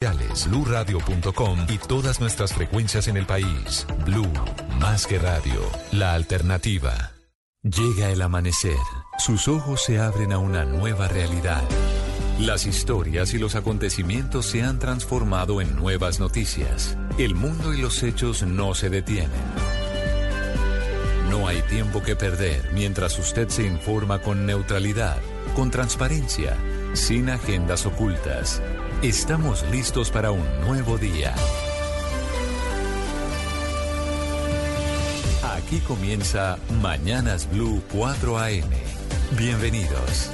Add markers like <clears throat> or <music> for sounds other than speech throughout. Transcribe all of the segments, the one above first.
BluRadio.com y todas nuestras frecuencias en el país. Blue, más que radio, la alternativa. Llega el amanecer. Sus ojos se abren a una nueva realidad. Las historias y los acontecimientos se han transformado en nuevas noticias. El mundo y los hechos no se detienen. No hay tiempo que perder mientras usted se informa con neutralidad, con transparencia, sin agendas ocultas Estamos listos para un nuevo día. Aquí comienza Mañanas Blue 4 AM. Bienvenidos.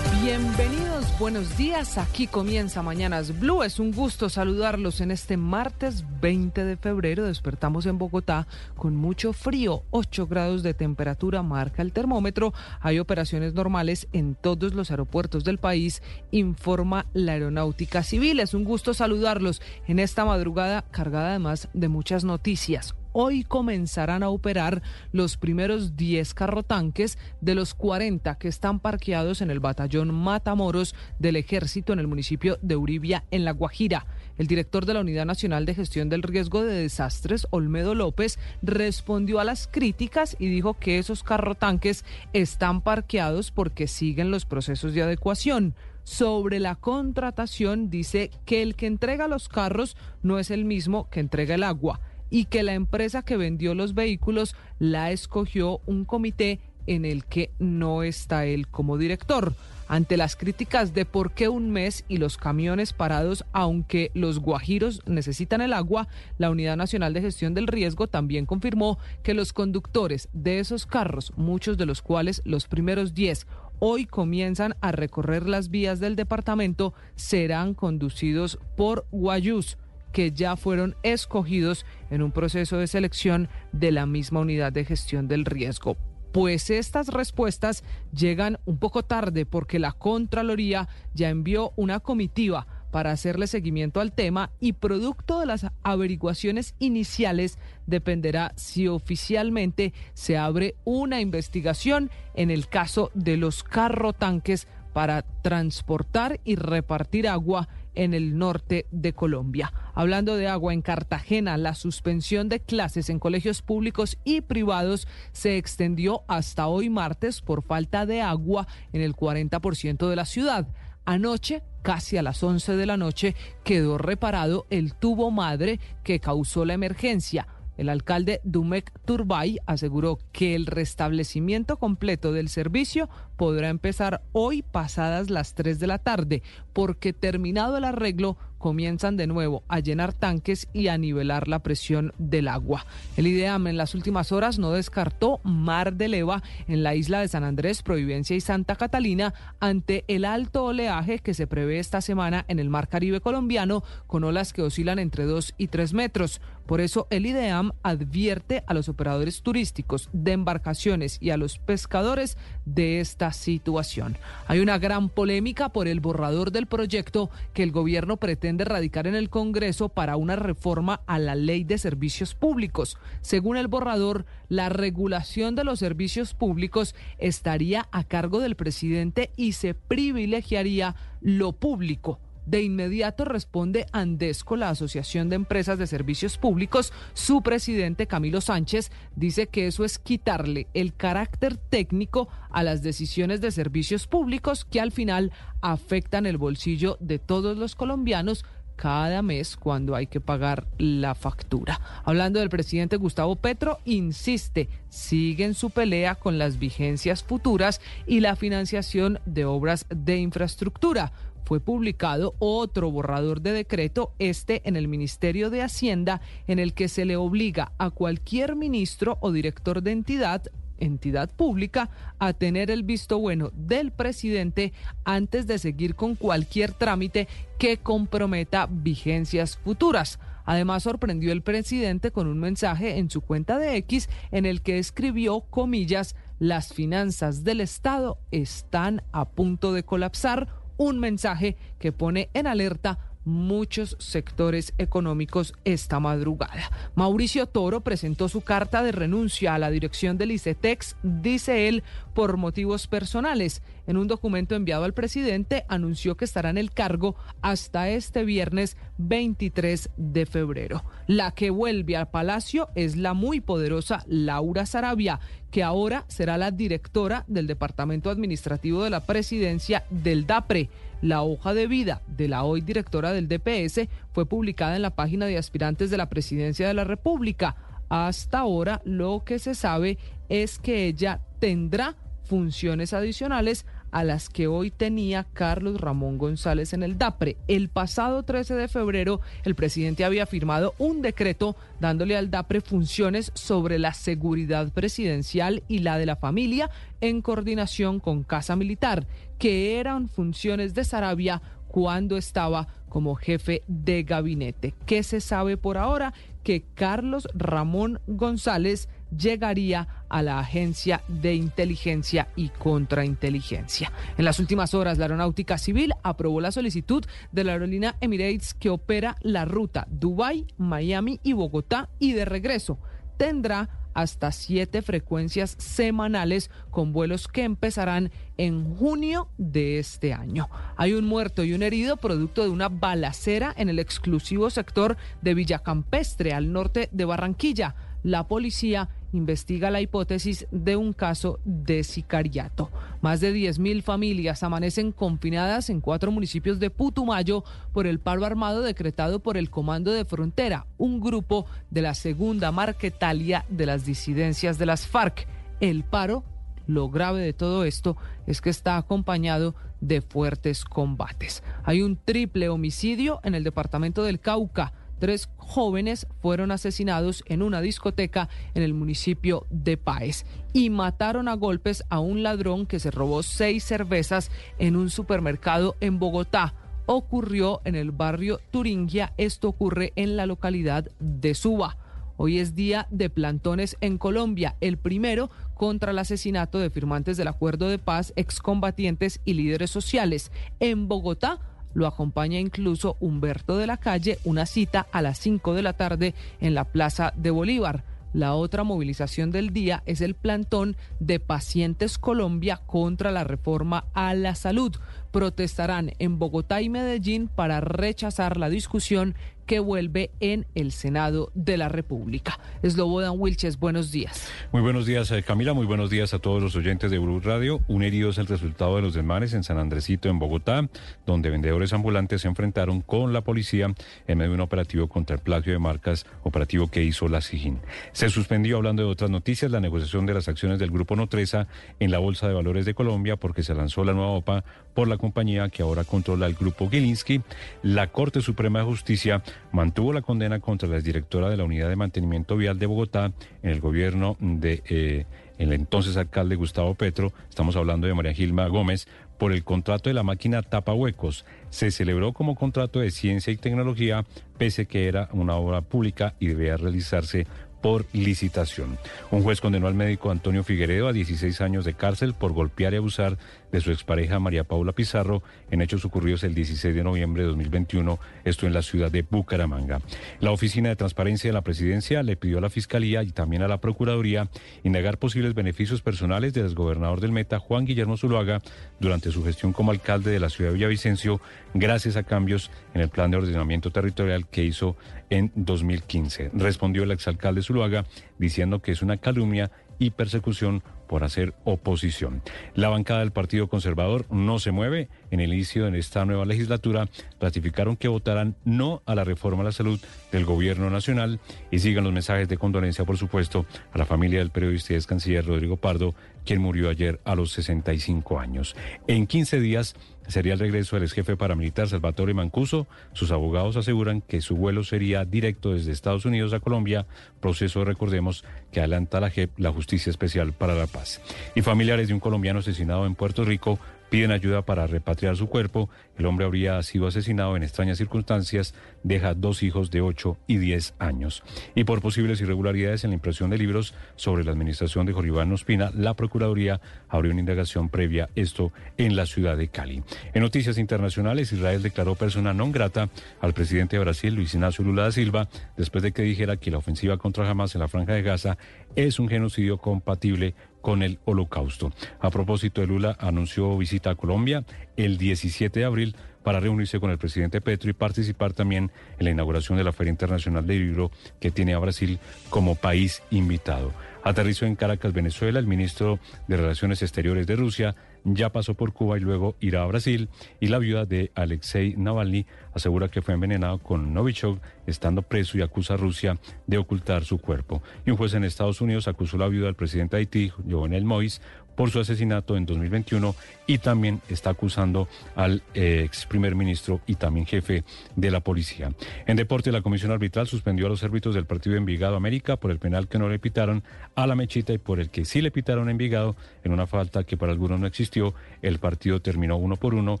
Bienvenidos, buenos días. Aquí comienza Mañanas Blue. Es un gusto saludarlos en este martes 20 de febrero. Despertamos en Bogotá con mucho frío, 8 grados de temperatura marca el termómetro. Hay operaciones normales en todos los aeropuertos del país, informa la Aeronáutica Civil. Es un gusto saludarlos en esta madrugada cargada además de muchas noticias hoy comenzarán a operar los primeros 10 carrotanques de los 40 que están parqueados en el batallón Matamoros del Ejército en el municipio de Uribia, en La Guajira. El director de la Unidad Nacional de Gestión del Riesgo de Desastres, Olmedo López, respondió a las críticas y dijo que esos carrotanques están parqueados porque siguen los procesos de adecuación sobre la contratación dice que el que entrega los carros no es el mismo que entrega el agua y que la empresa que vendió los vehículos la escogió un comité en el que no está él como director. Ante las críticas de por qué un mes y los camiones parados, aunque los guajiros necesitan el agua, la Unidad Nacional de Gestión del Riesgo también confirmó que los conductores de esos carros, muchos de los cuales los primeros 10 hoy comienzan a recorrer las vías del departamento, serán conducidos por Guayús que ya fueron escogidos en un proceso de selección de la misma unidad de gestión del riesgo. Pues estas respuestas llegan un poco tarde porque la Contraloría ya envió una comitiva para hacerle seguimiento al tema y producto de las averiguaciones iniciales dependerá si oficialmente se abre una investigación en el caso de los carrotanques para transportar y repartir agua en el norte de Colombia. Hablando de agua en Cartagena, la suspensión de clases en colegios públicos y privados se extendió hasta hoy martes por falta de agua en el 40% de la ciudad. Anoche, casi a las 11 de la noche, quedó reparado el tubo madre que causó la emergencia. El alcalde Dumek Turbay aseguró que el restablecimiento completo del servicio podrá empezar hoy pasadas las 3 de la tarde, porque terminado el arreglo comienzan de nuevo a llenar tanques y a nivelar la presión del agua. El IDEAM en las últimas horas no descartó mar de leva en la isla de San Andrés, Providencia y Santa Catalina ante el alto oleaje que se prevé esta semana en el mar Caribe colombiano con olas que oscilan entre 2 y 3 metros. Por eso el IDEAM advierte a los operadores turísticos de embarcaciones y a los pescadores de esta situación. Hay una gran polémica por el borrador del proyecto que el gobierno pretende de radicar en el Congreso para una reforma a la ley de servicios públicos. Según el borrador, la regulación de los servicios públicos estaría a cargo del presidente y se privilegiaría lo público. De inmediato responde Andesco, la Asociación de Empresas de Servicios Públicos. Su presidente, Camilo Sánchez, dice que eso es quitarle el carácter técnico a las decisiones de servicios públicos que al final afectan el bolsillo de todos los colombianos cada mes cuando hay que pagar la factura. Hablando del presidente Gustavo Petro, insiste, sigue en su pelea con las vigencias futuras y la financiación de obras de infraestructura fue publicado otro borrador de decreto, este en el Ministerio de Hacienda, en el que se le obliga a cualquier ministro o director de entidad entidad pública a tener el visto bueno del presidente antes de seguir con cualquier trámite que comprometa vigencias futuras. Además, sorprendió el presidente con un mensaje en su cuenta de X en el que escribió, comillas, las finanzas del Estado están a punto de colapsar un mensaje que pone en alerta muchos sectores económicos esta madrugada. Mauricio Toro presentó su carta de renuncia a la dirección del ICETEX, dice él, por motivos personales. En un documento enviado al presidente anunció que estará en el cargo hasta este viernes 23 de febrero. La que vuelve al Palacio es la muy poderosa Laura Sarabia, que ahora será la directora del Departamento Administrativo de la Presidencia del DAPRE. La hoja de vida de la hoy directora del DPS fue publicada en la página de aspirantes de la Presidencia de la República. Hasta ahora lo que se sabe es que ella tendrá funciones adicionales a las que hoy tenía Carlos Ramón González en el DAPRE. El pasado 13 de febrero, el presidente había firmado un decreto dándole al DAPRE funciones sobre la seguridad presidencial y la de la familia en coordinación con Casa Militar, que eran funciones de Sarabia cuando estaba como jefe de gabinete. ¿Qué se sabe por ahora? Que Carlos Ramón González llegaría a la Agencia de Inteligencia y Contrainteligencia. En las últimas horas, la Aeronáutica Civil aprobó la solicitud de la aerolínea Emirates que opera la ruta Dubái, Miami y Bogotá y de regreso tendrá hasta siete frecuencias semanales con vuelos que empezarán en junio de este año. Hay un muerto y un herido producto de una balacera en el exclusivo sector de Villacampestre, al norte de Barranquilla. La policía investiga la hipótesis de un caso de sicariato. Más de 10.000 familias amanecen confinadas en cuatro municipios de Putumayo por el paro armado decretado por el Comando de Frontera, un grupo de la segunda marquetalia de las disidencias de las FARC. El paro, lo grave de todo esto, es que está acompañado de fuertes combates. Hay un triple homicidio en el departamento del Cauca tres jóvenes fueron asesinados en una discoteca en el municipio de Páez y mataron a golpes a un ladrón que se robó seis cervezas en un supermercado en Bogotá. Ocurrió en el barrio Turingia, esto ocurre en la localidad de Suba. Hoy es día de plantones en Colombia, el primero contra el asesinato de firmantes del acuerdo de paz, excombatientes y líderes sociales. En Bogotá, lo acompaña incluso Humberto de la Calle, una cita a las 5 de la tarde en la Plaza de Bolívar. La otra movilización del día es el plantón de Pacientes Colombia contra la reforma a la salud. Protestarán en Bogotá y Medellín para rechazar la discusión que vuelve en el Senado de la República. Eslobodan Wilches, buenos días. Muy buenos días, eh, Camila. Muy buenos días a todos los oyentes de Blue Radio. Un herido es el resultado de los desmanes en San Andresito, en Bogotá, donde vendedores ambulantes se enfrentaron con la policía en medio de un operativo contra el plagio de marcas, operativo que hizo la SIGIN. Se suspendió, hablando de otras noticias, la negociación de las acciones del Grupo Notresa en la Bolsa de Valores de Colombia porque se lanzó la nueva OPA por la compañía que ahora controla el Grupo Gilinski. La Corte Suprema de Justicia mantuvo la condena contra la exdirectora de la Unidad de Mantenimiento Vial de Bogotá en el gobierno de eh, el entonces alcalde Gustavo Petro, estamos hablando de María Gilma Gómez, por el contrato de la máquina Tapa Huecos. Se celebró como contrato de ciencia y tecnología, pese que era una obra pública y debía realizarse por licitación. Un juez condenó al médico Antonio Figueredo a 16 años de cárcel por golpear y abusar de su expareja María Paula Pizarro en hechos ocurridos el 16 de noviembre de 2021, esto en la ciudad de Bucaramanga. La Oficina de Transparencia de la Presidencia le pidió a la Fiscalía y también a la Procuraduría indagar posibles beneficios personales del exgobernador del Meta, Juan Guillermo Zuluaga, durante su gestión como alcalde de la ciudad de Villavicencio, gracias a cambios en el plan de ordenamiento territorial que hizo en 2015. Respondió el exalcalde Zuluaga diciendo que es una calumnia y persecución por hacer oposición. La bancada del Partido Conservador no se mueve. En el inicio de esta nueva legislatura ratificaron que votarán no a la reforma a la salud del gobierno nacional y sigan los mensajes de condolencia, por supuesto, a la familia del periodista y ex canciller Rodrigo Pardo, quien murió ayer a los 65 años. En 15 días sería el regreso del ex jefe paramilitar Salvatore Mancuso. Sus abogados aseguran que su vuelo sería directo desde Estados Unidos a Colombia, proceso, recordemos, que adelanta la JEP, la Justicia Especial para la Paz. Y familiares de un colombiano asesinado en Puerto Rico piden ayuda para repatriar su cuerpo. El hombre habría sido asesinado en extrañas circunstancias, deja dos hijos de 8 y 10 años. Y por posibles irregularidades en la impresión de libros sobre la administración de Joribán Ospina, la Procuraduría abrió una indagación previa, esto en la ciudad de Cali. En noticias internacionales, Israel declaró persona non grata al presidente de Brasil, Luis Ignacio Lula da Silva, después de que dijera que la ofensiva contra Hamas en la Franja de Gaza es un genocidio compatible con el holocausto. A propósito, Lula anunció visita a Colombia el 17 de abril para reunirse con el presidente Petro y participar también en la inauguración de la Feria Internacional de Libro que tiene a Brasil como país invitado. Aterrizó en Caracas, Venezuela, el ministro de Relaciones Exteriores de Rusia ya pasó por Cuba y luego irá a Brasil. Y la viuda de Alexei Navalny asegura que fue envenenado con Novichok estando preso y acusa a Rusia de ocultar su cuerpo. Y un juez en Estados Unidos acusó a la viuda del presidente de Haití, Jovenel Moïse, por su asesinato en 2021 y también está acusando al eh, ex primer ministro y también jefe de la policía. En deporte, la Comisión Arbitral suspendió a los árbitros del partido Envigado América por el penal que no le pitaron a la mechita y por el que sí le pitaron a Envigado en una falta que para algunos no existió. El partido terminó uno por uno.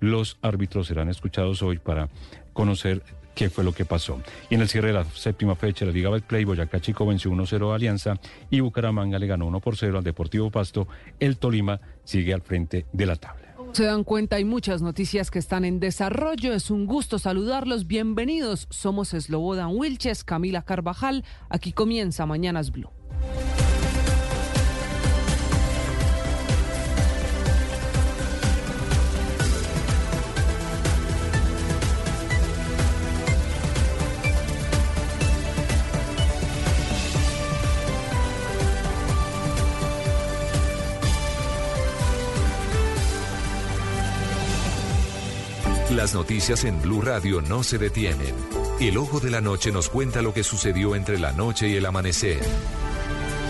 Los árbitros serán escuchados hoy para conocer qué fue lo que pasó. Y en el cierre de la séptima fecha de la Liga Betplay, Boyacá Chico venció 1-0 a Alianza y Bucaramanga le ganó 1 por 0 al Deportivo Pasto. El Tolima sigue al frente de la tabla. Se dan cuenta, hay muchas noticias que están en desarrollo. Es un gusto saludarlos. Bienvenidos. Somos Slobodan Wilches, Camila Carvajal. Aquí comienza Mañanas Blue. Las noticias en Blue Radio no se detienen. El ojo de la noche nos cuenta lo que sucedió entre la noche y el amanecer.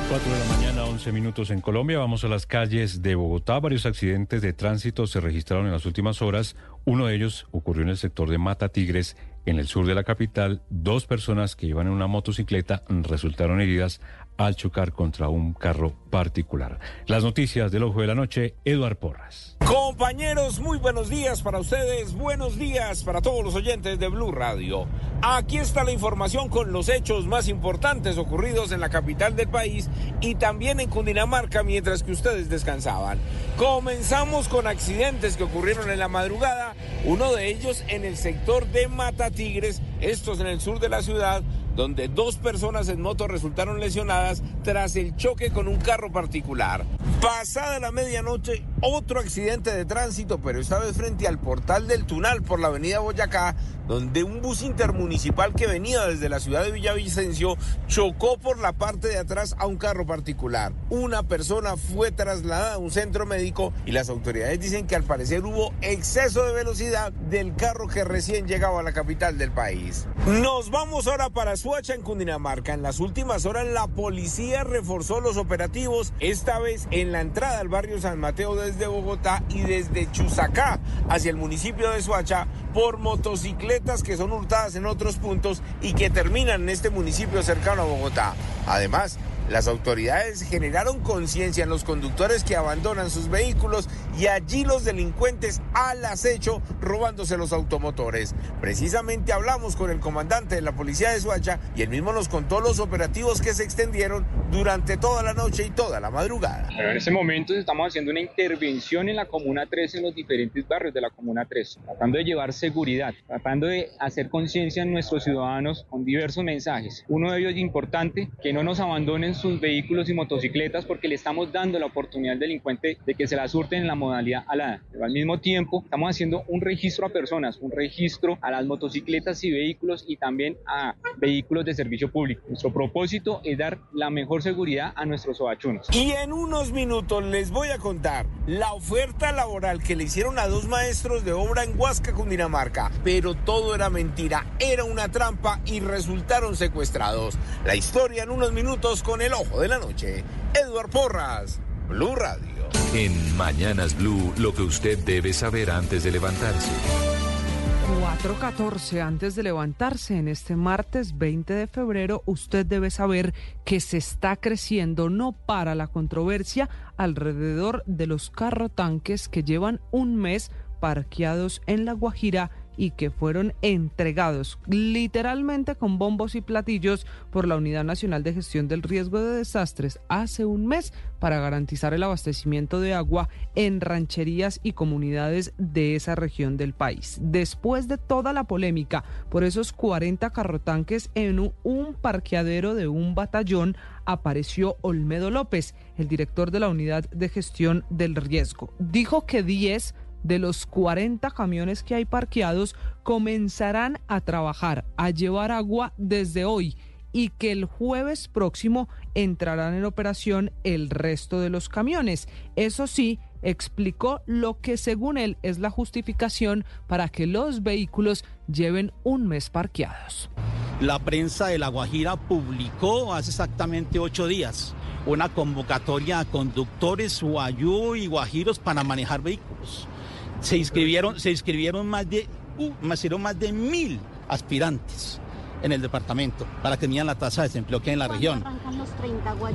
4 de la mañana, 11 minutos en Colombia. Vamos a las calles de Bogotá. Varios accidentes de tránsito se registraron en las últimas horas. Uno de ellos ocurrió en el sector de Mata Tigres, en el sur de la capital. Dos personas que iban en una motocicleta resultaron heridas al chocar contra un carro particular. Las noticias del ojo de la noche, Eduard Porras. Compañeros, muy buenos días para ustedes, buenos días para todos los oyentes de Blue Radio. Aquí está la información con los hechos más importantes ocurridos en la capital del país y también en Cundinamarca mientras que ustedes descansaban. Comenzamos con accidentes que ocurrieron en la madrugada, uno de ellos en el sector de Mata Tigres, estos en el sur de la ciudad, donde dos personas en moto resultaron lesionadas tras el choque con un carro particular. Pasada la medianoche, otro accidente de tránsito, pero esta vez frente al portal del Tunal por la avenida Boyacá, donde un bus intermunicipal que venía desde la ciudad de Villavicencio chocó por la parte de atrás a un carro particular. Una persona fue trasladada a un centro médico y las autoridades dicen que al parecer hubo exceso de velocidad del carro que recién llegaba a la capital del país. Nos vamos ahora para Suacha en Cundinamarca. En las últimas horas la policía reforzó los operativos, esta vez en la entrada al barrio San Mateo desde Bogotá y desde Chusacá hacia el municipio de Suacha por que son hurtadas en otros puntos y que terminan en este municipio cercano a Bogotá. Además, las autoridades generaron conciencia en los conductores que abandonan sus vehículos y allí los delincuentes al acecho robándose los automotores. Precisamente hablamos con el comandante de la policía de Suacha y él mismo nos contó los operativos que se extendieron durante toda la noche y toda la madrugada. en este momento estamos haciendo una intervención en la Comuna 3 en los diferentes barrios de la Comuna 3, tratando de llevar seguridad, tratando de hacer conciencia en nuestros ciudadanos con diversos mensajes. Uno de ellos importante, que no nos abandonen sus vehículos y motocicletas porque le estamos dando la oportunidad al delincuente de que se la surten en la modalidad alada. Pero al mismo tiempo estamos haciendo un registro a personas, un registro a las motocicletas y vehículos y también a vehículos de servicio público. Nuestro propósito es dar la mejor seguridad a nuestros sobachunos. Y en unos minutos les voy a contar la oferta laboral que le hicieron a dos maestros de obra en Huasca, Cundinamarca. Pero todo era mentira, era una trampa y resultaron secuestrados. La historia en unos minutos con el ojo de la noche. Edward Porras, Blue Radio. En Mañanas Blue, lo que usted debe saber antes de levantarse. 4.14 antes de levantarse en este martes 20 de febrero, usted debe saber que se está creciendo, no para la controversia alrededor de los carrotanques que llevan un mes parqueados en La Guajira y que fueron entregados literalmente con bombos y platillos por la Unidad Nacional de Gestión del Riesgo de Desastres hace un mes para garantizar el abastecimiento de agua en rancherías y comunidades de esa región del país. Después de toda la polémica por esos 40 carrotanques en un parqueadero de un batallón, apareció Olmedo López, el director de la Unidad de Gestión del Riesgo. Dijo que 10 de los 40 camiones que hay parqueados comenzarán a trabajar, a llevar agua desde hoy y que el jueves próximo entrarán en operación el resto de los camiones. Eso sí, explicó lo que según él es la justificación para que los vehículos lleven un mes parqueados. La prensa de La Guajira publicó hace exactamente ocho días una convocatoria a conductores, guayú y guajiros para manejar vehículos se inscribieron, se inscribieron más de, uh, más de mil aspirantes en el departamento para que midan la tasa de desempleo que hay en la región.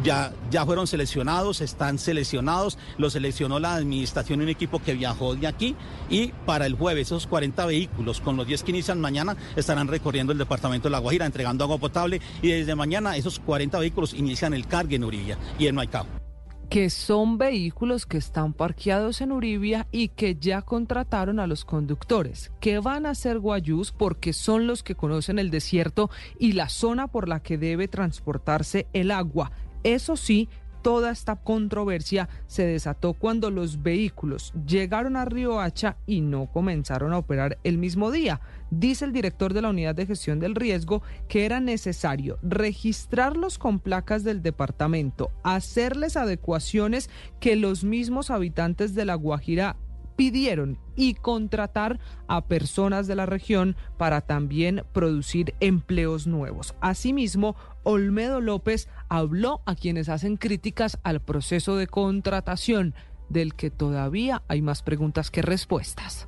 ya, ya fueron seleccionados, están seleccionados, lo seleccionó la administración un equipo que viajó de aquí y para el jueves esos 40 vehículos con los 10 que inician mañana estarán recorriendo el departamento de La Guajira entregando agua potable y desde mañana esos 40 vehículos inician el cargue en Urilla y en Maicao que son vehículos que están parqueados en Uribia y que ya contrataron a los conductores, que van a ser guayús porque son los que conocen el desierto y la zona por la que debe transportarse el agua. Eso sí, toda esta controversia se desató cuando los vehículos llegaron a Hacha y no comenzaron a operar el mismo día. Dice el director de la Unidad de Gestión del Riesgo que era necesario registrarlos con placas del departamento, hacerles adecuaciones que los mismos habitantes de La Guajira pidieron y contratar a personas de la región para también producir empleos nuevos. Asimismo, Olmedo López habló a quienes hacen críticas al proceso de contratación, del que todavía hay más preguntas que respuestas.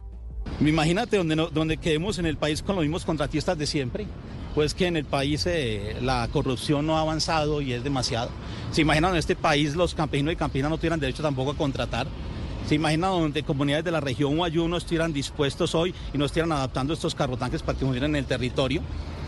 Imagínate donde, donde quedemos en el país con los mismos contratistas de siempre pues que en el país eh, la corrupción no ha avanzado y es demasiado. ¿Se imaginan en este país los campesinos y campesinas no tuvieran derecho tampoco a contratar? ¿Se imagina donde comunidades de la región Guayú no estuvieran dispuestos hoy y no estuvieran adaptando estos carrotanques para que murieran en el territorio?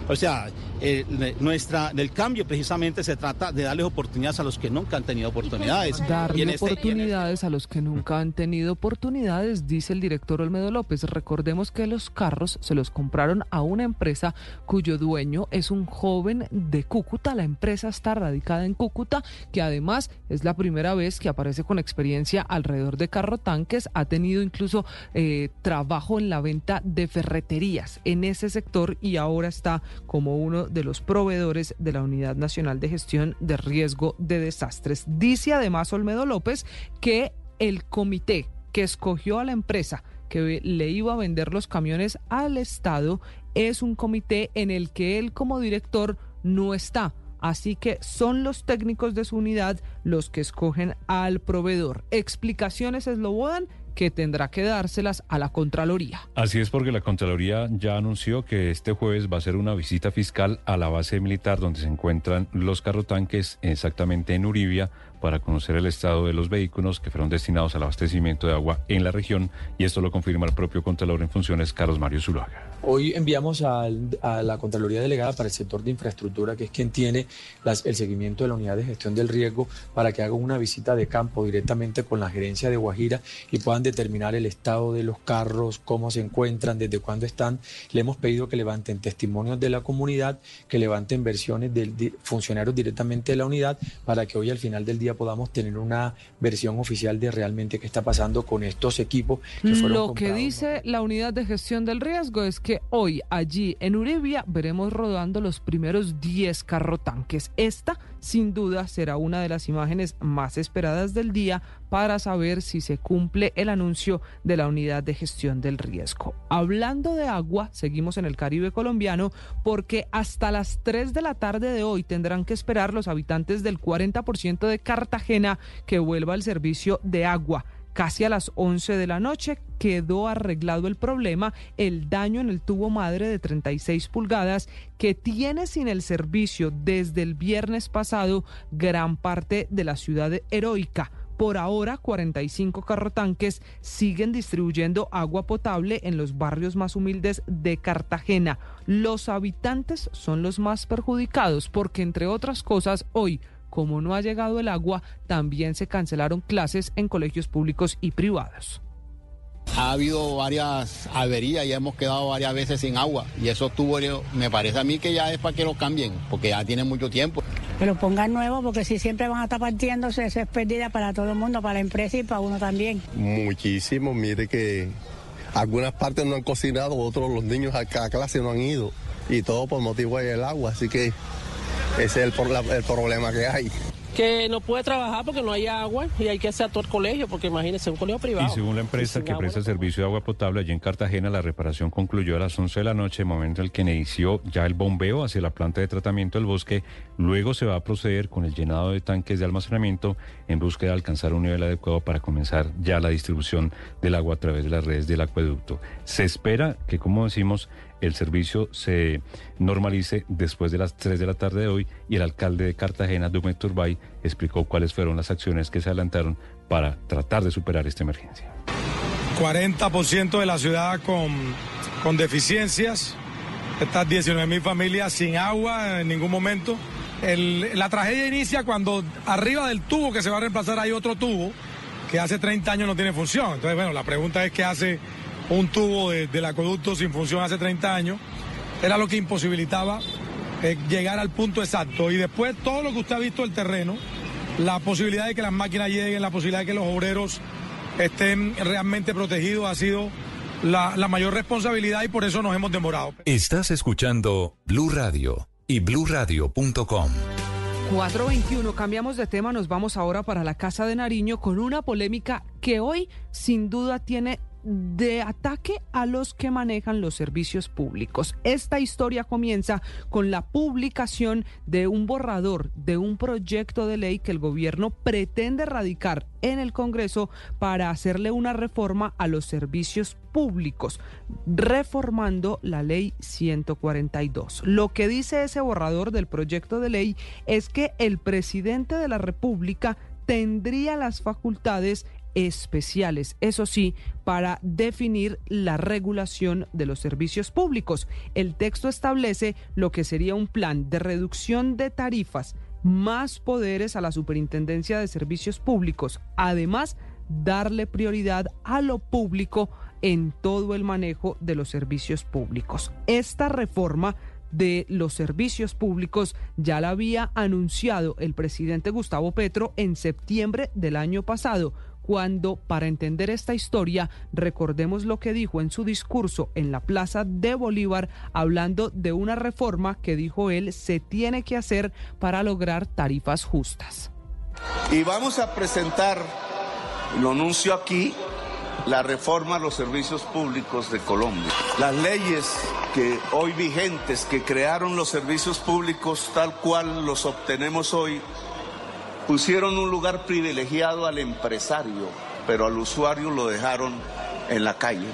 O sea, eh, nuestra, del cambio precisamente se trata de darles oportunidades a los que nunca han tenido oportunidades. Darle este- oportunidades a los que nunca han tenido oportunidades, dice el director Olmedo López. Recordemos que los carros se los compraron a una empresa cuyo dueño es un joven de Cúcuta. La empresa está radicada en Cúcuta, que además es la primera vez que aparece con experiencia alrededor de carro tanques. Ha tenido incluso eh, trabajo en la venta de ferreterías en ese sector y ahora está como uno de los proveedores de la Unidad Nacional de Gestión de Riesgo de Desastres. Dice además Olmedo López que el comité que escogió a la empresa que le iba a vender los camiones al Estado es un comité en el que él como director no está. Así que son los técnicos de su unidad los que escogen al proveedor. Explicaciones es lo bodan que tendrá que dárselas a la Contraloría. Así es porque la Contraloría ya anunció que este jueves va a ser una visita fiscal a la base militar donde se encuentran los carrotanques exactamente en Uribia para conocer el estado de los vehículos que fueron destinados al abastecimiento de agua en la región y esto lo confirma el propio Contralor en funciones, Carlos Mario Zuluaga. Hoy enviamos a la Contraloría Delegada para el sector de infraestructura, que es quien tiene el seguimiento de la unidad de gestión del riesgo, para que haga una visita de campo directamente con la gerencia de Guajira y puedan determinar el estado de los carros, cómo se encuentran, desde cuándo están. Le hemos pedido que levanten testimonios de la comunidad, que levanten versiones de funcionarios directamente de la unidad, para que hoy al final del día podamos tener una versión oficial de realmente qué está pasando con estos equipos que fueron Lo que dice la unidad de gestión del riesgo es que hoy allí en Uribia veremos rodando los primeros 10 carrotanques. Esta sin duda será una de las imágenes más esperadas del día para saber si se cumple el anuncio de la unidad de gestión del riesgo. Hablando de agua, seguimos en el Caribe colombiano porque hasta las 3 de la tarde de hoy tendrán que esperar los habitantes del 40% de Cartagena que vuelva al servicio de agua casi a las 11 de la noche quedó arreglado el problema, el daño en el tubo madre de 36 pulgadas que tiene sin el servicio desde el viernes pasado gran parte de la ciudad heroica. Por ahora, 45 carrotanques siguen distribuyendo agua potable en los barrios más humildes de Cartagena. Los habitantes son los más perjudicados porque, entre otras cosas, hoy como no ha llegado el agua, también se cancelaron clases en colegios públicos y privados. Ha habido varias averías y hemos quedado varias veces sin agua. Y eso tuvo, me parece a mí que ya es para que lo cambien, porque ya tiene mucho tiempo. Que lo pongan nuevo, porque si siempre van a estar partiéndose, eso es pérdida para todo el mundo, para la empresa y para uno también. Muchísimo, mire que algunas partes no han cocinado, otros los niños a, a clase no han ido. Y todo por motivo del agua, así que ese es el, el problema que hay que no puede trabajar porque no hay agua y hay que hacer todo el colegio, porque imagínense, un colegio privado. Y según la empresa que presta servicio de agua potable allí en Cartagena, la reparación concluyó a las 11 de la noche, momento en el que inició ya el bombeo hacia la planta de tratamiento del bosque. Luego se va a proceder con el llenado de tanques de almacenamiento en búsqueda de alcanzar un nivel adecuado para comenzar ya la distribución del agua a través de las redes del acueducto. Se espera que, como decimos, el servicio se normalice después de las 3 de la tarde de hoy y el alcalde de Cartagena, Dume Turbay, explicó cuáles fueron las acciones que se adelantaron para tratar de superar esta emergencia. 40% de la ciudad con, con deficiencias, estas 19 mil familias sin agua en ningún momento. la tragedia inicia cuando arriba del tubo que se va a reemplazar hay otro tubo que hace 30 años no tiene función. Entonces, bueno, la pregunta es qué hace un tubo del acueducto sin función hace 30 años, era lo que imposibilitaba eh, llegar al punto exacto. Y después todo lo que usted ha visto del terreno, la posibilidad de que las máquinas lleguen, la posibilidad de que los obreros estén realmente protegidos ha sido la, la mayor responsabilidad y por eso nos hemos demorado. Estás escuchando Blue Radio y bluradio.com. 421, cambiamos de tema, nos vamos ahora para la Casa de Nariño con una polémica que hoy sin duda tiene de ataque a los que manejan los servicios públicos. Esta historia comienza con la publicación de un borrador de un proyecto de ley que el gobierno pretende radicar en el Congreso para hacerle una reforma a los servicios públicos, reformando la ley 142. Lo que dice ese borrador del proyecto de ley es que el presidente de la República tendría las facultades especiales, eso sí, para definir la regulación de los servicios públicos. El texto establece lo que sería un plan de reducción de tarifas, más poderes a la Superintendencia de Servicios Públicos, además darle prioridad a lo público en todo el manejo de los servicios públicos. Esta reforma de los servicios públicos ya la había anunciado el presidente Gustavo Petro en septiembre del año pasado cuando, para entender esta historia, recordemos lo que dijo en su discurso en la Plaza de Bolívar, hablando de una reforma que dijo él se tiene que hacer para lograr tarifas justas. Y vamos a presentar, lo anuncio aquí, la reforma a los servicios públicos de Colombia. Las leyes que hoy vigentes, que crearon los servicios públicos tal cual los obtenemos hoy, pusieron un lugar privilegiado al empresario, pero al usuario lo dejaron en la calle.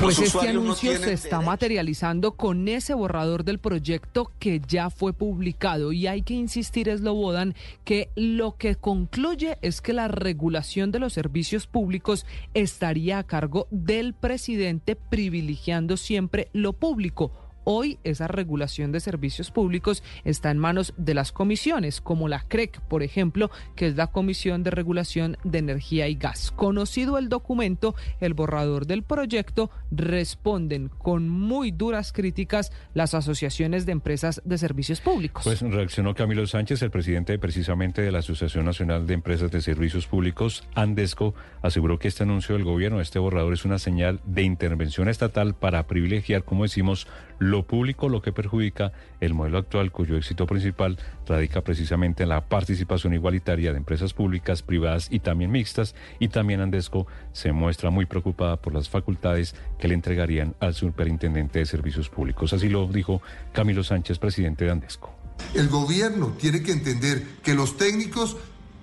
Pues este anuncio se está materializando con ese borrador del proyecto que ya fue publicado. Y hay que insistir, es lo Bodan, que lo que concluye es que la regulación de los servicios públicos estaría a cargo del presidente privilegiando siempre lo público Hoy esa regulación de servicios públicos está en manos de las comisiones, como la CREC, por ejemplo, que es la Comisión de Regulación de Energía y Gas. Conocido el documento, el borrador del proyecto, responden con muy duras críticas las asociaciones de empresas de servicios públicos. Pues reaccionó Camilo Sánchez, el presidente precisamente de la Asociación Nacional de Empresas de Servicios Públicos, Andesco, aseguró que este anuncio del gobierno, este borrador, es una señal de intervención estatal para privilegiar, como decimos, lo público, lo que perjudica el modelo actual cuyo éxito principal radica precisamente en la participación igualitaria de empresas públicas, privadas y también mixtas, y también Andesco se muestra muy preocupada por las facultades que le entregarían al superintendente de servicios públicos. Así lo dijo Camilo Sánchez, presidente de Andesco. El gobierno tiene que entender que los técnicos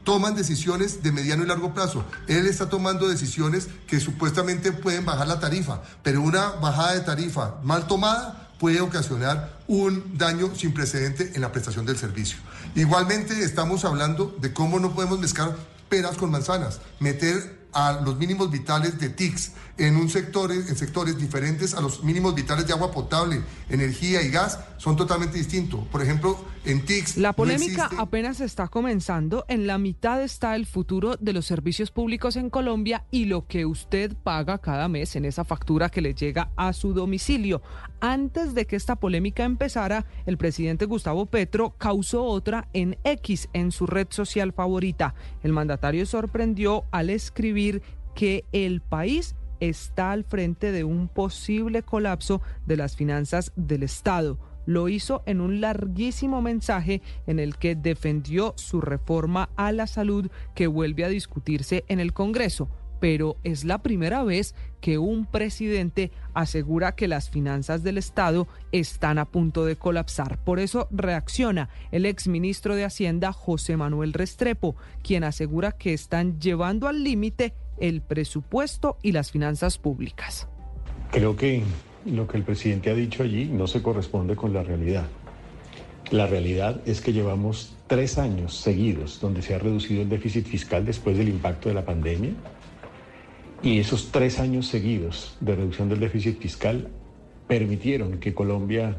toman decisiones de mediano y largo plazo. Él está tomando decisiones que supuestamente pueden bajar la tarifa, pero una bajada de tarifa mal tomada puede ocasionar un daño sin precedente en la prestación del servicio. Igualmente estamos hablando de cómo no podemos mezclar peras con manzanas, meter a los mínimos vitales de TICS en, un sector, en sectores diferentes a los mínimos vitales de agua potable, energía y gas son totalmente distintos. Por ejemplo, en TICS... La polémica apenas está comenzando. En la mitad está el futuro de los servicios públicos en Colombia y lo que usted paga cada mes en esa factura que le llega a su domicilio. Antes de que esta polémica empezara, el presidente Gustavo Petro causó otra en X, en su red social favorita. El mandatario sorprendió al escribir que el país está al frente de un posible colapso de las finanzas del Estado. Lo hizo en un larguísimo mensaje en el que defendió su reforma a la salud que vuelve a discutirse en el Congreso pero es la primera vez que un presidente asegura que las finanzas del Estado están a punto de colapsar. Por eso reacciona el exministro de Hacienda, José Manuel Restrepo, quien asegura que están llevando al límite el presupuesto y las finanzas públicas. Creo que lo que el presidente ha dicho allí no se corresponde con la realidad. La realidad es que llevamos tres años seguidos donde se ha reducido el déficit fiscal después del impacto de la pandemia y esos tres años seguidos de reducción del déficit fiscal permitieron que Colombia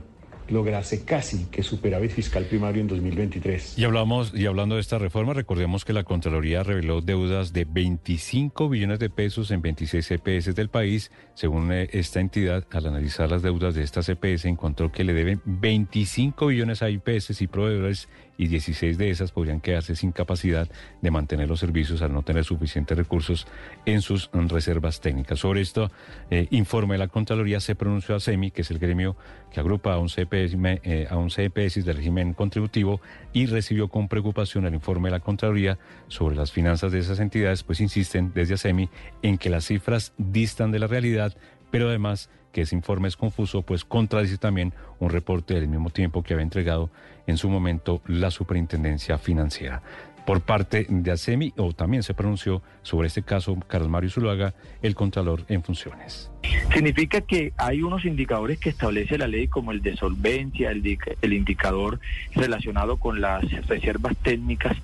lograse casi que superávit fiscal primario en 2023. Y hablamos y hablando de esta reforma, recordemos que la Contraloría reveló deudas de 25 billones de pesos en 26 EPS del país. Según eh, esta entidad, al analizar las deudas de estas EPS, encontró que le deben 25 billones a IPS y proveedores y 16 de esas podrían quedarse sin capacidad de mantener los servicios al no tener suficientes recursos en sus reservas técnicas. Sobre esto, eh, informe de la Contraloría, se pronunció a SEMI, que es el gremio que agrupa a un CPS, eh, a un CPS del régimen contributivo y recibió con preocupación el informe de la Contraloría sobre las finanzas de esas entidades, pues insisten desde ASEMI en que las cifras distan de la realidad, pero además que ese informe es confuso, pues contradice también un reporte del mismo tiempo que había entregado en su momento la Superintendencia Financiera. Por parte de ASEMI, o también se pronunció sobre este caso Carlos Mario Zuluaga, el Contralor en funciones. Significa que hay unos indicadores que establece la ley como el de solvencia, el, el indicador relacionado con las reservas técnicas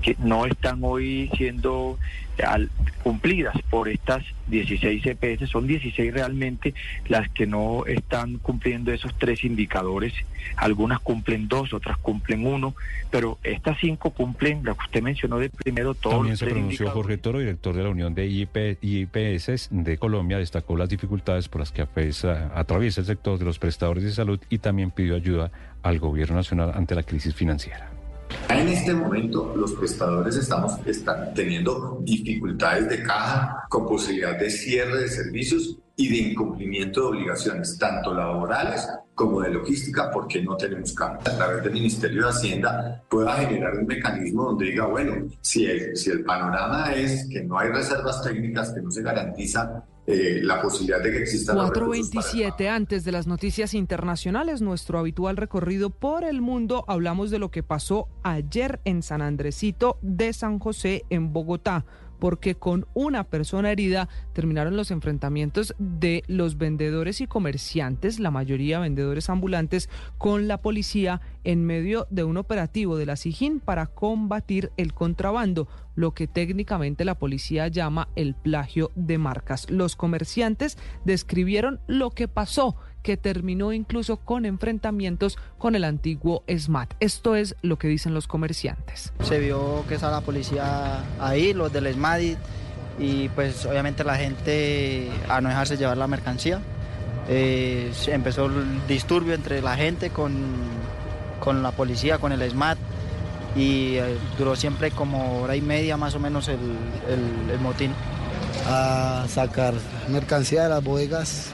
que no están hoy siendo cumplidas por estas 16 EPS. Son 16 realmente las que no están cumpliendo esos tres indicadores. Algunas cumplen dos, otras cumplen uno, pero estas cinco cumplen, lo que usted mencionó de primero, todo. También se pronunció Jorge Toro, director de la Unión de IPS de Colombia, destacó las dificultades por las que atraviesa el sector de los prestadores de salud y también pidió ayuda al gobierno nacional ante la crisis financiera. En este momento los prestadores estamos están teniendo dificultades de caja con posibilidad de cierre de servicios y de incumplimiento de obligaciones, tanto laborales como de logística, porque no tenemos cambio. A través del Ministerio de Hacienda pueda generar un mecanismo donde diga, bueno, si el, si el panorama es que no hay reservas técnicas, que no se garantiza eh, la posibilidad de que existan 427 antes de las noticias internacionales, nuestro habitual recorrido por el mundo, hablamos de lo que pasó ayer en San Andresito de San José en Bogotá porque con una persona herida terminaron los enfrentamientos de los vendedores y comerciantes, la mayoría vendedores ambulantes, con la policía en medio de un operativo de la SIGIN para combatir el contrabando, lo que técnicamente la policía llama el plagio de marcas. Los comerciantes describieron lo que pasó que terminó incluso con enfrentamientos con el antiguo SMAT. Esto es lo que dicen los comerciantes. Se vio que estaba la policía ahí, los del SMAT, y, pues obviamente la gente a no dejarse llevar la mercancía. Eh, empezó el disturbio entre la gente con, con la policía, con el SMAT y eh, duró siempre como hora y media más o menos el, el, el motín. A sacar mercancía de las bodegas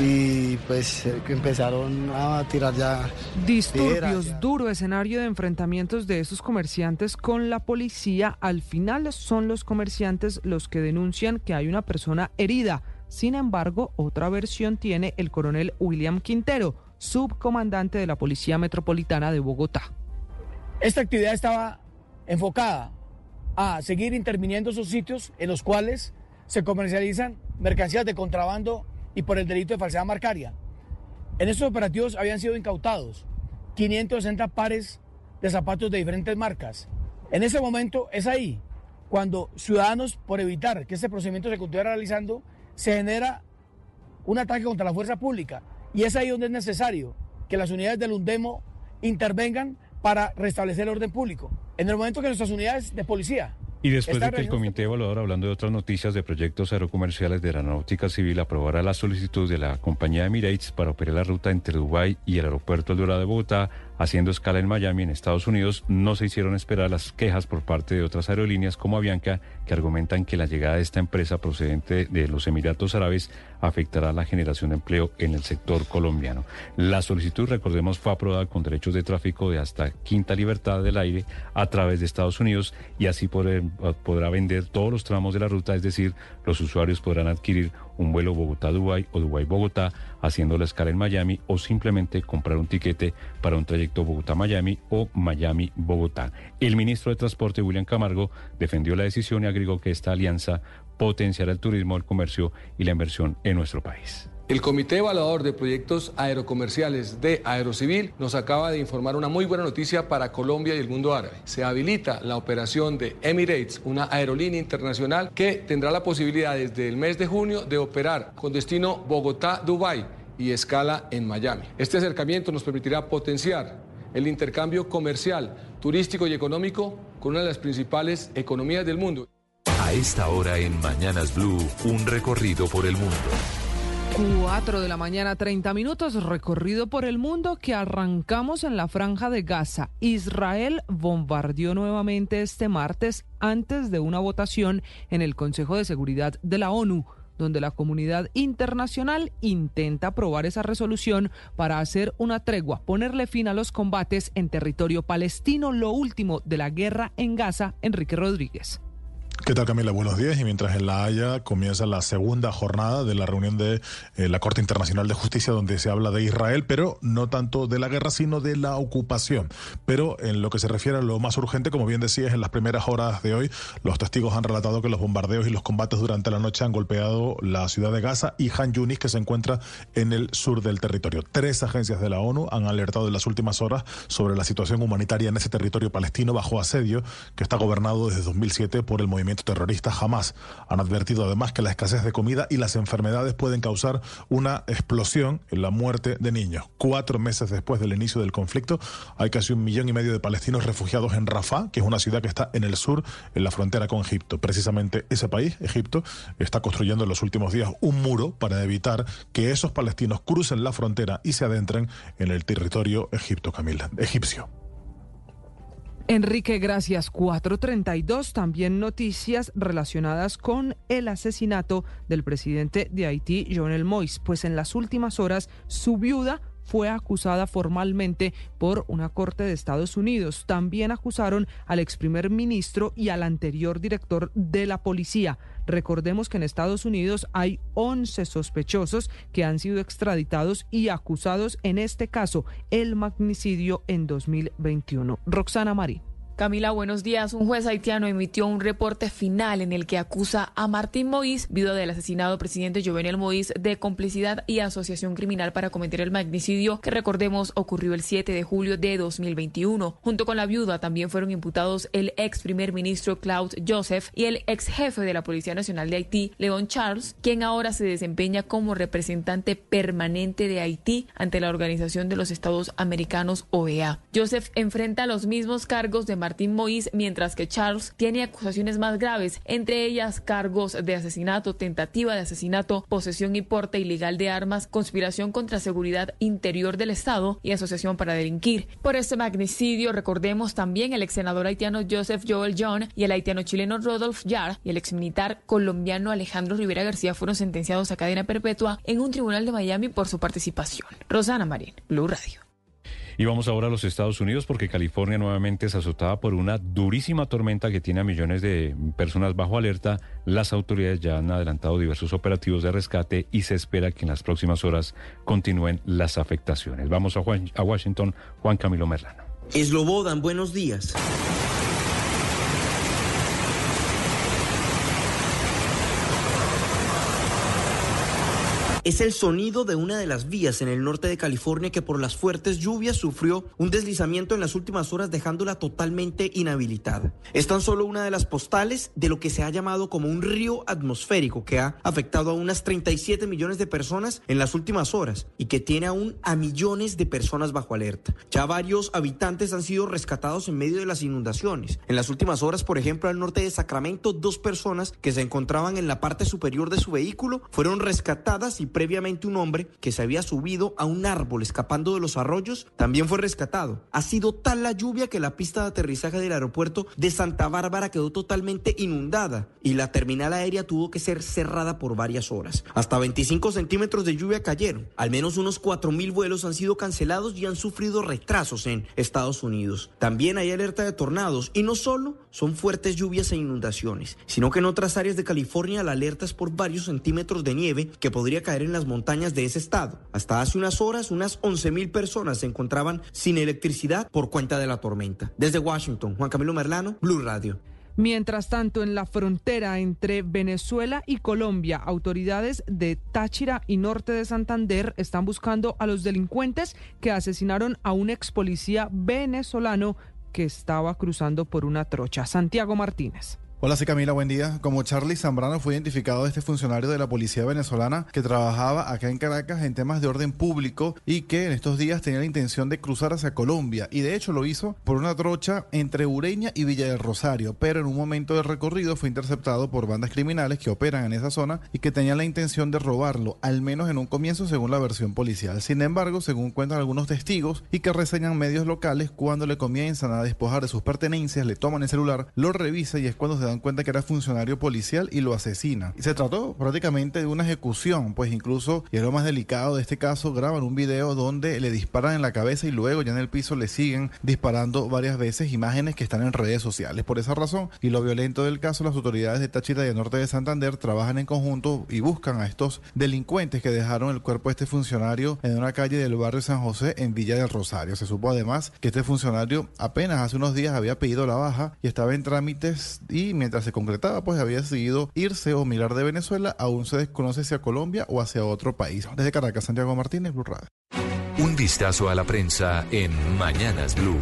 y pues empezaron a tirar ya disturbios, duro escenario de enfrentamientos de esos comerciantes con la policía. Al final son los comerciantes los que denuncian que hay una persona herida. Sin embargo, otra versión tiene el coronel William Quintero, subcomandante de la Policía Metropolitana de Bogotá. Esta actividad estaba enfocada a seguir interviniendo esos sitios en los cuales se comercializan mercancías de contrabando y por el delito de falsedad marcaria. En estos operativos habían sido incautados 560 pares de zapatos de diferentes marcas. En ese momento es ahí cuando ciudadanos, por evitar que este procedimiento se continúe realizando, se genera un ataque contra la fuerza pública. Y es ahí donde es necesario que las unidades del UNDEMO intervengan para restablecer el orden público. En el momento que nuestras unidades de policía y después de que el Comité Evaluador, hablando de otras noticias de proyectos aerocomerciales de aeronáutica civil, aprobara la solicitud de la compañía Emirates para operar la ruta entre Dubái y el aeropuerto El Dorado de Bogotá, haciendo escala en Miami, en Estados Unidos, no se hicieron esperar las quejas por parte de otras aerolíneas como Avianca, que argumentan que la llegada de esta empresa procedente de los Emiratos Árabes afectará la generación de empleo en el sector colombiano. La solicitud, recordemos, fue aprobada con derechos de tráfico de hasta quinta libertad del aire a través de Estados Unidos y así podrá vender todos los tramos de la ruta, es decir, los usuarios podrán adquirir un vuelo Bogotá-Dubái o Dubái-Bogotá, haciendo la escala en Miami o simplemente comprar un tiquete para un trayecto Bogotá-Miami o Miami-Bogotá. El ministro de Transporte, William Camargo, defendió la decisión y agregó que esta alianza potenciará el turismo, el comercio y la inversión en nuestro país. El Comité Evaluador de Proyectos Aerocomerciales de Aerocivil nos acaba de informar una muy buena noticia para Colombia y el mundo árabe. Se habilita la operación de Emirates, una aerolínea internacional que tendrá la posibilidad desde el mes de junio de operar con destino Bogotá-Dubái y escala en Miami. Este acercamiento nos permitirá potenciar el intercambio comercial, turístico y económico con una de las principales economías del mundo. A esta hora en Mañanas Blue, un recorrido por el mundo. 4 de la mañana, 30 minutos, recorrido por el mundo que arrancamos en la franja de Gaza. Israel bombardeó nuevamente este martes antes de una votación en el Consejo de Seguridad de la ONU donde la comunidad internacional intenta aprobar esa resolución para hacer una tregua, ponerle fin a los combates en territorio palestino, lo último de la guerra en Gaza, Enrique Rodríguez. ¿Qué tal Camila? Buenos días. Y mientras en La Haya comienza la segunda jornada de la reunión de eh, la Corte Internacional de Justicia donde se habla de Israel, pero no tanto de la guerra, sino de la ocupación. Pero en lo que se refiere a lo más urgente, como bien decías, en las primeras horas de hoy, los testigos han relatado que los bombardeos y los combates durante la noche han golpeado la ciudad de Gaza y Han Yunis, que se encuentra en el sur del territorio. Tres agencias de la ONU han alertado en las últimas horas sobre la situación humanitaria en ese territorio palestino bajo asedio que está gobernado desde 2007 por el movimiento terroristas jamás. Han advertido además que la escasez de comida y las enfermedades pueden causar una explosión en la muerte de niños. Cuatro meses después del inicio del conflicto, hay casi un millón y medio de palestinos refugiados en Rafah, que es una ciudad que está en el sur, en la frontera con Egipto. Precisamente ese país, Egipto, está construyendo en los últimos días un muro para evitar que esos palestinos crucen la frontera y se adentren en el territorio egipto, Camila, egipcio. Enrique, gracias. 432, también noticias relacionadas con el asesinato del presidente de Haití, Jovenel Moïse. Pues en las últimas horas, su viuda fue acusada formalmente por una corte de Estados Unidos. También acusaron al ex primer ministro y al anterior director de la policía. Recordemos que en Estados Unidos hay 11 sospechosos que han sido extraditados y acusados en este caso el magnicidio en 2021. Roxana Marín. Camila, buenos días. Un juez haitiano emitió un reporte final en el que acusa a Martín Moïse, viuda del asesinado presidente Jovenel Moïse, de complicidad y asociación criminal para cometer el magnicidio que recordemos ocurrió el 7 de julio de 2021. Junto con la viuda también fueron imputados el ex primer ministro Claude Joseph y el ex jefe de la Policía Nacional de Haití, León Charles, quien ahora se desempeña como representante permanente de Haití ante la Organización de los Estados Americanos OEA. Joseph enfrenta los mismos cargos de Martín Moïse, mientras que Charles tiene acusaciones más graves, entre ellas cargos de asesinato, tentativa de asesinato, posesión y porte ilegal de armas, conspiración contra seguridad interior del Estado y asociación para delinquir. Por este magnicidio, recordemos también el ex senador haitiano Joseph Joel John y el haitiano chileno Rodolphe Yar y el ex militar colombiano Alejandro Rivera García fueron sentenciados a cadena perpetua en un tribunal de Miami por su participación. Rosana Marín, Blue Radio. Y vamos ahora a los Estados Unidos porque California nuevamente es azotada por una durísima tormenta que tiene a millones de personas bajo alerta. Las autoridades ya han adelantado diversos operativos de rescate y se espera que en las próximas horas continúen las afectaciones. Vamos a, Washington, Juan Camilo Merlano. Eslobodan, buenos días. Es el sonido de una de las vías en el norte de California que por las fuertes lluvias sufrió un deslizamiento en las últimas horas dejándola totalmente inhabilitada. Es tan solo una de las postales de lo que se ha llamado como un río atmosférico que ha afectado a unas 37 millones de personas en las últimas horas y que tiene aún a millones de personas bajo alerta. Ya varios habitantes han sido rescatados en medio de las inundaciones. En las últimas horas, por ejemplo, al norte de Sacramento, dos personas que se encontraban en la parte superior de su vehículo fueron rescatadas y previamente un hombre que se había subido a un árbol escapando de los arroyos también fue rescatado. Ha sido tal la lluvia que la pista de aterrizaje del aeropuerto de Santa Bárbara quedó totalmente inundada y la terminal aérea tuvo que ser cerrada por varias horas. Hasta 25 centímetros de lluvia cayeron. Al menos unos 4.000 vuelos han sido cancelados y han sufrido retrasos en Estados Unidos. También hay alerta de tornados y no solo son fuertes lluvias e inundaciones, sino que en otras áreas de California la alerta es por varios centímetros de nieve que podría caer en las montañas de ese estado. Hasta hace unas horas, unas 11.000 personas se encontraban sin electricidad por cuenta de la tormenta. Desde Washington, Juan Camilo Merlano, Blue Radio. Mientras tanto, en la frontera entre Venezuela y Colombia, autoridades de Táchira y norte de Santander están buscando a los delincuentes que asesinaron a un ex policía venezolano que estaba cruzando por una trocha. Santiago Martínez. Hola, soy Camila, buen día. Como Charlie Zambrano fue identificado este funcionario de la policía venezolana que trabajaba acá en Caracas en temas de orden público y que en estos días tenía la intención de cruzar hacia Colombia y de hecho lo hizo por una trocha entre Ureña y Villa del Rosario, pero en un momento del recorrido fue interceptado por bandas criminales que operan en esa zona y que tenían la intención de robarlo, al menos en un comienzo según la versión policial. Sin embargo, según cuentan algunos testigos y que reseñan medios locales, cuando le comienzan a despojar de sus pertenencias, le toman el celular, lo revisa y es cuando se da cuenta que era funcionario policial y lo asesina. Se trató prácticamente de una ejecución, pues incluso, y es lo más delicado de este caso, graban un video donde le disparan en la cabeza y luego ya en el piso le siguen disparando varias veces imágenes que están en redes sociales. Por esa razón y lo violento del caso, las autoridades de Táchira y el norte de Santander trabajan en conjunto y buscan a estos delincuentes que dejaron el cuerpo de este funcionario en una calle del barrio San José en Villa del Rosario. Se supo además que este funcionario apenas hace unos días había pedido la baja y estaba en trámites y mientras se concretaba, pues había decidido irse o mirar de Venezuela, aún se desconoce si a Colombia o hacia otro país. Desde Caracas, Santiago Martínez, Blue Radio. Un vistazo a la prensa en Mañanas Blue.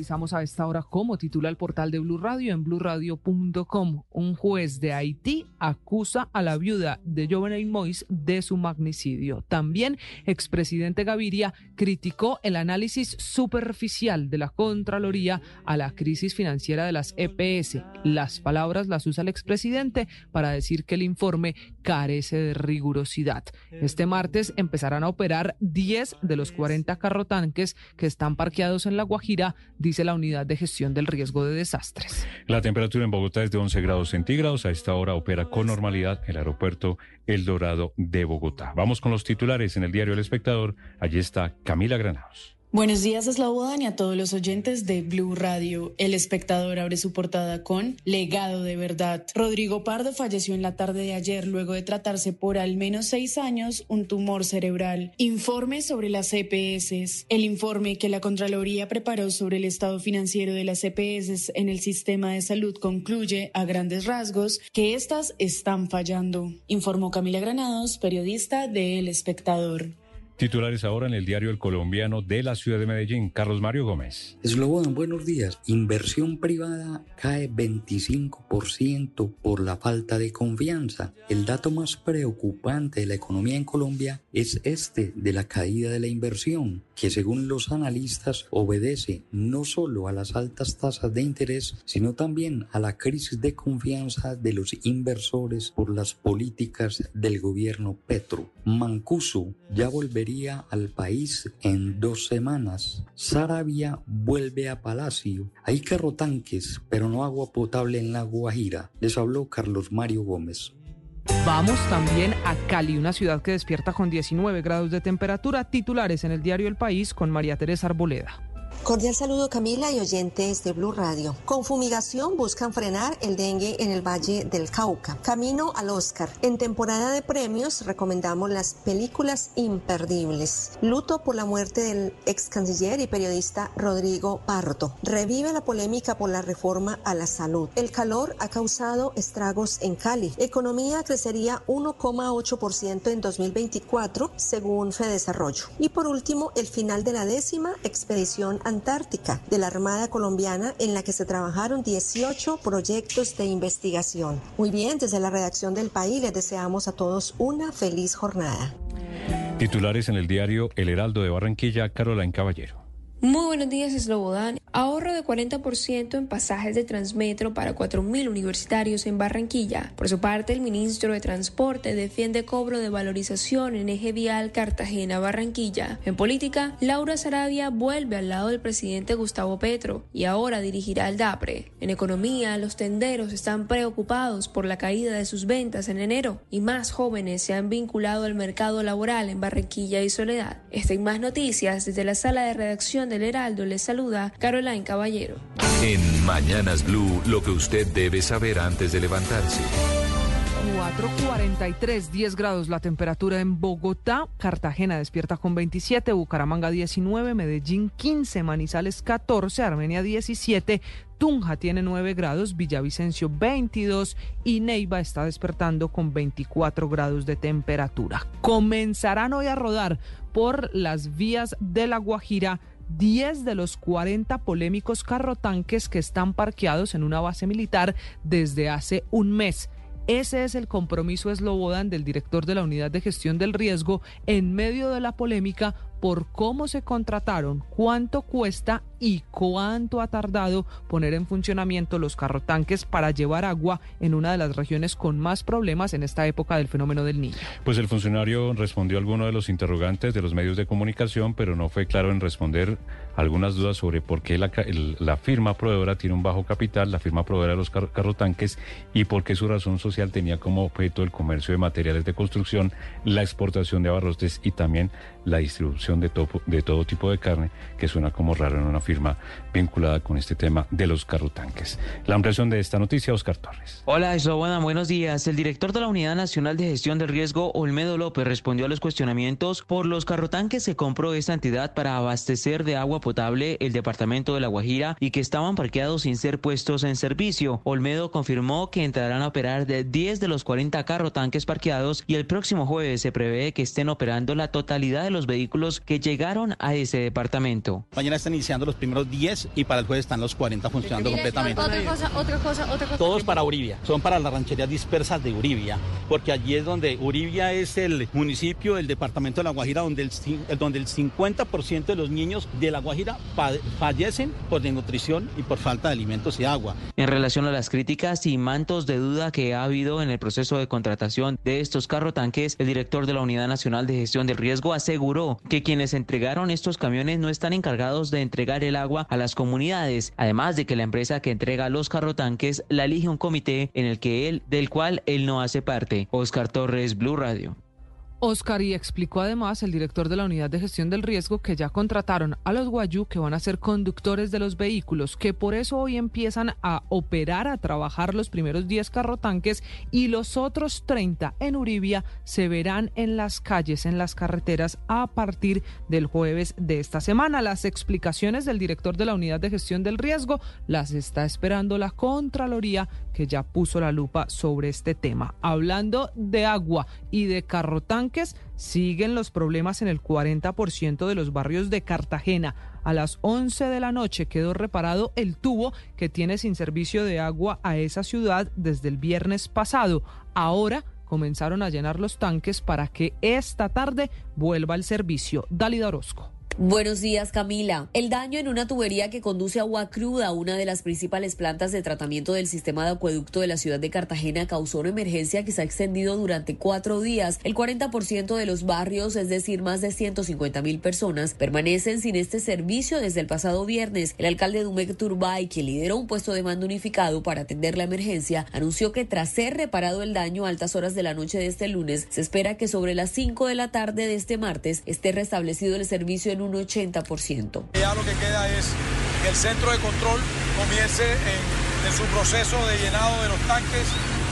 Revisamos a esta hora cómo titula el portal de Blue Radio en bluradio.com. Un juez de Haití acusa a la viuda de Jovenel Mois de su magnicidio. También expresidente Gaviria criticó el análisis superficial de la Contraloría a la crisis financiera de las EPS. Las palabras las usa el expresidente para decir que el informe carece de rigurosidad. Este martes empezarán a operar 10 de los 40 carrotanques que están parqueados en La Guajira dice la unidad de gestión del riesgo de desastres. La temperatura en Bogotá es de 11 grados centígrados. A esta hora opera con normalidad el aeropuerto El Dorado de Bogotá. Vamos con los titulares en el diario El Espectador. Allí está Camila Granados. Buenos días, Eslavodan y a todos los oyentes de Blue Radio. El espectador abre su portada con Legado de verdad. Rodrigo Pardo falleció en la tarde de ayer luego de tratarse por al menos seis años un tumor cerebral. Informe sobre las EPS. El informe que la Contraloría preparó sobre el estado financiero de las EPS en el sistema de salud concluye a grandes rasgos que estas están fallando, informó Camila Granados, periodista de El Espectador. Titulares ahora en el diario El Colombiano de la ciudad de Medellín, Carlos Mario Gómez. Eslobodan, buenos días. Inversión privada cae 25% por la falta de confianza. El dato más preocupante de la economía en Colombia es este de la caída de la inversión, que según los analistas obedece no solo a las altas tasas de interés, sino también a la crisis de confianza de los inversores por las políticas del gobierno Petro. Mancuso ya volvería al país en dos semanas. Sarabia vuelve a Palacio. Hay carrotanques, pero no agua potable en la Guajira. Les habló Carlos Mario Gómez. Vamos también a Cali, una ciudad que despierta con 19 grados de temperatura. Titulares en el diario El País con María Teresa Arboleda. Cordial saludo Camila y oyentes de Blue Radio. Con fumigación buscan frenar el dengue en el Valle del Cauca. Camino al Oscar. En temporada de premios recomendamos las películas imperdibles. Luto por la muerte del ex canciller y periodista Rodrigo Pardo. Revive la polémica por la reforma a la salud. El calor ha causado estragos en Cali. Economía crecería 1,8% en 2024 según Fedesarrollo. Y por último, el final de la décima expedición Antártica de la Armada Colombiana en la que se trabajaron 18 proyectos de investigación. Muy bien, desde la redacción del país les deseamos a todos una feliz jornada. Titulares en el diario El Heraldo de Barranquilla, Caroline Caballero. Muy buenos días, Slobodan. Ahorro de 40% en pasajes de Transmetro para 4.000 universitarios en Barranquilla. Por su parte, el ministro de Transporte defiende cobro de valorización en eje vial Cartagena-Barranquilla. En política, Laura Sarabia vuelve al lado del presidente Gustavo Petro y ahora dirigirá el DAPRE. En economía, los tenderos están preocupados por la caída de sus ventas en enero y más jóvenes se han vinculado al mercado laboral en Barranquilla y Soledad. Estén más noticias desde la sala de redacción del Heraldo les saluda Caroline Caballero. En Mañanas Blue, lo que usted debe saber antes de levantarse. 4.43, 10 grados la temperatura en Bogotá, Cartagena despierta con 27, Bucaramanga 19, Medellín 15, Manizales 14, Armenia 17, Tunja tiene 9 grados, Villavicencio 22 y Neiva está despertando con 24 grados de temperatura. Comenzarán hoy a rodar por las vías de La Guajira 10 de los 40 polémicos carrotanques que están parqueados en una base militar desde hace un mes. Ese es el compromiso eslobodan del director de la Unidad de Gestión del Riesgo en medio de la polémica por cómo se contrataron, cuánto cuesta y cuánto ha tardado poner en funcionamiento los carrotanques para llevar agua en una de las regiones con más problemas en esta época del fenómeno del niño. Pues el funcionario respondió a alguno de los interrogantes de los medios de comunicación, pero no fue claro en responder algunas dudas sobre por qué la, firma proveedora tiene un bajo capital, la firma proveedora de los carrotanques, y por qué su razón social tenía como objeto el comercio de materiales de construcción, la exportación de abarrotes y también la distribución de, de todo tipo de carne, que suena como raro en una firma vinculada con este tema de los carrotanques. La ampliación de esta noticia, Oscar Torres. Hola, buena, buenos días. El director de la Unidad Nacional de Gestión del Riesgo, Olmedo López, respondió a los cuestionamientos por los carrotanques que compró esta entidad para abastecer de agua potable el departamento de La Guajira y que estaban parqueados sin ser puestos en servicio. Olmedo confirmó que entrarán a operar de 10 de los 40 carrotanques parqueados y el próximo jueves se prevé que estén operando la totalidad de los vehículos que llegaron a ese departamento. Mañana están iniciando los primeros 10 y para el jueves están los 40 funcionando completamente. Otra cosa, otra cosa, otra cosa. Todos para Uribia, son para las rancherías dispersas de Uribia, porque allí es donde Uribia es el municipio, el departamento de La Guajira, donde el, donde el 50% de los niños de La Guajira fallecen por desnutrición y por falta de alimentos y agua. En relación a las críticas y mantos de duda que ha habido en el proceso de contratación de estos carrotanques, el director de la Unidad Nacional de Gestión del Riesgo aseguró que quienes entregaron estos camiones no están encargados de entregar el agua a las comunidades, además de que la empresa que entrega los carrotanques la elige un comité en el que él, del cual él no hace parte. Oscar Torres, Blue Radio. Oscar y explicó además el director de la Unidad de Gestión del Riesgo que ya contrataron a los Guayú que van a ser conductores de los vehículos, que por eso hoy empiezan a operar, a trabajar los primeros 10 carrotanques y los otros 30 en Uribia se verán en las calles, en las carreteras a partir del jueves de esta semana. Las explicaciones del director de la Unidad de Gestión del Riesgo las está esperando la Contraloría que ya puso la lupa sobre este tema. Hablando de agua y de carrotanques, siguen los problemas en el 40% de los barrios de Cartagena. A las 11 de la noche quedó reparado el tubo que tiene sin servicio de agua a esa ciudad desde el viernes pasado. Ahora comenzaron a llenar los tanques para que esta tarde vuelva al servicio. Dalida Orozco. Buenos días, Camila. El daño en una tubería que conduce agua cruda a una de las principales plantas de tratamiento del sistema de acueducto de la ciudad de Cartagena causó una emergencia que se ha extendido durante cuatro días. El 40% de los barrios, es decir, más de 150 mil personas, permanecen sin este servicio desde el pasado viernes. El alcalde Dumek Turbay, que lideró un puesto de mando unificado para atender la emergencia, anunció que tras ser reparado el daño a altas horas de la noche de este lunes, se espera que sobre las 5 de la tarde de este martes esté restablecido el servicio en un un 80%. Ya lo que queda es que el centro de control comience en, su proceso de llenado de los tanques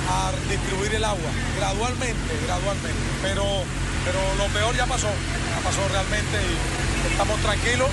a distribuir el agua, gradualmente, gradualmente. Pero, pero lo peor ya pasó, ya pasó realmente y estamos tranquilos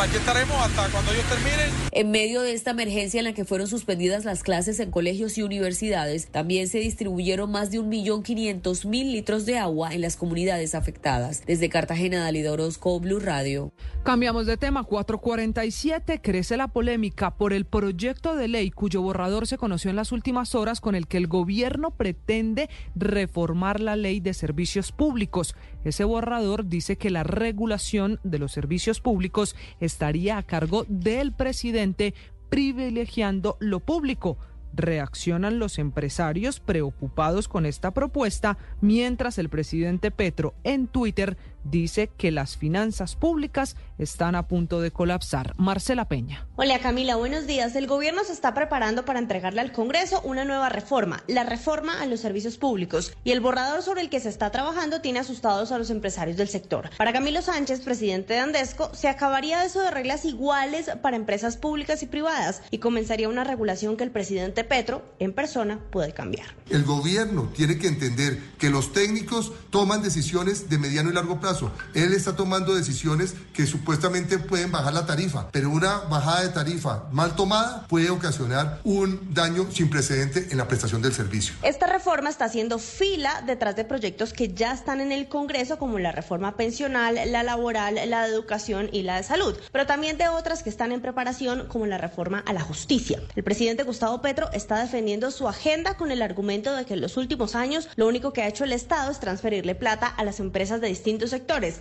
aquí estaremos hasta cuando ellos terminen. En medio de esta emergencia en la que fueron suspendidas las clases en colegios y universidades, también se distribuyeron más de un millón quinientos mil litros de agua en las comunidades afectadas. Desde Cartagena, Dalida Orozco, Blue Radio. Cambiamos de tema. 447 crece la polémica por el proyecto de ley cuyo borrador se conoció en las últimas horas con el que el gobierno pretende reformar la ley de servicios públicos. Ese borrador dice que la regulación de los servicios públicos estaría a cargo del presidente privilegiando lo público. Reaccionan los empresarios preocupados con esta propuesta, mientras el presidente Petro en Twitter dice que las finanzas públicas están a punto de colapsar. Marcela Peña. Hola Camila, buenos días. El gobierno se está preparando para entregarle al Congreso una nueva reforma, la reforma a los servicios públicos, y el borrador sobre el que se está trabajando tiene asustados a los empresarios del sector. Para Camilo Sánchez, presidente de Andesco, se acabaría eso de reglas iguales para empresas públicas y privadas y comenzaría una regulación que el presidente Petro, en persona, puede cambiar. El gobierno tiene que entender que los técnicos toman decisiones de mediano y largo plazo él está tomando decisiones que supuestamente pueden bajar la tarifa, pero una bajada de tarifa mal tomada puede ocasionar un daño sin precedente en la prestación del servicio. Esta reforma está haciendo fila detrás de proyectos que ya están en el Congreso, como la reforma pensional, la laboral, la de educación y la de salud, pero también de otras que están en preparación, como la reforma a la justicia. El presidente Gustavo Petro está defendiendo su agenda con el argumento de que en los últimos años lo único que ha hecho el Estado es transferirle plata a las empresas de distintos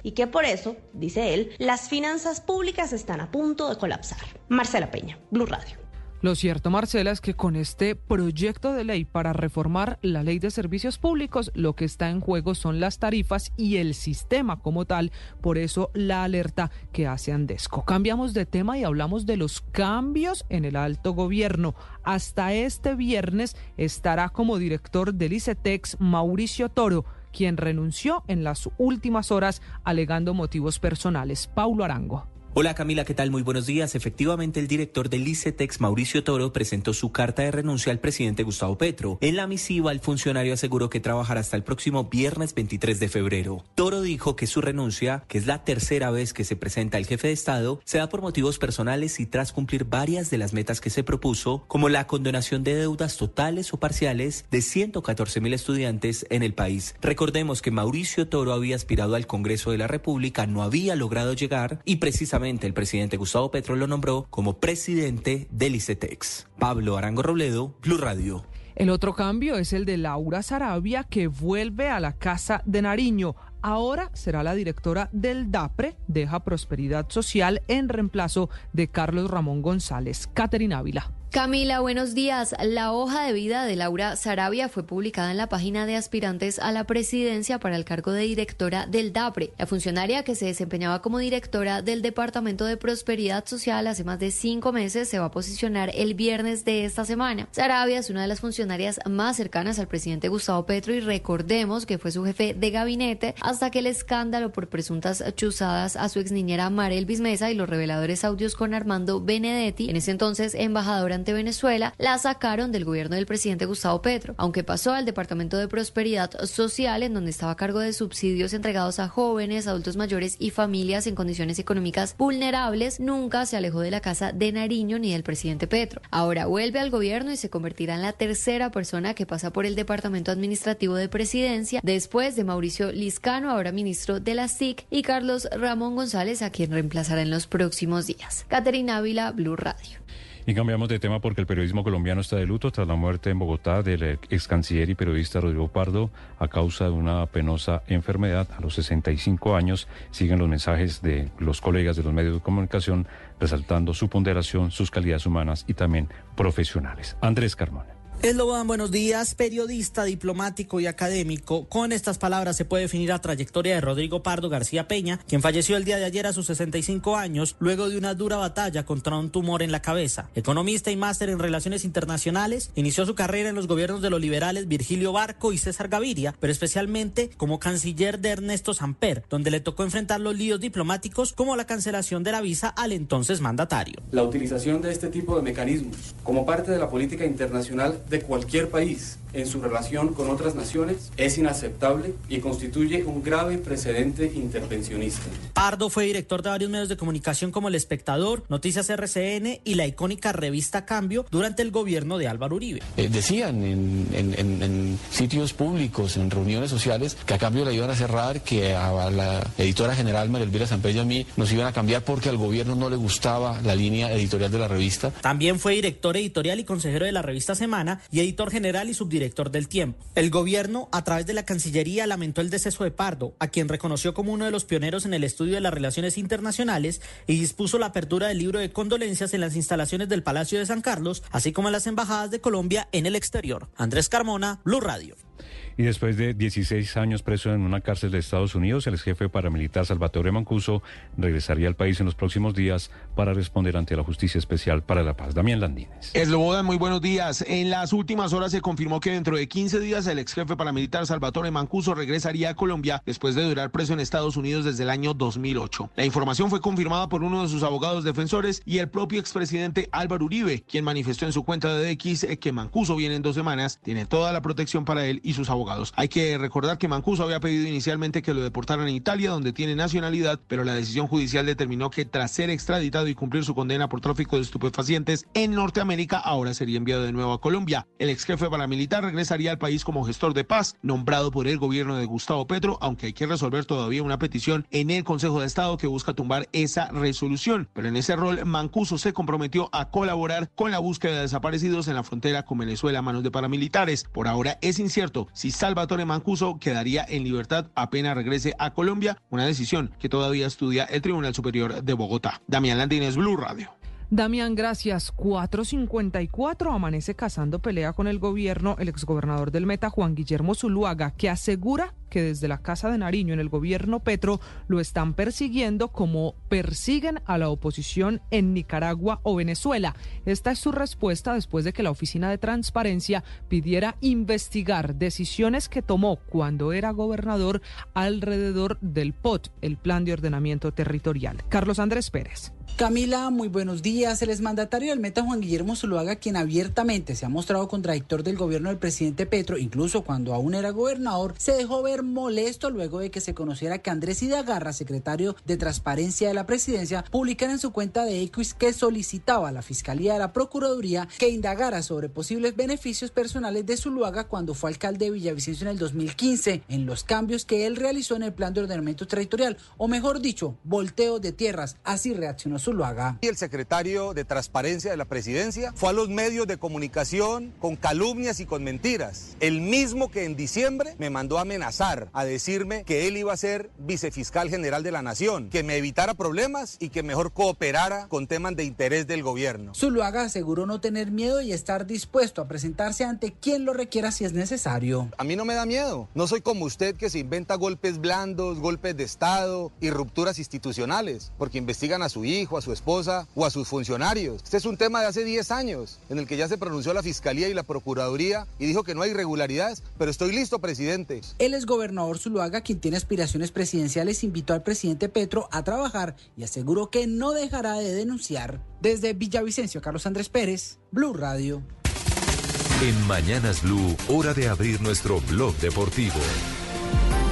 y que por eso, dice él, las finanzas públicas están a punto de colapsar. Marcela Peña, Blue Radio. Lo cierto, Marcela, es que con este proyecto de ley para reformar la ley de servicios públicos, lo que está en juego son las tarifas y el sistema como tal. Por eso la alerta que hace Andesco. Cambiamos de tema y hablamos de los cambios en el alto gobierno. Hasta este viernes estará como director del ICETEX Mauricio Toro quien renunció en las últimas horas alegando motivos personales. Paulo Arango. Hola Camila, ¿qué tal? Muy buenos días. Efectivamente, el director del ICETEX, Mauricio Toro, presentó su carta de renuncia al presidente Gustavo Petro. En la misiva, el funcionario aseguró que trabajará hasta el próximo viernes 23 de febrero. Toro dijo que su renuncia, que es la tercera vez que se presenta el jefe de Estado, se da por motivos personales y tras cumplir varias de las metas que se propuso, como la condonación de deudas totales o parciales de 114 mil estudiantes en el país. Recordemos que Mauricio Toro había aspirado al Congreso de la República, no había logrado llegar y precisamente el presidente Gustavo Petro lo nombró como presidente del ICETEX. Pablo Arango Robledo, Blue Radio. El otro cambio es el de Laura Sarabia, que vuelve a la Casa de Nariño. Ahora será la directora del DAPRE, Deja Prosperidad Social, en reemplazo de Carlos Ramón González. Caterina Ávila. Camila, buenos días. La hoja de vida de Laura Sarabia fue publicada en la página de aspirantes a la presidencia para el cargo de directora del DAPRE. La funcionaria que se desempeñaba como directora del Departamento de Prosperidad Social hace más de cinco meses se va a posicionar el viernes de esta semana. Sarabia es una de las funcionarias más cercanas al presidente Gustavo Petro y recordemos que fue su jefe de gabinete hasta que el escándalo por presuntas chuzadas a su ex niñera Marel Bismesa y los reveladores audios con Armando Benedetti, en ese entonces embajadora ante Venezuela, la sacaron del gobierno del presidente Gustavo Petro, aunque pasó al Departamento de Prosperidad Social, en donde estaba a cargo de subsidios entregados a jóvenes, adultos mayores y familias en condiciones económicas vulnerables, nunca se alejó de la casa de Nariño ni del presidente Petro. Ahora vuelve al gobierno y se convertirá en la tercera persona que pasa por el Departamento Administrativo de Presidencia, después de Mauricio Liscano, ahora ministro de la SIC, y Carlos Ramón González, a quien reemplazará en los próximos días. Caterina Ávila, Blue Radio. Y cambiamos de tema porque el periodismo colombiano está de luto tras la muerte en Bogotá del ex canciller y periodista Rodrigo Pardo a causa de una penosa enfermedad. A los 65 años siguen los mensajes de los colegas de los medios de comunicación resaltando su ponderación, sus calidades humanas y también profesionales. Andrés Carmona. Esloban, buenos días. Periodista, diplomático y académico. Con estas palabras se puede definir la trayectoria de Rodrigo Pardo García Peña, quien falleció el día de ayer a sus 65 años luego de una dura batalla contra un tumor en la cabeza. Economista y máster en relaciones internacionales, inició su carrera en los gobiernos de los liberales Virgilio Barco y César Gaviria, pero especialmente como canciller de Ernesto Samper, donde le tocó enfrentar los líos diplomáticos como la cancelación de la visa al entonces mandatario. La utilización de este tipo de mecanismos como parte de la política internacional de cualquier país en su relación con otras naciones es inaceptable y constituye un grave precedente intervencionista. Pardo fue director de varios medios de comunicación como El Espectador, Noticias RCN y la icónica revista Cambio durante el gobierno de Álvaro Uribe. Eh, decían en, en, en, en, sitios públicos, en reuniones sociales, que a cambio la iban a cerrar, que a la editora general María Elvira Sampella y a mí nos iban a cambiar porque al gobierno no le gustaba la línea editorial de la revista. También fue director editorial y consejero de la revista Semana y editor general y subdirector del Tiempo. El gobierno, a través de la Cancillería, lamentó el deceso de Pardo, a quien reconoció como uno de los pioneros en el estudio de las relaciones internacionales y dispuso la apertura del libro de condolencias en las instalaciones del Palacio de San Carlos, así como en las embajadas de Colombia en el exterior. Andrés Carmona, Blue Radio. Y después de 16 años preso en una cárcel de Estados Unidos, el ex jefe paramilitar Salvatore Mancuso regresaría al país en los próximos días para responder ante la Justicia Especial para la Paz. Damián Landines. Eslobodan, muy buenos días. En las últimas horas se confirmó que dentro de 15 días el ex jefe paramilitar Salvatore Mancuso regresaría a Colombia después de durar preso en Estados Unidos desde el año 2008. La información fue confirmada por uno de sus abogados defensores y el propio expresidente Álvaro Uribe, quien manifestó en su cuenta de X que Mancuso viene en dos semanas, tiene toda la protección para él y sus abogados. Hay que recordar que Mancuso había pedido inicialmente que lo deportaran en Italia, donde tiene nacionalidad, pero la decisión judicial determinó que tras ser extraditado y cumplir su condena por tráfico de estupefacientes en Norteamérica, ahora sería enviado de nuevo a Colombia. El ex jefe paramilitar regresaría al país como gestor de paz, nombrado por el gobierno de Gustavo Petro, aunque hay que resolver todavía una petición en el Consejo de Estado que busca tumbar esa resolución. Pero en ese rol, Mancuso se comprometió a colaborar con la búsqueda de desaparecidos en la frontera con Venezuela a manos de paramilitares. Por ahora es incierto si Salvatore Mancuso quedaría en libertad apenas regrese a Colombia, una decisión que todavía estudia el Tribunal Superior de Bogotá. Damián Landines, Blue Radio. Damián, gracias. 454 amanece cazando pelea con el gobierno el exgobernador del Meta, Juan Guillermo Zuluaga, que asegura que desde la Casa de Nariño en el gobierno Petro lo están persiguiendo como persiguen a la oposición en Nicaragua o Venezuela. Esta es su respuesta después de que la Oficina de Transparencia pidiera investigar decisiones que tomó cuando era gobernador alrededor del POT, el Plan de Ordenamiento Territorial. Carlos Andrés Pérez. Camila, muy buenos días. El exmandatario del Meta, Juan Guillermo Zuluaga, quien abiertamente se ha mostrado contradictor del gobierno del presidente Petro, incluso cuando aún era gobernador, se dejó ver molesto luego de que se conociera que Andrés Idagarra, secretario de Transparencia de la Presidencia, publicara en su cuenta de X que solicitaba a la Fiscalía de la Procuraduría que indagara sobre posibles beneficios personales de Zuluaga cuando fue alcalde de Villavicencio en el 2015, en los cambios que él realizó en el plan de ordenamiento territorial, o mejor dicho, volteo de tierras. Así reaccionó Zuluaga. Y el secretario de Transparencia de la Presidencia fue a los medios de comunicación con calumnias y con mentiras. El mismo que en diciembre me mandó a amenazar, a decirme que él iba a ser vicefiscal general de la Nación, que me evitara problemas y que mejor cooperara con temas de interés del gobierno. Zuluaga aseguró no tener miedo y estar dispuesto a presentarse ante quien lo requiera si es necesario. A mí no me da miedo. No soy como usted que se inventa golpes blandos, golpes de Estado y rupturas institucionales, porque investigan a su hijo, a su esposa o a sus funcionarios. Este es un tema de hace 10 años en el que ya se pronunció la Fiscalía y la Procuraduría y dijo que no hay irregularidades, pero estoy listo, presidente. El exgobernador Zuluaga, quien tiene aspiraciones presidenciales, invitó al presidente Petro a trabajar y aseguró que no dejará de denunciar. Desde Villavicencio, Carlos Andrés Pérez, Blue Radio. En Mañanas Blue, hora de abrir nuestro blog deportivo.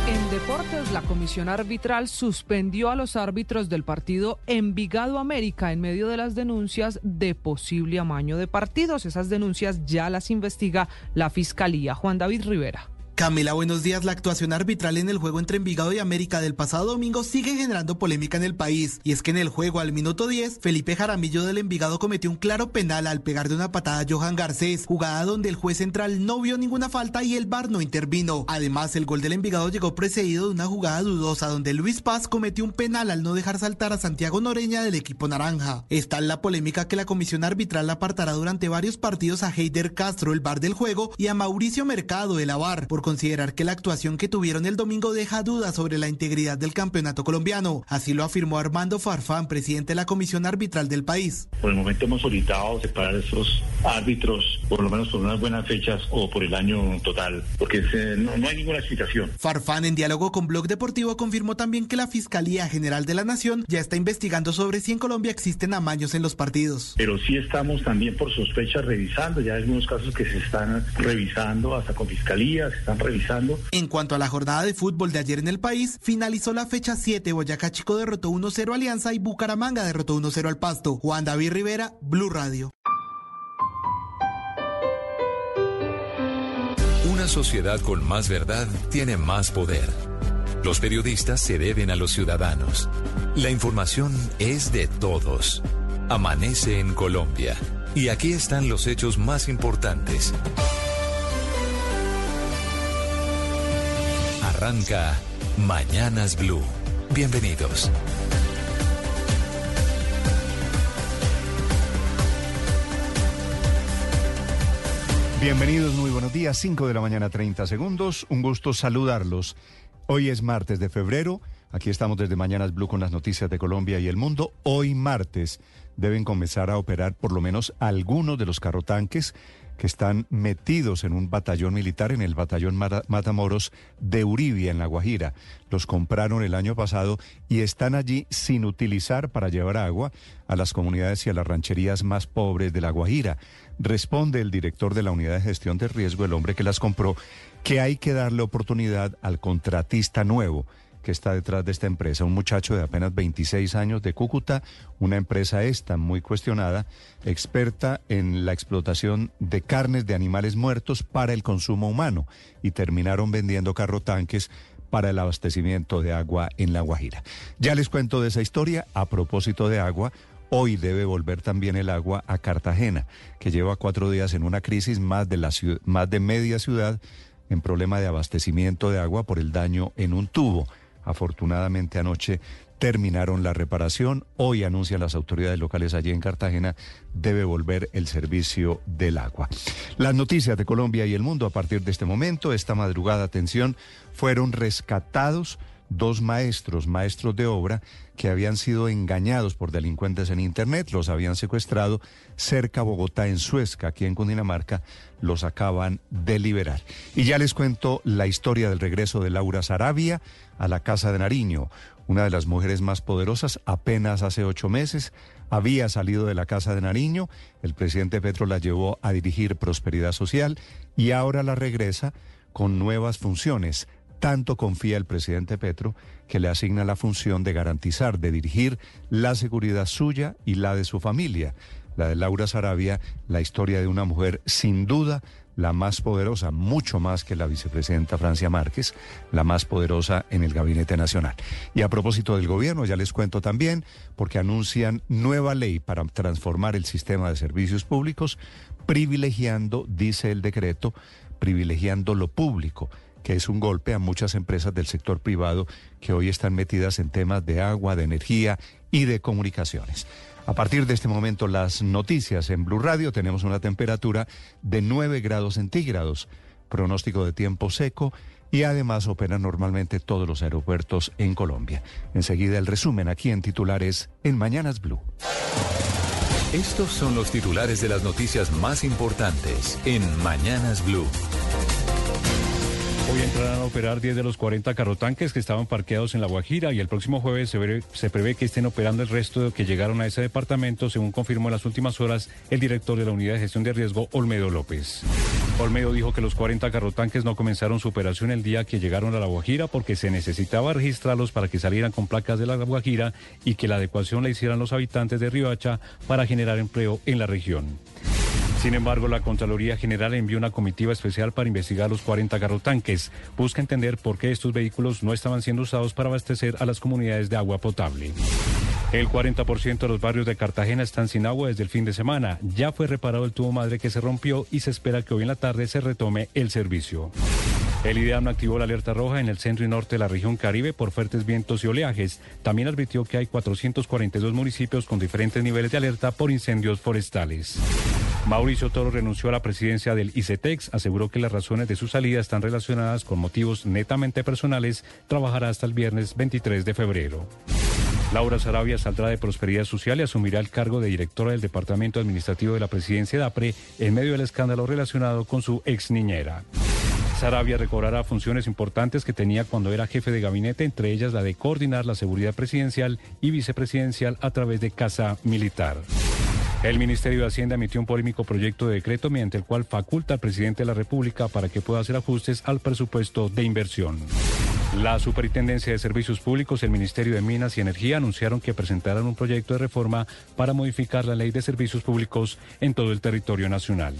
En deportes, la comisión arbitral suspendió a los árbitros del partido Envigado América en medio de las denuncias de posible amaño de partidos. Esas denuncias ya las investiga la Fiscalía. Juan David Rivera. Camila, buenos días. La actuación arbitral en el juego entre Envigado y América del pasado domingo sigue generando polémica en el país. Y es que en el juego al minuto 10, Felipe Jaramillo del Envigado cometió un claro penal al pegar de una patada a Johan Garcés, jugada donde el juez central no vio ninguna falta y el VAR no intervino. Además, el gol del Envigado llegó precedido de una jugada dudosa donde Luis Paz cometió un penal al no dejar saltar a Santiago Noreña del equipo naranja. Está en la polémica que la comisión arbitral apartará durante varios partidos a Heider Castro, el VAR del juego, y a Mauricio Mercado de la VAR por considerar que la actuación que tuvieron el domingo deja dudas sobre la integridad del campeonato colombiano. Así lo afirmó Armando Farfán, presidente de la Comisión Arbitral del país. Por el momento hemos solicitado separar esos árbitros, por lo menos por unas buenas fechas o por el año total, porque no, no hay ninguna explicación. Farfán, en diálogo con Blog Deportivo, confirmó también que la Fiscalía General de la Nación ya está investigando sobre si en Colombia existen amaños en los partidos. Pero sí estamos también por sospechas revisando, ya hay algunos casos que se están revisando, hasta con Fiscalía, se están revisando en cuanto a la jornada de fútbol de ayer en el país, finalizó la fecha 7. Boyacá Chico derrotó 1-0 Alianza y Bucaramanga derrotó 1-0 al Pasto. Juan David Rivera, Blue Radio. Una sociedad con más verdad tiene más poder. Los periodistas se deben a los ciudadanos. La información es de todos. Amanece en Colombia. Y aquí están los hechos más importantes. Arranca Mañanas Blue. Bienvenidos. Bienvenidos, muy buenos días. 5 de la mañana, 30 segundos. Un gusto saludarlos. Hoy es martes de febrero. Aquí estamos desde Mañanas Blue con las noticias de Colombia y el mundo. Hoy martes deben comenzar a operar por lo menos algunos de los carrotanques que están metidos en un batallón militar, en el batallón Matamoros de Uribia, en La Guajira. Los compraron el año pasado y están allí sin utilizar para llevar agua a las comunidades y a las rancherías más pobres de La Guajira. Responde el director de la Unidad de Gestión de Riesgo, el hombre que las compró, que hay que darle oportunidad al contratista nuevo que está detrás de esta empresa, un muchacho de apenas 26 años de Cúcuta, una empresa esta muy cuestionada, experta en la explotación de carnes de animales muertos para el consumo humano y terminaron vendiendo carrotanques para el abastecimiento de agua en La Guajira. Ya les cuento de esa historia a propósito de agua. Hoy debe volver también el agua a Cartagena, que lleva cuatro días en una crisis más de, la más de media ciudad en problema de abastecimiento de agua por el daño en un tubo. Afortunadamente anoche terminaron la reparación. Hoy anuncian las autoridades locales allí en Cartagena, debe volver el servicio del agua. Las noticias de Colombia y el mundo a partir de este momento, esta madrugada, atención, fueron rescatados dos maestros, maestros de obra, que habían sido engañados por delincuentes en Internet, los habían secuestrado cerca a Bogotá, en Suezca, aquí en Cundinamarca, los acaban de liberar. Y ya les cuento la historia del regreso de Laura Sarabia a la Casa de Nariño, una de las mujeres más poderosas, apenas hace ocho meses. Había salido de la Casa de Nariño, el presidente Petro la llevó a dirigir Prosperidad Social y ahora la regresa con nuevas funciones tanto confía el presidente Petro que le asigna la función de garantizar, de dirigir la seguridad suya y la de su familia. La de Laura Sarabia, la historia de una mujer sin duda la más poderosa, mucho más que la vicepresidenta Francia Márquez, la más poderosa en el Gabinete Nacional. Y a propósito del gobierno, ya les cuento también, porque anuncian nueva ley para transformar el sistema de servicios públicos, privilegiando, dice el decreto, privilegiando lo público que es un golpe a muchas empresas del sector privado que hoy están metidas en temas de agua, de energía y de comunicaciones. A partir de este momento, las noticias en Blue Radio tenemos una temperatura de 9 grados centígrados, pronóstico de tiempo seco y además operan normalmente todos los aeropuertos en Colombia. Enseguida el resumen aquí en titulares en Mañanas Blue. Estos son los titulares de las noticias más importantes en Mañanas Blue. Hoy entrarán a operar 10 de los 40 carrotanques que estaban parqueados en La Guajira y el próximo jueves se, prevé que estén operando el resto que llegaron a ese departamento, según confirmó en las últimas horas el director de la Unidad de Gestión de Riesgo, Olmedo López. Olmedo dijo que los 40 carrotanques no comenzaron su operación el día que llegaron a La Guajira porque se necesitaba registrarlos para que salieran con placas de La Guajira y que la adecuación la hicieran los habitantes de Riohacha para generar empleo en la región. Sin embargo, la Contraloría General envió una comitiva especial para investigar los 40 garrotanques. Busca entender por qué estos vehículos no estaban siendo usados para abastecer a las comunidades de agua potable. El 40% de los barrios de Cartagena están sin agua desde el fin de semana. Ya fue reparado el tubo madre que se rompió y se espera que hoy en la tarde se retome el servicio. El IDEAM activó la alerta roja en el centro y norte de la región Caribe por fuertes vientos y oleajes. También advirtió que hay 442 municipios con diferentes niveles de alerta por incendios forestales. Mauricio Toro renunció a la presidencia del ICETEX, aseguró que las razones de su salida están relacionadas con motivos netamente personales, trabajará hasta el viernes 23 de febrero. Laura Sarabia saldrá de Prosperidad Social y asumirá el cargo de directora del Departamento Administrativo de la Presidencia de APRE en medio del escándalo relacionado con su ex niñera. Sarabia recobrará funciones importantes que tenía cuando era jefe de gabinete, entre ellas la de coordinar la seguridad presidencial y vicepresidencial a través de Casa Militar. El Ministerio de Hacienda emitió un polémico proyecto de decreto mediante el cual faculta al presidente de la República para que pueda hacer ajustes al presupuesto de inversión. La Superintendencia de Servicios Públicos el Ministerio de Minas y Energía anunciaron que presentarán un proyecto de reforma para modificar la ley de servicios públicos en todo el territorio nacional.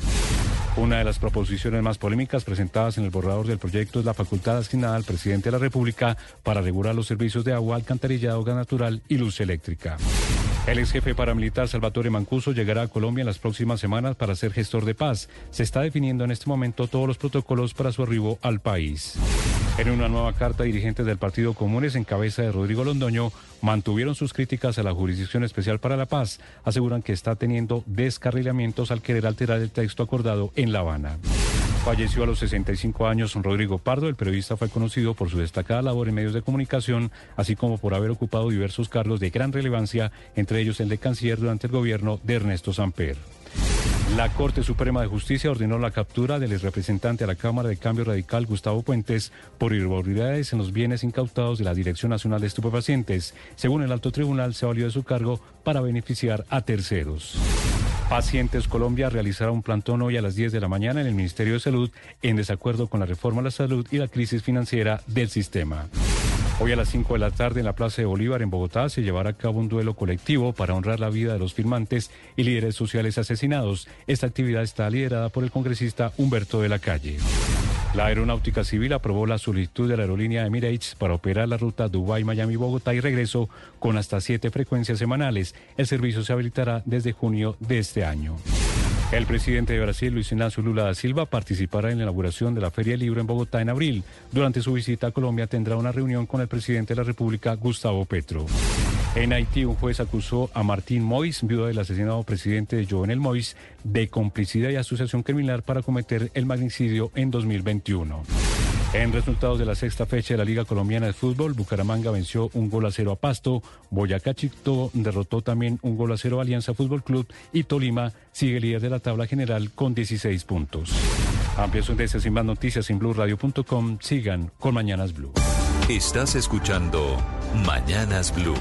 Una de las proposiciones más polémicas presentadas en el borrador del proyecto es la facultad asignada al presidente de la República para regular los servicios de agua, alcantarillado, gas natural y luz eléctrica. El ex jefe paramilitar Salvatore Mancuso llegará a Colombia en las próximas semanas para ser gestor de paz. Se está definiendo en este momento todos los protocolos para su arribo al país. En una nueva carta, dirigentes del Partido Comunes, en cabeza de Rodrigo Londoño, mantuvieron sus críticas a la Jurisdicción Especial para la Paz. Aseguran que está teniendo descarrilamientos al querer alterar el texto acordado en La Habana. Falleció a los 65 años Rodrigo Pardo. El periodista fue conocido por su destacada labor en medios de comunicación, así como por haber ocupado diversos cargos de gran relevancia, entre ellos el de canciller durante el gobierno de Ernesto Samper. La Corte Suprema de Justicia ordenó la captura del representante a la Cámara de Cambio Radical Gustavo Puentes por irregularidades en los bienes incautados de la Dirección Nacional de Estupefacientes. Según el alto tribunal, se valió de su cargo para beneficiar a terceros. Pacientes Colombia realizará un plantón hoy a las 10 de la mañana en el Ministerio de Salud en desacuerdo con la reforma a la salud y la crisis financiera del sistema. Hoy a las 5 de la tarde en la Plaza de Bolívar en Bogotá se llevará a cabo un duelo colectivo para honrar la vida de los firmantes y líderes sociales asesinados. Esta actividad está liderada por el congresista Humberto de la Calle. La Aeronáutica Civil aprobó la solicitud de la aerolínea Emirates para operar la ruta Dubái-Miami-Bogotá y regreso con hasta siete frecuencias semanales. El servicio se habilitará desde junio de este año. El presidente de Brasil, Luis Ignacio Lula da Silva, participará en la inauguración de la Feria del Libro en Bogotá en abril. Durante su visita a Colombia tendrá una reunión con el presidente de la República, Gustavo Petro. En Haití, un juez acusó a Martín Mois, viuda del asesinado presidente Jovenel Mois, de complicidad y asociación criminal para cometer el magnicidio en 2021. En resultados de la sexta fecha de la Liga Colombiana de Fútbol, Bucaramanga venció un gol a cero a Pasto, Boyacá Chicto derrotó también un gol a cero a Alianza Fútbol Club y Tolima sigue líder de la tabla general con 16 puntos. Amplias noticias y más noticias en blueradio.com. Sigan con Mañanas Blue. Estás escuchando Mañanas Blue.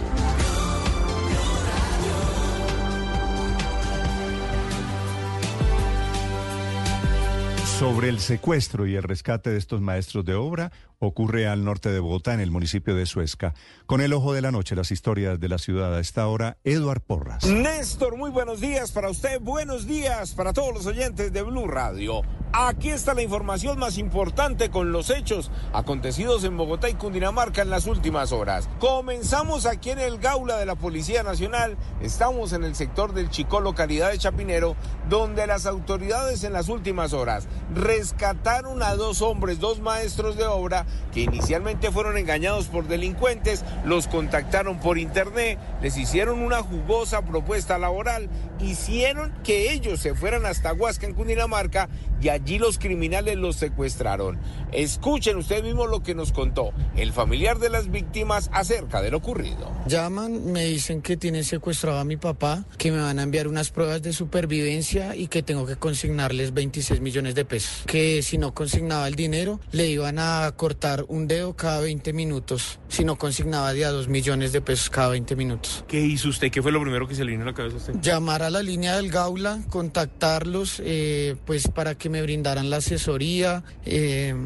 Sobre el secuestro y el rescate de estos maestros de obra, ocurre al norte de Bogotá, en el municipio de Suezca. Con el ojo de la noche, las historias de la ciudad a esta hora, Eduard Porras. Néstor, muy buenos días para usted, buenos días para todos los oyentes de Blue Radio. Aquí está la información más importante con los hechos acontecidos en Bogotá y Cundinamarca en las últimas horas. Comenzamos aquí en el Gaula de la Policía Nacional. Estamos en el sector del Chicó, localidad de Chapinero, donde las autoridades en las últimas horas rescataron a dos hombres, dos maestros de obra, que inicialmente fueron engañados por delincuentes, los contactaron por internet, les hicieron una jugosa propuesta laboral, hicieron que ellos se fueran hasta Huasca en Cundinamarca y allí los criminales los secuestraron. Escuchen ustedes mismos lo que nos contó el familiar de las víctimas acerca de lo ocurrido. Llaman, me dicen que tienen secuestrado a mi papá, que me van a enviar unas pruebas de supervivencia y que tengo que consignarles 26 millones de pesos. Que si no consignaba el dinero, le iban a cortar un dedo cada 20 minutos. Si no consignaba de a 2 millones de pesos cada 20 minutos. ¿Qué hizo usted? ¿Qué fue lo primero que se le vino a la cabeza a usted? Llamar a la línea del Gaula, contactarlos, eh, pues para que me brindaran la asesoría. Eh,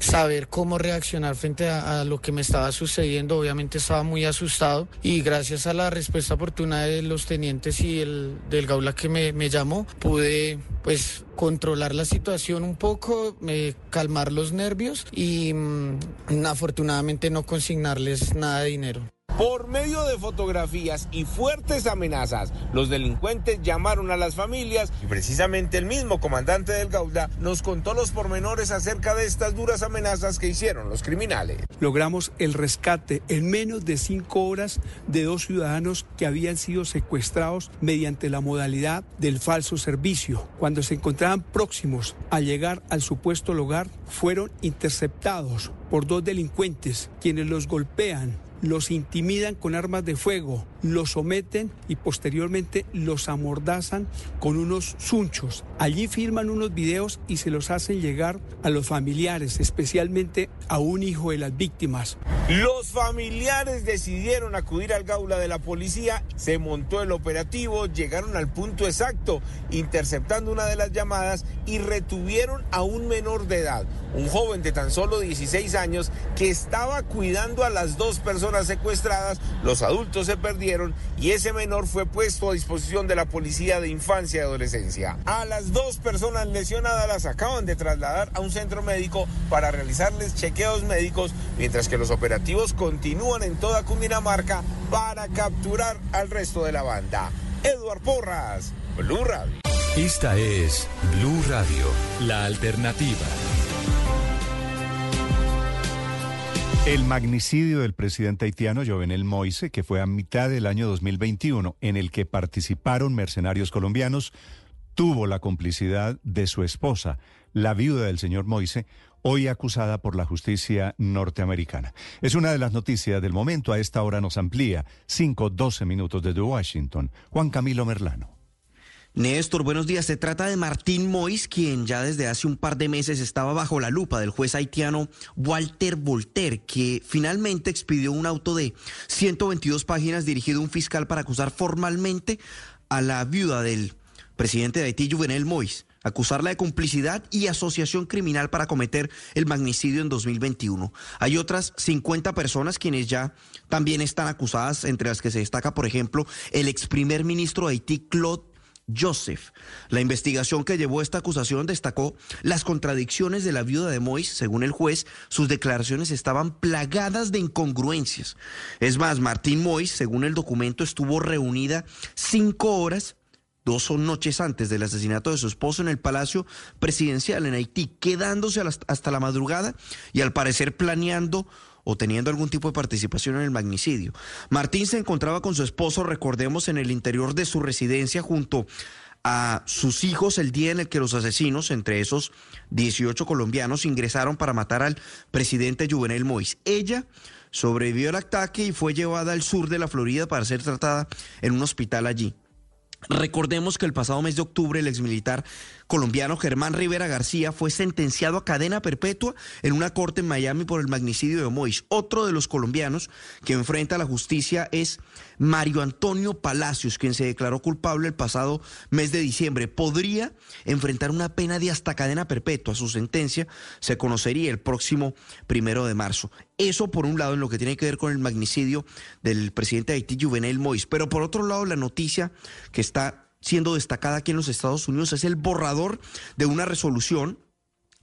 saber cómo reaccionar frente a, lo que me estaba sucediendo. Obviamente estaba muy asustado y gracias a la respuesta oportuna de los tenientes y el del Gaula que me, llamó, pude pues controlar la situación un poco, eh, calmar los nervios y mm, afortunadamente no consignarles nada de dinero. Por medio de fotografías y fuertes amenazas, los delincuentes llamaron a las familias y precisamente el mismo comandante del Gauda nos contó los pormenores acerca de estas duras amenazas que hicieron los criminales. Logramos el rescate en menos de cinco horas de dos ciudadanos que habían sido secuestrados mediante la modalidad del falso servicio. Cuando se encontraban próximos a llegar al supuesto lugar, fueron interceptados por dos delincuentes quienes los golpean los intimidan con armas de fuego, los someten y posteriormente los amordazan con unos sunchos. Allí firman unos videos y se los hacen llegar a los familiares, especialmente a un hijo de las víctimas. Los familiares decidieron acudir al gaula de la policía, se montó el operativo, llegaron al punto exacto, interceptando una de las llamadas y retuvieron a un menor de edad, un joven de tan solo 16 años que estaba cuidando a las dos personas secuestradas, los adultos se perdieron y ese menor fue puesto a disposición de la Policía de Infancia y Adolescencia. A las dos personas lesionadas las acaban de trasladar a un centro médico para realizarles chequeos médicos, mientras que los operativos continúan en toda Cundinamarca para capturar al resto de la banda. Eduard Porras, Blue Radio. Esta es Blue Radio, la alternativa. El magnicidio del presidente haitiano Jovenel Moise, que fue a mitad del año 2021, en el que participaron mercenarios colombianos, tuvo la complicidad de su esposa, la viuda del señor Moise, hoy acusada por la justicia norteamericana. Es una de las noticias del momento. A esta hora nos amplía 5, 12 minutos desde Washington. Juan Camilo Merlano. Néstor, buenos días. Se trata de Martín Mois, quien ya desde hace un par de meses estaba bajo la lupa del juez haitiano Walter Volter, que finalmente expidió un auto de 122 páginas dirigido a un fiscal para acusar formalmente a la viuda del presidente de Haití, Juvenel Mois acusarla de complicidad y asociación criminal para cometer el magnicidio en 2021. Hay otras 50 personas quienes ya también están acusadas, entre las que se destaca, por ejemplo, el ex primer ministro de Haití, Claude Joseph. La investigación que llevó esta acusación destacó las contradicciones de la viuda de Mois. Según el juez, sus declaraciones estaban plagadas de incongruencias. Es más, Martín Mois, según el documento, estuvo reunida cinco horas dos noches antes del asesinato de su esposo en el Palacio Presidencial en Haití, quedándose hasta la madrugada y al parecer planeando o teniendo algún tipo de participación en el magnicidio. Martín se encontraba con su esposo, recordemos, en el interior de su residencia junto a sus hijos el día en el que los asesinos, entre esos 18 colombianos, ingresaron para matar al presidente Juvenel Mois. Ella sobrevivió al ataque y fue llevada al sur de la Florida para ser tratada en un hospital allí. Recordemos que el pasado mes de octubre el exmilitar colombiano Germán Rivera García fue sentenciado a cadena perpetua en una corte en Miami por el magnicidio de Mois. Otro de los colombianos que enfrenta a la justicia es Mario Antonio Palacios, quien se declaró culpable el pasado mes de diciembre. Podría enfrentar una pena de hasta cadena perpetua. Su sentencia se conocería el próximo primero de marzo. Eso por un lado en lo que tiene que ver con el magnicidio del presidente de Haití, Juvenel Mois. Pero por otro lado, la noticia que está siendo destacada aquí en los Estados Unidos es el borrador de una resolución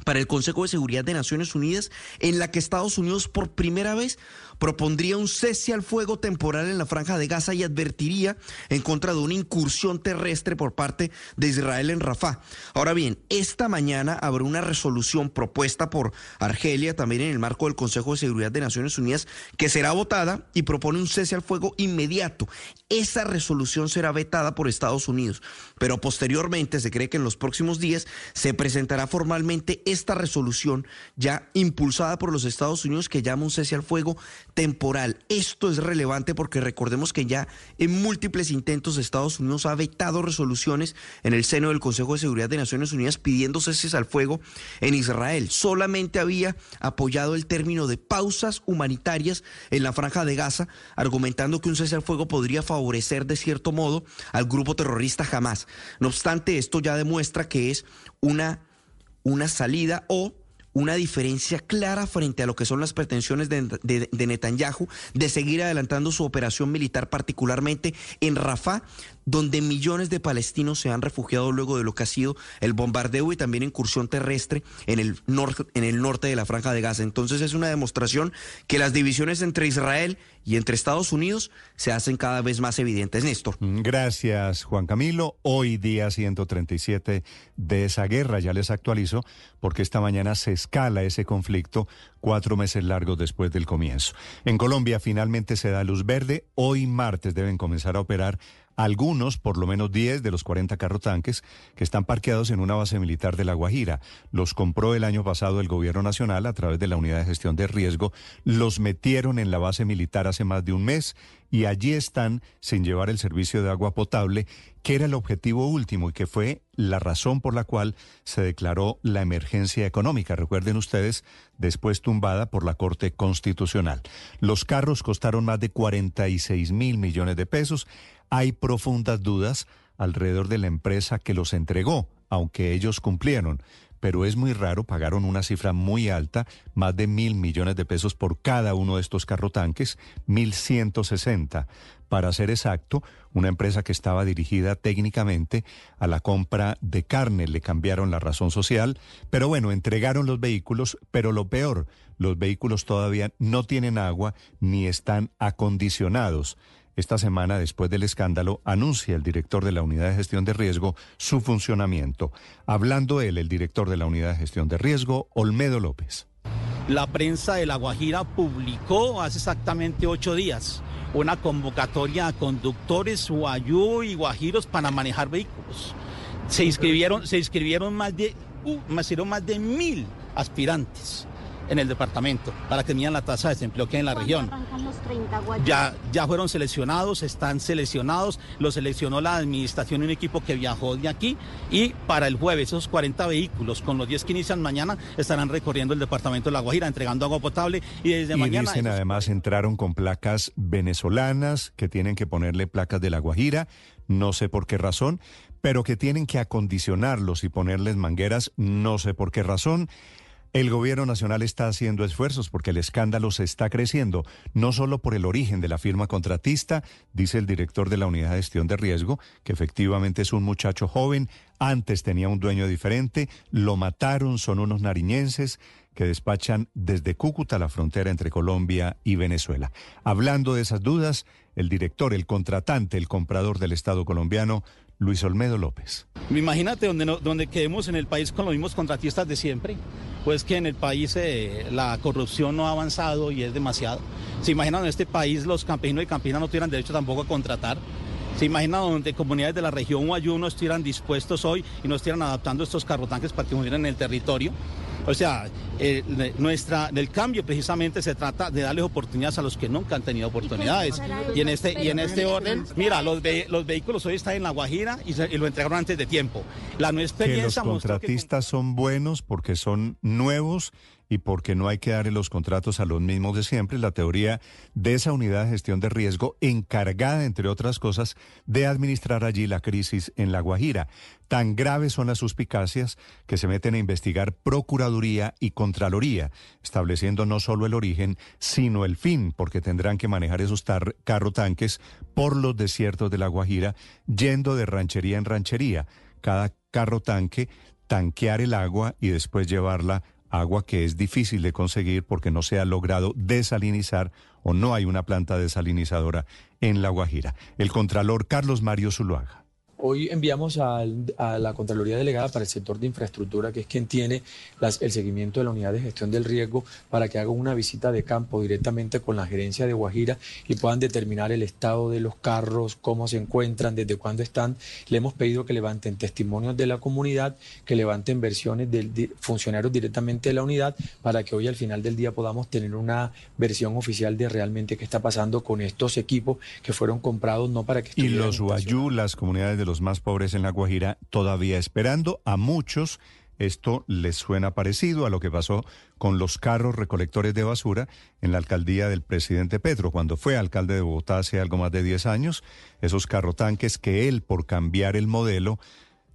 para el Consejo de Seguridad de Naciones Unidas en la que Estados Unidos por primera vez propondría un cese al fuego temporal en la franja de Gaza y advertiría en contra de una incursión terrestre por parte de Israel en Rafah. Ahora bien, esta mañana habrá una resolución propuesta por Argelia, también en el marco del Consejo de Seguridad de Naciones Unidas, que será votada y propone un cese al fuego inmediato. Esa resolución será vetada por Estados Unidos, pero posteriormente se cree que en los próximos días se presentará formalmente esta resolución ya impulsada por los Estados Unidos que llama un cese al fuego temporal. Esto es relevante porque recordemos que ya en múltiples intentos Estados Unidos ha vetado resoluciones en el seno del Consejo de Seguridad de Naciones Unidas pidiendo ceses al fuego en Israel. Solamente había apoyado el término de pausas humanitarias en la franja de Gaza, argumentando que un cese al fuego podría favorecer de cierto modo al grupo terrorista Hamas. No obstante, esto ya demuestra que es una, una salida o una diferencia clara frente a lo que son las pretensiones de, Netanyahu de seguir adelantando su operación militar, particularmente en Rafah, donde millones de palestinos se han refugiado luego de lo que ha sido el bombardeo y también incursión terrestre en el, norte, de la franja de Gaza. Entonces es una demostración que las divisiones entre Israel y entre Estados Unidos se hacen cada vez más evidentes. Néstor. Mm, gracias, Juan Camilo. Hoy día 137 de esa guerra, ya les actualizo, porque esta mañana se escala ese conflicto cuatro meses largos después del comienzo. En Colombia finalmente se da luz verde. Hoy martes deben comenzar a operar algunos, por lo menos 10 de los 40 tanques que están parqueados en una base militar de La Guajira. Los compró el año pasado el gobierno nacional a través de la unidad de gestión de riesgo. Los metieron en la base militar hace más de un mes y allí están sin llevar el servicio de agua potable, que era el objetivo último y que fue la razón por la cual se declaró la emergencia económica. Recuerden ustedes, después tumbada por la Corte Constitucional. Los carros costaron más de 46 mil millones de pesos. Hay profundas dudas alrededor de la empresa que los entregó, aunque ellos cumplieron. Pero es muy raro, pagaron una cifra muy alta, más de mil millones de pesos por cada uno de estos carrotanques, mil ciento sesenta. Para ser exacto, una empresa que estaba dirigida técnicamente a la compra de carne, le cambiaron la razón social, pero bueno, entregaron los vehículos, pero lo peor, los vehículos todavía no tienen agua ni están acondicionados. Esta semana, después del escándalo, anuncia el director de la Unidad de Gestión de Riesgo su funcionamiento. Hablando él, el director de la Unidad de Gestión de Riesgo, Olmedo López. La prensa de La Guajira publicó hace exactamente ocho días una convocatoria a conductores guayú y guajiros para manejar vehículos. Se inscribieron, se inscribieron más de, uh, más de mil aspirantes en el departamento para que midan la tasa de desempleo que hay en la región. Ya, ya fueron seleccionados, están seleccionados, lo seleccionó la administración un equipo que viajó de aquí y para el jueves esos 40 vehículos con los 10 que inician mañana estarán recorriendo el departamento de La Guajira entregando agua potable y desde y mañana... Dicen además entraron con placas venezolanas que tienen que ponerle placas de La Guajira, no sé por qué razón, pero que tienen que acondicionarlos y ponerles mangueras, no sé por qué razón. El gobierno nacional está haciendo esfuerzos porque el escándalo se está creciendo, no solo por el origen de la firma contratista, dice el director de la Unidad de Gestión de Riesgo, que efectivamente es un muchacho joven, antes tenía un dueño diferente, lo mataron, son unos nariñenses que despachan desde Cúcuta la frontera entre Colombia y Venezuela. Hablando de esas dudas, el director, el contratante, el comprador del Estado colombiano, Luis Olmedo López. Imagínate donde, donde quedemos en el país con los mismos contratistas de siempre pues que en el país eh, la corrupción no ha avanzado y es demasiado. ¿Se imaginan en este país los campesinos y campesinas no tuvieran derecho tampoco a contratar? ¿Se imaginan donde comunidades de la región Guayú no estuvieran dispuestos hoy y no estuvieran adaptando estos carrotanques para que funcionen en el territorio? O sea, eh, nuestra, del cambio precisamente se trata de darles oportunidades a los que nunca han tenido oportunidades. Y en este, y en este orden, mira, los, los vehículos hoy están en La Guajira y, lo entregaron antes de tiempo. La no experiencia que los contratistas son buenos porque son nuevos y porque no hay que darle los contratos a los mismos de siempre, la teoría de esa unidad de gestión de riesgo encargada, entre otras cosas, de administrar allí la crisis en La Guajira. Tan graves son las suspicacias que se meten a investigar Procuraduría y Contraloría, estableciendo no solo el origen, sino el fin, porque tendrán que manejar esos carro tanques por los desiertos de La Guajira, yendo de ranchería en ranchería. Cada carro tanque tanquear el agua y después llevarla agua que es difícil de conseguir porque no se ha logrado desalinizar o no hay una planta desalinizadora en La Guajira. El Contralor Carlos Mario Zuluaga. Hoy enviamos a la Contraloría Delegada para el sector de infraestructura, que es quien tiene el seguimiento de la unidad de gestión del riesgo, para que haga una visita de campo directamente con la gerencia de Guajira y puedan determinar el estado de los carros, cómo se encuentran, desde cuándo están. Le hemos pedido que levanten testimonios de la comunidad, que levanten versiones de, funcionarios directamente de la unidad, para que hoy al final del día podamos tener una versión oficial de realmente qué está pasando con estos equipos que fueron comprados no para que Y los Guayú, las comunidades de los más pobres en La Guajira todavía esperando. A muchos esto les suena parecido a lo que pasó con los carros recolectores de basura en la alcaldía del presidente Petro, cuando fue alcalde de Bogotá hace algo más de 10 años. Esos carrotanques que él, por cambiar el modelo,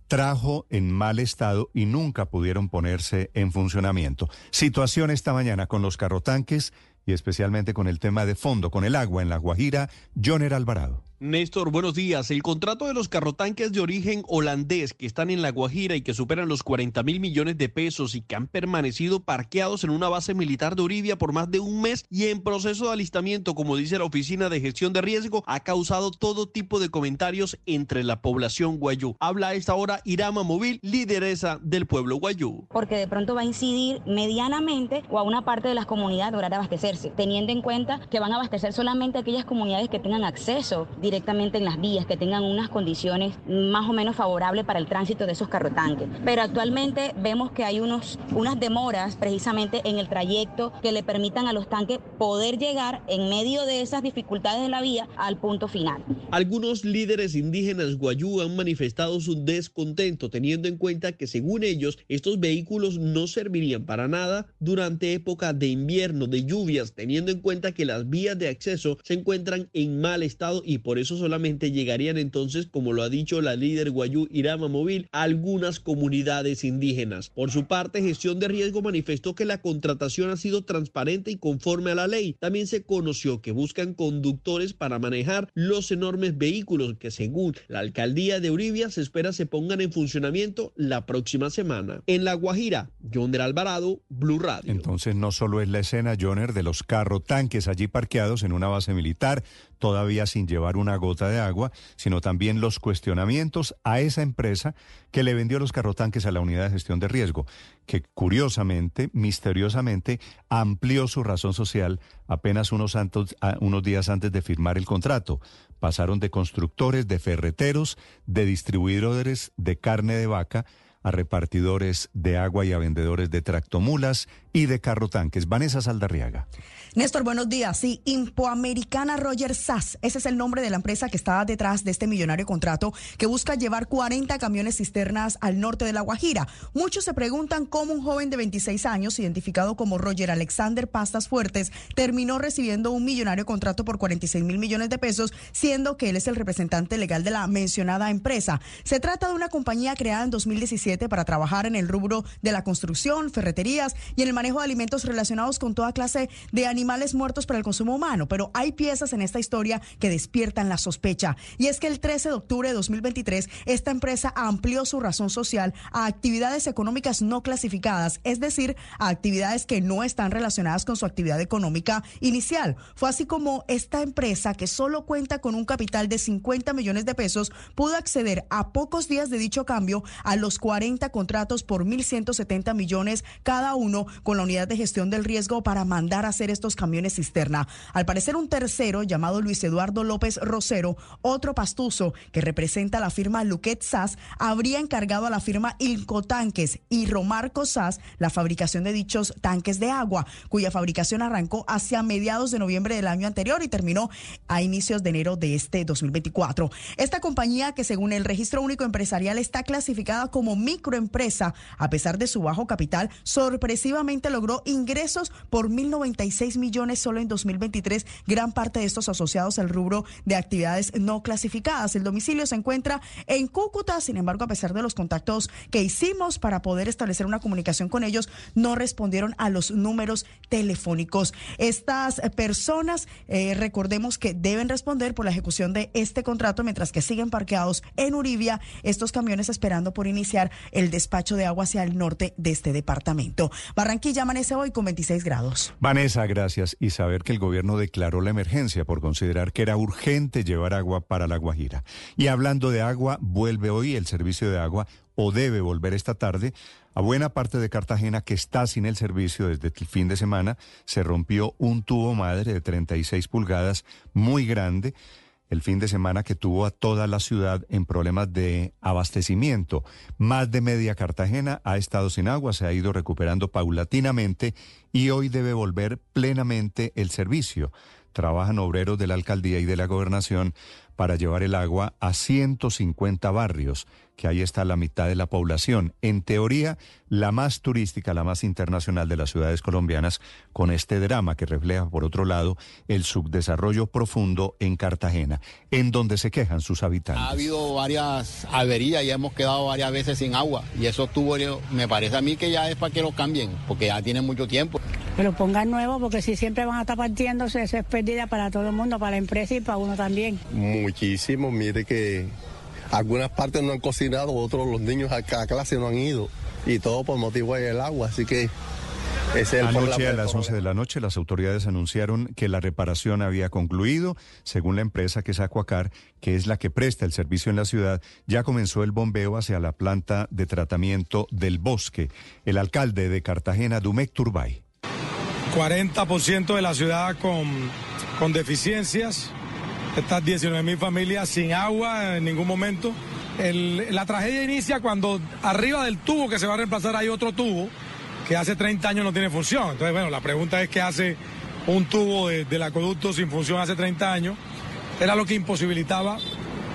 trajo en mal estado y nunca pudieron ponerse en funcionamiento. Situación esta mañana con los carrotanques y especialmente con el tema de fondo, con el agua en la Guajira, Joner Alvarado. Néstor, buenos días. El contrato de los carrotanques de origen holandés que están en La Guajira y que superan los 40 mil millones de pesos y que han permanecido parqueados en una base militar de Uribia por más de un mes y en proceso de alistamiento, como dice la Oficina de Gestión de Riesgo, ha causado todo tipo de comentarios entre la población guayú. Habla a esta hora Irama Móvil, lideresa del pueblo guayú. Porque de pronto va a incidir medianamente o a una parte de las comunidades lograr abastecerse, teniendo en cuenta que van a abastecer solamente aquellas comunidades que tengan acceso directamente en las vías, que tengan unas condiciones más o menos favorables para el tránsito de esos carrotanques. Pero actualmente vemos que hay unos, unas demoras precisamente en el trayecto que le permitan a los tanques poder llegar en medio de esas dificultades de la vía al punto final. Algunos líderes indígenas guayú han manifestado su descontento teniendo en cuenta que según ellos estos vehículos no servirían para nada durante época de invierno, de lluvias, teniendo en cuenta que las vías de acceso se encuentran en mal estado y por eso solamente llegarían entonces, como lo ha dicho la líder Guayú Irama Móvil, a algunas comunidades indígenas. Por su parte, Gestión de Riesgo manifestó que la contratación ha sido transparente y conforme a la ley. También se conoció que buscan conductores para manejar los enormes vehículos que según la alcaldía de Uribia se espera se pongan en funcionamiento la próxima semana. En La Guajira, Joner Alvarado, Blue Radio. Entonces no solo es la escena, Joner, de los carro tanques allí parqueados en una base militar, todavía sin llevar una gota de agua, sino también los cuestionamientos a esa empresa que le vendió los carrotanques a la unidad de gestión de riesgo, que curiosamente, misteriosamente, amplió su razón social apenas unos, santos, unos días antes de firmar el contrato. Pasaron de constructores, de ferreteros, de distribuidores de carne de vaca, a repartidores de agua y a vendedores de tractomulas y de carrotanques. Vanessa Saldarriaga. Néstor, buenos días. Sí, Impoamericana Roger Sass. Ese es el nombre de la empresa que está detrás de este millonario contrato que busca llevar 40 camiones cisternas al norte de La Guajira. Muchos se preguntan cómo un joven de 26 años, identificado como Roger Alexander Pastas Fuertes, terminó recibiendo un millonario contrato por 46 mil millones de pesos, siendo que él es el representante legal de la mencionada empresa. Se trata de una compañía creada en 2017 para trabajar en el rubro de la construcción, ferreterías y en el manejo de alimentos relacionados con toda clase de animales muertos para el consumo humano, pero hay piezas en esta historia que despiertan la sospecha. Y es que el 13 de octubre de 2023, esta empresa amplió su razón social a actividades económicas no clasificadas, es decir, a actividades que no están relacionadas con su actividad económica inicial. Fue así como esta empresa, que solo cuenta con un capital de 50 millones de pesos, pudo acceder a pocos días de dicho cambio a los 40 contratos por 1.170 millones cada uno con la unidad de gestión del riesgo para mandar a hacer estos camiones cisterna. Al parecer un tercero llamado Luis Eduardo López Rosero, otro pastuso que representa la firma Luquet SAS, habría encargado a la firma Ilcotanques y Romarco SAS la fabricación de dichos tanques de agua, cuya fabricación arrancó hacia mediados de noviembre del año anterior y terminó a inicios de enero de este 2024. Esta compañía que según el registro único empresarial está clasificada como microempresa, a pesar de su bajo capital, sorpresivamente logró ingresos por 1.096 millones solo en 2023, gran parte de estos asociados al rubro de actividades no clasificadas. El domicilio se encuentra en Cúcuta, sin embargo, a pesar de los contactos que hicimos para poder establecer una comunicación con ellos, no respondieron a los números telefónicos. Estas personas, eh, recordemos que deben responder por la ejecución de este contrato, mientras que siguen parqueados en Uribia estos camiones esperando por iniciar el despacho de agua hacia el norte de este departamento. Barranquilla amanece hoy con 26 grados. Vanessa, gracias. Y saber que el gobierno declaró la emergencia por considerar que era urgente llevar agua para la Guajira. Y hablando de agua, vuelve hoy el servicio de agua o debe volver esta tarde a buena parte de Cartagena que está sin el servicio desde el fin de semana. Se rompió un tubo madre de 36 pulgadas muy grande el fin de semana que tuvo a toda la ciudad en problemas de abastecimiento. Más de media Cartagena ha estado sin agua, se ha ido recuperando paulatinamente y hoy debe volver plenamente el servicio. Trabajan obreros de la alcaldía y de la gobernación para llevar el agua a 150 barrios, que ahí está la mitad de la población. En teoría, la más turística, la más internacional de las ciudades colombianas, con este drama que refleja, por otro lado, el subdesarrollo profundo en Cartagena, en donde se quejan sus habitantes. Ha habido varias averías y hemos quedado varias veces sin agua. Y eso tuvo, me parece a mí que ya es para que lo cambien, porque ya tienen mucho tiempo. Que lo pongan nuevo, porque si siempre van a estar partiéndose, eso es pérdida para todo el mundo, para la empresa y para uno también. Muchísimo, mire que algunas partes no han cocinado, otros los niños a, a clase no han ido y todo por motivo del agua, así que ese es el Anoche a las 11 de la noche las autoridades anunciaron que la reparación había concluido. Según la empresa que es Acuacar, que es la que presta el servicio en la ciudad, ya comenzó el bombeo hacia la planta de tratamiento del bosque. El alcalde de Cartagena, Dumec Turbay. 40% de la ciudad con, con deficiencias, estas 19 mil familias sin agua en ningún momento. la tragedia inicia cuando arriba del tubo que se va a reemplazar hay otro tubo que hace 30 años no tiene función. Entonces, bueno, la pregunta es qué hace un tubo del acueducto sin función hace 30 años. Era lo que imposibilitaba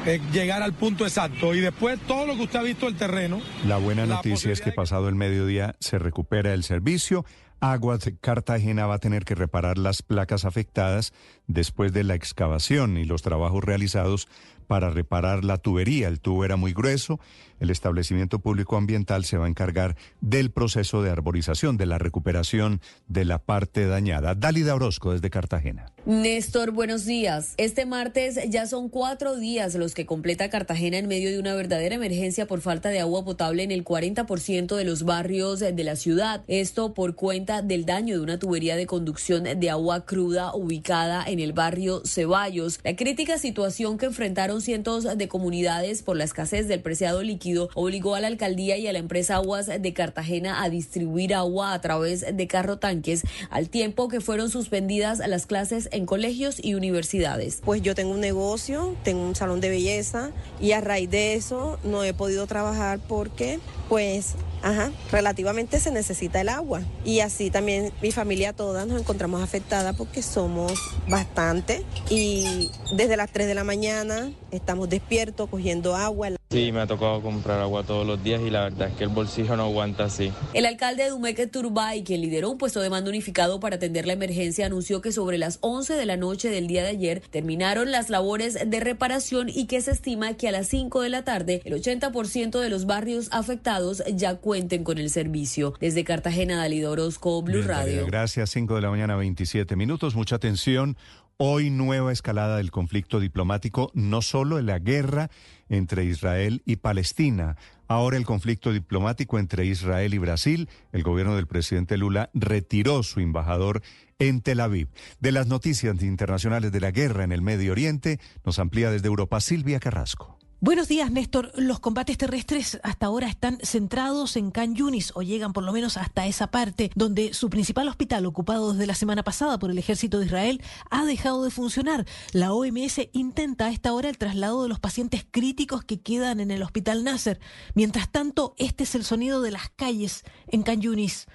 eh, llegar al punto exacto. Y después todo lo que usted ha visto el terreno. La buena noticia es que pasado el mediodía se recupera el servicio. Aguas Cartagena va a tener que reparar las placas afectadas después de la excavación y los trabajos realizados para reparar la tubería. El tubo era muy grueso el establecimiento público ambiental se va a encargar del proceso de arborización, de la recuperación de la parte dañada. Dálida Orozco desde Cartagena. Néstor, buenos días. Este martes ya son cuatro días los que completa Cartagena en medio de una verdadera emergencia por falta de agua potable en el 40% de los barrios de la ciudad. Esto por cuenta del daño de una tubería de conducción de agua cruda ubicada en el barrio Ceballos. La crítica situación que enfrentaron cientos de comunidades por la escasez del preciado líquido obligó a la alcaldía y a la empresa Aguas de Cartagena a distribuir agua a través de carro tanques, al tiempo que fueron suspendidas las clases en colegios y universidades. Pues yo tengo un negocio, tengo un salón de belleza y a raíz de eso no he podido trabajar porque pues Ajá, relativamente se necesita el agua. Y así también mi familia toda nos encontramos afectada porque somos bastante. Y desde las 3 de la mañana estamos despiertos cogiendo agua. Sí, me ha tocado comprar agua todos los días y la verdad es que el bolsillo no aguanta así. El alcalde de Dumeque Turbay, que lideró un puesto de mando unificado para atender la emergencia, anunció que sobre las 11 de la noche del día de ayer terminaron las labores de reparación y que se estima que a las 5 de la tarde el 80% de los barrios afectados ya cuentan cuenten con el servicio. Desde Cartagena, Dalida Orozco, Blue Radio. Gracias, 5 de la mañana, 27 minutos. Mucha atención. Hoy nueva escalada del conflicto diplomático, no solo en la guerra entre Israel y Palestina. Ahora el conflicto diplomático entre Israel y Brasil. El gobierno del presidente Lula retiró su embajador en Tel Aviv. De las noticias internacionales de la guerra en el Medio Oriente, nos amplía desde Europa Silvia Carrasco. Buenos días, Néstor. Los combates terrestres hasta ahora están centrados en Can Yunis o llegan por lo menos hasta esa parte donde su principal hospital, ocupado desde la semana pasada por el ejército de Israel, ha dejado de funcionar. La OMS intenta a esta hora el traslado de los pacientes críticos que quedan en el hospital Nasser. Mientras tanto, este es el sonido de las calles en Can Yunis.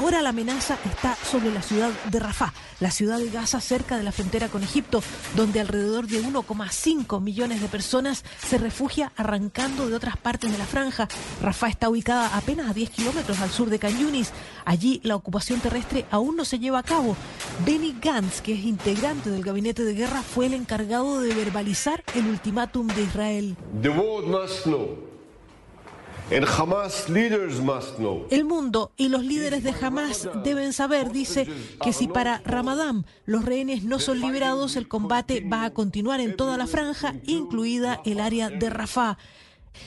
Ahora la amenaza está sobre la ciudad de Rafah, la ciudad de Gaza cerca de la frontera con Egipto, donde alrededor de 1,5 millones de personas se refugia arrancando de otras partes de la franja. Rafah está ubicada apenas a 10 kilómetros al sur de Can Allí la ocupación terrestre aún no se lleva a cabo. Benny Gantz, que es integrante del gabinete de guerra, fue el encargado de verbalizar el ultimátum de Israel. El mundo y los líderes de Hamas deben saber, dice, que si para Ramadán los rehenes no son liberados, el combate va a continuar en toda la franja, incluida el área de Rafah.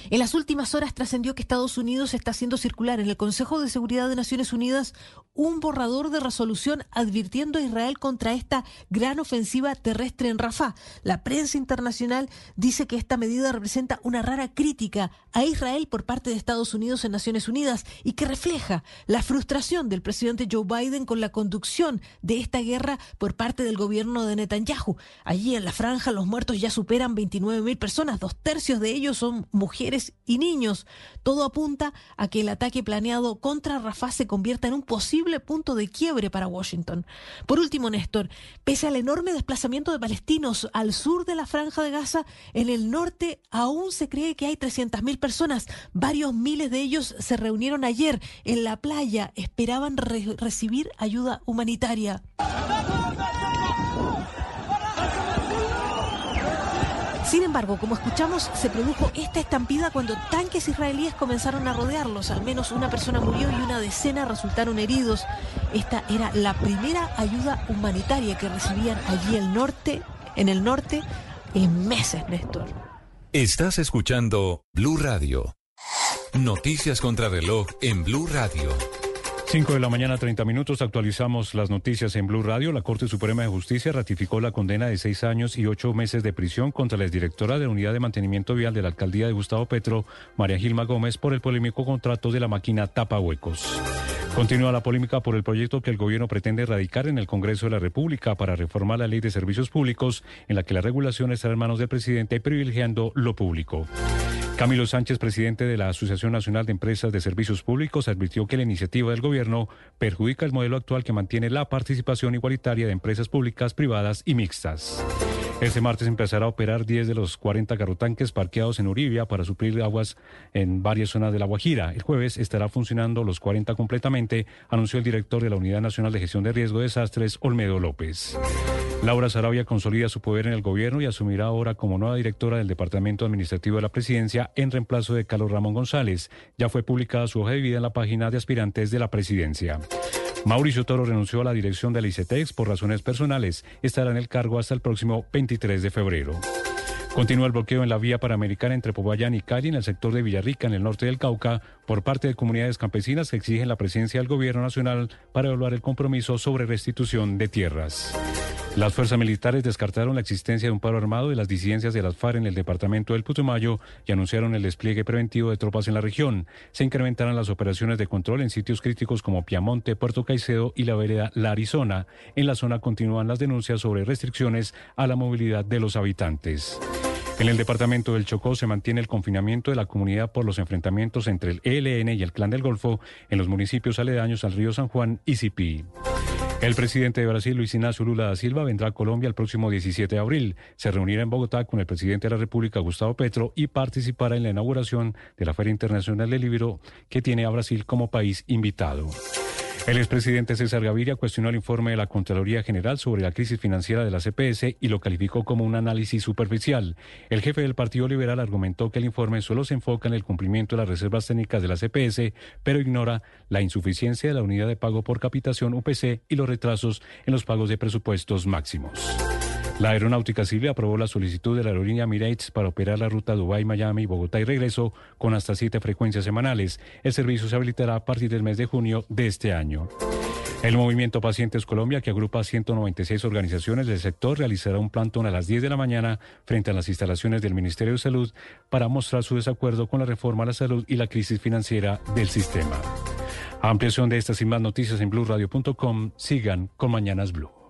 En las últimas horas trascendió que Estados Unidos está haciendo circular en el Consejo de Seguridad de Naciones Unidas un borrador de resolución advirtiendo a Israel contra esta gran ofensiva terrestre en Rafah. La prensa internacional dice que esta medida representa una rara crítica a Israel por parte de Estados Unidos en Naciones Unidas y que refleja la frustración del presidente Joe Biden con la conducción de esta guerra por parte del gobierno de Netanyahu. Allí en la franja los muertos ya superan 29 mil personas, dos tercios de ellos son mujeres mujeres y niños. Todo apunta a que el ataque planeado contra Rafah se convierta en un posible punto de quiebre para Washington. Por último, Néstor, pese al enorme desplazamiento de palestinos al sur de la franja de Gaza, en el norte aún se cree que hay 300.000 personas. Varios miles de ellos se reunieron ayer en la playa, esperaban recibir ayuda humanitaria. Sin embargo, como escuchamos, se produjo esta estampida cuando tanques israelíes comenzaron a rodearlos. Al menos una persona murió y una decena resultaron heridos. Esta era la primera ayuda humanitaria que recibían allí el norte, en el norte en meses, Néstor. Estás escuchando Blue Radio. Noticias contra reloj en Blue Radio. 5 de la mañana, 30 minutos. Actualizamos las noticias en Blue Radio. La Corte Suprema de Justicia ratificó la condena de seis años y ocho meses de prisión contra la exdirectora de la Unidad de Mantenimiento Vial de la Alcaldía de Gustavo Petro, María Gilma Gómez, por el polémico contrato de la máquina Tapa Huecos. Continúa la polémica por el proyecto que el gobierno pretende erradicar en el Congreso de la República para reformar la ley de servicios públicos, en la que la regulación está en manos del presidente privilegiando lo público. Camilo Sánchez, presidente de la Asociación Nacional de Empresas de Servicios Públicos, advirtió que la iniciativa del gobierno perjudica el modelo actual que mantiene la participación igualitaria de empresas públicas, privadas y mixtas. Este martes empezará a operar 10 de los 40 carrotanques parqueados en Uribia para suplir aguas en varias zonas de La Guajira. El jueves estará funcionando los 40 completamente, anunció el director de la Unidad Nacional de Gestión de Riesgo de Desastres, Olmedo López. Laura Sarabia consolida su poder en el gobierno y asumirá ahora como nueva directora del Departamento Administrativo de la Presidencia en reemplazo de Carlos Ramón González. Ya fue publicada su hoja de vida en la página de aspirantes de la presidencia. Mauricio Toro renunció a la dirección de la ICETEX por razones personales. Estará en el cargo hasta el próximo 23 de febrero. Continúa el bloqueo en la vía panamericana entre Popayán y Cali en el sector de Villarrica, en el norte del Cauca, por parte de comunidades campesinas que exigen la presencia del gobierno nacional para evaluar el compromiso sobre restitución de tierras. Las fuerzas militares descartaron la existencia de un paro armado de las disidencias de las FARC en el departamento del Putumayo y anunciaron el despliegue preventivo de tropas en la región. Se incrementarán las operaciones de control en sitios críticos como Piamonte, Puerto Caicedo y la vereda La Arizona. En la zona continúan las denuncias sobre restricciones a la movilidad de los habitantes. En el departamento del Chocó se mantiene el confinamiento de la comunidad por los enfrentamientos entre el ELN y el Clan del Golfo en los municipios aledaños al río San Juan y Cipí. El presidente de Brasil, Luis Ignacio Lula da Silva, vendrá a Colombia el próximo 17 de abril. Se reunirá en Bogotá con el presidente de la República, Gustavo Petro, y participará en la inauguración de la Feria Internacional del Libro, que tiene a Brasil como país invitado. El expresidente César Gaviria cuestionó el informe de la Contraloría General sobre la crisis financiera de la CPS y lo calificó como un análisis superficial. El jefe del Partido Liberal argumentó que el informe solo se enfoca en el cumplimiento de las reservas técnicas de la CPS, pero ignora la insuficiencia de la unidad de pago por capitación UPC y los retrasos en los pagos de presupuestos máximos. La Aeronáutica Civil aprobó la solicitud de la aerolínea Emirates para operar la ruta Dubái, Miami, Bogotá y regreso con hasta siete frecuencias semanales. El servicio se habilitará a partir del mes de junio de este año. El Movimiento Pacientes Colombia, que agrupa 196 organizaciones del sector, realizará un plantón a las 10 de la mañana frente a las instalaciones del Ministerio de Salud para mostrar su desacuerdo con la reforma a la salud y la crisis financiera del sistema. Ampliación de estas y más noticias en blueradio.com. Sigan con Mañanas Blue.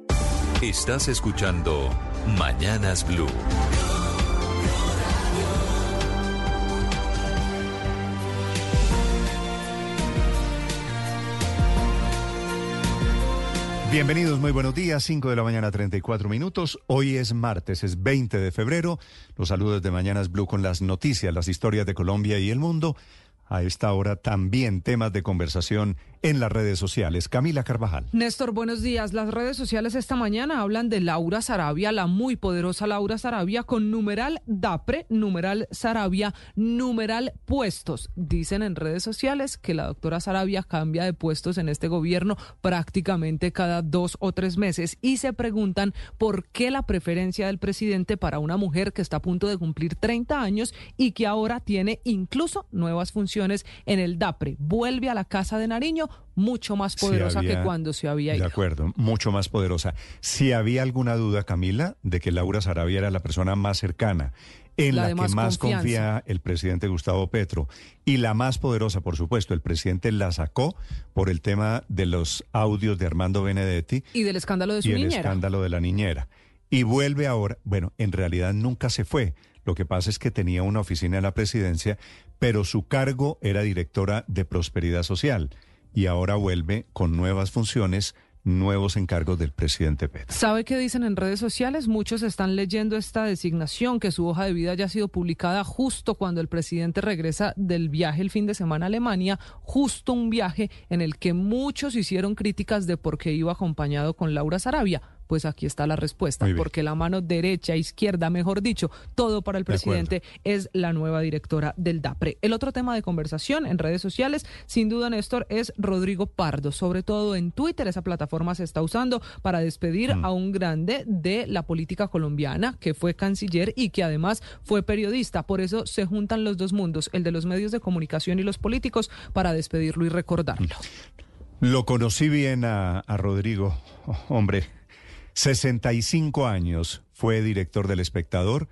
Estás escuchando Mañanas Blue. Bienvenidos, muy buenos días, 5 de la mañana 34 minutos. Hoy es martes, es 20 de febrero. Los saludos de Mañanas Blue con las noticias, las historias de Colombia y el mundo. A esta hora también temas de conversación en las redes sociales. Camila Carvajal. Néstor, buenos días. Las redes sociales esta mañana hablan de Laura Sarabia, la muy poderosa Laura Sarabia, con numeral DAPRE, numeral Sarabia, numeral puestos. Dicen en redes sociales que la doctora Sarabia cambia de puestos en este gobierno prácticamente cada dos o tres meses y se preguntan por qué la preferencia del presidente para una mujer que está a punto de cumplir 30 años y que ahora tiene incluso nuevas funciones en el DAPRE. Vuelve a la Casa de Nariño mucho más poderosa que cuando se había ido. De acuerdo, mucho más poderosa. Si había alguna duda, Camila, de que Laura Sarabia era la persona más cercana, en la, que más confía el presidente Gustavo Petro, y la más poderosa, por supuesto, el presidente la sacó por el tema de los audios de Armando Benedetti. Y del escándalo de su y niñera. el escándalo de la niñera. Y vuelve ahora, bueno, en realidad nunca se fue. Lo que pasa es que tenía una oficina en la presidencia, pero su cargo era directora de Prosperidad Social y ahora vuelve con nuevas funciones nuevos encargos del presidente Petro. ¿Sabe qué dicen en redes sociales? Muchos están leyendo esta designación, que su hoja de vida haya sido publicada justo cuando el presidente regresa del viaje el fin de semana a Alemania, justo un viaje en el que muchos hicieron críticas de por qué iba acompañado con Laura Sarabia pues aquí está la respuesta, porque la mano derecha, izquierda, mejor dicho, todo para el presidente es la nueva directora del DAPRE. El otro tema de conversación en redes sociales, sin duda, Néstor, es Rodrigo Pardo, sobre todo en Twitter. Esa plataforma se está usando para despedir Mm. a un grande de la política colombiana, que fue canciller y que además fue periodista. Por eso se juntan los dos mundos, el de los medios de comunicación y los políticos, para despedirlo y recordarlo. Lo conocí bien a, a Rodrigo, hombre, 65 años, fue director del Espectador,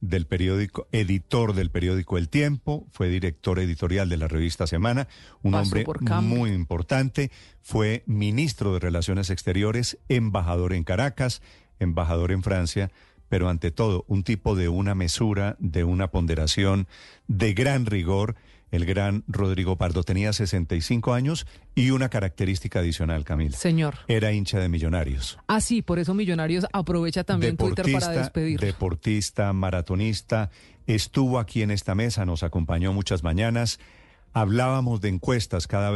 del periódico, editor del periódico El Tiempo, fue director editorial de la revista Semana, un hombre muy importante, fue ministro de Relaciones Exteriores, embajador en Caracas, embajador en Francia, pero ante todo un tipo de una mesura, de una ponderación, de gran rigor. El gran Rodrigo Pardo tenía 65 años y una característica adicional, Camila. Señor. Era hincha de millonarios. Ah, sí, por eso Millonarios aprovecha también Twitter para despedirlo. deportista, maratonista, estuvo aquí en esta mesa, nos acompañó muchas mañanas. Hablábamos de encuestas cada,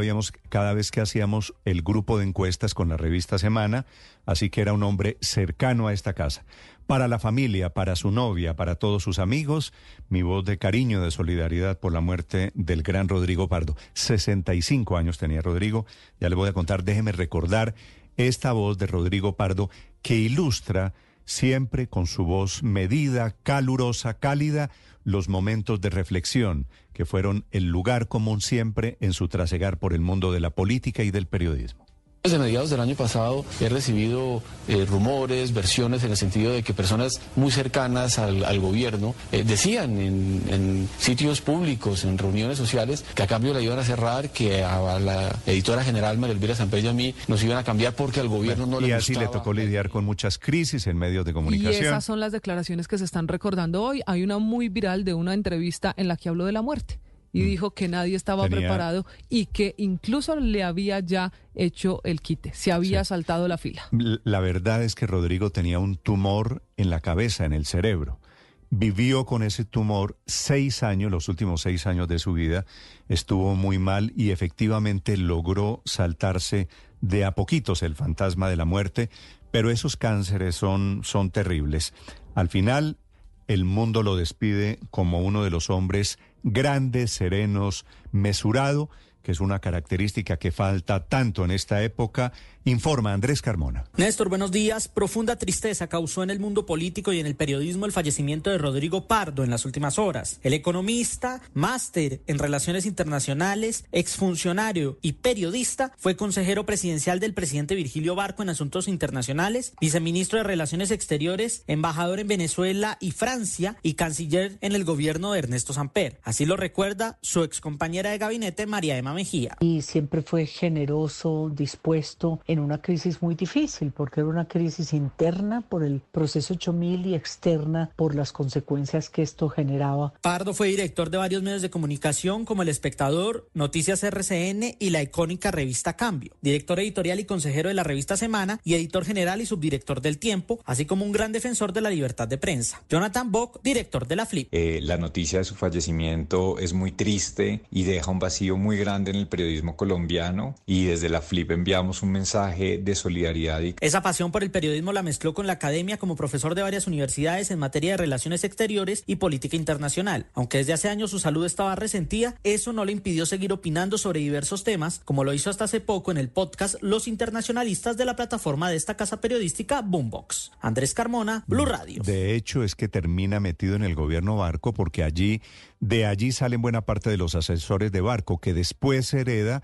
cada vez que hacíamos el grupo de encuestas con la revista Semana, así que era un hombre cercano a esta casa. Para la familia, para su novia, para todos sus amigos, mi voz de cariño, de solidaridad por la muerte del gran Rodrigo Pardo. 65 años tenía Rodrigo, ya le voy a contar, déjeme recordar esta voz de Rodrigo Pardo que ilustra siempre con su voz medida, calurosa, cálida, los momentos de reflexión que fueron el lugar común siempre en su trasegar por el mundo de la política y del periodismo. Desde mediados del año pasado he recibido eh, rumores, versiones en el sentido de que personas muy cercanas al, al gobierno eh, decían en, en sitios públicos, en reuniones sociales, que a cambio la iban a cerrar, que a la editora general María Elvira Samper y a mí nos iban a cambiar porque al gobierno no y le así gustaba. le tocó lidiar con muchas crisis en medios de Y comunicación. esas son las declaraciones que se están recordando hoy. Hay una muy viral de una entrevista en la que habló de la muerte y dijo que nadie estaba Mm. Tenía- preparado y que incluso le había ya hecho el quite, se había saltado la fila. La verdad es que Rodrigo tenía un tumor en la cabeza, en el cerebro. Vivió con ese tumor seis años, los últimos seis años de su vida. Estuvo muy mal y efectivamente logró saltarse de a poquitos el fantasma de la muerte, pero esos cánceres son, son terribles. Al final, el mundo lo despide como uno de los hombres grandes, serenos, mesurado, que es una característica que falta tanto en esta época, informa Andrés Carmona. Néstor, buenos días. Profunda tristeza causó en el mundo político y en el periodismo el fallecimiento de Rodrigo Pardo en las últimas horas. El economista, máster en relaciones internacionales, exfuncionario y periodista, fue consejero presidencial del presidente Virgilio Barco en asuntos internacionales, viceministro de Relaciones Exteriores, embajador en Venezuela y Francia y canciller en el gobierno de Ernesto Samper. Así lo recuerda su excompañera de gabinete, María Emma Mejía. y siempre fue generoso, dispuesto en una crisis muy difícil, porque era una crisis interna por el proceso 8000 y externa por las consecuencias que esto generaba. Pardo fue director de varios medios de comunicación como El Espectador, Noticias RCN y la icónica revista Cambio, director editorial y consejero de la revista Semana y editor general y subdirector del Tiempo, así como un gran defensor de la libertad de prensa. Jonathan Bock, director de la Flip. Eh, la noticia de su fallecimiento es muy triste y deja un vacío muy grande en el periodismo colombiano y desde la Flip enviamos un mensaje de solidaridad y Esa pasión por el periodismo la mezcló con la academia como profesor de varias universidades en materia de relaciones exteriores y política internacional. Aunque desde hace años su salud estaba resentida, eso no le impidió seguir opinando sobre diversos temas, como lo hizo hasta hace poco en el podcast Los Internacionalistas de la plataforma de esta casa periodística Boombox. Andrés Carmona, Blue Radio. De hecho, es que termina metido en el gobierno Barco porque allí, de allí salen buena parte de los asesores de Barco, que después hereda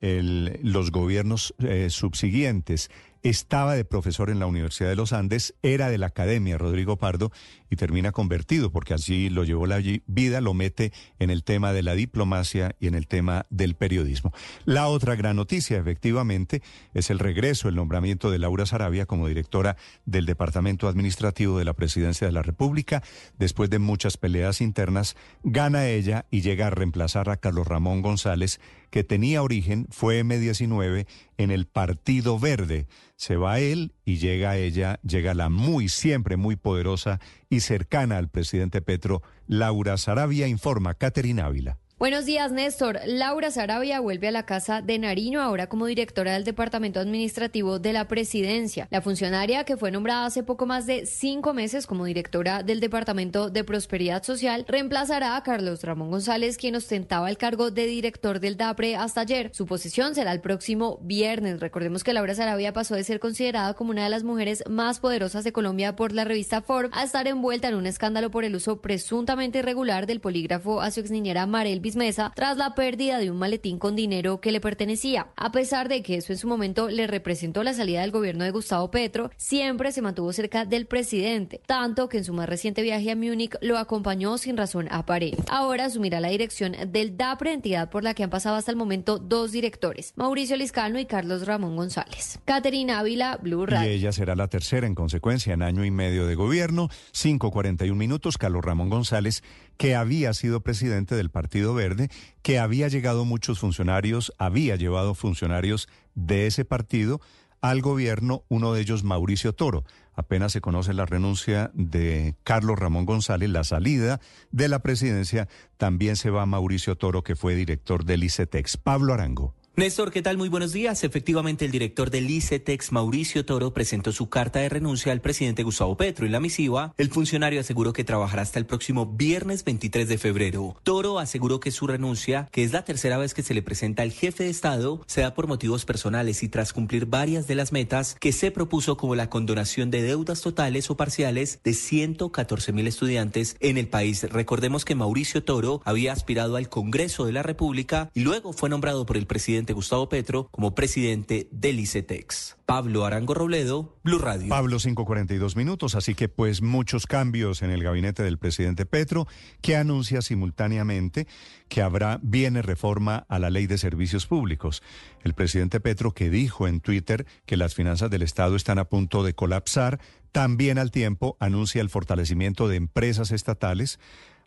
el- los gobiernos eh, subsiguientes. estaba de profesor en la Universidad de los Andes, era de la Academia Rodrigo Pardo y termina convertido porque así lo llevó la vida, lo mete en el tema de la diplomacia y en el tema del periodismo. La otra gran noticia, efectivamente, es el regreso, el nombramiento de Laura Sarabia como directora del Departamento Administrativo de la Presidencia de la República. Después de muchas peleas internas, gana ella y llega a reemplazar a Carlos Ramón González, que tenía origen, fue M19, en el Partido Verde. Se va él y llega ella, llega la muy, siempre muy poderosa y cercana al presidente Petro, Laura Sarabia, informa Caterina Ávila. Buenos días, Néstor. Laura Sarabia vuelve a la Casa de Nariño ahora como directora del Departamento Administrativo de la Presidencia. La funcionaria que fue nombrada hace poco más de cinco meses como directora del Departamento de Prosperidad Social reemplazará a Carlos Ramón González, quien ostentaba el cargo de director del DAPRE hasta ayer. Su posición será el próximo viernes. Recordemos que Laura Sarabia pasó de ser considerada como una de las mujeres más poderosas de Colombia por la revista Forbes a estar envuelta en un escándalo por el uso presuntamente irregular del polígrafo a su exniñera Marel Mesa tras la pérdida de un maletín con dinero que le pertenecía. A pesar de que eso en su momento le representó la salida del gobierno de Gustavo Petro, siempre se mantuvo cerca del presidente, tanto que en su más reciente viaje a Múnich lo acompañó sin razón aparente. Ahora asumirá la dirección del DAPRE, entidad por la que han pasado hasta el momento dos directores, Mauricio Liscano y Carlos Ramón González. Caterina Ávila, Blue Radio. Y ella será la tercera en consecuencia en año y medio de gobierno, 5.41 minutos, Carlos Ramón González, que había sido presidente del Partido Verde, que había llegado muchos funcionarios, había llevado funcionarios de ese partido al gobierno, uno de ellos Mauricio Toro. Apenas se conoce la renuncia de Carlos Ramón González, la salida de la presidencia, también se va Mauricio Toro, que fue director del ICETEX. Pablo Arango. Néstor, ¿qué tal? Muy buenos días. Efectivamente, el director del ICETEX, Mauricio Toro, presentó su carta de renuncia al presidente Gustavo Petro. En la misiva, el funcionario aseguró que trabajará hasta el próximo viernes 23 de febrero. Toro aseguró que su renuncia, que es la tercera vez que se le presenta al jefe de Estado, se da por motivos personales y tras cumplir varias de las metas que se propuso como la condonación de deudas totales o parciales de 114 mil estudiantes en el país. Recordemos que Mauricio Toro había aspirado al Congreso de la República y luego fue nombrado por el presidente Gustavo Petro como presidente del ICETEX. Pablo Arango Robledo, Blue Radio. Pablo, 542 minutos, así que pues muchos cambios en el gabinete del presidente Petro, que anuncia simultáneamente que habrá, viene reforma a la ley de servicios públicos. El presidente Petro, que dijo en Twitter que las finanzas del Estado están a punto de colapsar, también al tiempo anuncia el fortalecimiento de empresas estatales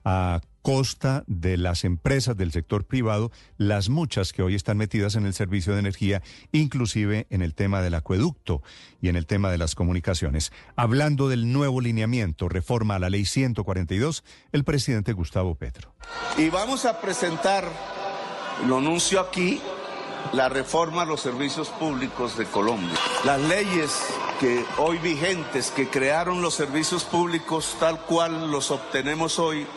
a costa de las empresas del sector privado, las muchas que hoy están metidas en el servicio de energía, inclusive en el tema del acueducto y en el tema de las comunicaciones. Hablando del nuevo lineamiento, reforma a la ley 142, el presidente Gustavo Petro. Y vamos a presentar, lo anuncio aquí, la reforma a los servicios públicos de Colombia. Las leyes que hoy vigentes, que crearon los servicios públicos tal cual los obtenemos hoy,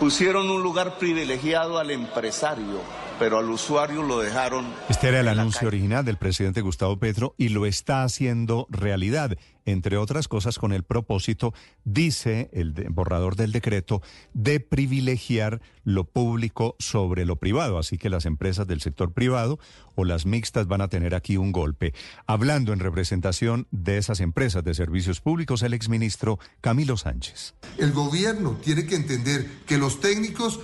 pusieron un lugar privilegiado al empresario, pero al usuario lo dejaron. Este era el anuncio original del presidente Gustavo Petro y lo está haciendo realidad entre otras cosas con el propósito, dice el borrador del decreto, de privilegiar lo público sobre lo privado. Así que las empresas del sector privado o las mixtas van a tener aquí un golpe. Hablando en representación de esas empresas de servicios públicos, el exministro Camilo Sánchez. El gobierno tiene que entender que los técnicos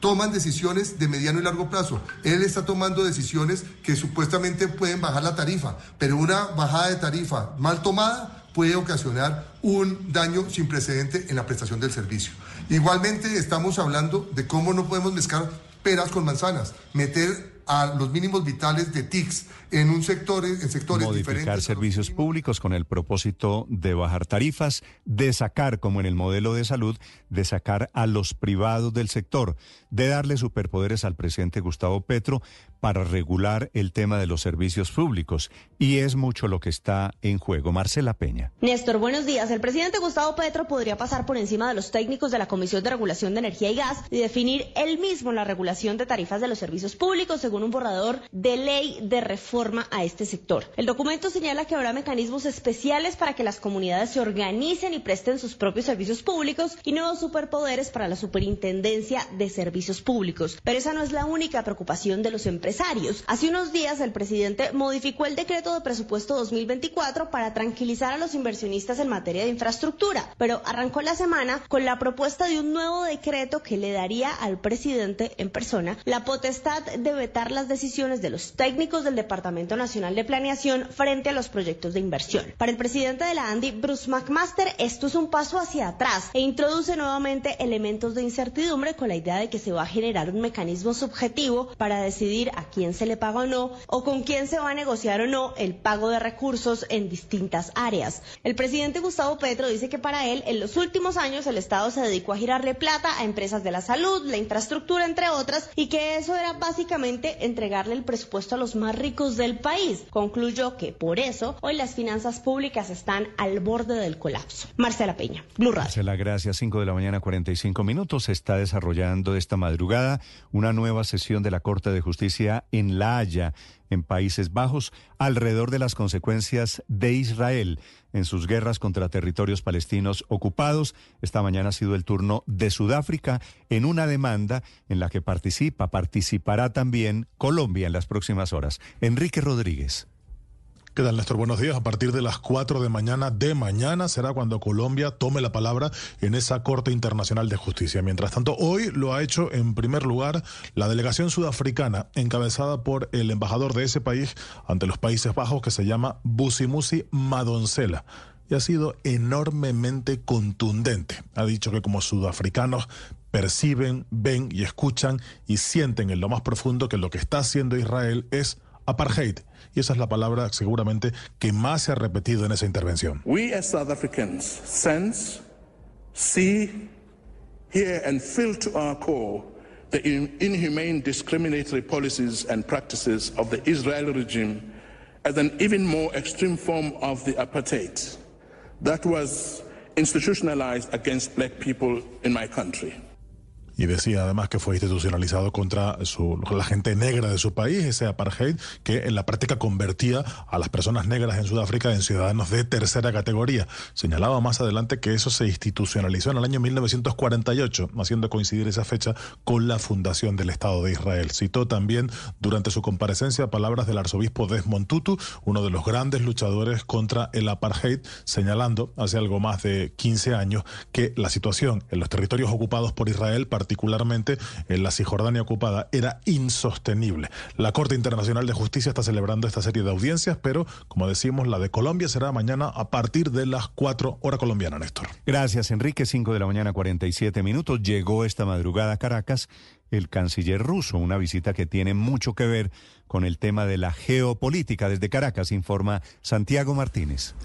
toman decisiones de mediano y largo plazo. Él está tomando decisiones que supuestamente pueden bajar la tarifa, pero una bajada de tarifa mal tomada puede ocasionar un daño sin precedente en la prestación del servicio. Igualmente estamos hablando de cómo no podemos mezclar peras con manzanas, meter a los mínimos vitales de TICS en un sector, en sectores Modificar diferentes. servicios públicos con el propósito de bajar tarifas, de sacar, como en el modelo de salud, de sacar a los privados del sector, de darle superpoderes al presidente Gustavo Petro para regular el tema de los servicios públicos. Y es mucho lo que está en juego. Marcela Peña. Néstor, buenos días. El presidente Gustavo Petro podría pasar por encima de los técnicos de la Comisión de Regulación de Energía y Gas y definir él mismo la regulación de tarifas de los servicios públicos, según un borrador de ley de reforma a este sector. El documento señala que habrá mecanismos especiales para que las comunidades se organicen y presten sus propios servicios públicos y nuevos superpoderes para la superintendencia de servicios públicos. Pero esa no es la única preocupación de los empresarios. Hace unos días el presidente modificó el decreto de presupuesto 2024 para tranquilizar a los inversionistas en materia de infraestructura, pero arrancó la semana con la propuesta de un nuevo decreto que le daría al presidente en persona la potestad de vetar las decisiones de los técnicos del Departamento Nacional de Planeación frente a los proyectos de inversión. Para el presidente de la ANDI, Bruce McMaster, esto es un paso hacia atrás e introduce nuevamente elementos de incertidumbre con la idea de que se va a generar un mecanismo subjetivo para decidir a quién se le paga o no o con quién se va a negociar o no el pago de recursos en distintas áreas. El presidente Gustavo Petro dice que para él en los últimos años el Estado se dedicó a girarle plata a empresas de la salud, la infraestructura, entre otras, y que eso era básicamente entregarle el presupuesto a los más ricos del país. Concluyó que por eso hoy las finanzas públicas están al borde del colapso. Marcela Peña, Blue Radio. Marcela, gracias. 5 de la mañana, 45 minutos. Se está desarrollando esta madrugada una nueva sesión de la Corte de Justicia en La Haya en Países Bajos alrededor de las consecuencias de Israel en sus guerras contra territorios palestinos ocupados. Esta mañana ha sido el turno de Sudáfrica en una demanda en la que participa, participará también Colombia en las próximas horas. Enrique Rodríguez. ¿Qué tal, Néstor? Buenos días. A partir de las 4 de mañana de mañana será cuando Colombia tome la palabra en esa Corte Internacional de Justicia. Mientras tanto, hoy lo ha hecho en primer lugar la delegación sudafricana, encabezada por el embajador de ese país ante los Países Bajos, que se llama Busimusi Madoncela y ha sido enormemente contundente. Ha dicho que como sudafricanos perciben, ven y escuchan y sienten en lo más profundo que lo que está haciendo Israel es apartheid. Y esa es la palabra seguramente que más se ha repetido en esa intervención. We as South Africans sense, see, hear and feel to our core the inhumane discriminatory policies and practices of the Israeli regime as an even more extreme form of the apartheid that was institutionalized against black people in my country. Y decía además que fue institucionalizado contra la gente negra de su país, ese apartheid, que en la práctica convertía a las personas negras en Sudáfrica en ciudadanos de tercera categoría. Señalaba más adelante que eso se institucionalizó en el año 1948, haciendo coincidir esa fecha con la fundación del Estado de Israel. Citó también durante su comparecencia palabras del arzobispo Desmond Tutu, uno de los grandes luchadores contra el apartheid, señalando hace algo más de 15 años que la situación en los territorios ocupados por Israel, particularmente en la Cisjordania ocupada, era insostenible. La Corte Internacional de Justicia está celebrando esta serie de audiencias, pero como decimos, la de Colombia será mañana a partir de las 4 hora colombiana, Néstor. Gracias, Enrique. 5 de la mañana, 47 minutos. Llegó esta madrugada a Caracas el canciller ruso, una visita que tiene mucho que ver con el tema de la geopolítica. Desde Caracas informa Santiago Martínez.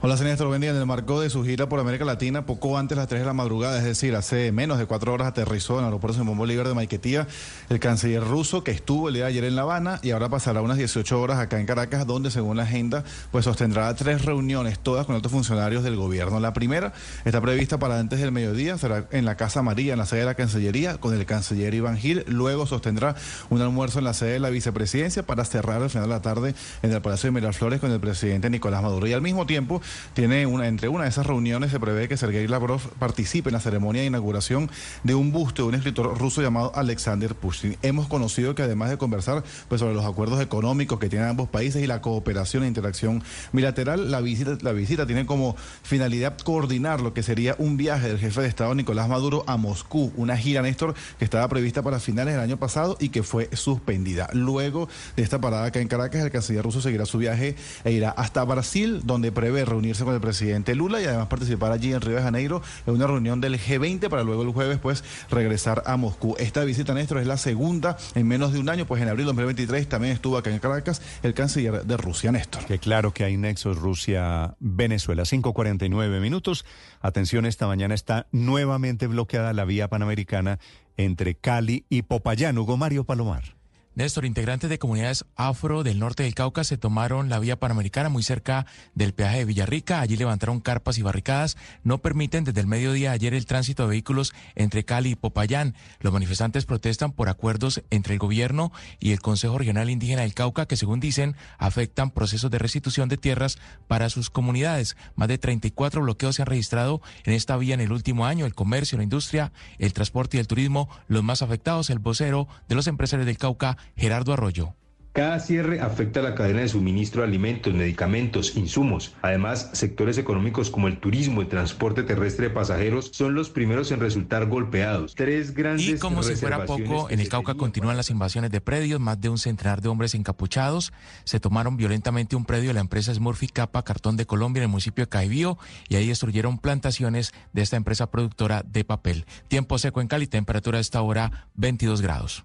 Hola, Néstor, buen. En el marco de su gira por América Latina, poco antes de las 3 de la madrugada, es decir, hace menos de cuatro horas aterrizó en el aeropuerto Simón Bolívar de Maiquetía el canciller ruso que estuvo el día de ayer en La Habana y ahora pasará unas 18 horas acá en Caracas, donde según la agenda, pues sostendrá tres reuniones, todas con otros funcionarios del gobierno. La primera está prevista para antes del mediodía, será en la Casa María, en la sede de la Cancillería, con el canciller Iván Gil. Luego sostendrá un almuerzo en la sede de la vicepresidencia para cerrar al final de la tarde en el Palacio de Miraflores con el presidente Nicolás Maduro. Y al mismo tiempo, tiene una, entre una de esas reuniones se prevé que Sergei Lavrov participe en la ceremonia de inauguración de un busto de un escritor ruso llamado Alexander Pushkin. Hemos conocido que además de conversar pues, sobre los acuerdos económicos que tienen ambos países y la cooperación e interacción bilateral, la visita, la visita tiene como finalidad coordinar lo que sería un viaje del jefe de Estado Nicolás Maduro a Moscú, una gira, Néstor, que estaba prevista para finales del año pasado y que fue suspendida. Luego de esta parada acá en Caracas, el canciller ruso seguirá su viaje e irá hasta Brasil, donde prevé reunirse con el presidente Lula y además participar allí en Río de Janeiro en una reunión del G20 para luego el jueves pues regresar a Moscú. Esta visita, Néstor, es la segunda en menos de un año, pues en abril de 2023 también estuvo acá en Caracas el canciller de Rusia, Néstor. Que claro que hay nexos Rusia-Venezuela. 5.49 minutos. Atención, esta mañana está nuevamente bloqueada la vía panamericana entre Cali y Popayán. Hugo Mario Palomar. Néstor, integrantes de comunidades afro del norte del Cauca se tomaron la vía panamericana muy cerca del peaje de Villarrica. Allí levantaron carpas y barricadas. No permiten desde el mediodía ayer el tránsito de vehículos entre Cali y Popayán. Los manifestantes protestan por acuerdos entre el gobierno y el Consejo Regional Indígena del Cauca que, según dicen, afectan procesos de restitución de tierras para sus comunidades. Más de 34 bloqueos se han registrado en esta vía en el último año. El comercio, la industria, el transporte y el turismo, los más afectados. El vocero de los empresarios del Cauca, Gerardo Arroyo. Cada cierre afecta a la cadena de suministro de alimentos, medicamentos, insumos. Además, sectores económicos como el turismo y transporte terrestre de pasajeros son los primeros en resultar golpeados. Tres grandes Y como si fuera poco, en el Cauca continúan las invasiones de predios. Más de un centenar de hombres encapuchados se tomaron violentamente un predio de la empresa Smurfy Capa Cartón de Colombia en el municipio de Caibío y ahí destruyeron plantaciones de esta empresa productora de papel. Tiempo seco en Cali, temperatura a esta hora 22 grados.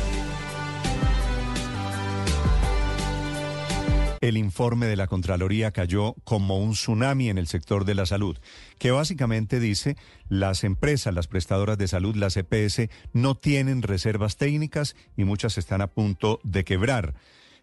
El informe de la Contraloría cayó como un tsunami en el sector de la salud, que básicamente dice las empresas, las prestadoras de salud, las EPS, no tienen reservas técnicas y muchas están a punto de quebrar.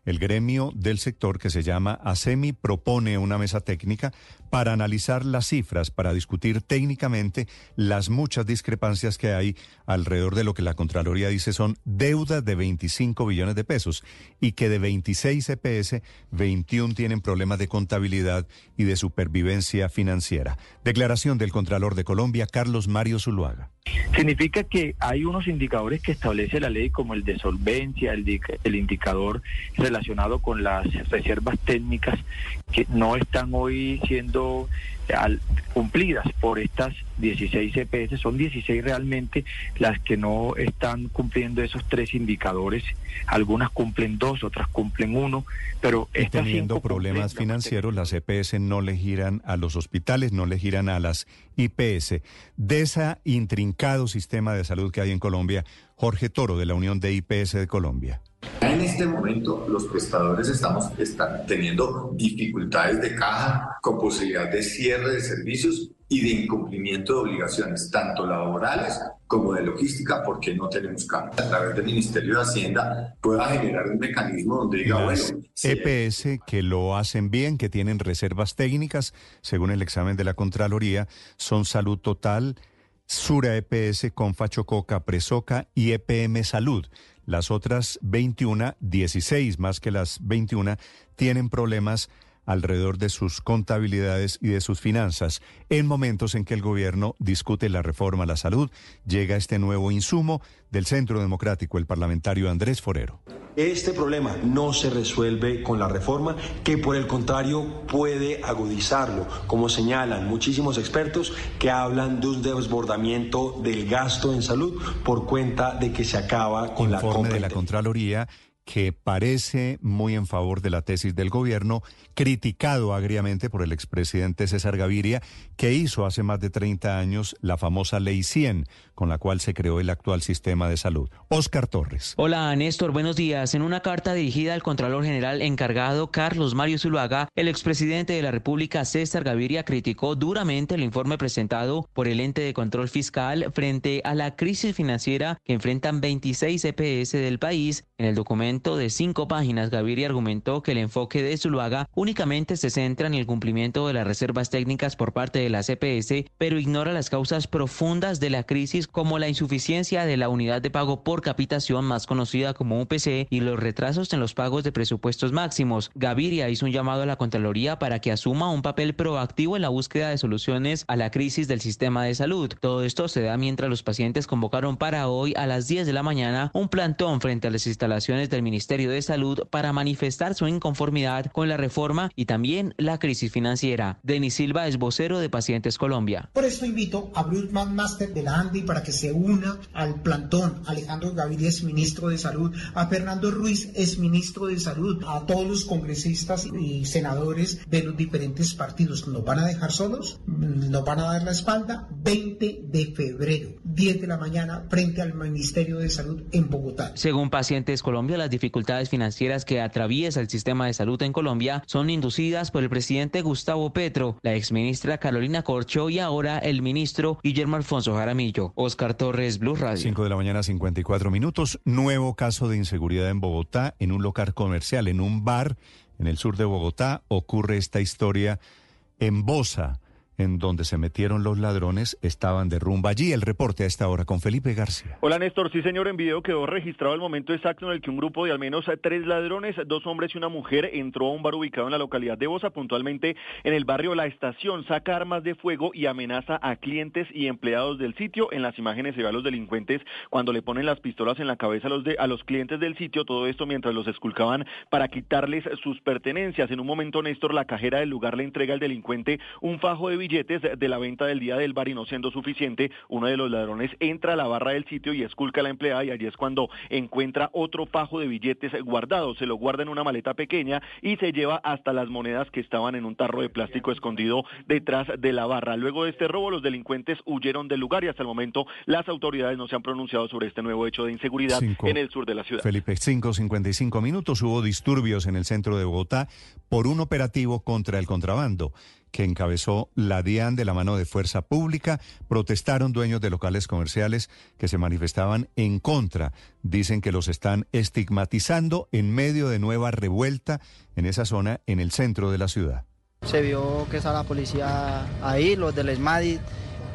El gremio del sector que se llama ASEMI propone una mesa técnica para analizar las cifras, para discutir técnicamente las muchas discrepancias que hay alrededor de lo que la Contraloría dice son deudas de 25 billones de pesos y que de 26 EPS, 21 tienen problemas de contabilidad y de supervivencia financiera. Declaración del Contralor de Colombia, Carlos Mario Zuluaga. Significa que hay unos indicadores que establece la ley como el de solvencia, el, di- el indicador relacionado con las reservas técnicas que no están hoy siendo al- cumplidas por estas 16 EPS. Son 16 realmente las que no están cumpliendo esos tres indicadores. Algunas cumplen dos, otras cumplen uno, pero Y estas teniendo problemas financieros, las EPS no le giran a los hospitales, no le giran a las IPS. De ese intrincado sistema de salud que hay en Colombia, Jorge Toro, de la Unión de IPS de Colombia. En este momento los prestadores estamos están teniendo dificultades de caja con posibilidad de cierre de servicios y de incumplimiento de obligaciones, tanto laborales como de logística, porque no tenemos caja. A través del Ministerio de Hacienda pueda generar un mecanismo donde diga, bueno, EPS que lo hacen bien, que tienen reservas técnicas, según el examen de la Contraloría, son Salud Total, Sura EPS, Confachococa, Presoca y EPM Salud. Las otras 21, 16 más que las 21, tienen problemas alrededor de sus contabilidades y de sus finanzas. En momentos en que el gobierno discute la reforma a la salud, llega este nuevo insumo del Centro Democrático, el parlamentario Andrés Forero. Este problema no se resuelve con la reforma, que por el contrario puede agudizarlo, como señalan muchísimos expertos que hablan de un desbordamiento del gasto en salud por cuenta de que se acaba con la informe compra de la Contraloría que parece muy en favor de la tesis del gobierno, criticado agriamente por el expresidente César Gaviria, que hizo hace más de 30 años la famosa Ley 100, con la cual se creó el actual sistema de salud. Oscar Torres. Hola Néstor, buenos días. En una carta dirigida al Contralor General encargado Carlos Mario Zuluaga, el expresidente de la República César Gaviria criticó duramente el informe presentado por el ente de control fiscal frente a la crisis financiera que enfrentan 26 EPS del país. En el documento de cinco páginas, Gaviria argumentó que el enfoque de Zuluaga únicamente se centra en el cumplimiento de las reservas técnicas por parte de la CPS, pero ignora las causas profundas de la crisis como la insuficiencia de la unidad de pago por capitación más conocida como UPC y los retrasos en los pagos de presupuestos máximos. Gaviria hizo un llamado a la Contraloría para que asuma un papel proactivo en la búsqueda de soluciones a la crisis del sistema de salud. Todo esto se da mientras los pacientes convocaron para hoy a las 10 de la mañana un plantón frente a las instalaciones del Ministerio de Salud para manifestar su inconformidad con la reforma y también la crisis financiera. Denis Silva es vocero de Pacientes Colombia. Por esto invito a Bruce Master de la ANDI para que se una al plantón. Alejandro Gaviria es ministro de Salud, a Fernando Ruiz es ministro de Salud, a todos los congresistas y senadores de los diferentes partidos. ¿Nos van a dejar solos? ¿Nos van a dar la espalda? 20 de febrero, 10 de la mañana, frente al Ministerio de Salud en Bogotá. Según Pacientes Colombia, las dificultades financieras que atraviesa el sistema de salud en Colombia son inducidas por el presidente Gustavo Petro, la exministra Carolina Corcho y ahora el ministro Guillermo Alfonso Jaramillo. Oscar Torres, Blue Radio. 5 de la mañana, 54 minutos. Nuevo caso de inseguridad en Bogotá, en un local comercial, en un bar en el sur de Bogotá. Ocurre esta historia en Bosa en donde se metieron los ladrones estaban de rumba. Allí el reporte a esta hora con Felipe García. Hola Néstor, sí señor, en video quedó registrado el momento exacto en el que un grupo de al menos tres ladrones, dos hombres y una mujer, entró a un bar ubicado en la localidad de Bosa, puntualmente en el barrio La Estación, saca armas de fuego y amenaza a clientes y empleados del sitio. En las imágenes se ve a los delincuentes cuando le ponen las pistolas en la cabeza a los, a los clientes del sitio, todo esto mientras los esculcaban para quitarles sus pertenencias. En un momento, Néstor, la cajera del lugar le entrega al delincuente un fajo de billetes de la venta del día del bar y no siendo suficiente, uno de los ladrones entra a la barra del sitio y esculca a la empleada y allí es cuando encuentra otro fajo de billetes guardados. Se lo guarda en una maleta pequeña y se lleva hasta las monedas que estaban en un tarro de plástico escondido detrás de la barra. Luego de este robo, los delincuentes huyeron del lugar y hasta el momento las autoridades no se han pronunciado sobre este nuevo hecho de inseguridad en el sur de la ciudad. Felipe, 5.55 minutos. Hubo disturbios en el centro de Bogotá por un operativo contra el contrabando que encabezó la DIAN de la mano de Fuerza Pública, protestaron dueños de locales comerciales que se manifestaban en contra. Dicen que los están estigmatizando en medio de nueva revuelta en esa zona, en el centro de la ciudad. Se vio que estaba la policía ahí, los del ESMADI,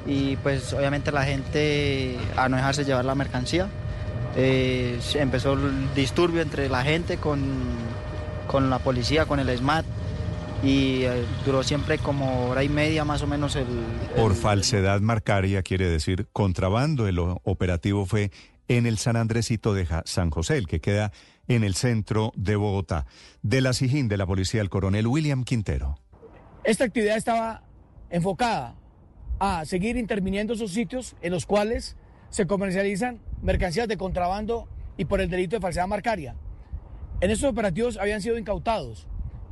y pues obviamente la gente a no dejarse llevar la mercancía. Eh, empezó el disturbio entre la gente con, con la policía, con el ESMAD y eh, duró siempre como hora y media más o menos el... Por falsedad marcaria quiere decir contrabando. El operativo fue en el San Andresito de San José, el que queda en el centro de Bogotá. De la SIGIN de la Policía, el coronel William Quintero. Esta actividad estaba enfocada a seguir interviniendo esos sitios en los cuales se comercializan mercancías de contrabando y por el delito de falsedad marcaria. En estos operativos habían sido incautados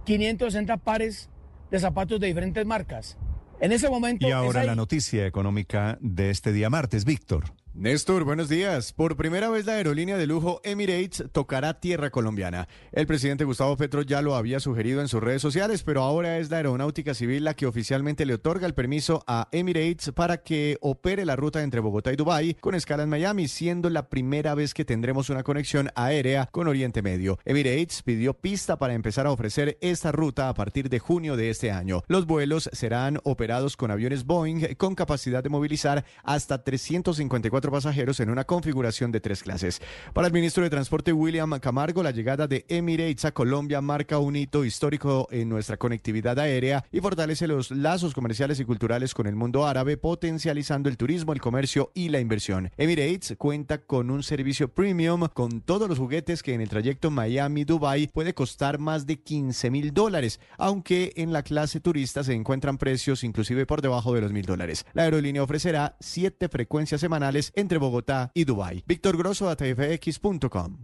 560 pares de zapatos de diferentes marcas. En ese momento... Y ahora la noticia económica de este día martes, Víctor. Néstor, buenos días. Por primera vez la aerolínea de lujo Emirates tocará tierra colombiana. El presidente Gustavo Petro ya lo había sugerido en sus redes sociales, pero ahora es la aeronáutica civil la que oficialmente le otorga el permiso a Emirates para que opere la ruta entre Bogotá y Dubái con escala en Miami, siendo la primera vez que tendremos una conexión aérea con Oriente Medio. Emirates pidió pista para empezar a ofrecer esta ruta a partir de junio de este año. Los vuelos serán operados con aviones Boeing con capacidad de movilizar hasta 354 pasajeros en una configuración de tres clases. Para el ministro de Transporte William Camargo, la llegada de Emirates a Colombia marca un hito histórico en nuestra conectividad aérea y fortalece los lazos comerciales y culturales con el mundo árabe, potencializando el turismo, el comercio y la inversión. Emirates cuenta con un servicio premium con todos los juguetes que en el trayecto Miami-Dubai puede costar más de 15 mil dólares, aunque en la clase turista se encuentran precios inclusive por debajo de los mil dólares. La aerolínea ofrecerá siete frecuencias semanales entre Bogotá y Dubái. Víctor Grosso, atfx.com.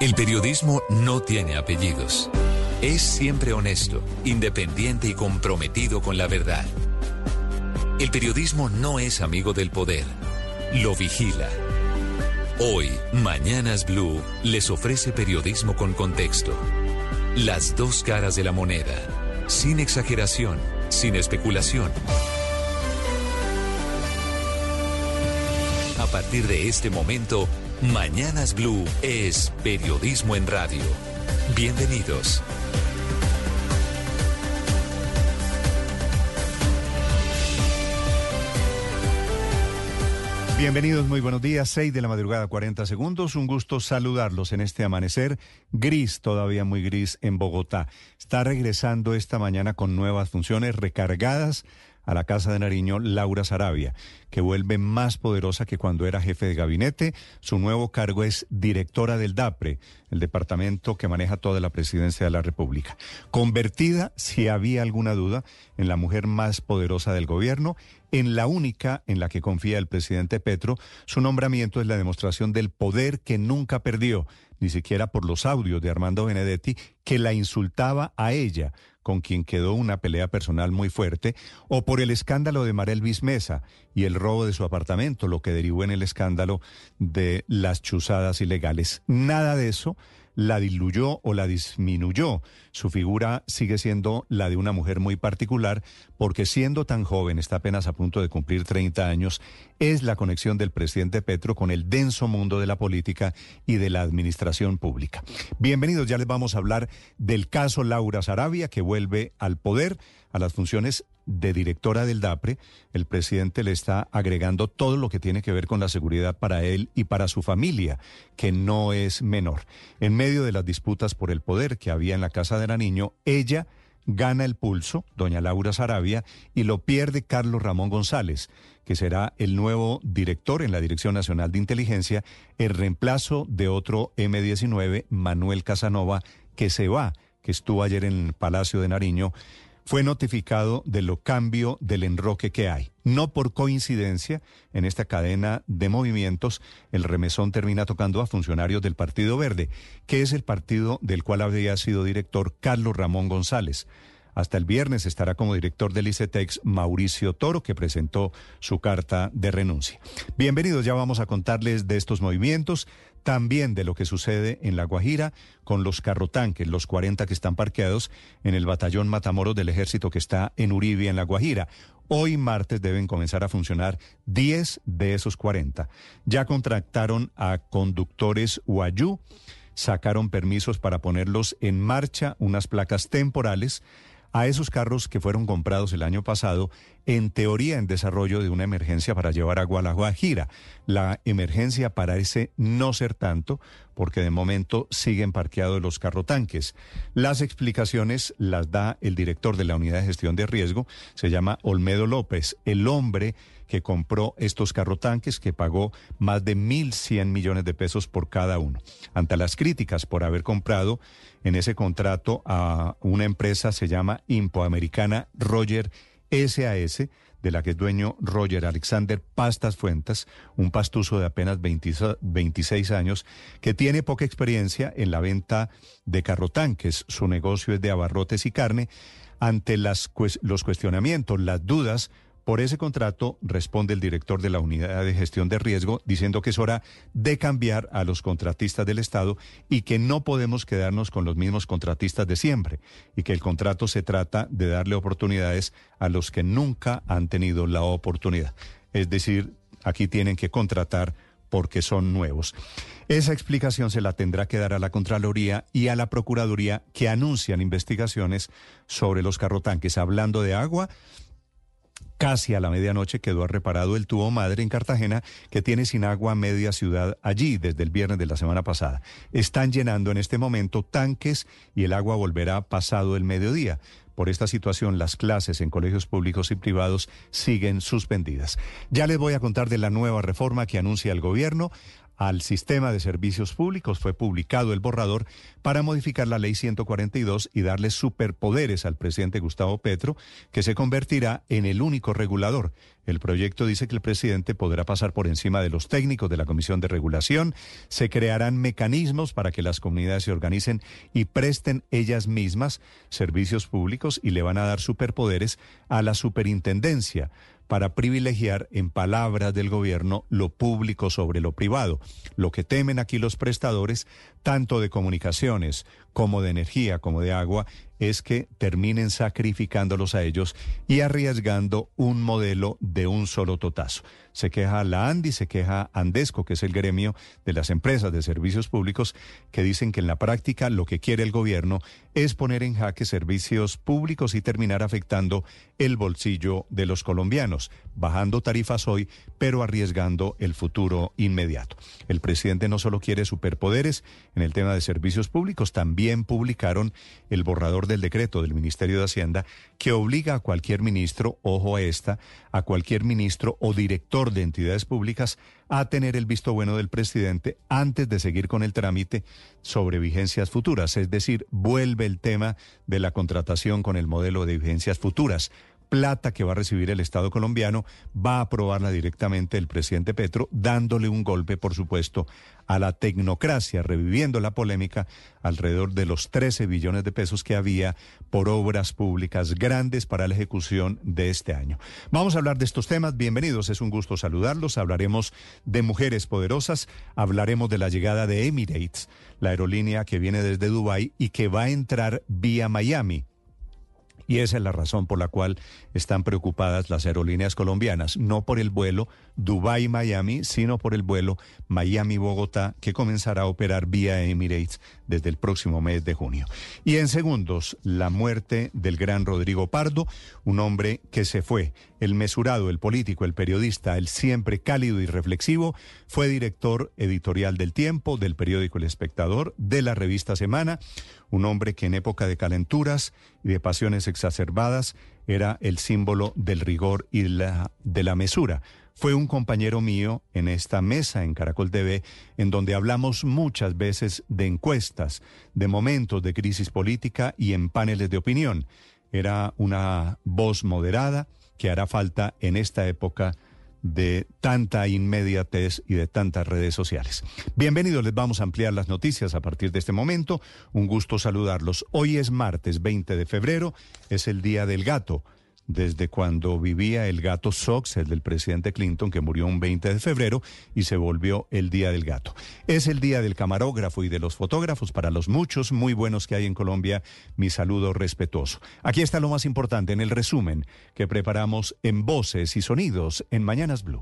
El periodismo no tiene apellidos. Es siempre honesto, independiente y comprometido con la verdad. El periodismo no es amigo del poder, lo vigila. Hoy, Mañanas Blue les ofrece periodismo con contexto. Las dos caras de la moneda, sin exageración, sin especulación. A partir de este momento, Mañanas Blue es periodismo en radio. Bienvenidos. Bienvenidos, muy buenos días. 6 de la madrugada, 40 segundos. Un gusto saludarlos en este amanecer gris, todavía muy gris en Bogotá. Está regresando esta mañana con nuevas funciones recargadas a la Casa de Nariño Laura Sarabia, que vuelve más poderosa que cuando era jefe de gabinete. Su nuevo cargo es directora del DAPRE, el departamento que maneja toda la presidencia de la República. Convertida, si había alguna duda, en la mujer más poderosa del gobierno, en la única en la que confía el presidente Petro, su nombramiento es la demostración del poder que nunca perdió, ni siquiera por los audios de Armando Benedetti, que la insultaba a ella con quien quedó una pelea personal muy fuerte, o por el escándalo de Marelvis Mesa y el robo de su apartamento, lo que derivó en el escándalo de las chuzadas ilegales. Nada de eso la diluyó o la disminuyó. Su figura sigue siendo la de una mujer muy particular porque siendo tan joven, está apenas a punto de cumplir 30 años, es la conexión del presidente Petro con el denso mundo de la política y de la administración pública. Bienvenidos, ya les vamos a hablar del caso Laura Sarabia que vuelve al poder, a las funciones de directora del DAPRE, el presidente le está agregando todo lo que tiene que ver con la seguridad para él y para su familia, que no es menor. En medio de las disputas por el poder que había en la Casa de la Niño, ella gana el pulso, doña Laura Sarabia, y lo pierde Carlos Ramón González, que será el nuevo director en la Dirección Nacional de Inteligencia, el reemplazo de otro M19, Manuel Casanova, que se va, que estuvo ayer en el Palacio de Nariño fue notificado de lo cambio del enroque que hay. No por coincidencia, en esta cadena de movimientos, el remesón termina tocando a funcionarios del Partido Verde, que es el partido del cual habría sido director Carlos Ramón González. Hasta el viernes estará como director del ICETEX Mauricio Toro, que presentó su carta de renuncia. Bienvenidos, ya vamos a contarles de estos movimientos, también de lo que sucede en La Guajira con los carrotanques, los 40 que están parqueados en el batallón Matamoros del ejército que está en Uribe, en La Guajira. Hoy martes deben comenzar a funcionar 10 de esos 40. Ya contrataron a conductores Huayú, sacaron permisos para ponerlos en marcha, unas placas temporales a esos carros que fueron comprados el año pasado, en teoría en desarrollo de una emergencia para llevar agua a la Guajira. La emergencia parece no ser tanto, porque de momento siguen parqueados los carrotanques. Las explicaciones las da el director de la Unidad de Gestión de Riesgo, se llama Olmedo López, el hombre que compró estos carrotanques, que pagó más de 1.100 millones de pesos por cada uno. Ante las críticas por haber comprado en ese contrato a una empresa, se llama Impoamericana Roger SAS, de la que es dueño Roger Alexander Pastas Fuentes, un pastuso de apenas 26 años, que tiene poca experiencia en la venta de carrotanques. Su negocio es de abarrotes y carne. Ante los cuestionamientos, las dudas por ese contrato responde el director de la Unidad de Gestión de Riesgo diciendo que es hora de cambiar a los contratistas del Estado y que no podemos quedarnos con los mismos contratistas de siempre y que el contrato se trata de darle oportunidades a los que nunca han tenido la oportunidad. Es decir, aquí tienen que contratar porque son nuevos. Esa explicación se la tendrá que dar a la Contraloría y a la Procuraduría que anuncian investigaciones sobre los carrotanques. Hablando de agua, Casi a la medianoche quedó reparado el tubo madre en Cartagena que tiene sin agua media ciudad allí desde el viernes de la semana pasada. Están llenando en este momento tanques y el agua volverá pasado el mediodía. Por esta situación, las clases en colegios públicos y privados siguen suspendidas. Ya les voy a contar de la nueva reforma que anuncia el gobierno al sistema de servicios públicos. Fue publicado el borrador para modificar la ley 142 y darle superpoderes al presidente Gustavo Petro, que se convertirá en el único regulador. El proyecto dice que el presidente podrá pasar por encima de los técnicos de la Comisión de Regulación, se crearán mecanismos para que las comunidades se organicen y presten ellas mismas servicios públicos y le van a dar superpoderes a la superintendencia para privilegiar, en palabras del gobierno, lo público sobre lo privado. Lo que temen aquí los prestadores, tanto de comunicaciones como de energía, como de agua, es que terminen sacrificándolos a ellos y arriesgando un modelo de un solo totazo. Se queja la ANDI, se queja Andesco, que es el gremio de las empresas de servicios públicos, que dicen que en la práctica lo que quiere el gobierno es poner en jaque servicios públicos y terminar afectando el bolsillo de los colombianos, bajando tarifas hoy, pero arriesgando el futuro inmediato. El presidente no solo quiere superpoderes en el tema de servicios públicos, también publicaron el borrador del decreto del Ministerio de Hacienda que obliga a cualquier ministro, ojo a esta, a cualquier ministro o director de entidades públicas a tener el visto bueno del presidente antes de seguir con el trámite sobre vigencias futuras. Es decir, vuelve el tema de la contratación con el modelo de vigencias futuras plata que va a recibir el Estado colombiano va a aprobarla directamente el presidente Petro, dándole un golpe, por supuesto, a la tecnocracia, reviviendo la polémica alrededor de los 13 billones de pesos que había por obras públicas grandes para la ejecución de este año. Vamos a hablar de estos temas. Bienvenidos, es un gusto saludarlos. Hablaremos de mujeres poderosas, hablaremos de la llegada de Emirates, la aerolínea que viene desde Dubái y que va a entrar vía Miami. Y esa es la razón por la cual están preocupadas las aerolíneas colombianas, no por el vuelo Dubái-Miami, sino por el vuelo Miami-Bogotá, que comenzará a operar vía Emirates desde el próximo mes de junio. Y en segundos, la muerte del gran Rodrigo Pardo, un hombre que se fue, el mesurado, el político, el periodista, el siempre cálido y reflexivo, fue director editorial del Tiempo, del periódico El Espectador, de la revista Semana, un hombre que en época de calenturas y de pasiones exacerbadas era el símbolo del rigor y de la mesura. Fue un compañero mío en esta mesa en Caracol TV, en donde hablamos muchas veces de encuestas, de momentos de crisis política y en paneles de opinión. Era una voz moderada que hará falta en esta época de tanta inmediatez y de tantas redes sociales. Bienvenidos, les vamos a ampliar las noticias a partir de este momento. Un gusto saludarlos. Hoy es martes 20 de febrero, es el Día del Gato desde cuando vivía el gato Sox, el del presidente Clinton, que murió un 20 de febrero y se volvió el Día del Gato. Es el Día del Camarógrafo y de los fotógrafos para los muchos muy buenos que hay en Colombia. Mi saludo respetuoso. Aquí está lo más importante en el resumen que preparamos en Voces y Sonidos en Mañanas Blue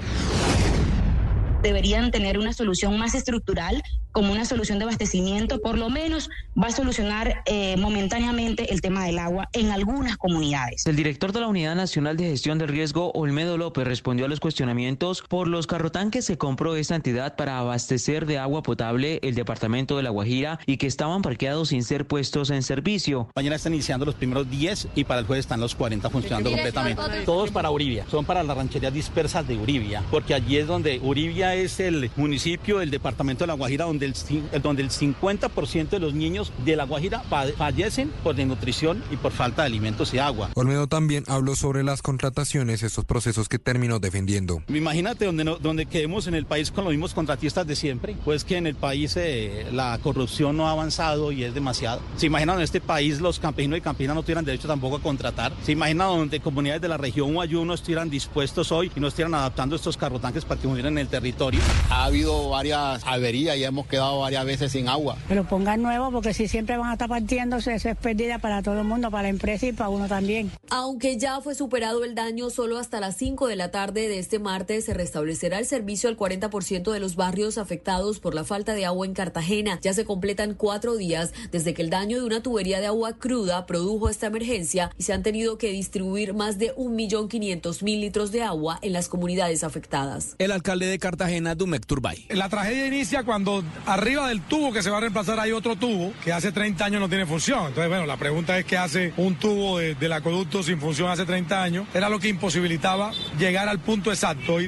deberían tener una solución más estructural, como una solución de abastecimiento, por lo menos va a solucionar eh, momentáneamente el tema del agua en algunas comunidades. El director de la Unidad Nacional de Gestión del Riesgo, Olmedo López, respondió a los cuestionamientos por los carrotanques que compró esta entidad para abastecer de agua potable el departamento de La Guajira y que estaban parqueados sin ser puestos en servicio. Mañana están iniciando los primeros 10 y para el jueves están los 40 funcionando completamente. Todos para Uribia, son para las rancherías dispersas de Uribia, porque allí es donde Uribia es el municipio del departamento de La Guajira donde el, donde el 50% de los niños de La Guajira fallecen por desnutrición y por falta de alimentos y agua. Olmedo también habló sobre las contrataciones, estos procesos que terminó defendiendo. Imagínate donde, donde quedemos en el país con los mismos contratistas de siempre, pues que en el país eh, la corrupción no ha avanzado y es demasiado. ¿Se imaginan en este país los campesinos y campesinas no tuvieran derecho tampoco a contratar? ¿Se imaginan donde comunidades de la región o no estuvieran dispuestos hoy y no estuvieran adaptando estos carrotanques para que murieran en el territorio? Ha habido varias averías y hemos quedado varias veces sin agua. Que lo pongan nuevo porque si siempre van a estar partiéndose, eso es pérdida para todo el mundo, para la empresa y para uno también. Aunque ya fue superado el daño, solo hasta las 5 de la tarde de este martes se restablecerá el servicio al 40% de los barrios afectados por la falta de agua en Cartagena. Ya se completan cuatro días desde que el daño de una tubería de agua cruda produjo esta emergencia y se han tenido que distribuir más de 1.500.000 litros de agua en las comunidades afectadas. El alcalde de Cartagena, Dumec Turbay. La tragedia inicia cuando arriba del tubo que se va a reemplazar hay otro tubo que hace 30 años no tiene función. Entonces, bueno, la pregunta es qué hace un tubo del acueducto sin función hace 30 años. Era lo que imposibilitaba llegar al punto exacto.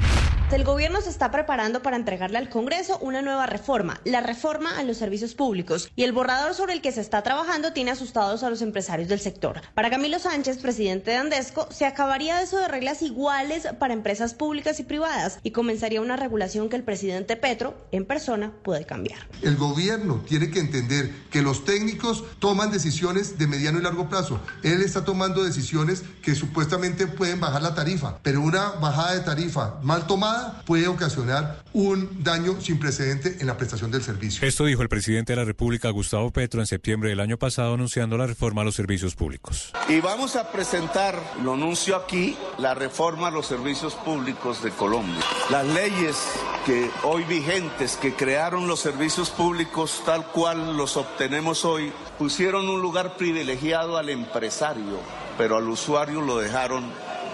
El gobierno se está preparando para entregarle al Congreso una nueva reforma, la reforma a los servicios públicos, y el borrador sobre el que se está trabajando tiene asustados a los empresarios del sector. Para Camilo Sánchez, presidente de Andesco, se acabaría eso de reglas iguales para empresas públicas y privadas y comenzaría una regulación que el presidente Petro, en persona, puede cambiar. El gobierno tiene que entender que los técnicos toman decisiones de mediano y largo plazo. Él está tomando decisiones que supuestamente pueden bajar la tarifa, pero una bajada de tarifa mal tomada puede ocasionar un daño sin precedente en la prestación del servicio. Esto dijo el presidente de la República, Gustavo Petro, en septiembre del año pasado, anunciando la reforma a los servicios públicos. Y vamos a presentar, lo anuncio aquí, la reforma a los servicios públicos de Colombia. Las leyes que hoy vigentes, que crearon los servicios públicos tal cual los obtenemos hoy, pusieron un lugar privilegiado al empresario, pero al usuario lo dejaron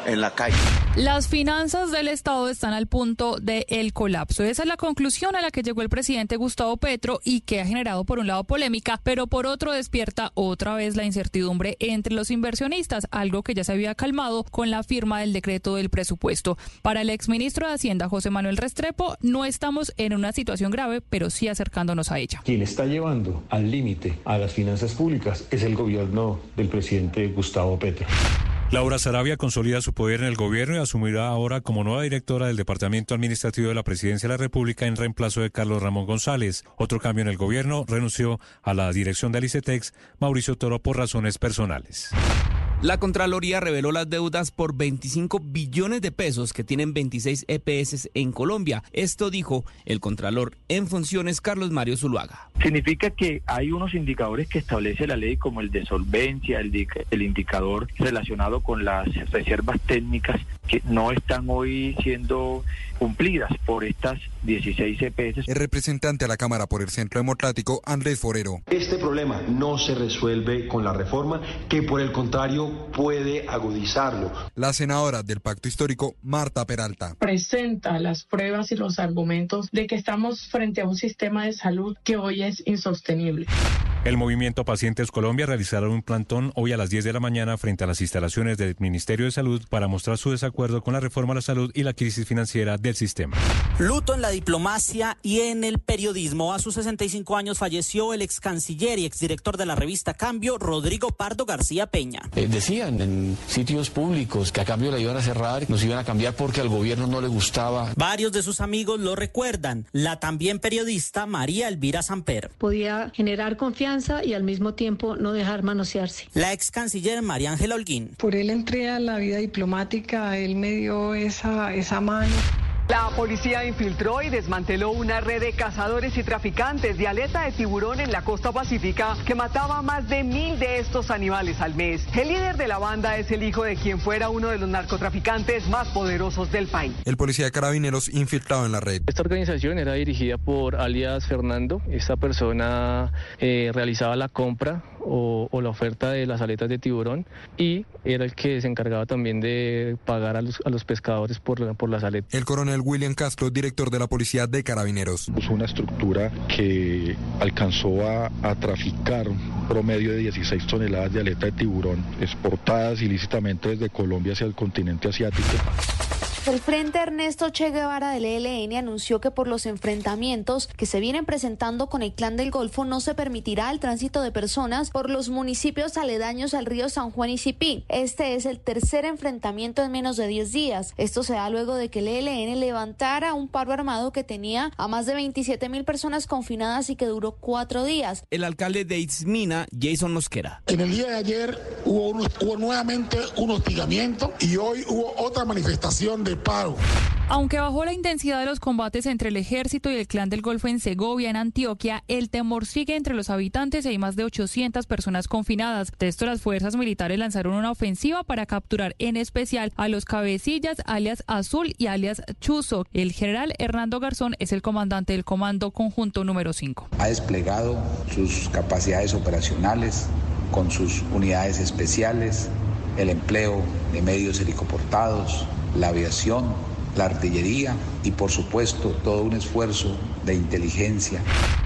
en la calle. Las finanzas del Estado están al punto del el colapso. Esa es la conclusión a la que llegó el presidente Gustavo Petro y que ha generado por un lado polémica, pero por otro despierta otra vez la incertidumbre entre los inversionistas, algo que ya se había calmado con la firma del decreto del presupuesto. Para el exministro de Hacienda, José Manuel Restrepo, no estamos en una situación grave, pero sí acercándonos a ella. Quien está llevando al límite a las finanzas públicas es el gobierno del presidente Gustavo Petro. Laura Sarabia consolida su poder en el gobierno y asumirá ahora como nueva directora del Departamento Administrativo de la Presidencia de la República en reemplazo de Carlos Ramón González. Otro cambio en el gobierno, renunció a la dirección del ICETEX Mauricio Toro por razones personales. La Contraloría reveló las deudas por 25 billones de pesos que tienen 26 EPS en Colombia. Esto dijo el Contralor en funciones Carlos Mario Zuluaga. Significa que hay unos indicadores que establece la ley como el de solvencia, el, el indicador relacionado con las reservas técnicas que no están hoy siendo cumplidas por estas 16 EPS. El representante a la Cámara por el Centro Democrático, Andrés Forero. Este problema no se resuelve con la reforma, que por el contrario puede agudizarlo. La senadora del Pacto Histórico, Marta Peralta. Presenta las pruebas y los argumentos de que estamos frente a un sistema de salud que hoy es insostenible. El movimiento Pacientes Colombia realizará un plantón hoy a las 10 de la mañana frente a las instalaciones del Ministerio de Salud para mostrar su desacuerdo con la reforma a la salud y la crisis financiera del sistema. Luto en la diplomacia y en el periodismo. A sus 65 años falleció el ex canciller y exdirector de la revista Cambio, Rodrigo Pardo García Peña. Eh, decían en sitios públicos que a cambio la iban a cerrar, nos iban a cambiar porque al gobierno no le gustaba. Varios de sus amigos lo recuerdan. La también periodista María Elvira Samper. Podía generar confianza y al mismo tiempo no dejar manosearse. La ex canciller María Ángela Holguín. Por él entré a la vida diplomática, él me dio esa, esa mano. La policía infiltró y desmanteló una red de cazadores y traficantes de aleta de tiburón en la costa pacífica que mataba más de mil de estos animales al mes. El líder de la banda es el hijo de quien fuera uno de los narcotraficantes más poderosos del país. El policía de carabineros infiltrado en la red. Esta organización era dirigida por alias Fernando. Esta persona eh, realizaba la compra o, o, la oferta de las aletas de tiburón y era el que se encargaba también de pagar a los, a los pescadores por, por las aletas. El coronel William Castro, director de la Policía de Carabineros. Es una estructura que alcanzó a, a traficar un promedio de 16 toneladas de aleta de tiburón exportadas ilícitamente desde Colombia hacia el continente asiático. El Frente Ernesto Che Guevara del ELN anunció que por los enfrentamientos que se vienen presentando con el Clan del Golfo no se permitirá el tránsito de personas por los municipios aledaños al río San Juan y Cipí. Este es el tercer enfrentamiento en menos de 10 días. Esto se da luego de que el ELN levantara un paro armado que tenía a más de 27 mil personas confinadas y que duró cuatro días. El alcalde de Itzmina, Jason Mosquera. En el día de ayer hubo, un, hubo nuevamente un hostigamiento y hoy hubo otra manifestación de paro. Aunque bajó la intensidad de los combates entre el ejército y el clan del Golfo en Segovia, en Antioquia, el temor sigue entre los habitantes y hay más de 800 personas confinadas. De esto, las fuerzas militares lanzaron una ofensiva para capturar en especial a los cabecillas, alias Azul y alias Chuzo. El general Hernando Garzón es el comandante del Comando Conjunto número 5. Ha desplegado sus capacidades operacionales con sus unidades especiales, el empleo de medios helicoportados, la aviación, la artillería y por supuesto todo un esfuerzo de inteligencia.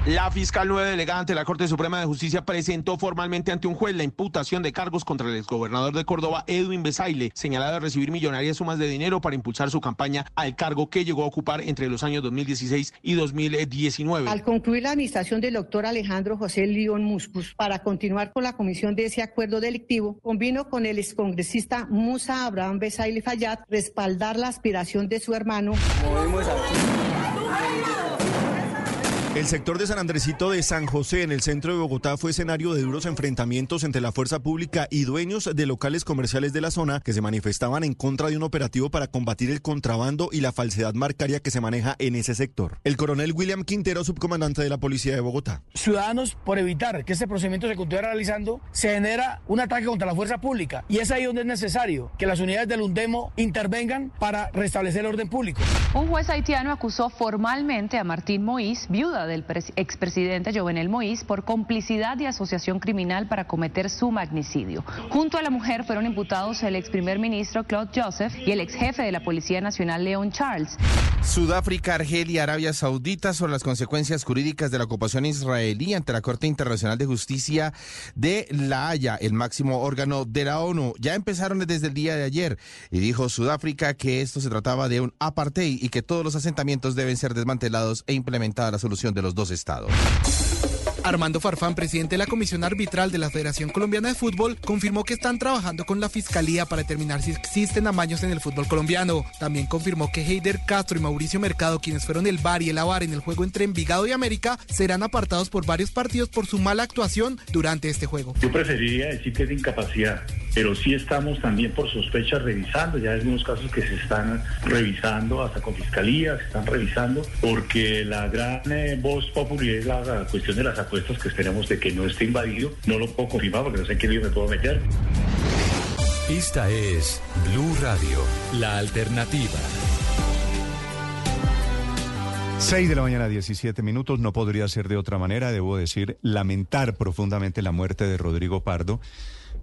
La fiscal nueve delegada ante la Corte Suprema de Justicia presentó formalmente ante un juez la imputación de cargos contra el exgobernador de Córdoba, Edwin Besaile, señalado de recibir millonarias sumas de dinero para impulsar su campaña al cargo que llegó a ocupar entre los años 2016 y 2019. Al concluir la administración del doctor Alejandro José León Muscus para continuar con la comisión de ese acuerdo delictivo, convino con el excongresista Musa Abraham Besaile Fayad respaldar la aspiración de su hermano. El sector de San Andresito de San José, en el centro de Bogotá, fue escenario de duros enfrentamientos entre la fuerza pública y dueños de locales comerciales de la zona que se manifestaban en contra de un operativo para combatir el contrabando y la falsedad marcaria que se maneja en ese sector. El coronel William Quintero, subcomandante de la Policía de Bogotá. Ciudadanos, por evitar que este procedimiento se continúe realizando, se genera un ataque contra la fuerza pública. Y es ahí donde es necesario que las unidades del UNDEMO intervengan para restablecer el orden público. Un juez haitiano acusó formalmente a Martín Moïse, viuda del expresidente Jovenel Moïse por complicidad y asociación criminal para cometer su magnicidio. Junto a la mujer fueron imputados el ex primer ministro Claude Joseph y el ex jefe de la Policía Nacional Leon Charles. Sudáfrica, Argelia y Arabia Saudita sobre las consecuencias jurídicas de la ocupación israelí ante la Corte Internacional de Justicia de La Haya, el máximo órgano de la ONU. Ya empezaron desde el día de ayer y dijo Sudáfrica que esto se trataba de un apartheid y que todos los asentamientos deben ser desmantelados e implementada la solución de los dos estados. Armando Farfán, presidente de la Comisión Arbitral de la Federación Colombiana de Fútbol, confirmó que están trabajando con la Fiscalía para determinar si existen amaños en el fútbol colombiano. También confirmó que Heider Castro y Mauricio Mercado, quienes fueron el VAR y el AVAR en el juego entre Envigado y América, serán apartados por varios partidos por su mala actuación durante este juego. Yo preferiría decir que es de incapacidad, pero sí estamos también por sospecha revisando, ya hay algunos casos que se están revisando hasta con Fiscalía, se están revisando, porque la gran eh, voz popular es la, cuestión de las acusaciones estos que esperamos de que no esté invadido. No lo puedo confirmar porque no sé en qué lío me puedo meter. Esta es Blue Radio, la alternativa. 6 de la mañana, 17 minutos. No podría ser de otra manera. Debo decir, lamentar profundamente la muerte de Rodrigo Pardo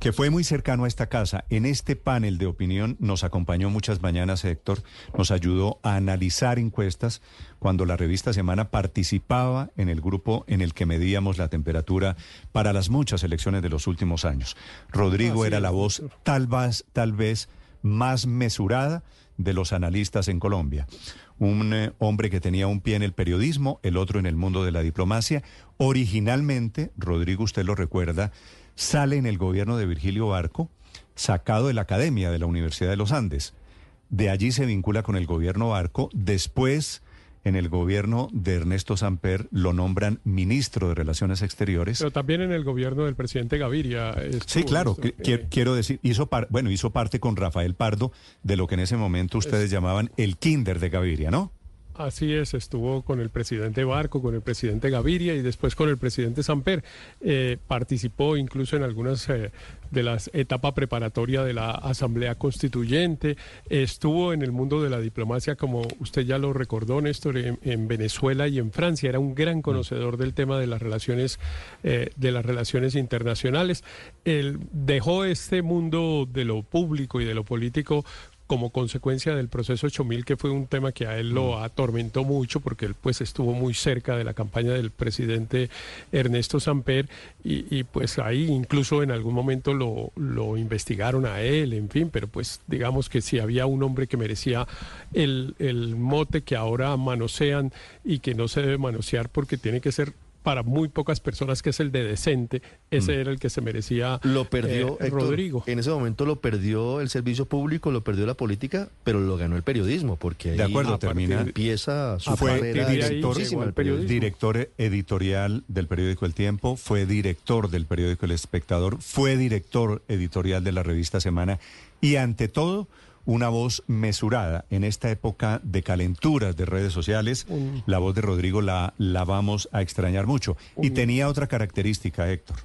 que fue muy cercano a esta casa. En este panel de opinión nos acompañó muchas mañanas Héctor, nos ayudó a analizar encuestas cuando la revista Semana participaba en el grupo en el que medíamos la temperatura para las muchas elecciones de los últimos años. Rodrigo era la voz tal vez, tal vez más mesurada de los analistas en Colombia. Un eh, hombre que tenía un pie en el periodismo, el otro en el mundo de la diplomacia. Originalmente, Rodrigo, usted lo recuerda, sale en el gobierno de Virgilio Barco, sacado de la Academia de la Universidad de los Andes. De allí se vincula con el gobierno Barco. Después, en el gobierno de Ernesto Samper, lo nombran ministro de Relaciones Exteriores. Pero también en el gobierno del presidente Gaviria. sí, claro. Eh, quiero decir, hizo, bueno, hizo parte con Rafael Pardo de lo que en ese momento ustedes llamaban el kinder de Gaviria, ¿no? Así es, estuvo con el presidente Barco, con el presidente Gaviria y después con el presidente Samper. Eh, participó incluso en algunas eh, de las etapas preparatorias de la Asamblea Constituyente. estuvo en el mundo de la diplomacia, como usted ya lo recordó, Néstor, en, Venezuela y en Francia. Era un gran conocedor del tema de las relaciones, eh, de las relaciones internacionales. Él dejó este mundo de lo público y de lo político como consecuencia del proceso 8000, que fue un tema que a él lo mm. atormentó mucho, porque él pues estuvo muy cerca de la campaña del presidente Ernesto Samper, y, pues ahí incluso en algún momento lo, lo, investigaron a él, en fin, pero pues digamos que si había un hombre que merecía el, el mote que ahora manosean y que no se debe manosear porque tiene que ser para muy pocas personas, que es el de decente, ese mm. era el que se merecía lo perdió eh, Rodrigo. En ese momento lo perdió el servicio público, lo perdió la política, pero lo ganó el periodismo, porque de acuerdo, termina, empieza su fue director, director editorial del periódico El Tiempo, fue director del periódico El Espectador, fue director editorial de la revista Semana y ante todo una voz mesurada en esta época de calenturas de redes sociales. La voz de Rodrigo la, la vamos a extrañar mucho. Y tenía otra característica, Héctor.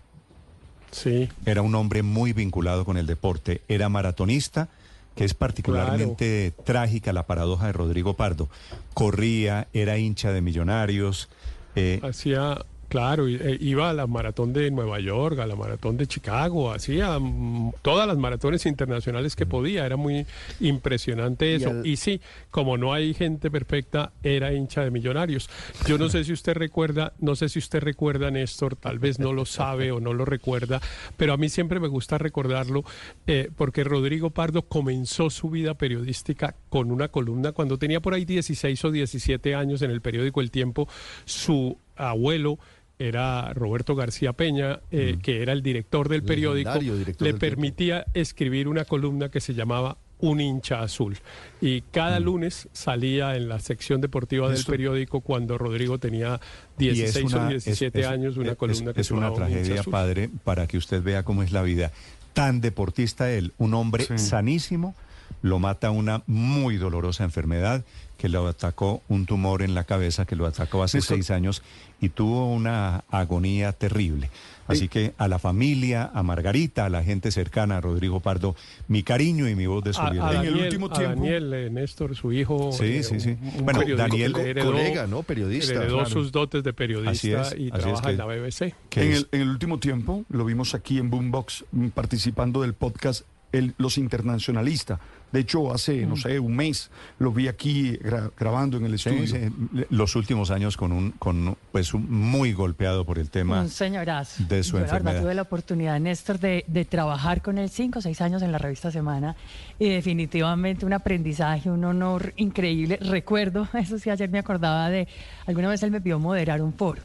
Sí. Era un hombre muy vinculado con el deporte. Era maratonista, que es particularmente trágica la paradoja de Rodrigo Pardo. Corría, era hincha de millonarios. Eh, Hacía Claro, eh, iba a la maratón de Nueva York, a la maratón de Chicago, hacía mm, todas las maratones internacionales que podía, era muy impresionante eso. Y, sí, como no hay gente perfecta, era hincha de millonarios. Yo no sé si usted recuerda, no sé si usted recuerda, Néstor, tal vez no lo sabe o no lo recuerda, pero a mí siempre me gusta recordarlo eh, porque Rodrigo Pardo comenzó su vida periodística con una columna cuando tenía por ahí 16 o 17 años en el periódico El Tiempo, su abuelo era Roberto García Peña, eh, que era el director del periódico, le permitía escribir una columna que se llamaba Un hincha azul. Y cada lunes salía en la sección deportiva del periódico cuando Rodrigo tenía 16 o 17 años una columna que es una tragedia, padre, para que usted vea cómo es la vida. Tan deportista él, un hombre sanísimo lo mata una muy dolorosa enfermedad que lo atacó un tumor en la cabeza que lo atacó hace seis años y tuvo una agonía terrible. Así que a la familia, a Margarita, a la gente cercana, a Rodrigo Pardo, mi cariño y mi voz de solidaridad. en el último tiempo. Daniel, eh, Néstor, su hijo. Sí, eh, sí, sí. bueno, Daniel, colega, ¿no? Periodista. Heredó sus dotes de periodista y trabaja en la BBC. En el, en el último tiempo, lo vimos aquí en Boombox mm, participando del podcast el, Los Internacionalistas. De hecho, hace, no mm. sé, un mes lo vi aquí grabando en el estudio. Los últimos años con un, con pues muy golpeado por el tema un señorazo. de su Yo, enfermedad. La verdad, tuve la oportunidad, Néstor, de, de trabajar con él cinco o seis años en la revista Semana y definitivamente un aprendizaje, un honor increíble. Recuerdo, <laughs> eso sí, ayer me acordaba de, alguna vez él me pidió moderar un foro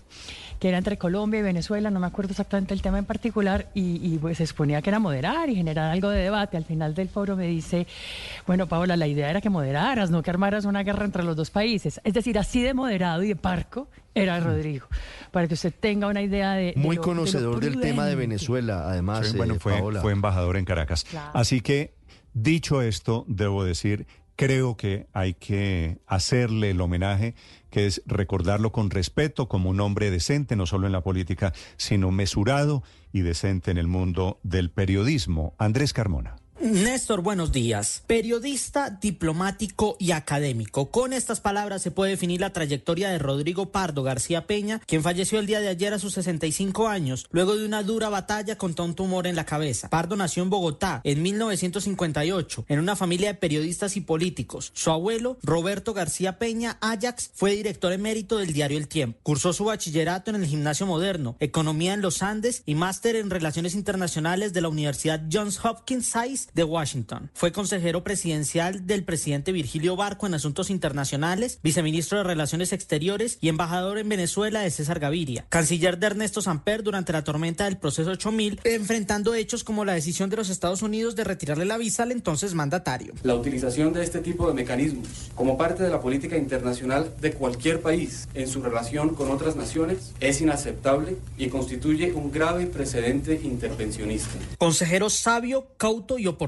que era entre Colombia y Venezuela, no me acuerdo exactamente el tema en particular, y, pues se exponía que era moderar y generar algo de debate. Al final del foro me dice, bueno, Paola, la idea era que moderaras, no que armaras una guerra entre los dos países. Es decir, así de moderado y de parco era Rodrigo, para que usted tenga una idea de... Muy conocedor del tema de Venezuela, además. bueno, eh, fue, Paola. fue embajador en Caracas. Así que, dicho esto, debo decir creo que hay que hacerle el homenaje, que es recordarlo con respeto como un hombre decente, no solo en la política, sino mesurado y decente en el mundo del periodismo. Andrés Carmona. Néstor, buenos días. Periodista, diplomático y académico. Con estas palabras se puede definir la trayectoria de Rodrigo Pardo García Peña, quien falleció el día de ayer a sus 65 años, luego de una dura batalla contra un tumor en la cabeza. Pardo nació en Bogotá en 1958, en una familia de periodistas y políticos. Su abuelo, Roberto García Peña Ajax, fue director emérito del diario El Tiempo. Cursó su bachillerato en el Gimnasio Moderno, Economía en los Andes y máster en Relaciones Internacionales de la Universidad Johns Hopkins SAIS de Washington. Fue consejero presidencial del presidente Virgilio Barco en asuntos internacionales, viceministro de Relaciones Exteriores y embajador en Venezuela de César Gaviria. Canciller de Ernesto Samper durante la tormenta del proceso 8000, enfrentando hechos como la decisión de los Estados Unidos de retirarle la visa al entonces mandatario. La utilización de este tipo de mecanismos como parte de la política internacional de cualquier país en su relación con otras naciones es inaceptable y constituye un grave precedente intervencionista. Consejero sabio, cauto y oportuno.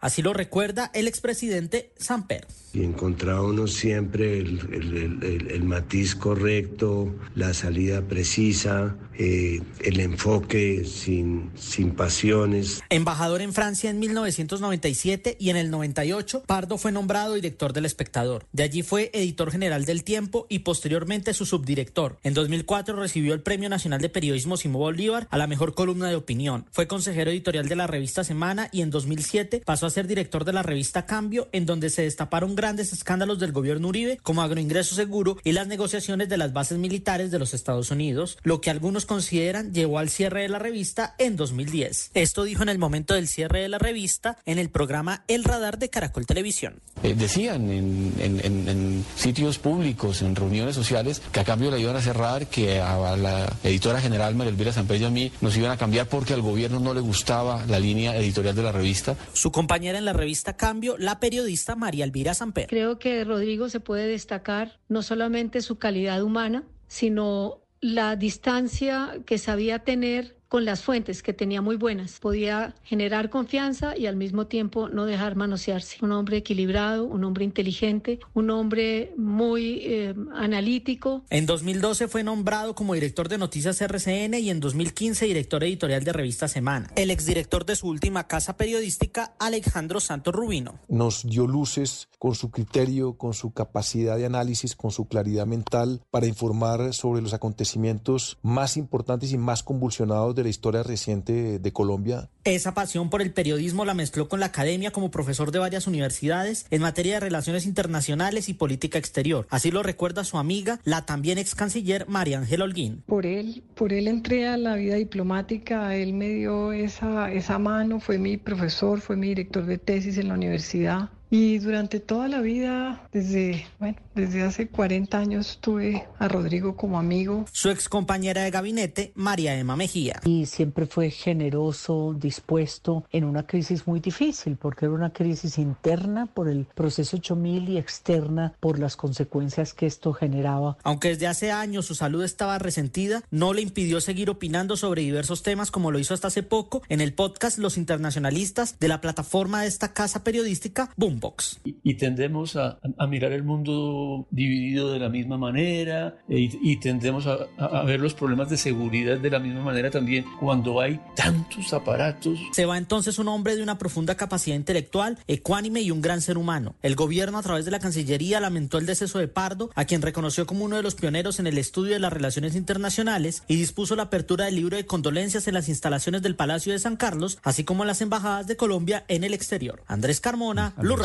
Así lo recuerda el expresidente Samper. Y encontraba uno siempre el, el, el, el, matiz correcto, la salida precisa, eh, el enfoque sin, sin pasiones. Embajador en Francia en 1997 y en el 98, Pardo fue nombrado director del Espectador. De allí fue editor general del Tiempo y posteriormente su subdirector. En 2004 recibió el Premio Nacional de Periodismo Simón Bolívar a la mejor columna de opinión. Fue consejero editorial de la revista Semana y en 2007 pasó a ser director de la revista Cambio, en donde se destaparon grandes escándalos del gobierno Uribe, como agroingreso seguro y las negociaciones de las bases militares de los Estados Unidos, lo que algunos consideran llevó al cierre de la revista en 2010. Esto dijo en el momento del cierre de la revista en el programa El Radar de Caracol Televisión. Eh, decían en, sitios públicos, en reuniones sociales, que a cambio la iban a cerrar, que a la editora general María Elvira Samper y a mí nos iban a cambiar porque al gobierno no le gustaba la línea editorial de la revista. Su compañera en la revista Cambio, la periodista María Elvira Samper. Creo que Rodrigo se puede destacar no solamente su calidad humana, sino la distancia que sabía tener con las fuentes que tenía muy buenas. Podía generar confianza y al mismo tiempo no dejar manosearse. Un hombre equilibrado, un hombre inteligente, un hombre muy eh, analítico. En 2012 fue nombrado como director de Noticias RCN y en 2015 director editorial de Revista Semana. El exdirector de su última casa periodística, Alejandro Santos Rubino. Nos dio luces con su criterio, con su capacidad de análisis, con su claridad mental para informar sobre los acontecimientos más importantes y más convulsionados de la historia reciente de Colombia. Esa pasión por el periodismo la mezcló con la academia como profesor de varias universidades en materia de relaciones internacionales y política exterior. Así lo recuerda su amiga, la también ex canciller María Ángela Holguín. Por él, por él entré a la vida diplomática, él me dio esa, esa mano, fue mi profesor, fue mi director de tesis en la universidad. Y durante toda la vida, desde, bueno, desde hace 40 años tuve a Rodrigo como amigo. Su ex compañera de gabinete, María Emma Mejía. Y siempre fue generoso, dispuesto en una crisis muy difícil, porque era una crisis interna por el proceso 8000 y externa por las consecuencias que esto generaba. Aunque desde hace años su salud estaba resentida, no le impidió seguir opinando sobre diversos temas como lo hizo hasta hace poco en el podcast Los Internacionalistas de la plataforma de esta casa periodística Boom Boombox. Y, tendemos a, mirar el mundo dividido de la misma manera e, y, tendemos a, a, ver los problemas de seguridad de la misma manera también cuando hay tantos aparatos. Se va entonces un hombre de una profunda capacidad intelectual, ecuánime y un gran ser humano. El gobierno a través de la Cancillería lamentó el deceso de Pardo, a quien reconoció como uno de los pioneros en el estudio de las relaciones internacionales y dispuso la apertura del libro de condolencias en las instalaciones del Palacio de San Carlos, así como en las embajadas de Colombia en el exterior. Andrés Carmona, Blue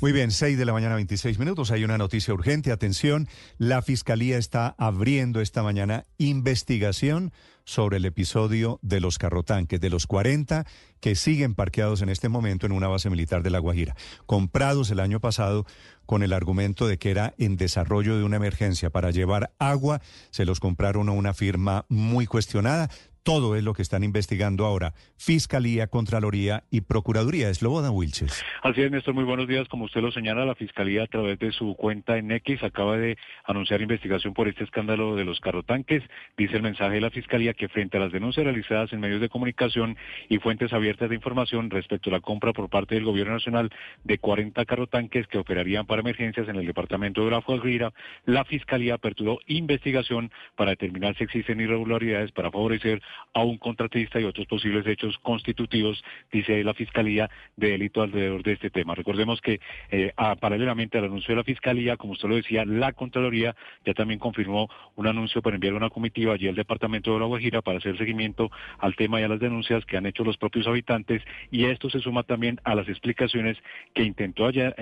Muy bien, 6 de la mañana, 26 minutos. Hay una noticia urgente. Atención, la Fiscalía está abriendo esta mañana investigación sobre el episodio de los carrotanques, de los 40 que siguen parqueados en este momento en una base militar de La Guajira, comprados el año pasado con el argumento de que era en desarrollo de una emergencia para llevar agua, se los compraron a una firma muy cuestionada. Todo es lo que están investigando ahora Fiscalía, Contraloría y Procuraduría. Es Loboda Wilches. Así es, Néstor. Muy buenos días. Como usted lo señala, la Fiscalía a través de su cuenta en X acaba de anunciar investigación por este escándalo de los carrotanques. Dice el mensaje de la Fiscalía que frente a las denuncias realizadas en medios de comunicación y fuentes abiertas de información respecto a la compra por parte del Gobierno Nacional de 40 carrotanques que operarían para emergencias en el departamento de La Guajira, la Fiscalía aperturó investigación para determinar si existen irregularidades para favorecer a un contratista y otros posibles hechos constitutivos, dice la Fiscalía, de delito alrededor de este tema. Recordemos que eh, paralelamente al anuncio de la Fiscalía, como usted lo decía, la Contraloría ya también confirmó un anuncio para enviar una comitiva allí al Departamento de La Guajira para hacer seguimiento al tema y a las denuncias que han hecho los propios habitantes y esto se suma también a las explicaciones que intentó ayer,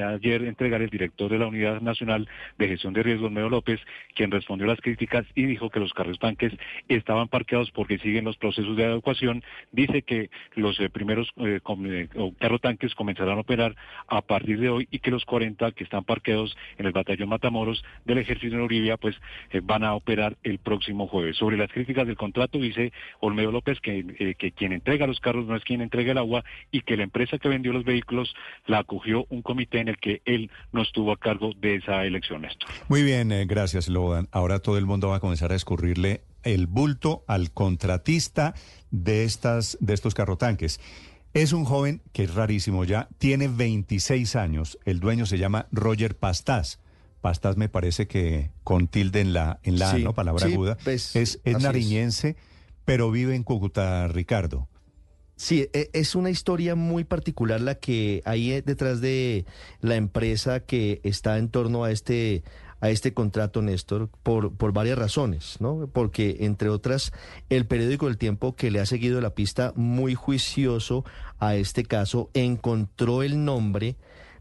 entregar el director de la Unidad Nacional de Gestión de Riesgos, Medio López, quien respondió a las críticas y dijo que los carros tanques estaban parqueados porque siguen los procesos de adecuación, dice que los eh, primeros eh, eh carro tanques comenzarán a operar a partir de hoy y que los 40 que están parqueados en el batallón Matamoros del ejército de Oribia pues eh, van a operar el próximo jueves. Sobre las críticas del contrato dice Olmedo López que, que quien entrega los carros no es quien entrega el agua y que la empresa que vendió los vehículos la acogió un comité en el que él no estuvo a cargo de esa elección, Néstor. Muy bien, gracias, Lodan. Ahora todo el mundo va a comenzar a escurrirle el bulto al contratista de, estas, de estos carrotanques. Es un joven que es rarísimo ya, tiene 26 años, el dueño se llama Roger Pastás. Pastás me parece que con tilde en la, en la ¿no? Palabra aguda. Pues, es, es nariñense, pero vive en Cúcuta, Ricardo. Sí, e, es una historia muy particular la que hay eh, detrás de la empresa que está en torno a este a este contrato, Néstor, por, por varias razones, ¿no? Porque, entre otras, el periódico El Tiempo, que le ha seguido la pista muy juicioso a este caso, encontró el nombre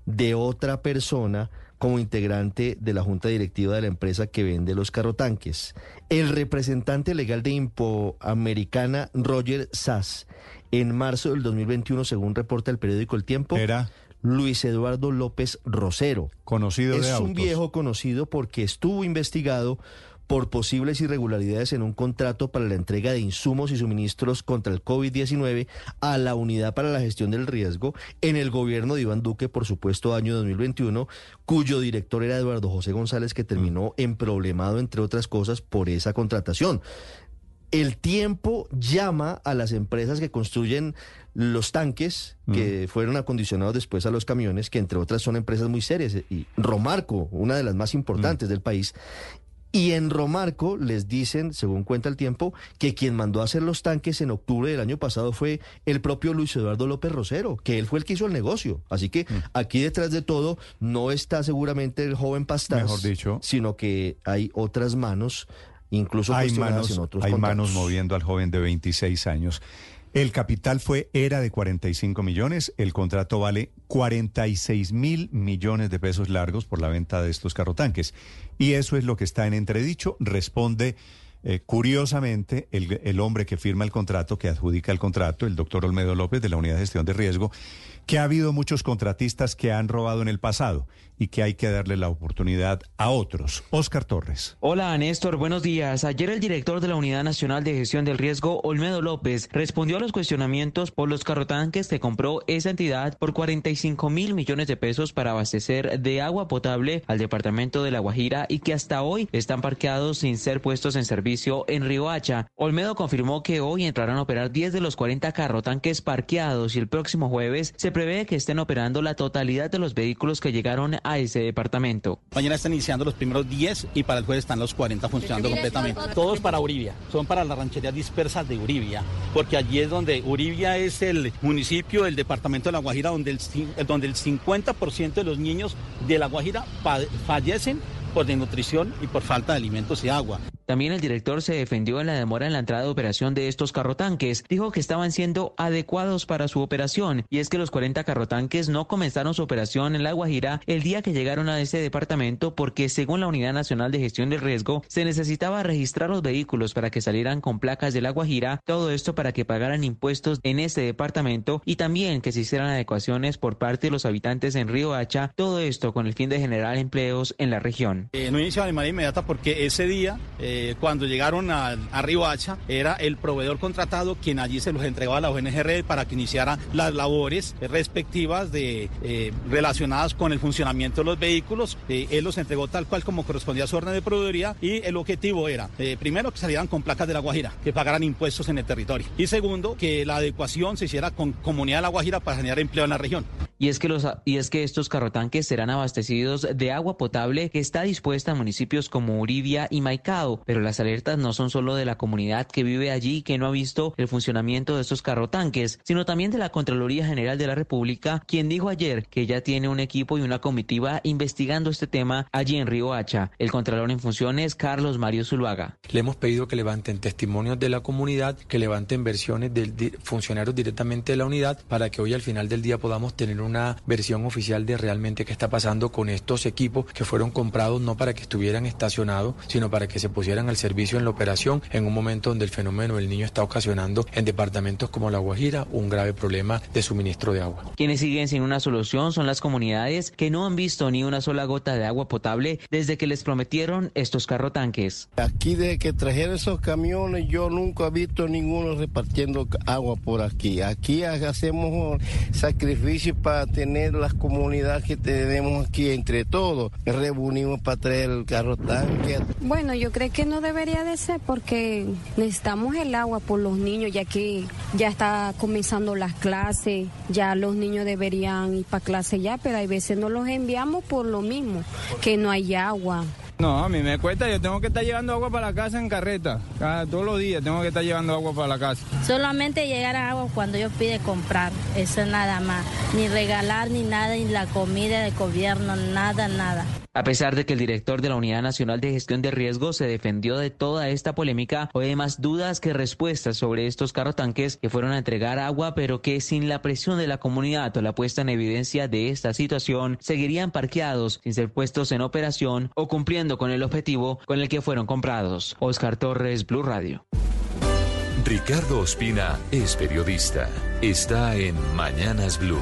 de otra persona como integrante de la junta directiva de la empresa que vende los carrotanques. El representante legal de Impo Americana, Roger Sass, en marzo del 2021, según reporta el periódico El Tiempo, era Luis Eduardo López Rosero. Conocido es de un viejo conocido porque estuvo investigado por posibles irregularidades en un contrato para la entrega de insumos y suministros contra el COVID-19 a la Unidad para la Gestión del Riesgo en el gobierno de Iván Duque, por supuesto, año 2021, cuyo director era Eduardo José González, que terminó en problemado, entre otras cosas, por esa contratación. El tiempo llama a las empresas que construyen los tanques que fueron acondicionados después a los camiones, que entre otras son empresas muy serias, y Romarco, una de las más importantes del país. Y en Romarco les dicen, según cuenta el tiempo, que quien mandó a hacer los tanques en octubre del año pasado fue el propio Luis Eduardo López Rosero, que él fue el que hizo el negocio. Así que aquí detrás de todo no está seguramente el joven Pastás, Mejor dicho. sino que hay otras manos incluso hay manos, en otros hay manos moviendo al joven de 26 años. El capital fue, era de 45 millones, el contrato vale 46 mil millones de pesos largos por la venta de estos carrotanques. Y eso es lo que está en entredicho, responde eh, curiosamente el, el hombre que firma el contrato, que adjudica el contrato, el doctor Olmedo López de la Unidad de Gestión de Riesgo, que ha habido muchos contratistas que han robado en el pasado y que hay que darle la oportunidad a otros. Oscar Torres. Hola Néstor, buenos días. Ayer el director de la Unidad Nacional de Gestión del Riesgo, Olmedo López, respondió a los cuestionamientos por los carrotanques que compró esa entidad por 45 mil millones de pesos para abastecer de agua potable al departamento de La Guajira y que hasta hoy están parqueados sin ser puestos en servicio en Río Hacha. Olmedo confirmó que hoy entrarán a operar 10 de los 40 carrotanques parqueados y el próximo jueves se prevé que estén operando la totalidad de los vehículos que llegaron a ese departamento. Mañana están iniciando los primeros 10 y para el jueves están los 40 funcionando completamente. Todos para Uribia, son para las rancherías dispersas de Uribia, porque allí es donde Uribia es el municipio, el departamento de La Guajira, donde el, donde el 50% de los niños de La Guajira fallecen por desnutrición y por falta de alimentos y agua. También el director se defendió en la demora en la entrada de operación de estos carrotanques. Dijo que estaban siendo adecuados para su operación y es que los 40 carrotanques no comenzaron su operación en La Guajira el día que llegaron a ese departamento porque según la Unidad Nacional de Gestión del Riesgo se necesitaba registrar los vehículos para que salieran con placas de La Guajira, todo esto para que pagaran impuestos en ese departamento y también que se hicieran adecuaciones por parte de los habitantes en Río Hacha, todo esto con el fin de generar empleos en la región. Eh, no inició de manera inmediata porque ese día eh, cuando llegaron a, a Hacha, era el proveedor contratado quien allí se los entregaba a la ONG para que iniciara las labores respectivas de, eh, relacionadas con el funcionamiento de los vehículos. Eh, él los entregó tal cual como correspondía a su orden de proveeduría y el objetivo era, primero, que salieran con placas de La Guajira, que pagaran impuestos en el territorio. Y segundo, que la adecuación se hiciera con comunidad de La Guajira para generar empleo en la región. Y es que los y es que estos carrotanques serán abastecidos de agua potable que está dispuesta en municipios como Uribia y Maicao, pero las alertas no son solo de la comunidad que vive allí y que no ha visto el funcionamiento de estos carrotanques, sino también de la Contraloría General de la República, quien dijo ayer que ya tiene un equipo y una comitiva investigando este tema allí en Río Hacha. El Contralor en funciones, Carlos Mario Zuluaga. Le hemos pedido que levanten testimonios de la comunidad, que levanten versiones de funcionarios directamente de la unidad, para que hoy al final del día podamos tener un una versión oficial de realmente qué está pasando con estos equipos que fueron comprados no para que estuvieran estacionados, sino para que se pusieran al servicio en la operación en un momento donde el fenómeno del niño está ocasionando en departamentos como La Guajira un grave problema de suministro de agua. Quienes siguen sin una solución son las comunidades que no han visto ni una sola gota de agua potable desde que les prometieron estos carrotanques. Aquí desde que trajeron esos camiones yo nunca he visto ninguno repartiendo agua por aquí. Aquí hacemos sacrificios para tener las comunidades que tenemos aquí entre todos. Reunimos para traer el carro. Bueno, yo creo que no debería de ser porque necesitamos el agua por los niños, ya que ya está comenzando las clases, ya los niños deberían ir para clase ya, pero hay veces no los enviamos por lo mismo, que no hay agua. No, a mí me cuesta, yo tengo que estar llevando agua para la casa en carreta. Cada, todos los días tengo que estar llevando agua para la casa. Solamente llegar a agua cuando yo pide comprar, eso nada más. Ni regalar ni nada, ni la comida del gobierno, nada, nada. A pesar de que el director de la Unidad Nacional de Gestión de Riesgos se defendió de toda esta polémica, hoy hay más dudas que respuestas sobre estos carrotanques que fueron a entregar agua, pero que sin la presión de la comunidad o la puesta en evidencia de esta situación, seguirían parqueados sin ser puestos en operación o cumpliendo con el objetivo con el que fueron comprados. Oscar Torres, Blue Radio. Ricardo Ospina es periodista. Está en Mañanas Blue.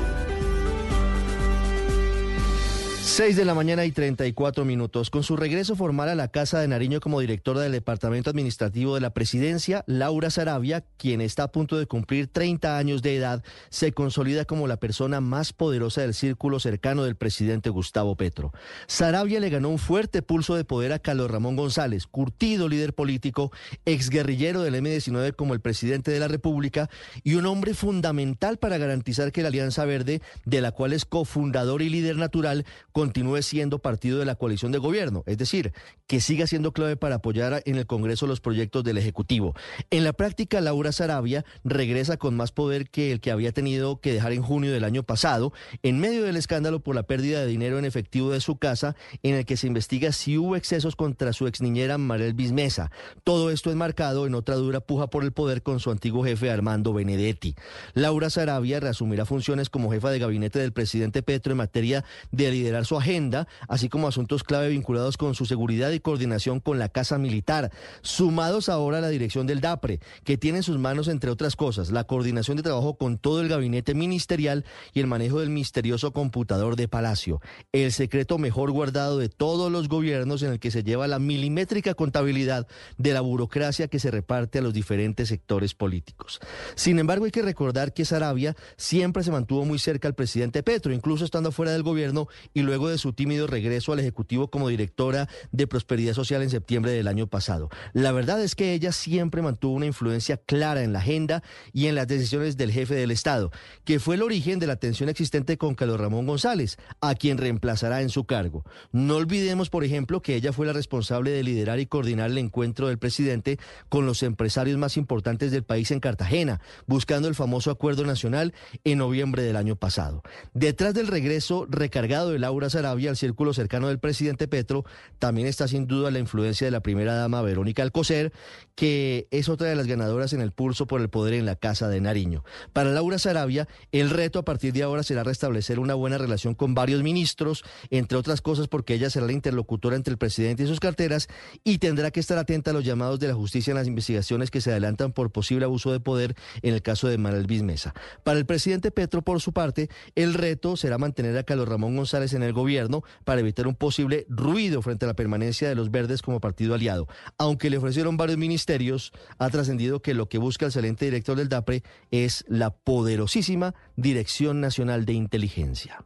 6 de la mañana y 34 minutos. Con su regreso formal a la Casa de Nariño como directora del Departamento Administrativo de la Presidencia, Laura Sarabia, quien está a punto de cumplir 30 años de edad, se consolida como la persona más poderosa del círculo cercano del presidente Gustavo Petro. Sarabia le ganó un fuerte pulso de poder a Carlos Ramón González, curtido líder político, exguerrillero del M-19 como el presidente de la República y un hombre fundamental para garantizar que la Alianza Verde, de la cual es cofundador y líder natural, continúe siendo partido de la coalición de gobierno, es decir, que siga siendo clave para apoyar en el Congreso los proyectos del Ejecutivo. En la práctica, Laura Sarabia regresa con más poder que el que había tenido que dejar en junio del año pasado, en medio del escándalo por la pérdida de dinero en efectivo de su casa, en el que se investiga si hubo excesos contra su ex niñera Marel Bismesa. Todo esto enmarcado en otra dura puja por el poder con su antiguo jefe Armando Benedetti. Laura Sarabia reasumirá funciones como jefa de gabinete del presidente Petro en materia de liderar su agenda, así como asuntos clave vinculados con su seguridad y coordinación con la Casa Militar, sumados ahora a la dirección del DAPRE, que tiene en sus manos, entre otras cosas, la coordinación de trabajo con todo el gabinete ministerial y el manejo del misterioso computador de Palacio, el secreto mejor guardado de todos los gobiernos en el que se lleva la milimétrica contabilidad de la burocracia que se reparte a los diferentes sectores políticos. Sin embargo, hay que recordar que Sarabia siempre se mantuvo muy cerca al presidente Petro, incluso estando fuera del gobierno y luego de su tímido regreso al Ejecutivo como directora de Prosperidad Social en septiembre del año pasado. La verdad es que ella siempre mantuvo una influencia clara en la agenda y en las decisiones del jefe del Estado, que fue el origen de la tensión existente con Carlos Ramón González, a quien reemplazará en su cargo. No olvidemos, por ejemplo, que ella fue la responsable de liderar y coordinar el encuentro del presidente con los empresarios más importantes del país en Cartagena, buscando el famoso acuerdo nacional en noviembre del año pasado. Detrás del regreso recargado de Laura Sarabia al círculo cercano del presidente Petro, también está sin duda la influencia de la primera dama Verónica Alcocer, que es otra de las ganadoras en el pulso por el poder en la Casa de Nariño. Para Laura Sarabia, el reto a partir de ahora será restablecer una buena relación con varios ministros, entre otras cosas porque ella será la interlocutora entre el presidente y sus carteras y tendrá que estar atenta a los llamados de la justicia en las investigaciones que se adelantan por posible abuso de poder en el caso de Manuel Bismesa. Para el presidente Petro, por su parte, el reto será mantener a Carlos Ramón González en el gobierno para evitar un posible ruido frente a la permanencia de los verdes como partido aliado. Aunque le ofrecieron varios ministerios, ha trascendido que lo que busca el saliente director del DAPRE es la poderosísima Dirección Nacional de Inteligencia.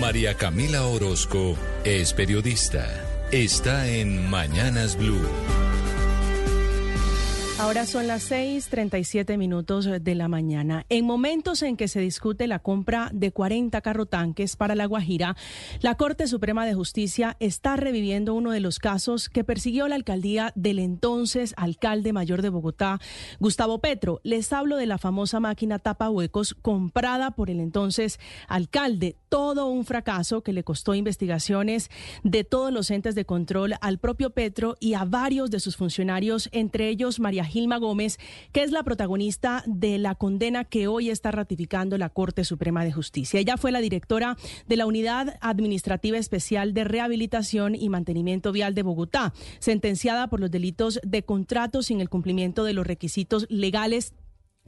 María Camila Orozco es periodista. Está en Mañanas Blue. Ahora son las 6:37 minutos de la mañana. En momentos en que se discute la compra de 40 carrotanques para La Guajira, la Corte Suprema de Justicia está reviviendo uno de los casos que persiguió la alcaldía del entonces alcalde mayor de Bogotá, Gustavo Petro. Les hablo de la famosa máquina tapa huecos comprada por el entonces alcalde. Todo un fracaso que le costó investigaciones de todos los entes de control al propio Petro y a varios de sus funcionarios, entre ellos María Gilma Gómez, que es la protagonista de la condena que hoy está ratificando la Corte Suprema de Justicia. Ella fue la directora de la Unidad Administrativa Especial de Rehabilitación y Mantenimiento Vial de Bogotá, sentenciada por los delitos de contrato sin el cumplimiento de los requisitos legales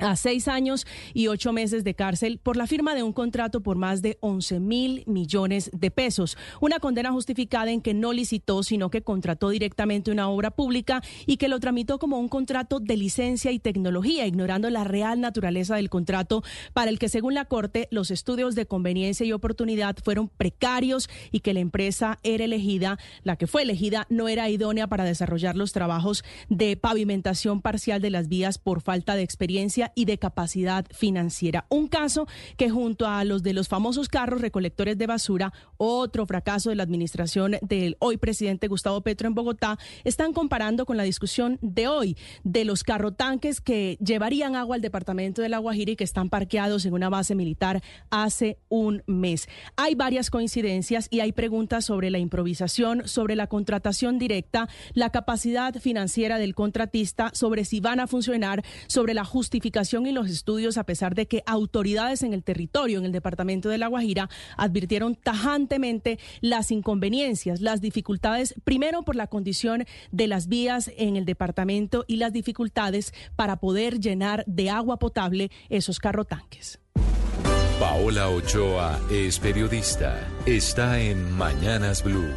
a seis años y ocho meses de cárcel por la firma de un contrato por más de 11 mil millones de pesos. Una condena justificada en que no licitó, sino que contrató directamente una obra pública y que lo tramitó como un contrato de licencia y tecnología, ignorando la real naturaleza del contrato para el que, según la Corte, los estudios de conveniencia y oportunidad fueron precarios y que la empresa era elegida, la que fue elegida, no era idónea para desarrollar los trabajos de pavimentación parcial de las vías por falta de experiencia y de capacidad financiera. Un caso que junto a los de los famosos carros recolectores de basura, otro fracaso de la administración del hoy presidente Gustavo Petro en Bogotá, están comparando con la discusión de hoy de los carrotanques que llevarían agua al departamento de La Guajira y que están parqueados en una base militar hace un mes. Hay varias coincidencias y hay preguntas sobre la improvisación, sobre la contratación directa, la capacidad financiera del contratista, sobre si van a funcionar, sobre la justificación y los estudios, a pesar de que autoridades en el territorio, en el departamento de La Guajira, advirtieron tajantemente las inconveniencias, las dificultades, primero por la condición de las vías en el departamento y las dificultades para poder llenar de agua potable esos carrotanques. Paola Ochoa es periodista. Está en Mañanas Blue.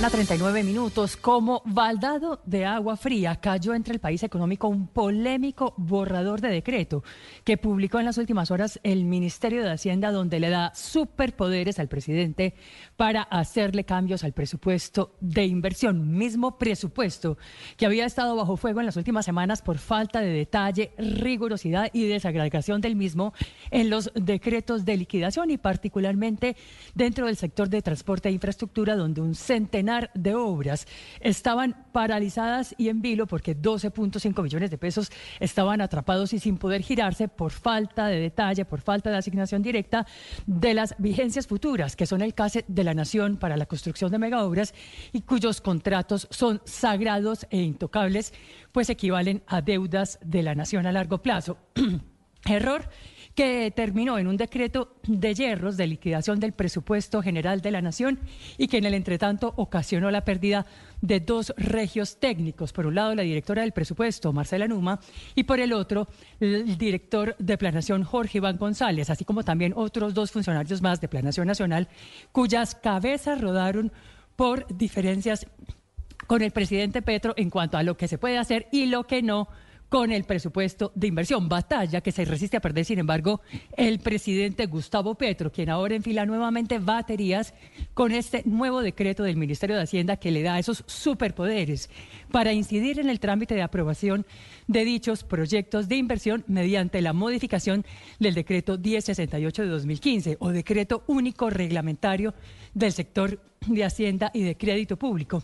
A 39 minutos, como baldado de agua fría, cayó entre el país económico un polémico borrador de decreto que publicó en las últimas horas el Ministerio de Hacienda, donde le da superpoderes al presidente para hacerle cambios al presupuesto de inversión, mismo presupuesto que había estado bajo fuego en las últimas semanas por falta de detalle, rigurosidad y desagregación del mismo en los decretos de liquidación y particularmente dentro del sector de transporte e infraestructura, donde un de obras estaban paralizadas y en vilo porque 12.5 millones de pesos estaban atrapados y sin poder girarse por falta de detalle, por falta de asignación directa de las vigencias futuras, que son el CASE de la Nación para la construcción de megaobras y cuyos contratos son sagrados e intocables, pues equivalen a deudas de la Nación a largo plazo. <clears throat> Error que terminó en un decreto de hierros de liquidación del presupuesto general de la Nación y que en el entretanto ocasionó la pérdida de dos regios técnicos. Por un lado, la directora del presupuesto, Marcela Numa, y por el otro, el director de Planación, Jorge Iván González, así como también otros dos funcionarios más de Planación Nacional, cuyas cabezas rodaron por diferencias con el presidente Petro en cuanto a lo que se puede hacer y lo que no con el presupuesto de inversión. Batalla que se resiste a perder, sin embargo, el presidente Gustavo Petro, quien ahora enfila nuevamente baterías con este nuevo decreto del Ministerio de Hacienda que le da esos superpoderes para incidir en el trámite de aprobación de dichos proyectos de inversión mediante la modificación del decreto 1068 de 2015 o decreto único reglamentario del sector de Hacienda y de Crédito Público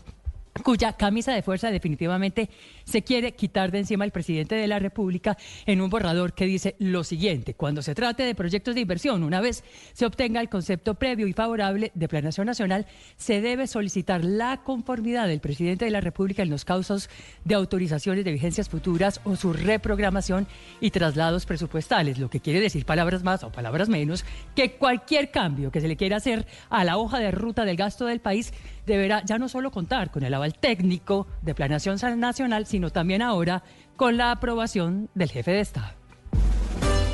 cuya camisa de fuerza definitivamente se quiere quitar de encima el presidente de la República en un borrador que dice lo siguiente, cuando se trate de proyectos de inversión, una vez se obtenga el concepto previo y favorable de planeación nacional, se debe solicitar la conformidad del presidente de la República en los casos de autorizaciones de vigencias futuras o su reprogramación y traslados presupuestales, lo que quiere decir palabras más o palabras menos que cualquier cambio que se le quiera hacer a la hoja de ruta del gasto del país deberá ya no solo contar con el aval técnico de Planeación Nacional, sino también ahora con la aprobación del jefe de Estado.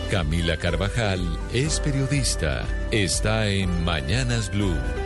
Camila Carvajal es periodista. Está en Mañanas Blue.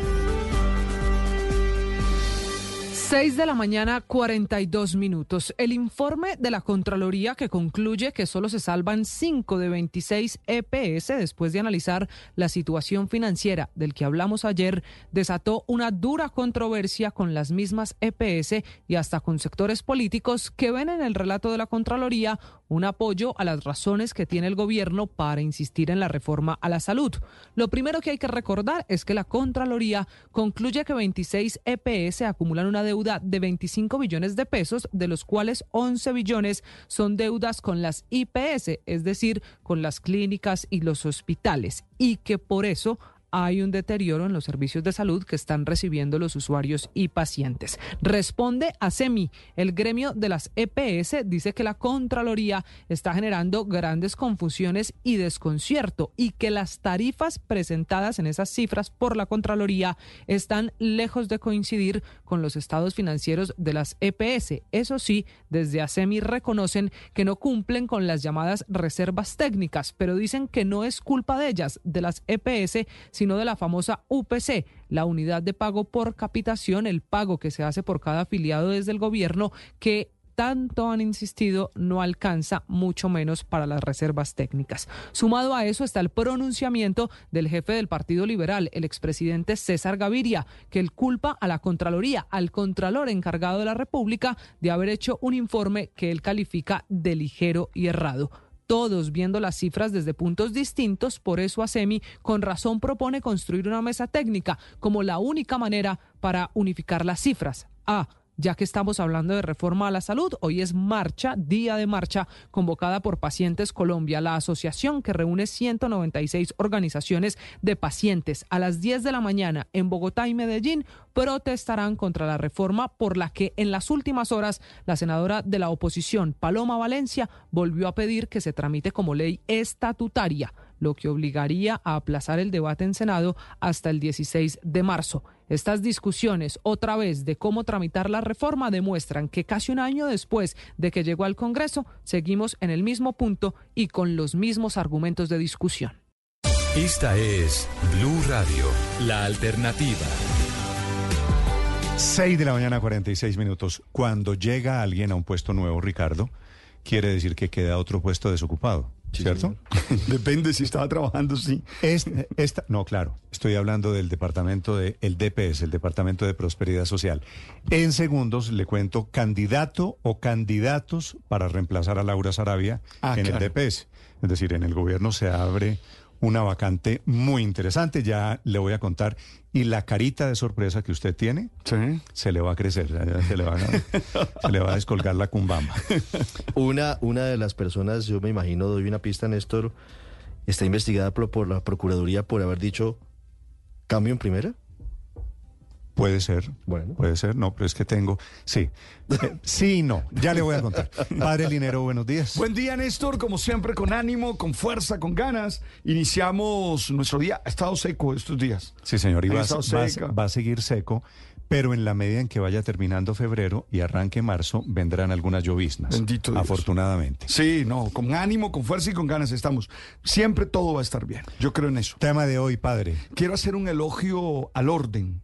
6 de la mañana, 42 minutos. El informe de la Contraloría que concluye que solo se salvan 5 de 26 EPS después de analizar la situación financiera del que hablamos ayer, desató una dura controversia con las mismas EPS y hasta con sectores políticos que ven en el relato de la Contraloría un apoyo a las razones que tiene el gobierno para insistir en la reforma a la salud. Lo primero que hay que recordar es que la Contraloría concluye que 26 EPS acumulan una deuda de 25 billones de pesos, de los cuales 11 billones son deudas con las IPS, es decir, con las clínicas y los hospitales, y que por eso hay un deterioro en los servicios de salud que están recibiendo los usuarios y pacientes. Responde a SEMI, el gremio de las EPS dice que la Contraloría está generando grandes confusiones y desconcierto y que las tarifas presentadas en esas cifras por la Contraloría están lejos de coincidir con los estados financieros de las EPS. Eso sí, desde ASEMI reconocen que no cumplen con las llamadas reservas técnicas, pero dicen que no es culpa de ellas, de las EPS, sino de la famosa UPC, la unidad de pago por capitación, el pago que se hace por cada afiliado desde el gobierno que tanto han insistido no alcanza mucho menos para las reservas técnicas. Sumado a eso está el pronunciamiento del jefe del Partido Liberal, el expresidente César Gaviria, que él culpa a la Contraloría, al Contralor encargado de la República, de haber hecho un informe que él califica de ligero y errado todos viendo las cifras desde puntos distintos, por eso ASEMI con razón propone construir una mesa técnica como la única manera para unificar las cifras. A ya que estamos hablando de reforma a la salud. Hoy es marcha, día de marcha, convocada por Pacientes Colombia, la asociación que reúne 196 organizaciones de pacientes. A las 10 de la mañana en Bogotá y Medellín protestarán contra la reforma por la que en las últimas horas la senadora de la oposición, Paloma Valencia, volvió a pedir que se tramite como ley estatutaria lo que obligaría a aplazar el debate en Senado hasta el 16 de marzo. Estas discusiones, otra vez, de cómo tramitar la reforma demuestran que casi un año después de que llegó al Congreso, seguimos en el mismo punto y con los mismos argumentos de discusión. Esta es Blue Radio, la alternativa. 6 de la mañana, 46 minutos. Cuando llega alguien a un puesto nuevo, Ricardo, quiere decir que queda otro puesto desocupado. ¿Cierto? <laughs> Depende si estaba trabajando, sí. esta, no, claro, estoy hablando del departamento de el DPS, el Departamento de Prosperidad Social. En segundos le cuento candidato o candidatos para reemplazar a Laura Sarabia ah, en el DPS. Es decir, en el gobierno se abre una vacante muy interesante, ya le voy a contar. Y la carita de sorpresa que usted tiene, se le va a crecer, <laughs> se le va a, descolgar la cumbamba. Una, una de las personas, yo me imagino, doy una pista, Néstor, está investigada por, por la Procuraduría por haber dicho cambio en primera. Puede ser, bueno. puede ser, no, pero es que tengo, sí, eh, <laughs> sí y no, ya le voy a contar. Padre Linero, buenos días. Buen día, Néstor, como siempre, con ánimo, con fuerza, con ganas. Iniciamos nuestro día, ha estado seco estos días. Sí, señor, y va, va, a seguir seco, pero en la medida en que vaya terminando febrero y arranque marzo, vendrán algunas lloviznas. Bendito Dios. Afortunadamente. Sí, no, con ánimo, con fuerza y con ganas estamos. Siempre todo va a estar bien. Yo creo en eso. Tema de hoy, padre. Quiero hacer un elogio al orden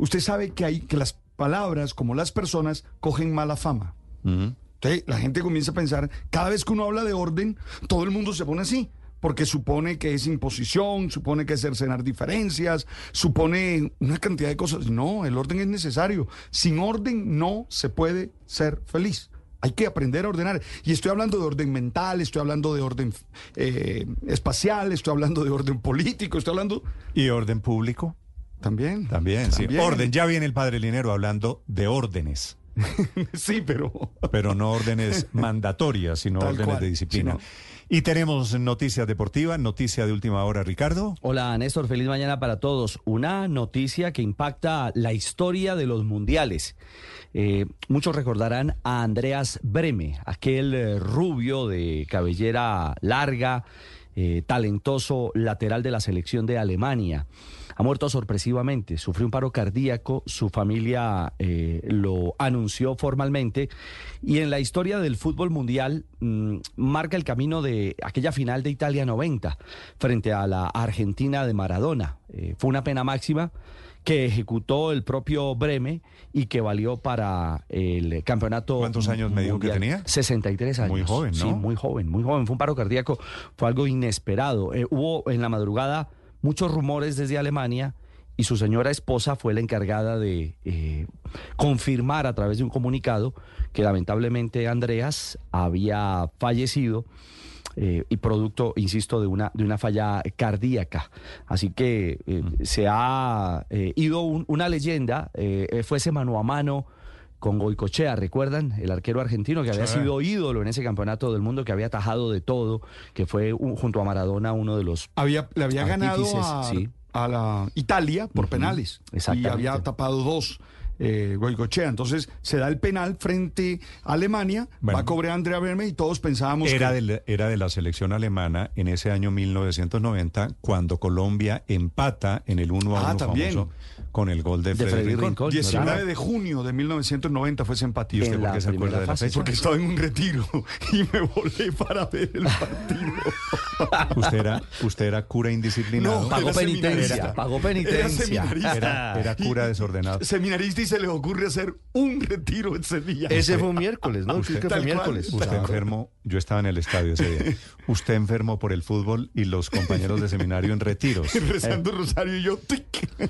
Usted sabe que hay que las palabras, como las personas, cogen mala fama. la gente comienza a pensar, cada vez que uno habla de orden, todo el mundo se pone así porque supone que es imposición, supone que es cercenar diferencias, supone una cantidad de cosas. No, el orden es necesario. Sin orden no se puede ser feliz. Hay que aprender a ordenar. Y estoy hablando de orden mental, estoy hablando de orden eh, espacial, estoy hablando de orden político, estoy hablando... ¿Y orden público? También. También, sí. Orden. Ya viene el padre Linero hablando de órdenes. <laughs> sí, pero. Pero no órdenes <laughs> mandatorias, sino órdenes de disciplina. Y tenemos noticias deportivas, noticia de última hora, Ricardo. Hola, Néstor, feliz mañana para todos. Una noticia que impacta la historia de los mundiales. Eh, muchos recordarán a Andreas Breme, aquel eh, rubio de cabellera larga, eh, talentoso lateral de la selección de Alemania ha muerto sorpresivamente, sufrió un paro cardíaco, su familia eh, lo anunció formalmente y en la historia del fútbol mundial mm, marca el camino de aquella final de Italia 90 frente a la Argentina de Maradona. Eh, fue una pena máxima que ejecutó el propio Breme y que valió para el campeonato. ¿Cuántos años me dijo que tenía? 63 años. Muy joven, ¿no? Sí, muy joven, muy joven. Fue un paro cardíaco, fue algo inesperado. Eh, hubo en la madrugada muchos rumores desde Alemania y su señora esposa fue la encargada de eh, confirmar a través de un comunicado que lamentablemente Andreas había fallecido. Eh, y producto, insisto, de una, de una falla cardíaca. Así que eh, se ha ido una leyenda, fuese mano a mano con Goicochea, ¿recuerdan? El arquero argentino que había sido ídolo en ese campeonato del mundo, que había tajado de todo, que fue junto a Maradona uno de los había Le había ganado a, la Italia por penales. Y había tapado dos eh, Goicochea. Entonces se da el penal frente a Alemania, va a cobrar Andrea Verme y todos pensábamos era que... De, era de la selección alemana en ese año 1990, cuando Colombia empata en el 1 a 1 ah, famoso con el gol de, Freddy, Rincón. 19 de junio de 1990 fue ese empate. ¿Y usted por qué se acuerda de la fecha? Porque estaba en un retiro <laughs> y me volé para ver el partido. <laughs> ¿Usted era, usted era cura indisciplinado? No, pagó penitencia. Pagó penitencia. Era, era, cura desordenado. Seminarista y se le ocurre hacer un retiro ese día. Ese fue un miércoles, ¿no? Usted, fue miércoles. Usted enfermo, yo estaba en el estadio ese día. <laughs> Usted enfermo por el fútbol y los compañeros de seminario en retiros. <laughs> Rezando Rosario y yo.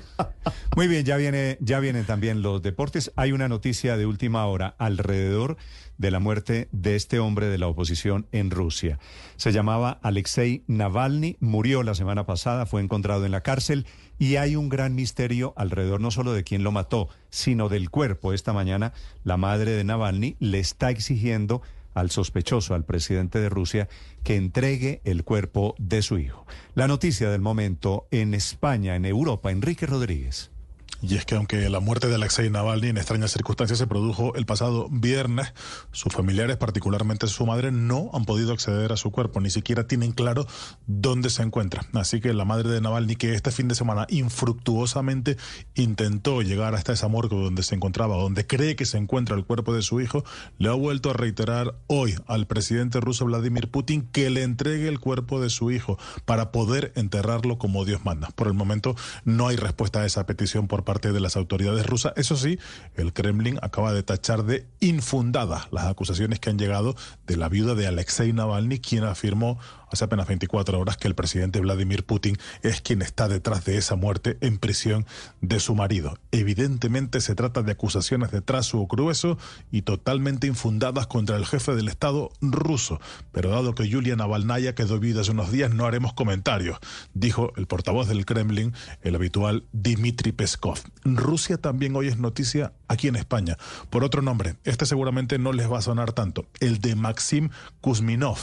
<laughs> Muy bien, ya viene, ya vienen también los deportes. Hay una noticia de última hora alrededor de la muerte de este hombre de la oposición en Rusia. Se llamaba Alexei Navalny, murió la semana pasada, fue encontrado en la cárcel y hay un gran misterio alrededor no solo de quién lo mató, sino del cuerpo. Esta mañana la madre de Navalny le está exigiendo al sospechoso, al presidente de Rusia, que entregue el cuerpo de su hijo. La noticia del momento en España, en Europa, Enrique Rodríguez. Y es que aunque la muerte de Alexei Navalny en extrañas circunstancias se produjo el pasado viernes, sus familiares, particularmente su madre, no han podido acceder a su cuerpo, ni siquiera tienen claro dónde se encuentra. Así que la madre de Navalny, que este fin de semana infructuosamente intentó llegar hasta esa morgue donde se encontraba, donde cree que se encuentra el cuerpo de su hijo, le ha vuelto a reiterar hoy al presidente ruso Vladimir Putin que le entregue el cuerpo de su hijo para poder enterrarlo como Dios manda. Por el momento no hay respuesta a esa petición por parte parte de las autoridades rusas. Eso sí, el Kremlin acaba de tachar de infundadas las acusaciones que han llegado de la viuda de Alexei Navalny, quien afirmó hace apenas 24 horas que el presidente Vladimir Putin es quien está detrás de esa muerte en prisión de su marido. Evidentemente se trata de acusaciones de trazo grueso y totalmente infundadas contra el jefe del Estado ruso. Pero dado que Yulia Navalnaya quedó viva hace unos días, no haremos comentarios, dijo el portavoz del Kremlin, el habitual Dmitry Peskov. Rusia también hoy es noticia aquí en España, por otro nombre. Este seguramente no les va a sonar tanto, el de Maxim Kuzminov.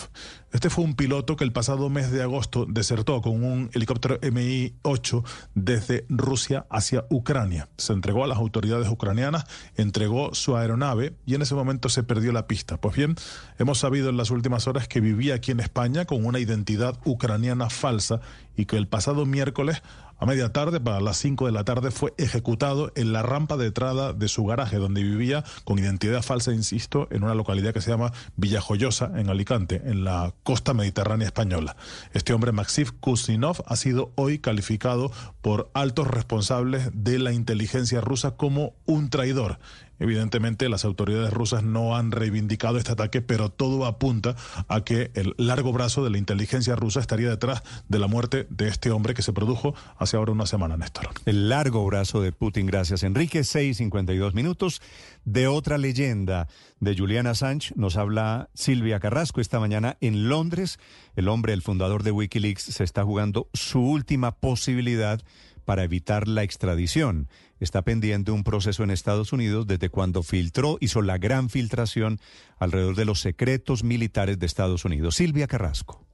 Este fue un piloto que el pasado mes de agosto desertó con un helicóptero Mi-8 desde Rusia hacia Ucrania. Se entregó a las autoridades ucranianas, entregó su aeronave y en ese momento se perdió la pista. Pues bien, hemos sabido en las últimas horas que vivía aquí en España con una identidad ucraniana falsa y que el pasado miércoles a media tarde, para las 5 de la tarde, fue ejecutado en la rampa de entrada de su garaje, donde vivía con identidad falsa, insisto, en una localidad que se llama Villajoyosa, en Alicante, en la costa mediterránea española. Este hombre, Maxim Kuznetsov, ha sido hoy calificado por altos responsables de la inteligencia rusa como un traidor Evidentemente, las autoridades rusas no han reivindicado este ataque, pero todo apunta a que el largo brazo de la inteligencia rusa estaría detrás de la muerte de este hombre que se produjo hace ahora una semana, Néstor. El largo brazo de Putin, gracias Enrique. 6.52 minutos. De otra leyenda de Julian Assange nos habla Silvia Carrasco esta mañana en Londres. El hombre, el fundador de Wikileaks, se está jugando su última posibilidad para evitar la extradición está pendiente un proceso en Estados Unidos desde cuando filtró, hizo la gran filtración alrededor de los secretos militares de Estados Unidos. Silvia Carrasco.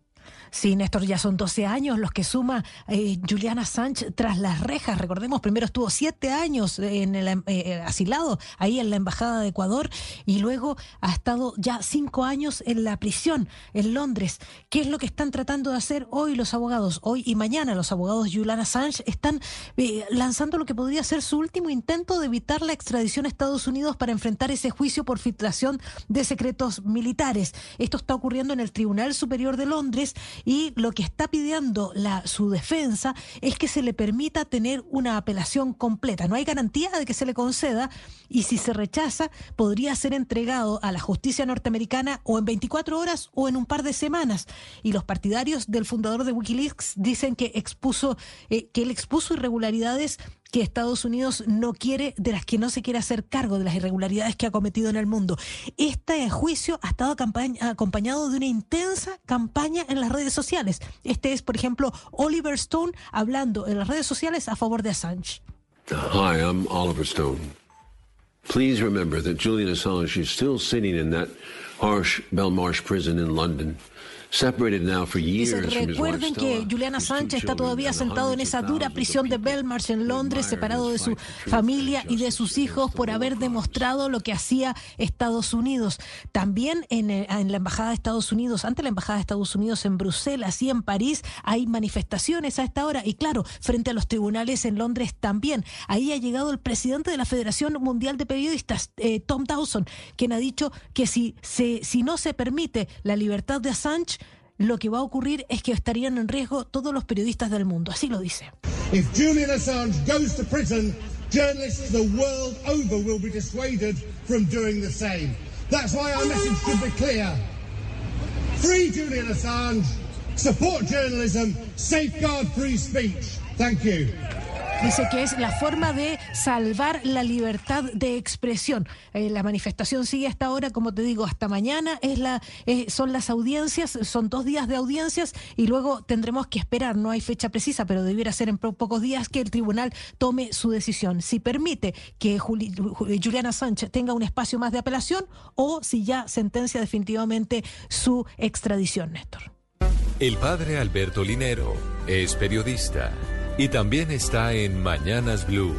Sí, Néstor, ya son 12 años los que suma eh, Juliana Sánchez tras las rejas. Recordemos, primero estuvo siete años en el, eh, asilado ahí en la Embajada de Ecuador y luego ha estado ya cinco años en la prisión en Londres. ¿Qué es lo que están tratando de hacer hoy los abogados? Hoy y mañana los abogados Juliana Sánchez están eh, lanzando lo que podría ser su último intento de evitar la extradición a Estados Unidos para enfrentar ese juicio por filtración de secretos militares. Esto está ocurriendo en el Tribunal Superior de Londres y lo que está pidiendo la, su defensa es que se le permita tener una apelación completa. No hay garantía de que se le conceda y si se rechaza podría ser entregado a la justicia norteamericana o en 24 horas o en un par de semanas. Y los partidarios del fundador de Wikileaks dicen que expuso eh, que él expuso irregularidades que Estados Unidos no quiere, de las que no se quiere hacer cargo, de las irregularidades que ha cometido en el mundo. Este juicio ha estado acompañado de una intensa campaña en las redes sociales. Este es, por ejemplo, Oliver Stone hablando en las redes sociales a favor de Assange. Hi, I'm Oliver Stone. Please remember that Julian Assange is still sitting in that harsh Belmarsh prison in London. Dice, recuerden que Juliana Sánchez está todavía sentado en esa dura prisión de Belmarsh en Londres, separado de su familia y de sus hijos por haber demostrado lo que hacía Estados Unidos. También en, eh, en la Embajada de Estados Unidos, ante la Embajada de Estados Unidos en Bruselas y en París, hay manifestaciones a esta hora y claro, frente a los tribunales en Londres también. Ahí ha llegado el presidente de la Federación Mundial de Periodistas, eh, Tom Dawson, quien ha dicho que si, se, si no se permite la libertad de Assange, lo que va a ocurrir es que estarían en riesgo todos los periodistas del mundo. Así lo dice. If Julian Assange goes to prison, journalists the world over will be dissuaded from doing the same. That's why our message should be clear. Free Julian Assange, support journalism, safeguard free speech. Thank you. Dice que es la forma de salvar la libertad de expresión. Eh, la manifestación sigue hasta ahora, como te digo, hasta mañana es la, eh, son las audiencias, son dos días de audiencias y luego tendremos que esperar, no hay fecha precisa, pero debiera ser en pocos días que el tribunal tome su decisión. Si permite que Juliana Sánchez tenga un espacio más de apelación o si ya sentencia definitivamente su extradición, Néstor. El padre Alberto Linero es periodista y también está en Mañanas Blue.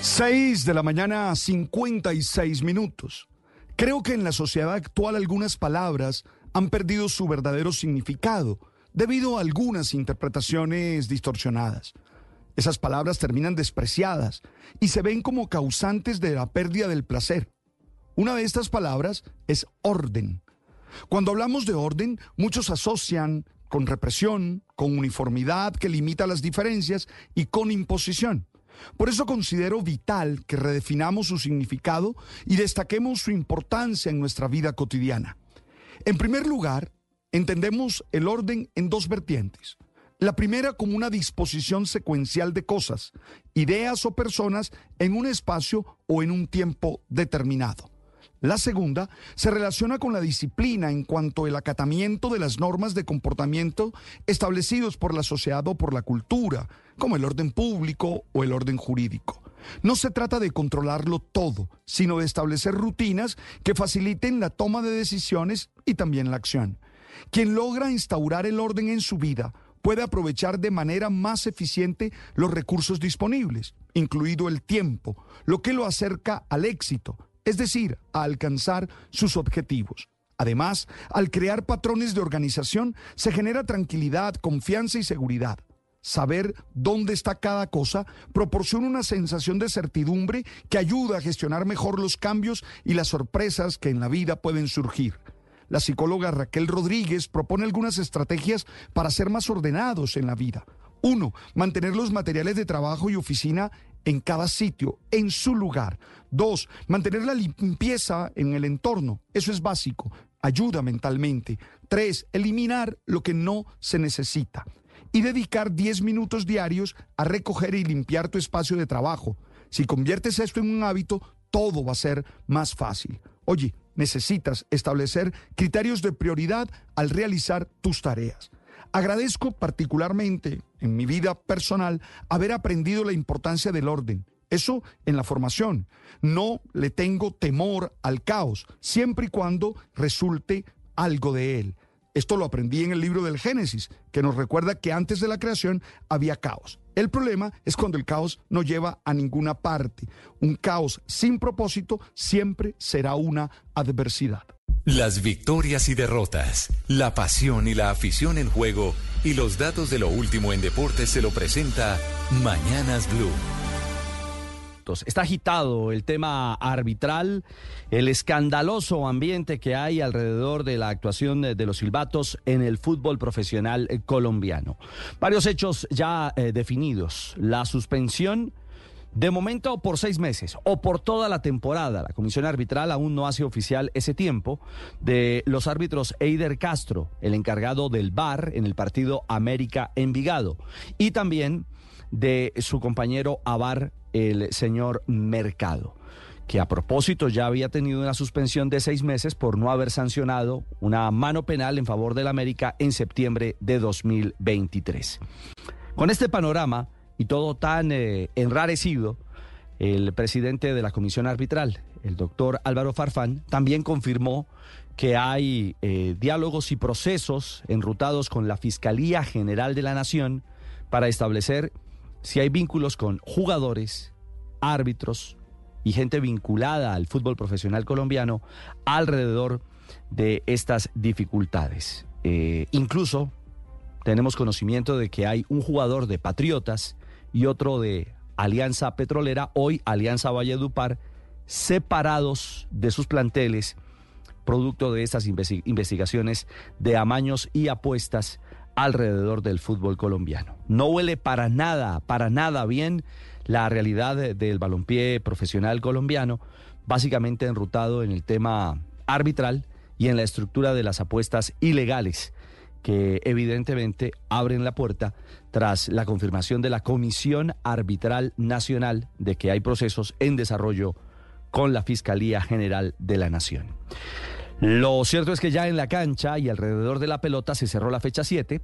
6 de la mañana, 56 minutos. Creo que en la sociedad actual algunas palabras han perdido su verdadero significado debido a algunas interpretaciones distorsionadas. Esas palabras terminan despreciadas y se ven como causantes de la pérdida del placer. Una de estas palabras es orden. Cuando hablamos de orden, muchos asocian con represión, con uniformidad que limita las diferencias y con imposición. Por eso considero vital que redefinamos su significado y destaquemos su importancia en nuestra vida cotidiana. En primer lugar, entendemos el orden en dos vertientes. La primera como una disposición secuencial de cosas, ideas o personas en un espacio o en un tiempo determinado. La segunda se relaciona con la disciplina en cuanto al acatamiento de las normas de comportamiento establecidos por la sociedad o por la cultura, como el orden público o el orden jurídico. No se trata de controlarlo todo, sino de establecer rutinas que faciliten la toma de decisiones y también la acción. Quien logra instaurar el orden en su vida puede aprovechar de manera más eficiente los recursos disponibles, incluido el tiempo, lo que lo acerca al éxito, es decir, a alcanzar sus objetivos. Además, al crear patrones de organización, se genera tranquilidad, confianza y seguridad. Saber dónde está cada cosa proporciona una sensación de certidumbre que ayuda a gestionar mejor los cambios y las sorpresas que en la vida pueden surgir. La psicóloga Raquel Rodríguez propone algunas estrategias para ser más ordenados en la vida. Uno, mantener los materiales de trabajo y oficina en cada sitio, en su lugar. Dos, mantener la limpieza en el entorno. Eso es básico. Ayuda mentalmente. Tres, eliminar lo que no se necesita y dedicar 10 minutos diarios a recoger y limpiar tu espacio de trabajo. Si conviertes esto en un hábito, todo va a ser más fácil. Oye, necesitas establecer criterios de prioridad al realizar tus tareas. Agradezco particularmente en mi vida personal haber aprendido la importancia del orden. Eso en la formación. No le tengo temor al caos, siempre y cuando resulte algo de él. Esto lo aprendí en el libro del Génesis, que nos recuerda que antes de la creación había caos. El problema es cuando el caos no lleva a ninguna parte. Un caos sin propósito siempre será una adversidad. Las victorias y derrotas, la pasión y la afición en juego y los datos de lo último en deportes se lo presenta Mañanas Blue. Está agitado el tema arbitral, el escandaloso ambiente que hay alrededor de la actuación de los silbatos en el fútbol profesional eh, colombiano. Varios hechos ya eh, definidos. La suspensión de momento por seis meses o por toda la temporada. La comisión arbitral aún no hace oficial ese tiempo de los árbitros Eider Castro, el encargado del VAR en el partido América Envigado, y también de su compañero Avar el señor Mercado, que a propósito ya había tenido una suspensión de seis meses por no haber sancionado una mano penal en favor del América en septiembre de 2023. Con este panorama y todo tan eh, enrarecido, el presidente de la comisión arbitral, el doctor Álvaro Farfán, también confirmó que hay eh, diálogos y procesos enrutados con la Fiscalía General de la Nación para establecer si hay vínculos con jugadores, árbitros y gente vinculada al fútbol profesional colombiano alrededor de estas dificultades. Eh, incluso tenemos conocimiento de que hay un jugador de Patriotas y otro de Alianza Petrolera, hoy Alianza Valledupar, separados de sus planteles, producto de estas investigaciones de amaños y apuestas alrededor del fútbol colombiano. No huele para nada, para nada bien la realidad del balompié profesional colombiano, básicamente enrutado en el tema arbitral y en la estructura de las apuestas ilegales que evidentemente abren la puerta tras la confirmación de la Comisión Arbitral Nacional de que hay procesos en desarrollo con la Fiscalía General de la Nación. Lo cierto es que ya en la cancha y alrededor de la pelota se cerró la fecha 7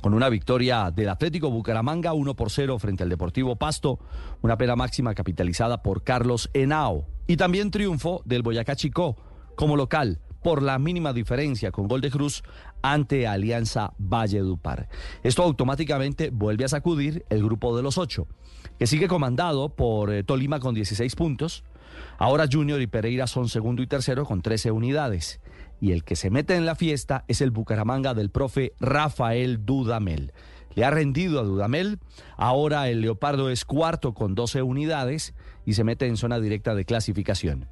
con una victoria del Atlético Bucaramanga 1 por 0 frente al Deportivo Pasto, una pena máxima capitalizada por Carlos Henao y también triunfo del Boyacá Chicó como local por la mínima diferencia con gol de Cruz ante Alianza Valledupar. Esto automáticamente vuelve a sacudir el grupo de los ocho, que sigue comandado por eh, Tolima con 16 puntos, Ahora Junior y Pereira son segundo y tercero con 13 unidades. Y el que se mete en la fiesta es el Bucaramanga del profe Rafael Dudamel. Le ha rendido a Dudamel. Ahora el Leopardo es cuarto con 12 unidades y se mete en zona directa de clasificación.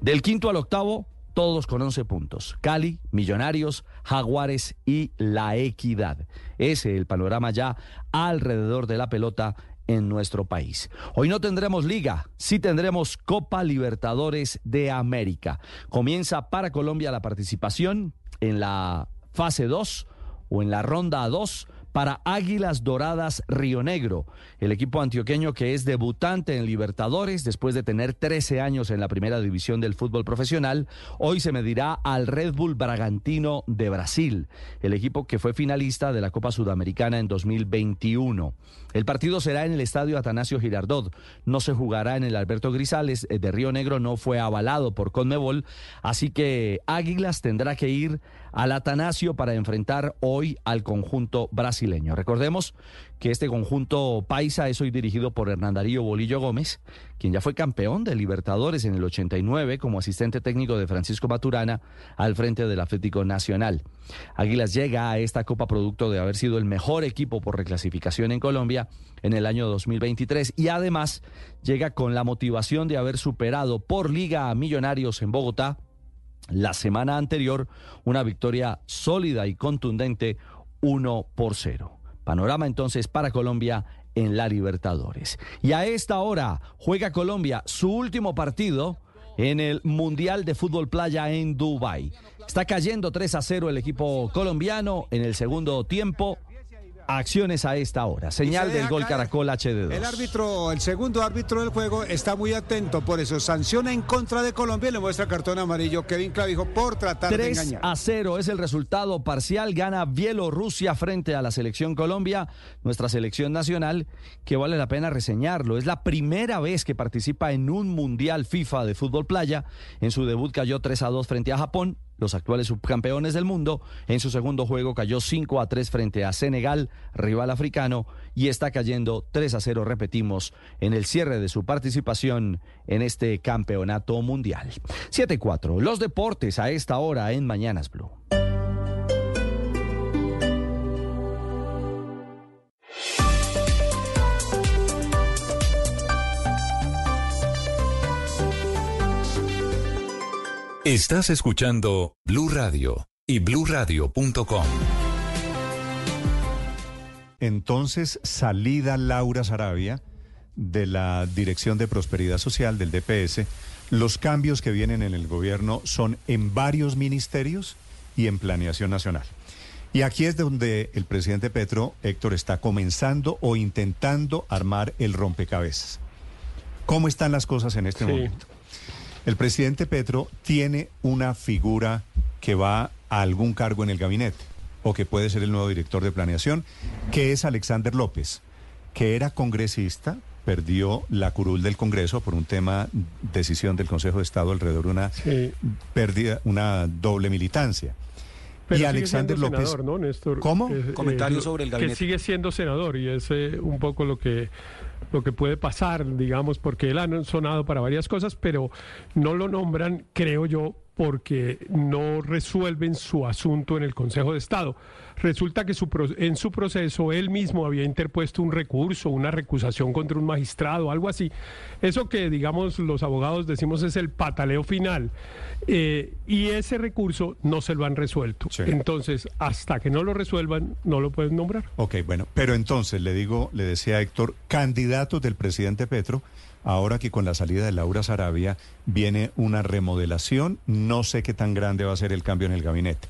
Del quinto al octavo, todos con 11 puntos. Cali, Millonarios, Jaguares y La Equidad. Ese es el panorama ya alrededor de la pelota en nuestro país. Hoy no tendremos liga, sí tendremos Copa Libertadores de América. Comienza para Colombia la participación en la fase 2 o en la ronda 2 para Águilas Doradas Río Negro, el equipo antioqueño que es debutante en Libertadores después de tener 13 años en la primera división del fútbol profesional. Hoy se medirá al Red Bull Bragantino de Brasil, el equipo que fue finalista de la Copa Sudamericana en 2021. El partido será en el estadio Atanasio Girardot. No se jugará en el Alberto Grisales eh, de Río Negro, no fue avalado por Conmebol, así que Águilas tendrá que ir al Atanasio para enfrentar hoy al conjunto brasileño. Recordemos que este conjunto paisa es hoy dirigido por Hernán Darío Bolillo Gómez, quien ya fue campeón de Libertadores en el 89 como asistente técnico de Francisco Maturana al frente del Atlético Nacional. Águilas llega a esta Copa producto de haber sido el mejor equipo por reclasificación en Colombia en el año 2023 y además llega con la motivación de haber superado por Liga a Millonarios en Bogotá la semana anterior una victoria sólida y contundente 1 por 0. Panorama entonces para Colombia en la Libertadores. Y a esta hora juega Colombia su último partido en el Mundial de Fútbol Playa en Dubái. Está cayendo 3 a 0 el equipo colombiano en el segundo tiempo acciones a esta hora. Señal del gol Caracol HD2. El árbitro, el segundo árbitro del juego, está muy atento, por eso sanciona en contra de Colombia y le muestra cartón amarillo Kevin Clavijo por tratar de engañar. a 0 es el resultado parcial, gana Bielorrusia frente a la selección Colombia, nuestra selección nacional, que vale la pena reseñarlo. Es la primera vez que participa en un Mundial FIFA de fútbol playa. En su debut cayó 3 a 2 frente a Japón los actuales subcampeones del mundo. En su segundo juego cayó 5 a 3 frente a Senegal, rival africano, y está cayendo 3 a 0, repetimos, en el cierre de su participación en este campeonato mundial. 7-4, los deportes a esta hora en Mañanas Blue. Estás escuchando Blue Radio y bluradio.com. Entonces, salida Laura Sarabia de la Dirección de Prosperidad Social del DPS, los cambios que vienen en el gobierno son en varios ministerios y en planeación nacional. Y aquí es donde el presidente Petro, Héctor, está comenzando o intentando armar el rompecabezas. ¿Cómo están las cosas en este momento? El presidente Petro tiene una figura que va a algún cargo en el gabinete o que puede ser el nuevo director de planeación, que es Alexander López, que era congresista, perdió la curul del Congreso por un tema, decisión del Consejo de Estado alrededor de una, pérdida, una doble militancia. y Alexander López. Senador, ¿no, Néstor? ¿Cómo? Eh, Comentario sobre el gabinete. Que sigue siendo senador y es eh, un poco lo que lo que puede pasar, digamos, porque él ha sonado para varias cosas, pero no lo nombran, creo yo, porque no resuelven su asunto en el Consejo de Estado. Resulta que en su proceso él mismo había interpuesto un recurso, una recusación contra un magistrado, algo así. Eso que, digamos, los abogados decimos es el pataleo final. Eh, y ese recurso no se lo han resuelto. Entonces, hasta que no lo resuelvan, no lo pueden nombrar. Ok, bueno, pero entonces le digo, le decía Héctor, candidatos del presidente Petro ahora que con la salida de Laura Sarabia viene una remodelación, no sé qué tan grande va a ser el cambio en el gabinete.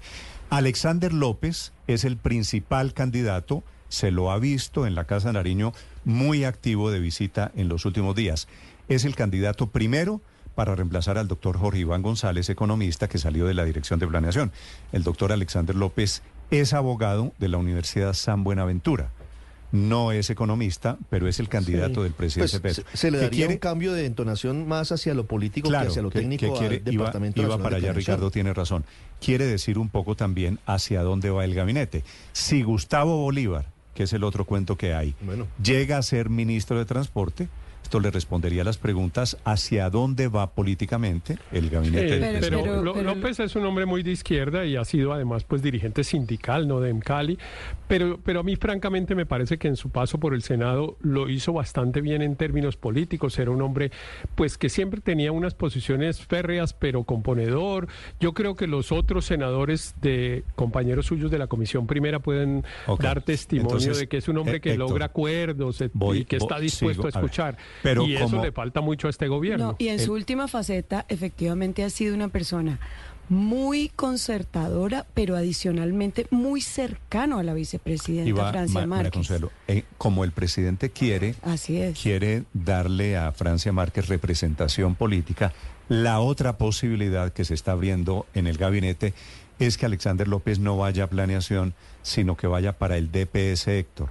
Alexander López es el principal candidato, se lo ha visto en la Casa Nariño muy activo de visita en los últimos días. Es el candidato primero para reemplazar al doctor Jorge Iván González, economista que salió de la Dirección de Planeación. El doctor Alexander López es abogado de la Universidad San Buenaventura no es economista, pero es el candidato del presidente pues, Se, le daría un cambio de entonación más hacia lo político que hacia lo técnico quiere, al departamento iba, para allá, Ricardo tiene razón. Quiere decir un poco también hacia dónde va el gabinete. Si Gustavo Bolívar, que es el otro cuento que hay, llega a ser ministro de Transporte, le respondería a las preguntas hacia dónde va políticamente el gabinete. pero, López es un hombre muy de izquierda y ha sido además pues dirigente sindical, no de Cali, pero, pero a mí francamente me parece que en su paso por el Senado lo hizo bastante bien en términos políticos. Era un hombre pues que siempre tenía unas posiciones férreas pero componedor. Yo creo que los otros senadores de compañeros suyos de la Comisión Primera pueden dar testimonio de que es un hombre eh, que logra acuerdos eh, y que está dispuesto a escuchar y eso le falta mucho a este gobierno. y en su última faceta, efectivamente ha sido una persona muy concertadora, pero adicionalmente muy cercano a la vicepresidenta Francia Ma- Márquez. Consuelo, eh, como el presidente quiere, Así es. quiere darle a Francia Márquez representación política, la otra posibilidad que se está abriendo en el gabinete es que Alexander López no vaya a planeación, sino que vaya para el DPS Héctor,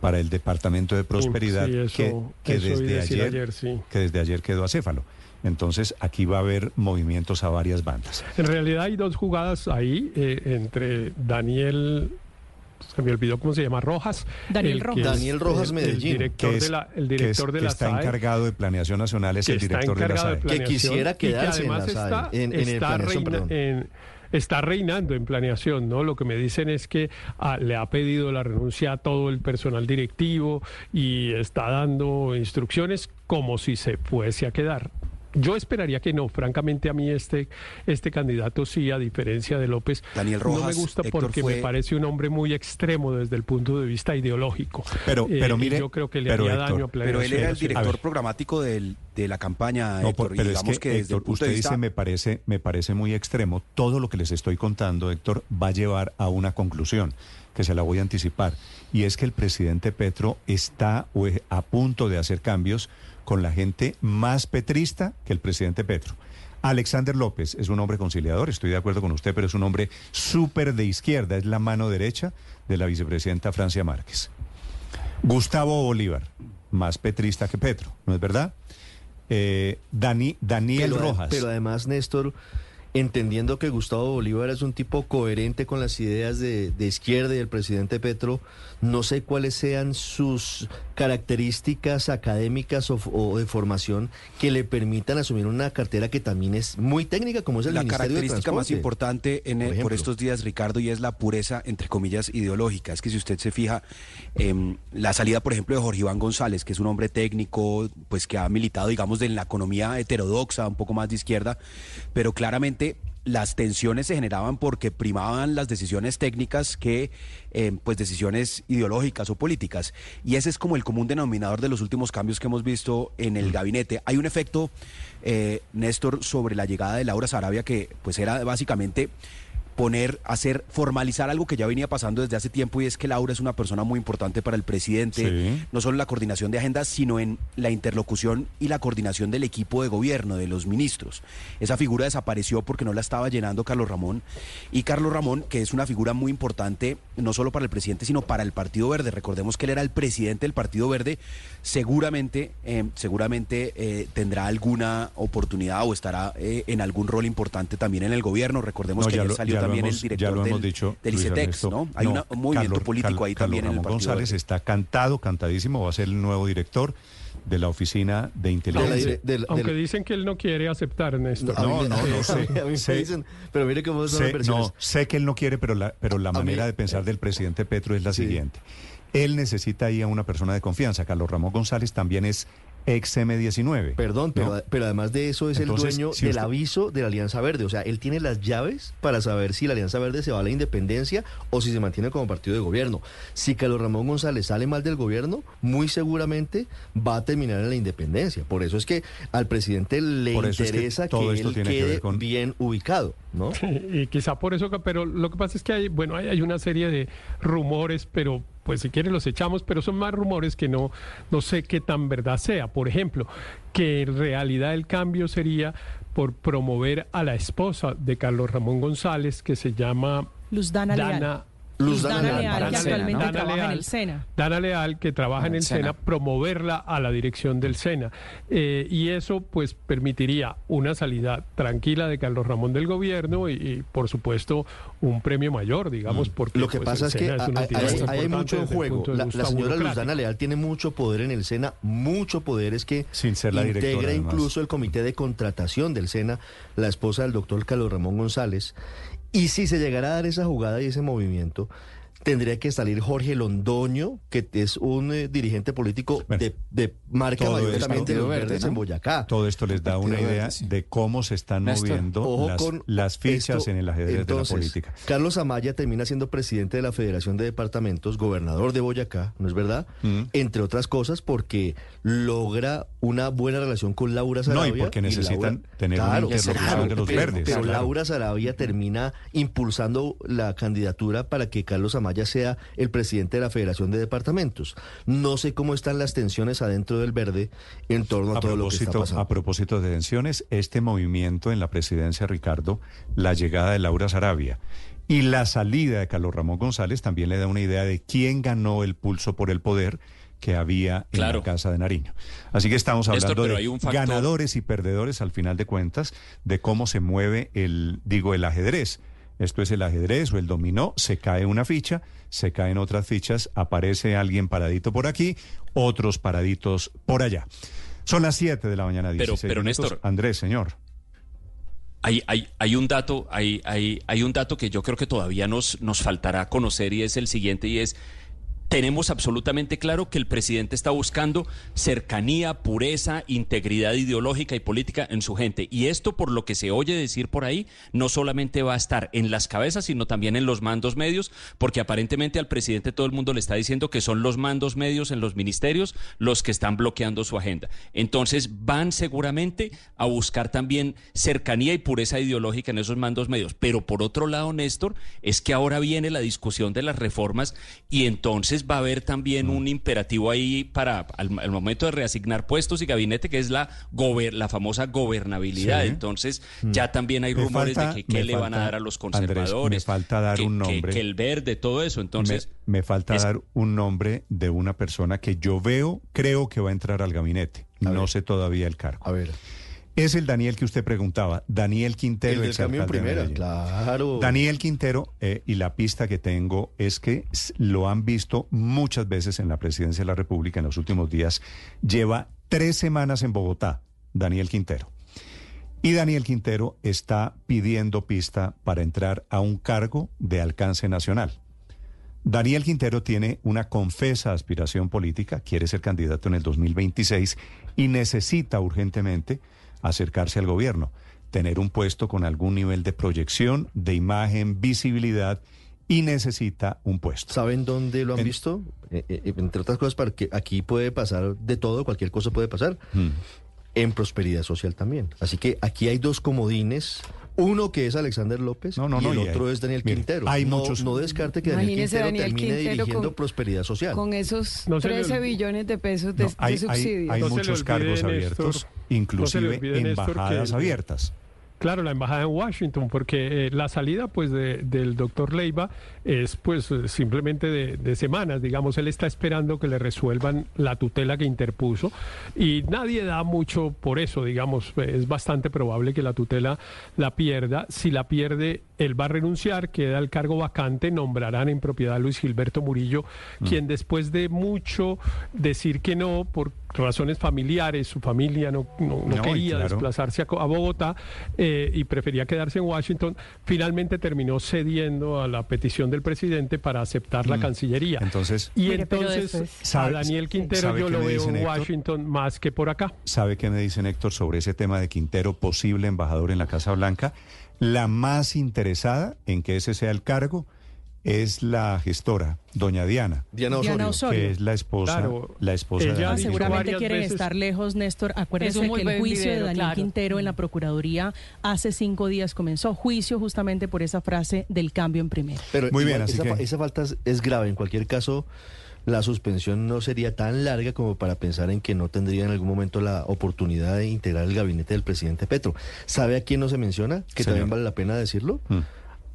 para el Departamento de Prosperidad, sí, eso- que, que eso desde ayer, ayer, sí. que desde ayer quedó acéfalo. Entonces aquí va a haber movimientos a varias bandas. En realidad hay dos jugadas ahí eh, entre Daniel, se me olvidó cómo se llama, Rojas. Daniel Rojas. Daniel Rojas, el- Medellín. El director que es- de la, el que es- que está encargado de planeación nacional, es el director de la de SAE. Que quisiera y que quedarse en además la SAE, está, en- en el está reina- perdón. en- está reinando en planeación, ¿no? Lo que me dicen es que ah, le ha pedido la renuncia a todo el personal directivo y está dando instrucciones como si se fuese a quedar. Yo esperaría que no, francamente a mí este, este candidato sí, a diferencia de López, Daniel no me Rojas, gusta Héctor, porque fue- me parece un hombre muy extremo desde el punto de vista ideológico. Pero- Eh, pero mire, yo creo que le pero haría Héctor, daño a Pero él era el director programático del- de la campaña, No, Héctor, por- y pero es digamos que, que, desde Héctor, el punto usted de vista... dice me parece, me parece muy extremo. Todo lo que les estoy contando, Héctor, va a llevar a una conclusión que se la voy a anticipar. Y es que el presidente Petro está o es a punto de hacer cambios con la gente más petrista que el presidente Petro. Alexander López es un hombre conciliador, estoy de acuerdo con usted, pero es un hombre súper de izquierda, es la mano derecha de la vicepresidenta Francia Márquez. Gustavo Bolívar, más petrista que Petro, ¿no es verdad? Eh, Dani, Daniel pero, Rojas. Pero además, Néstor, entendiendo que Gustavo Bolívar es un tipo coherente con las ideas de, de izquierda y del presidente Petro, no sé cuáles sean sus características académicas o, o de formación que le permitan asumir una cartera que también es muy técnica, como es el la Ministerio de característica más importante en, por eh, por, estos días, Ricardo, y es la pureza, entre comillas, ideológica. Es que si usted se fija, em, la salida, por ejemplo, de Jorge Iván González, que es un hombre técnico, pues que ha militado, digamos, en la economía heterodoxa, un poco más de izquierda, pero claramente las tensiones se generaban porque primaban las decisiones técnicas que eh, pues decisiones ideológicas o políticas. Y ese es como el común denominador de los últimos cambios que hemos visto en el gabinete. Hay un efecto eh, Néstor sobre la llegada de Laura Sarabia que pues era básicamente poner, hacer, formalizar algo que ya venía pasando desde hace tiempo y es que Laura es una persona muy importante para el presidente, Sí. no solo en la coordinación de agendas, sino en la interlocución y la coordinación del equipo de gobierno, de los ministros. Esa figura desapareció porque no la estaba llenando Carlos Ramón y Carlos Ramón, que es una figura muy importante no solo para el presidente, sino para el Partido Verde. Recordemos que él era el presidente del Partido Verde, seguramente, eh, seguramente eh, tendrá alguna oportunidad o estará eh, en algún rol importante también en el gobierno. Recordemos No, que ya lo- salió ya también hemos- el ya director lo del, hemos dicho, del ICETEX, Ernesto. ¿no? Hay No, un movimiento Carlos- político Carlos- ahí también en el Partido González está cantado, cantadísimo, va a ser el nuevo director de la oficina de inteligencia. Aunque dicen que él no quiere aceptar, Néstor. No, no, no sé. A mí me sé- dicen, pero mire cómo son sé, las versiones. no, sé que él no quiere, pero la, pero la mí- manera de pensar del presidente Petro es la Sí. siguiente. Él necesita ahí a una persona de confianza. Carlos Ramón González también es ex M19. Perdón, pero, ¿no? pero además de eso es Entonces, el dueño si del usted- aviso de la Alianza Verde. O sea, él tiene las llaves para saber si la Alianza Verde se va a la independencia o si se mantiene como partido de gobierno. Si Carlos Ramón González sale mal del gobierno, muy seguramente va a terminar en la independencia. Por eso es que al presidente le es que interesa que, esto él tiene que quede ver con- bien ubicado, ¿no? <laughs> Y quizá por eso, pero lo que pasa es que hay, bueno, hay, hay una serie de rumores, pero pues si quieren los echamos, pero son más rumores que no, no sé qué tan verdad sea. Por ejemplo, que en realidad el cambio sería por promover a la esposa de Carlos Ramón González, que se llama Luz Dana. Dana Luz Dana Dana Leal, Leal, que actualmente trabaja en el. SENA. Dana Leal, que trabaja en el SENA, promoverla a la dirección del SENA. Eh, y eso pues permitiría una salida tranquila de Carlos Ramón del gobierno y, y, por supuesto un premio mayor, digamos, porque Lo que pues, pasa es que hay, mucho en juego. La, la señora Luz burocrático. Dana Leal tiene mucho poder en el SENA, mucho poder es que Sin ser la directora, integra además. incluso el comité de contratación del SENA, la esposa del doctor Carlos Ramón González. Y si se llegara a dar esa jugada y ese movimiento, tendría que salir Jorge Londoño, que es un eh, dirigente político de, de marca mayoritariamente los verdes en Boyacá. Todo esto les da una idea Verde, sí. de cómo se están Néstor, moviendo las, fichas esto. en el ajedrez Entonces, de la política. Carlos Amaya termina siendo presidente de la Federación de Departamentos, gobernador de Boyacá, ¿no es verdad? Mm. Entre otras cosas porque logra una buena relación con Laura No, y Sarabia. porque necesitan Laura- tener una interlocución de los pero- verdes, Pero claro. Laura Sarabia termina impulsando la candidatura para que Carlos Amaya sea el presidente de la Federación de Departamentos. No sé cómo están las tensiones adentro del verde en torno a, A todo lo que está pasando. a propósito de tensiones, este movimiento en la presidencia, Ricardo, la llegada de Laura Sarabia y la salida de Carlos Ramón González también le da una idea de quién ganó el pulso por el poder que había en Claro. la Casa de Nariño. Así que estamos hablando de hay un factor- ganadores y perdedores al final de cuentas, de cómo se mueve el, digo, el ajedrez. Esto es el ajedrez o el dominó, se cae una ficha, se caen otras fichas, aparece alguien paradito por aquí, otros paraditos por allá. Son las 7 de la mañana, Pero- 16 pero, minutos. Néstor. Andrés, señor. Hay, hay, hay un dato, hay, hay, hay un dato que yo creo que todavía nos, nos faltará conocer y es el siguiente y es tenemos absolutamente claro que el presidente está buscando cercanía, pureza, integridad ideológica y política en su gente. Y esto, por lo que se oye decir por ahí, no solamente va a estar en las cabezas, sino también en los mandos medios, porque aparentemente al presidente todo el mundo le está diciendo que son los mandos medios en los ministerios los que están bloqueando su agenda. Entonces van seguramente a buscar también cercanía y pureza ideológica en esos mandos medios. Pero por otro lado, Néstor, es que ahora viene la discusión de las reformas y entonces va a haber también un imperativo ahí para al, al momento de reasignar puestos y gabinete, que es la, gober- la famosa gobernabilidad. Sí. Entonces ya también hay Me rumores falta- de que qué le van a dar a los Andrés, conservadores. me falta dar que- un que- nombre. Que, el verde, todo eso. Entonces, me, me falta es- dar un nombre de una persona que yo veo, creo que va a entrar al gabinete. no sé todavía el cargo. A ver. Es el Daniel que usted preguntaba, Daniel Quintero. El del de primera, claro. Daniel Quintero, eh, y la pista que tengo es que lo han visto muchas veces en la presidencia de la República en los últimos días. Lleva tres semanas en Bogotá, Daniel Quintero. Y Daniel Quintero está pidiendo pista para entrar a un cargo de alcance nacional. Daniel Quintero tiene una confesa aspiración política, quiere ser candidato en el 2026 y necesita urgentemente acercarse al gobierno, tener un puesto con algún nivel de proyección, de imagen, visibilidad y necesita un puesto. ¿Saben dónde lo han visto? Eh, eh, entre otras cosas, porque aquí puede pasar de todo, cualquier cosa puede pasar. Mm. En prosperidad social también. Así que aquí hay dos comodines. Uno que es Alexander López no, y no, el y hay- otro es Daniel mire, Quintero. hay no, muchos- no descarte que Daniel Quintero Daniel termine Quintero dirigiendo con- prosperidad social. Con esos No se le 13 olvide- billones de pesos de, No, hay, de hay- subsidios. hay le muchos cargos Néstor, abiertos, le inclusive embajadas el- abiertas. Claro, la embajada en Washington, porque eh, la salida pues de- del doctor Leiva es pues simplemente de, de semanas, digamos, él está esperando que le resuelvan la tutela que interpuso y nadie da mucho por eso, digamos, es bastante probable que la tutela la pierda. Si la pierde, él va a renunciar, queda el cargo vacante, nombrarán en propiedad a Luis Gilberto Murillo, quien después de mucho decir que no por razones familiares, su familia no, no- no No, y quería claro. desplazarse a, Bogotá eh, y prefería quedarse en Washington, finalmente terminó cediendo a la petición del presidente para aceptar la Mm. Cancillería. Entonces, y Mire, entonces a ¿Sabe- Daniel Quintero yo lo veo en Héctor? Washington más que por acá. ¿Sabe qué me dice Héctor sobre ese tema de Quintero, posible embajador en la Casa Blanca? La más interesada en que ese sea el cargo es la gestora, doña Diana. Diana Diana Osorio. Que es la esposa, Claro, la esposa de ella Daniel dijo Seguramente veces- estar lejos, Néstor. Acuérdense que el juicio de Daniel claro. Quintero en la Procuraduría hace cinco días comenzó. Juicio justamente por esa frase del cambio en primera. Pero Muy bien, igual así esa, que- esa falta es, es grave. En cualquier caso, la suspensión no sería tan larga como para pensar en que no tendría en algún momento la oportunidad de integrar el gabinete del presidente Petro. ¿Sabe a quién no se menciona? Que Señor. también vale la pena decirlo. Mm.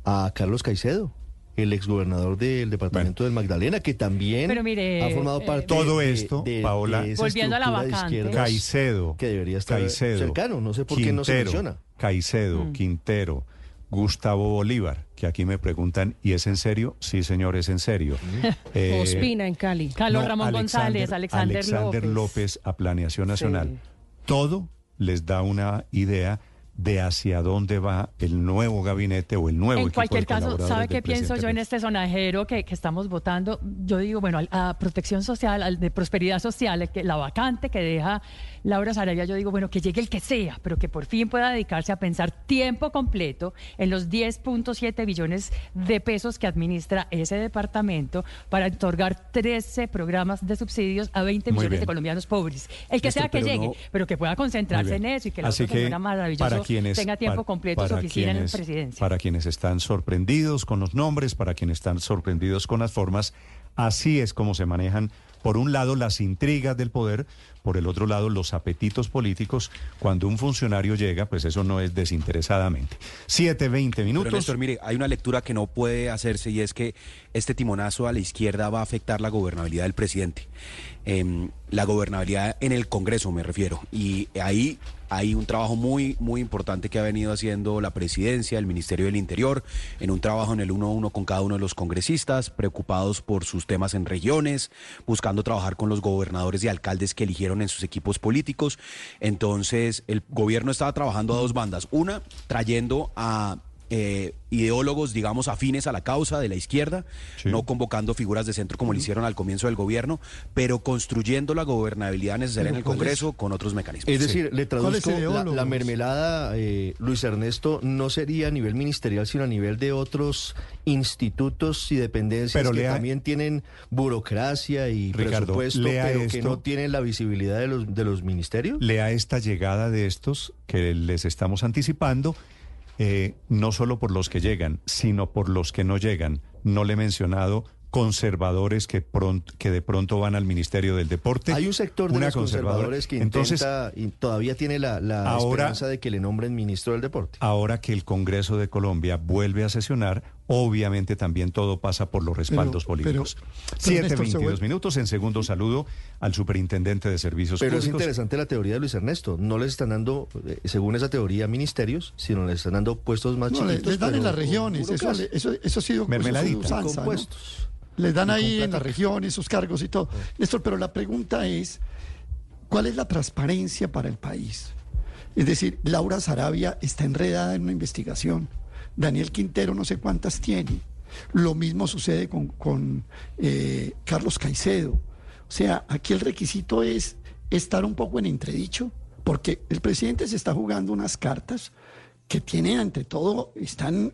A Carlos Caicedo, el exgobernador del departamento del Magdalena, que también Pero mire, ha formado eh, parte Todo de- esto, de- Paola, de esa Volviendo a la vacante. Caicedo, que debería estar Caicedo, cercano. No sé por qué no se Quintero, menciona. Caicedo, Mm. Quintero, Gustavo Bolívar, que aquí me preguntan, ¿y es en serio? Sí, señor, es en serio. <laughs> Eh, Ospina en Cali. Carlos no, Ramón González, Alexander, López. a Planeación Nacional. Sí. Todo les da una idea de hacia dónde va el nuevo gabinete o el nuevo en equipo cualquier de caso, ¿sabe qué pienso yo en este sonajero que, que estamos votando? Yo digo, bueno, a protección social, al de prosperidad social, que, la vacante que deja Laura Sarabia, yo digo, bueno, que llegue el que sea, pero que por fin pueda dedicarse a pensar tiempo completo en los 10.7 billones de pesos que administra ese departamento para otorgar 13 programas de subsidios a 20 Muy millones bien. de colombianos pobres. El que sea que llegue, no- pero que pueda concentrarse en eso y que la Así otra persona maravillosa para quienes- tenga tiempo para- completo su oficina en quienes- la presidencia. Para quienes están sorprendidos con los nombres, para quienes están sorprendidos con las formas, así es como se manejan, por un lado, las intrigas del poder, por el otro lado, los apetitos políticos. Cuando un funcionario llega, pues eso no es desinteresadamente. 7.20 Pero minutos. Néstor, mire, hay una lectura que no puede hacerse y es que este timonazo a la izquierda va a afectar la gobernabilidad del presidente. Em, la gobernabilidad en el Congreso, me refiero. Y ahí hay un trabajo muy, muy importante que ha venido haciendo la presidencia, el Ministerio del Interior, en un trabajo en el uno a uno con cada uno de los congresistas, preocupados por sus temas en regiones, buscando trabajar con los gobernadores y alcaldes que eligieron en sus equipos políticos. Entonces, el gobierno estaba trabajando a dos bandas. Una, trayendo a eh, ideólogos, digamos, afines a la causa de la izquierda, no convocando figuras de centro como lo hicieron al comienzo del gobierno, pero construyendo la gobernabilidad necesaria en el. Congreso con otros mecanismos. Es decir, le ¿Cuáles traduzco, la, la mermelada, eh, Luis Ernesto, no sería a nivel ministerial, sino a nivel de otros institutos y dependencias Pero que lea- también tienen burocracia y Ricardo, presupuesto, lea pero que no tienen la visibilidad de los, de los ministerios. lea esta llegada de estos que les estamos anticipando, eh, no solo por los que llegan, sino por los que no llegan. No le he mencionado conservadores que, pronto, que de pronto van al Ministerio del Deporte. Hay un sector de los conservadores que Entonces, y todavía tiene la, la Ahora- esperanza de que le nombren ministro del deporte. ahora que el Congreso de Colombia vuelve a sesionar, obviamente también todo pasa por los respaldos Pero- políticos. pero- Siete pero, Néstor, se veintidós vuelve- minutos. En segundo saludo al superintendente de Servicios Pero es Públicos. interesante la teoría de Luis Ernesto. No les están dando, eh, según esa teoría, ministerios, sino les están dando puestos más No, chiquitos. les dan en pero las regiones, eso, eso, eso ha sido eso ha sido usanza, ¿no? Compuestos. Les dan ahí en las regiones sus cargos y todo. Néstor, pero la pregunta es, ¿cuál es la transparencia para el país? Es decir, Laura Sarabia está enredada en una investigación. Daniel Quintero no sé cuántas tiene. Lo mismo sucede con, con, eh, Carlos Caicedo. O sea, aquí el requisito es estar un poco en entredicho, porque el presidente se está jugando unas cartas que tienen, ante todo, están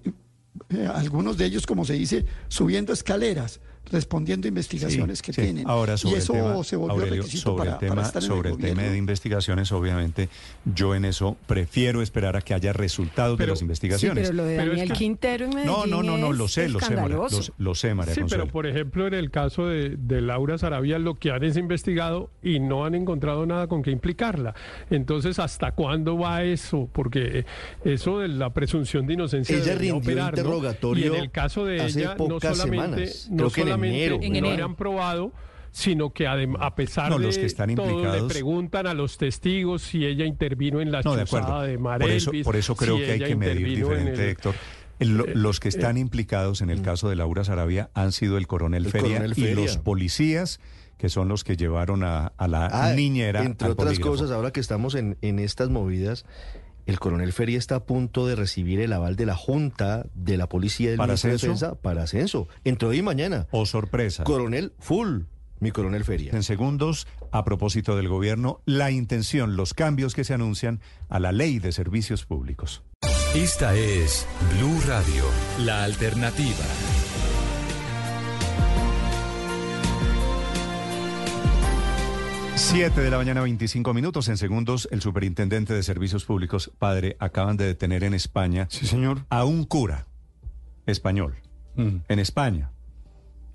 eh, algunos de ellos, como se dice, subiendo escaleras, respondiendo a investigaciones Sí, que sí. tienen. Ahora sobre y eso el tema, se volvió Aurelio, requisito sobre para, el tema, para estar en sobre el el tema de investigaciones, obviamente, yo en eso prefiero esperar a que haya resultados de las investigaciones. Sí, pero lo de Pero es Daniel que- Quintero en Medellín No, no, no, no, lo sé, lo sé, María, lo, sé, María Sí, Consuelo. pero por ejemplo, en el caso de, de Laura Sarabia, lo que han es investigado y no han encontrado nada con que implicarla. Entonces, ¿hasta cuándo va eso? Porque eso de la presunción de inocencia Ella rindió operar, ¿no? interrogatorio Y en el caso de hace ella, no pocas solamente, semanas, no creo que en solamente enero. no En han probado, sino que a pesar No, de los que están todo, le implicados- preguntan a los testigos si ella intervino en la No, de acuerdo. de por Marelvis, eso, por eso creo si que hay que medir diferente, el- Héctor. El- eh, los que están eh, implicados en el caso de Laura Sarabia han sido el coronel El Feria coronel y los policías que son los que llevaron a, a la Ah, niñera Entre otras polígrafo. cosas, ahora que estamos en, en estas movidas, el coronel Feria está a punto de recibir el aval de la Junta de la Policía del ¿Para Ministro de ascenso? Defensa para ascenso. Entre hoy y mañana. O sorpresa. Coronel full, mi coronel Feria. En segundos, a propósito del gobierno, la intención, los cambios que se anuncian a la ley de servicios públicos. Esta es Blue Radio, la alternativa. Siete de la mañana, 25 minutos. En segundos, el superintendente de servicios públicos, padre, acaban de detener en España Sí, señor. a un cura español. En España.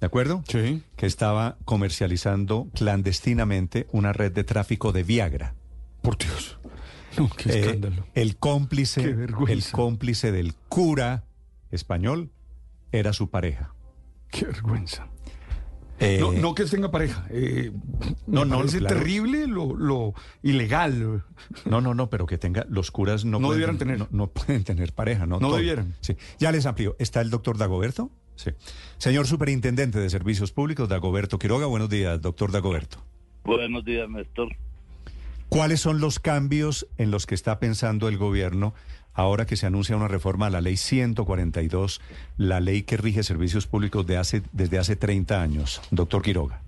¿De acuerdo? Sí. Que estaba comercializando clandestinamente una red de tráfico de Viagra. Por Dios. No, qué Eh, escándalo. el cómplice, Qué el cómplice del cura español era su pareja. Qué vergüenza. Eh, no, no que tenga pareja. Eh, No, no, claro. terrible lo, lo ilegal. No, no, no, pero que tenga, los curas no, No pueden, debieran tener. No, no pueden tener pareja, ¿no? No Todo. debieran. Sí. Ya les amplío. ¿Está el doctor Dagoberto? Sí. Señor Superintendente de Servicios Públicos, Dagoberto Quiroga. Buenos días, doctor Dagoberto. Buenos días, Néstor. ¿Cuáles son los cambios en los que está pensando el gobierno ahora que se anuncia una reforma a la ley 142, la ley que rige servicios públicos de hace, desde hace 30 años? Doctor Quiroga.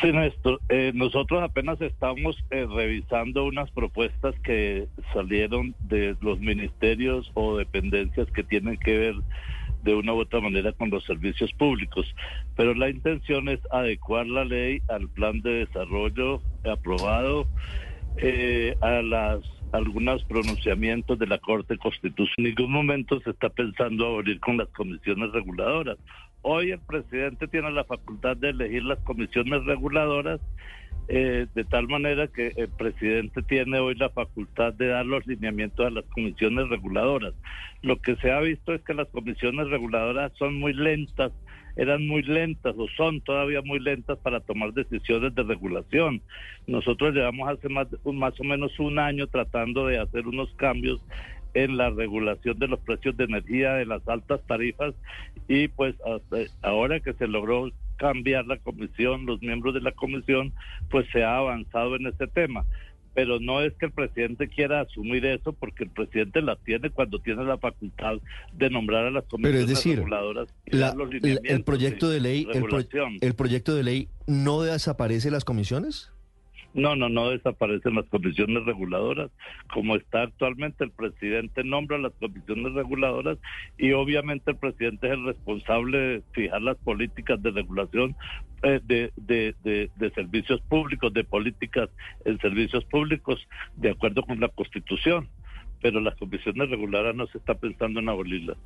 Sí, Néstor. Eh, nosotros apenas estamos eh, revisando unas propuestas que salieron de los ministerios o dependencias que tienen que ver de una u otra manera con los servicios públicos. Pero la intención es adecuar la ley al plan de desarrollo aprobado, eh, a las algunos pronunciamientos de la Corte Constitucional. En ningún momento se está pensando abrir con las comisiones reguladoras. Hoy el presidente tiene la facultad de elegir las comisiones reguladoras eh, de tal manera que el presidente tiene hoy la facultad de dar los lineamientos a las comisiones reguladoras. Lo que se ha visto es que las comisiones reguladoras son muy lentas eran muy lentas o son todavía muy lentas para tomar decisiones de regulación. Nosotros llevamos hace más, más o menos un año tratando de hacer unos cambios en la regulación de los precios de energía de las altas tarifas y pues ahora que se logró cambiar la comisión, los miembros de la comisión, pues se ha avanzado en ese tema pero no es que el presidente quiera asumir eso porque el presidente la tiene cuando tiene la facultad de nombrar a las comisiones pero es decir, reguladoras el proyecto de ley el, proyecto de ley no desaparece las comisiones no, no, no desaparecen las comisiones reguladoras. Como está actualmente, el presidente nombra las comisiones reguladoras y obviamente el presidente es el responsable de fijar las políticas de regulación eh, de, servicios públicos, de políticas en servicios públicos, de acuerdo con la Constitución pero las comisiones reguladoras no se está pensando en abolirlas.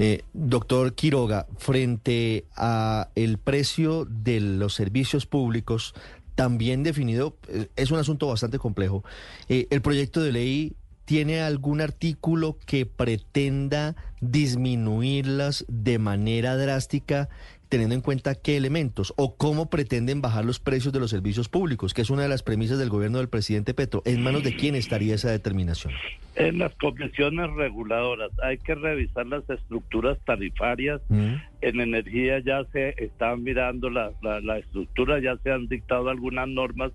Eh, doctor Quiroga, frente a el precio de los servicios públicos, también definido, eh, es un asunto bastante complejo. Eh, el proyecto de ley tiene algún artículo que pretenda disminuirlas de manera drástica teniendo en cuenta qué elementos o cómo pretenden bajar los precios de los servicios públicos, que es una de las premisas del gobierno del presidente Petro. ¿En manos de quién estaría esa determinación? En las comisiones reguladoras hay que revisar las estructuras tarifarias. Mm. En energía ya se están mirando la, la, estructura, ya se han dictado algunas normas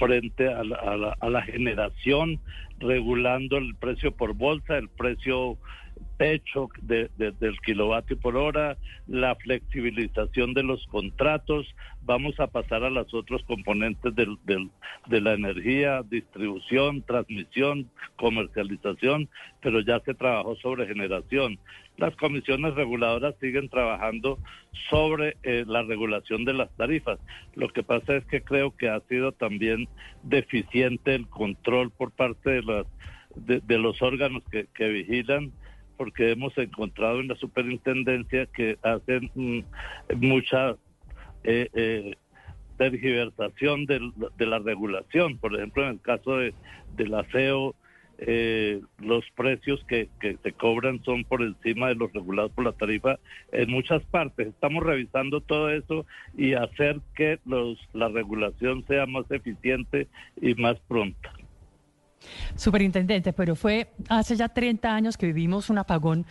frente a la, a la generación, regulando el precio por bolsa, el precio techo de, del kilovatio por hora, la flexibilización de los contratos, vamos a pasar a los otros componentes del, de la energía, distribución, transmisión, comercialización, pero ya se trabajó sobre generación. Las comisiones reguladoras siguen trabajando sobre eh, la regulación de las tarifas. Lo que pasa es que creo que ha sido también deficiente el control por parte de, las, de, los órganos que vigilan porque hemos encontrado en la superintendencia que hacen mm, mucha eh, eh, tergiversación de, la regulación. Por ejemplo, en el caso de, del aseo, eh, los precios que, que se cobran son por encima de los regulados por la tarifa en muchas partes. Estamos revisando todo eso y hacer que los, la regulación sea más eficiente y más pronta. Superintendente, pero fue hace ya 30 años que vivimos un apagón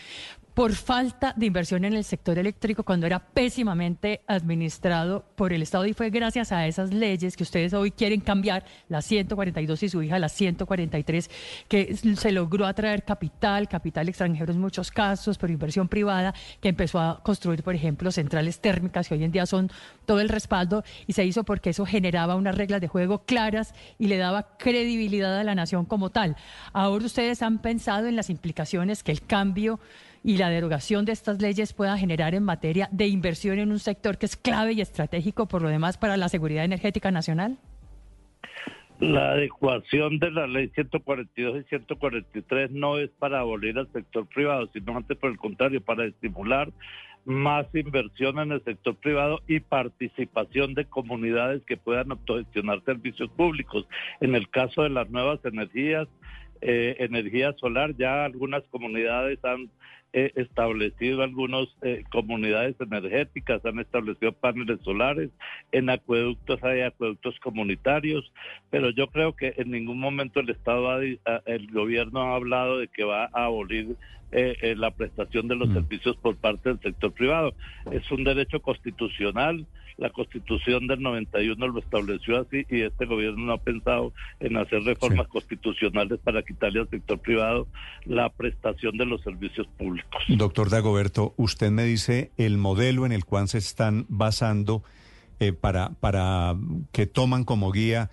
por falta de inversión en el sector eléctrico cuando era pésimamente administrado por el Estado y fue gracias a esas leyes que ustedes hoy quieren cambiar, la 142 y su hija la 143, que se logró atraer capital, capital extranjero en muchos casos, pero inversión privada, que empezó a construir, por ejemplo, centrales térmicas que hoy en día son todo el respaldo y se hizo porque eso generaba unas reglas de juego claras y le daba credibilidad a la nación como tal. Ahora ustedes han pensado en las implicaciones que el cambio y la derogación de estas leyes pueda generar en materia de inversión en un sector que es clave y estratégico por lo demás para la seguridad energética nacional? La adecuación de la ley 142 y 143 no es para abolir al sector privado, sino antes por el contrario, para estimular más inversión en el sector privado y participación de comunidades que puedan autogestionar servicios públicos. En el caso de las nuevas energías, eh, energía solar, ya algunas comunidades han he establecido algunas eh, comunidades energéticas, han establecido paneles solares, en acueductos hay acueductos comunitarios, pero yo creo que en ningún momento el Estado, el gobierno ha hablado de que va a abolir eh, eh, la prestación de los mm. servicios por parte del sector privado. Es un derecho constitucional la constitución del 91 lo estableció así y este gobierno no ha pensado en hacer reformas constitucionales para quitarle al sector privado la prestación de los servicios públicos. Doctor Dagoberto, usted me dice el modelo en el cual se están basando eh, para, para que toman como guía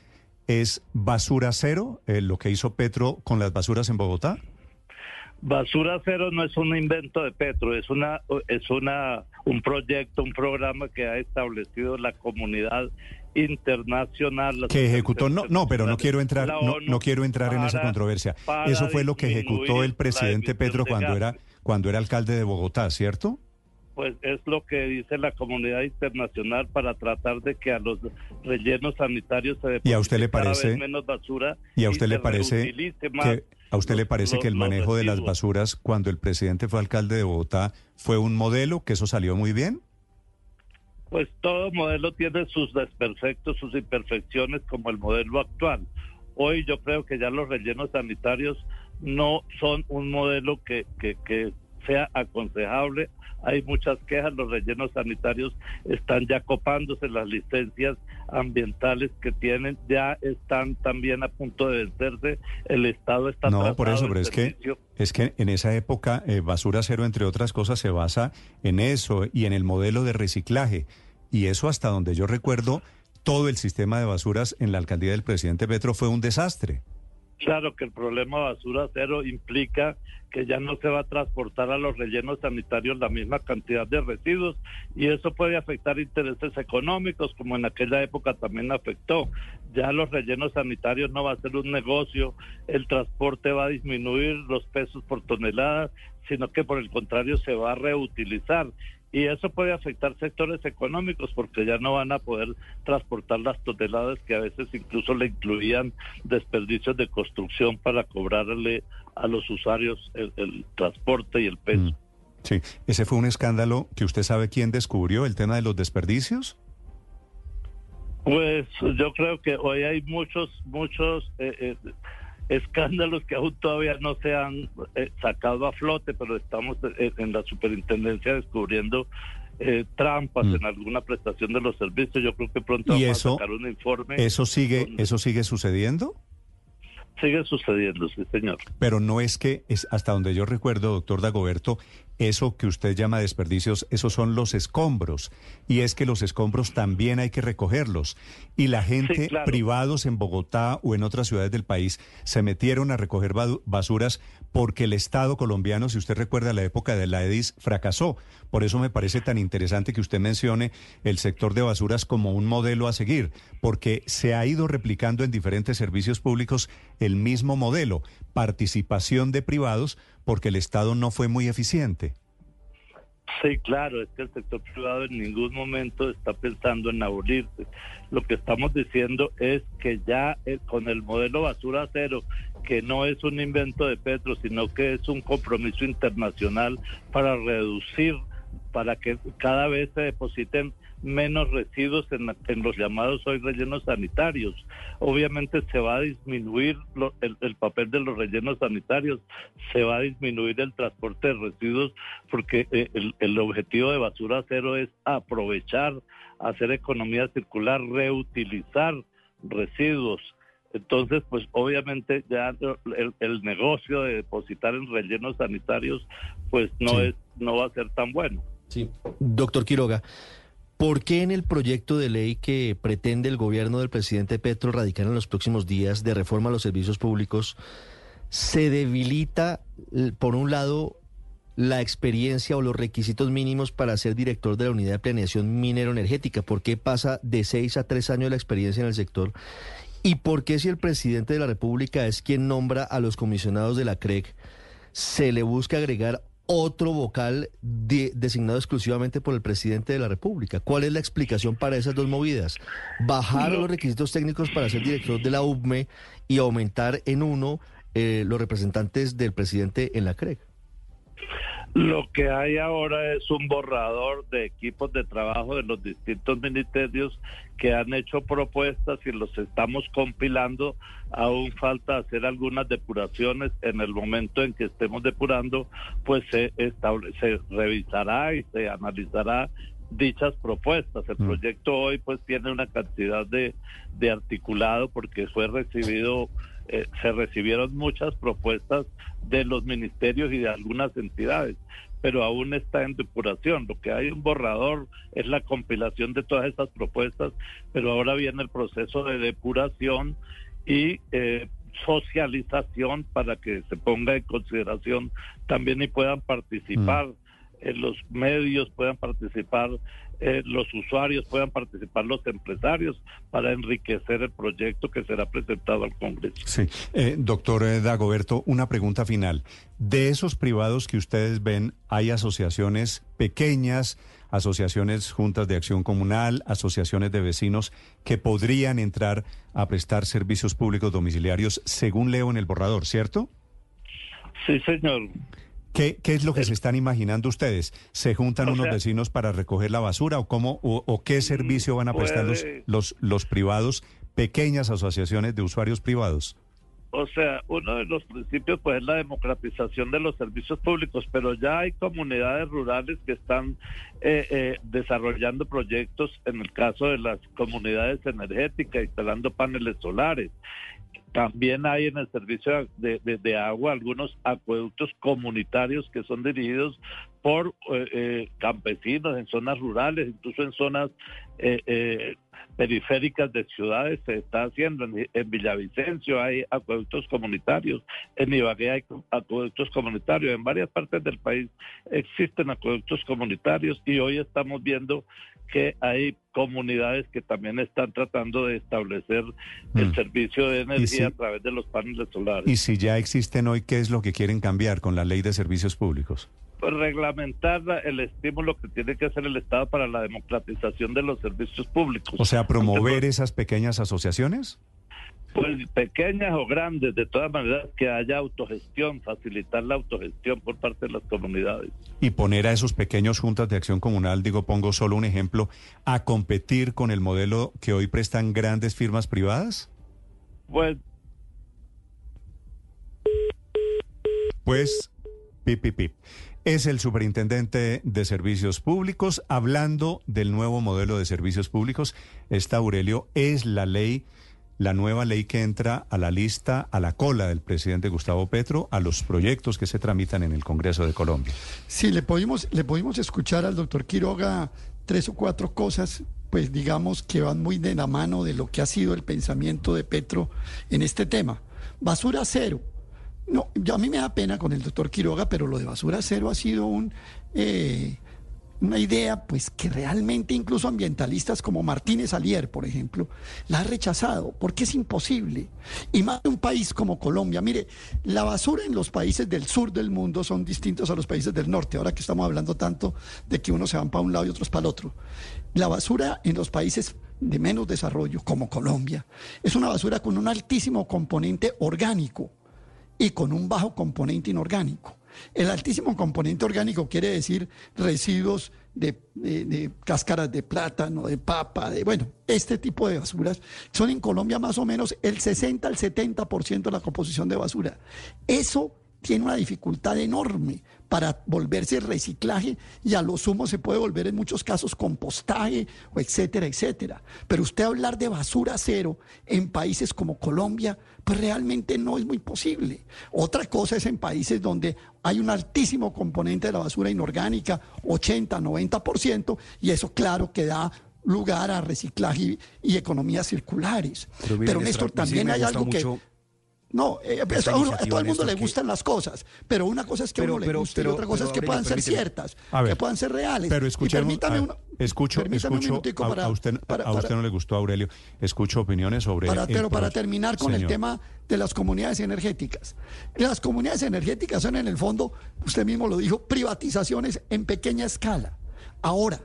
es basura cero, eh, lo que hizo Petro con las basuras en Bogotá. Basura Cero no es un invento de Petro, es una es una un proyecto, un programa que ha establecido la comunidad internacional. que ejecutó no no pero no quiero entrar no, no quiero entrar en esa controversia. eso fue lo que ejecutó el presidente Petro cuando era cuando era alcalde de Bogotá cierto Pues es lo que dice la comunidad internacional para tratar de que a los rellenos sanitarios se ¿Y a usted le parece- menos basura y a usted le parece más que a usted le parece los- que el manejo de las basuras cuando el presidente fue alcalde de Bogotá fue un modelo que eso salió muy bien Pues todo modelo tiene sus desperfectos, sus imperfecciones, como el modelo actual. Hoy yo creo que ya los rellenos sanitarios no son un modelo que, que, que sea aconsejable. Hay muchas quejas, los rellenos sanitarios están ya copándose, las licencias ambientales que tienen ya están también a punto de vencerse. El Estado está No, por eso, pero es que, es que en esa época eh, Basura Cero, entre otras cosas, se basa en eso y en el modelo de reciclaje. Y eso hasta donde yo recuerdo, todo el sistema de basuras en la alcaldía del presidente Petro fue un desastre. Claro que el problema basura cero implica que ya no se va a transportar a los rellenos sanitarios la misma cantidad de residuos y eso puede afectar intereses económicos como en aquella época también afectó. Ya los rellenos sanitarios no va a ser un negocio, el transporte va a disminuir los pesos por tonelada, sino que por el contrario se va a reutilizar y eso puede afectar sectores económicos porque ya no van a poder transportar las toneladas que a veces incluso le incluían desperdicios de construcción para cobrarle a los usuarios el, el transporte y el peso. Sí, ese fue un escándalo que usted sabe quién descubrió, el tema de los desperdicios. Pues yo creo que hoy hay muchos, muchos eh, eh, escándalos que aún todavía no se han eh, sacado a flote, pero estamos eh, en la superintendencia descubriendo eh, trampas en alguna prestación de los servicios. Yo creo que pronto ¿Y vamos eso- a sacar un informe. ¿Eso sigue, eso sigue sucediendo? Sigue sucediendo, sí, señor. Pero no es que, es hasta donde yo recuerdo, doctor Dagoberto, eso que usted llama desperdicios, esos son los escombros. Y es que los escombros también hay que recogerlos. Y la gente, claro. privados en Bogotá o en otras ciudades del país, se metieron a recoger basuras porque el Estado colombiano, si usted recuerda la época de la EDIS, fracasó. Por eso me parece tan interesante que usted mencione el sector de basuras como un modelo a seguir, porque se ha ido replicando en diferentes servicios públicos el mismo modelo, participación de privados, porque el Estado no fue muy eficiente. Sí, claro, es que el sector privado en ningún momento está pensando en abolirse. Lo que estamos diciendo es que ya eh, con el modelo basura cero, que no es un invento de Petro, sino que es un compromiso internacional para reducir, para que cada vez se depositen menos residuos en, en los llamados hoy rellenos sanitarios. Obviamente se va a disminuir lo- el, el papel de los rellenos sanitarios, se va a disminuir el transporte de residuos porque eh, el, el objetivo de basura cero es aprovechar, hacer economía circular, reutilizar residuos. Entonces, pues obviamente ya el, el negocio de depositar en rellenos sanitarios, pues no Sí. es, no va a ser tan bueno. Sí. Doctor Quiroga, ¿por qué en el proyecto de ley que pretende el gobierno del presidente Petro radicar en los próximos días de reforma a los servicios públicos se debilita, por un lado, la experiencia o los requisitos mínimos para ser director de la unidad de planeación minero-energética? ¿Por qué pasa de seis a tres años la experiencia en el sector? ¿Y por qué si el presidente de la República es quien nombra a los comisionados de la CREC, se le busca agregar otro vocal de- designado exclusivamente por el presidente de la República? ¿Cuál es la explicación para esas dos movidas? Bajar los requisitos técnicos para ser director de la UBME y aumentar en uno eh, los representantes del presidente en la CREC. Lo que hay ahora es un borrador de equipos de trabajo de los distintos ministerios que han hecho propuestas y los estamos compilando. Aún falta hacer algunas depuraciones. En el momento en que estemos depurando, pues se, se revisará y se analizará dichas propuestas. El Mm. proyecto hoy pues tiene una cantidad de, de articulado porque fue recibido, eh, se recibieron muchas propuestas de los ministerios y de algunas entidades, pero aún está en depuración. Lo que hay un borrador es la compilación de todas estas propuestas, pero ahora viene el proceso de depuración y eh, socialización para que se ponga en consideración también y puedan participar en los medios, puedan participar eh, los usuarios, puedan participar los empresarios para enriquecer el proyecto que será presentado al Congreso. Sí. Eh, doctor eh, Dagoberto, una pregunta final. De esos privados que ustedes ven, ¿hay asociaciones pequeñas, asociaciones juntas de acción comunal, asociaciones de vecinos que podrían entrar a prestar servicios públicos domiciliarios, según leo en el borrador, ¿cierto? Sí, señor. ¿Qué, qué es lo que se están imaginando ustedes? ¿Se juntan unos sea- vecinos para recoger la basura o cómo o, o qué servicio van a prestar los, los, los privados, pequeñas asociaciones de usuarios privados? O sea, uno de los principios pues es la democratización de los servicios públicos, pero ya hay comunidades rurales que están eh, eh, desarrollando proyectos, en el caso de las comunidades energéticas, instalando paneles solares. También hay en el servicio de, de- agua algunos acueductos comunitarios que son dirigidos por eh, eh, campesinos en zonas rurales, incluso en zonas eh, eh, periféricas de ciudades se está haciendo. En, en Villavicencio hay acueductos comunitarios, en Ibagué hay acueductos comunitarios, en varias partes del país existen acueductos comunitarios y hoy estamos viendo que hay comunidades que también están tratando de establecer el Mm. servicio de energía si- a través de los paneles solares. Y si ya existen hoy, ¿qué es lo que quieren cambiar con la ley de servicios públicos? Pues reglamentar la- el estímulo que tiene que hacer el Estado para la democratización de los servicios públicos. O sea, promover esas pequeñas asociaciones. Pues pequeñas o grandes, de todas maneras que haya autogestión, facilitar la autogestión por parte de las comunidades. y poner a esos pequeños juntas de acción comunal, digo, pongo solo un ejemplo, a competir con el modelo que hoy prestan grandes firmas privadas? Pues Pues, pip, pip, pip. Es el superintendente de servicios públicos. Hablando del nuevo modelo de servicios públicos, esta Aurelio es la ley, la nueva ley que entra a la lista, a la cola del presidente Gustavo Petro, a los proyectos que se tramitan en el Congreso de Colombia. Sí, le pudimos, le pudimos escuchar al doctor Quiroga tres o cuatro cosas, pues digamos que van muy de la mano de lo que ha sido el pensamiento de Petro en este tema. Basura cero. No, yo, a mí me da pena con el doctor Quiroga, pero lo de basura cero ha sido un, eh, una idea pues que realmente incluso ambientalistas como Martínez Alier, por ejemplo, la ha rechazado porque es imposible. Y más de un país como Colombia, mire, la basura en los países del sur del mundo son distintos a los países del norte, ahora que estamos hablando tanto de que unos se van para un lado y otros para el otro. La basura en los países de menos desarrollo, como Colombia, es una basura con un altísimo componente orgánico y con un bajo componente inorgánico. El altísimo componente orgánico quiere decir residuos de, cáscaras de plátano, de papa, de bueno, este tipo de basuras son en Colombia más o menos el 60 al 70% de la composición de basura. Eso tiene una dificultad enorme para volverse reciclaje y a lo sumo se puede volver en muchos casos compostaje o etcétera, etcétera. Pero usted hablar de basura cero en países como Colombia, pues realmente no es muy posible. Otra cosa es en países donde hay un altísimo componente de la basura inorgánica, 80, 90%, y eso claro que da lugar a reciclaje y, y economías circulares. Pero mire, Néstor, sí también hay algo que... No, eh, eso a, uno- a todo el mundo le que- gustan las cosas, pero una cosa es que a Pero- uno le pero- guste y otra cosa es que puedan ser permíteme. ciertas, A ver, que puedan ser reales. Pero Y permítame a- una- escucho, permítame un escucho, a, para- a usted, para- a usted para- no le gustó, Aurelio, escucho opiniones sobre... Para, pero para terminar con el tema de las comunidades energéticas. Las comunidades energéticas son en el fondo, usted mismo lo dijo, privatizaciones en pequeña escala. Ahora,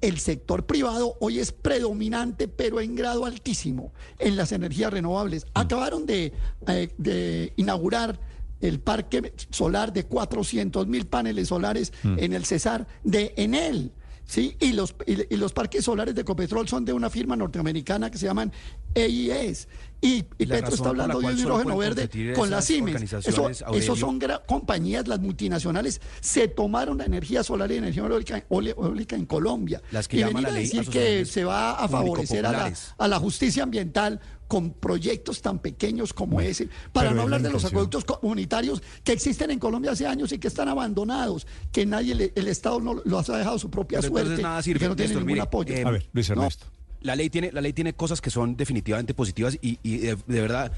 el sector privado hoy es predominante, pero en grado altísimo, en las energías renovables. Acabaron de, eh, de inaugurar el parque solar de 400 mil paneles solares Mm. en el Cesar de Enel. ¿sí? Y, los, y, y los parques solares de Ecopetrol son de una firma norteamericana que se llaman EIS. Y, y La Petro está la hablando de hidrógeno verde con las esas Siemens. Eso, esos son compañías, las multinacionales, se tomaron la energía solar y energía eólica, eólica en Colombia. Las que y venir la a decir que se va a favorecer a la, a la justicia ambiental con proyectos tan pequeños como ese, para no hablar la de los acueductos comunitarios que existen en Colombia hace años y que están abandonados, que nadie, le- el Estado no los ha dejado su propia Pero suerte nada sirve, que no tiene Néstor, ningún mire, apoyo. eh, A ver, Luis no, Ernesto. La ley tiene, la ley tiene cosas que son definitivamente positivas y, de verdad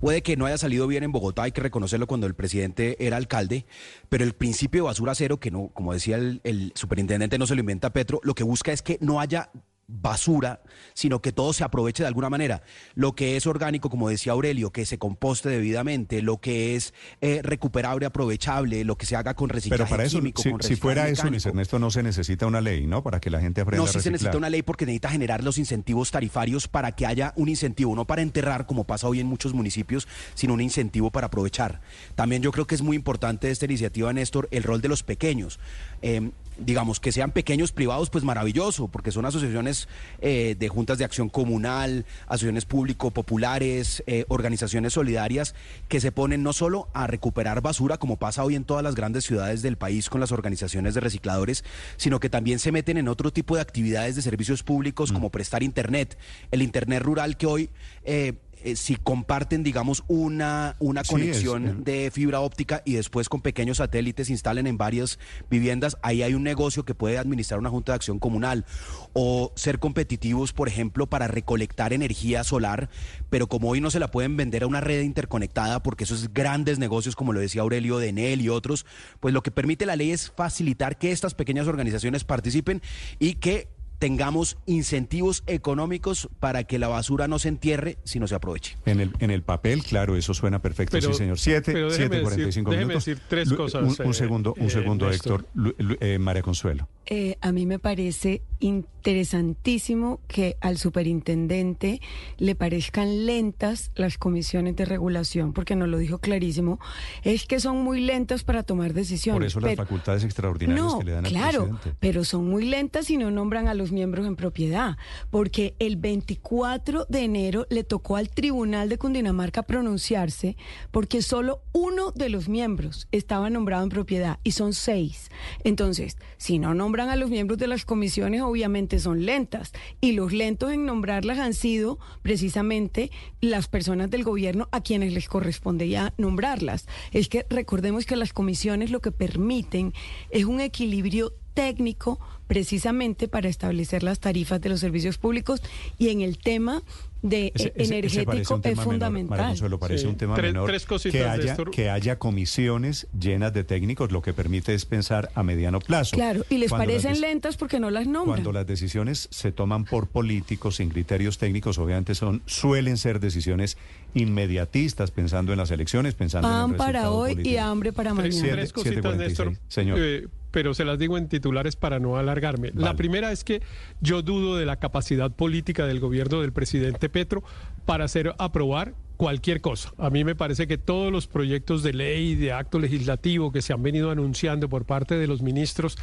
puede que no haya salido bien en Bogotá, hay que reconocerlo cuando el presidente era alcalde, pero el principio de basura cero, que no, como decía el, el superintendente, no se lo inventa Petro, lo que busca es que no haya basura, sino que todo se aproveche de alguna manera. Lo que es orgánico, como decía Aurelio, que se composte debidamente, lo que es eh, recuperable, aprovechable, lo que se haga con reciclaje Pero para eso, químico, si, con si fuera eso, mecánico. Luis Ernesto, no se necesita una ley, ¿no? Para que la gente aprenda No, sí se necesita una ley porque necesita generar los incentivos tarifarios para que haya un incentivo, no para enterrar como pasa hoy en muchos municipios, sino un incentivo para aprovechar. También yo creo que es muy importante esta iniciativa, Néstor, el rol de los pequeños. Eh, digamos, que sean pequeños privados, pues maravilloso, porque son asociaciones eh, de juntas de acción comunal, asociaciones público-populares, eh, organizaciones solidarias que se ponen no solo a recuperar basura, como pasa hoy en todas las grandes ciudades del país con las organizaciones de recicladores, sino que también se meten en otro tipo de actividades de servicios públicos, como prestar Internet, el Internet rural que hoy... eh, eh, si comparten, digamos, una, una Sí, conexión es- de fibra óptica y después con pequeños satélites instalen en varias viviendas, ahí hay un negocio que puede administrar una junta de acción comunal. O ser competitivos, por ejemplo, para recolectar energía solar, pero como hoy no se la pueden vender a una red interconectada porque esos grandes negocios, como lo decía Aurelio de Enel y otros, pues lo que permite la ley es facilitar que estas pequeñas organizaciones participen y que tengamos incentivos económicos para que la basura no se entierre, sino se aproveche. En el, en el papel, claro, eso suena perfecto, Pero- sí, señor. Siete, pero siete, cuarenta y decir- cinco déjeme minutos. decir tres cosas, Un, un eh, segundo, un eh, segundo, Néstor. Héctor. Eh, María Consuelo. Eh, a mí me parece interesantísimo que al superintendente le parezcan lentas las comisiones de regulación, porque nos lo dijo clarísimo, es que son muy lentas para tomar decisiones. Por eso las pero- facultades extraordinarias no, que le dan al claro, presidente. pero son muy lentas y no nombran a los miembros en propiedad, porque el 24 de enero le tocó al Tribunal de Cundinamarca pronunciarse porque solo uno de los miembros estaba nombrado en propiedad y son seis. Entonces, si no nombran a los miembros de las comisiones, obviamente son lentas y los lentos en nombrarlas han sido precisamente las personas del gobierno a quienes les corresponde ya nombrarlas. Es que recordemos que las comisiones lo que permiten es un equilibrio técnico precisamente para establecer las tarifas de los servicios públicos y en el tema de Ese- ese- ese energético tema es menor, fundamental. Consuelo, parece Sí. un tema Tres- menor tres cositas, que haya, que haya comisiones llenas de técnicos, lo que permite es pensar a mediano plazo. Claro, y les Cuando parecen lentas porque no las nombran. Cuando las decisiones se toman por políticos sin criterios técnicos, obviamente son suelen ser decisiones inmediatistas, pensando en las elecciones, pensando en Pan el para hoy y político. hambre para Tres, mañana. tres cositas, 746, Néstor. señor. Eh, pero se las digo en titulares para no alargarme. La primera es que yo dudo de la capacidad política del gobierno del presidente Petro para hacer aprobar cualquier cosa. A mí me parece que todos los proyectos de ley, de acto legislativo que se han venido anunciando por parte de los ministros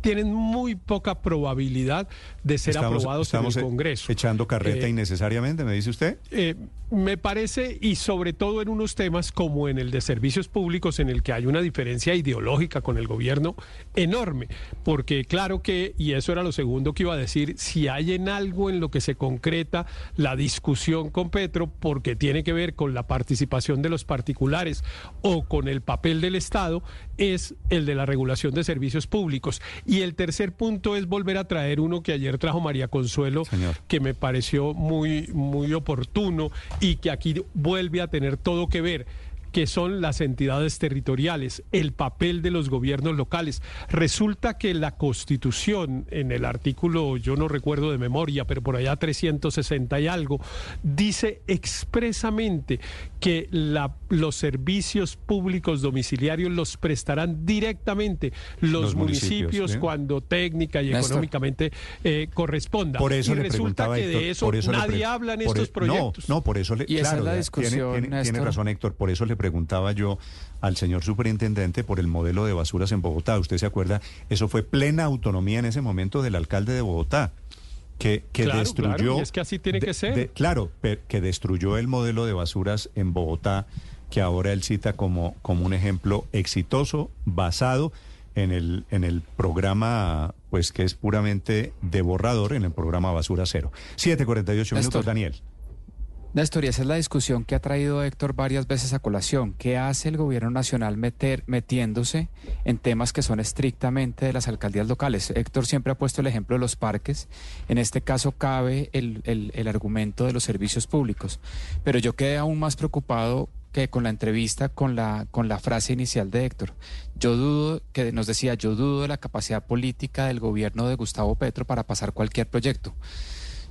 tienen muy poca probabilidad de ser Estamos- aprobados estamos en el e- Congreso. Echando carreta Eh, innecesariamente, me dice usted. eh, me parece, y sobre todo en unos temas como en el de servicios públicos, en el que hay una diferencia ideológica con el gobierno enorme, porque claro que, y eso era lo segundo que iba a decir, si hay en algo en lo que se concreta la discusión con Petro, porque tiene que ver con la participación de los particulares o con el papel del Estado, es el de la regulación de servicios públicos. Y el tercer punto es volver a traer uno que ayer trajo María Consuelo, que me pareció muy, muy oportuno y que aquí vuelve a tener todo que ver que son las entidades territoriales, el papel de los gobiernos locales. Resulta que la Constitución, en el artículo, yo no recuerdo de memoria, pero por allá 360 y algo, dice expresamente que la- los servicios públicos domiciliarios los prestarán directamente los, Los municipios, municipios, ¿sí? cuando técnica y Néstor. económicamente eh, corresponda. Por eso y le resulta que de eso por eso le nadie habla en estos e- proyectos. No, no, por eso le Y esa es la discusión, tiene, tiene- tiene Néstor. razón Héctor, por eso le preguntaba yo al señor superintendente por el modelo de basuras en Bogotá. ¿Usted se acuerda? Eso fue plena autonomía en ese momento del alcalde de Bogotá. que, que Claro, destruyó. claro, y es que así tiene que ser. claro, que destruyó el modelo de basuras en Bogotá, que ahora él cita como, como un ejemplo exitoso, basado en el, en el programa, pues que es puramente de borrador, en el programa Basura Cero. 7.48 minutos, Néstor. Daniel. Néstor, y esa es la discusión que ha traído Héctor varias veces a colación. ¿Qué hace el gobierno nacional metiéndose en temas que son estrictamente de las alcaldías locales? Héctor siempre ha puesto el ejemplo de los parques. En este caso cabe el argumento de los servicios públicos. Pero yo quedé aún más preocupado que con la entrevista, con la, con la frase inicial de Héctor. Yo dudo, que nos decía, yo dudo de la capacidad política del gobierno de Gustavo Petro para pasar cualquier proyecto.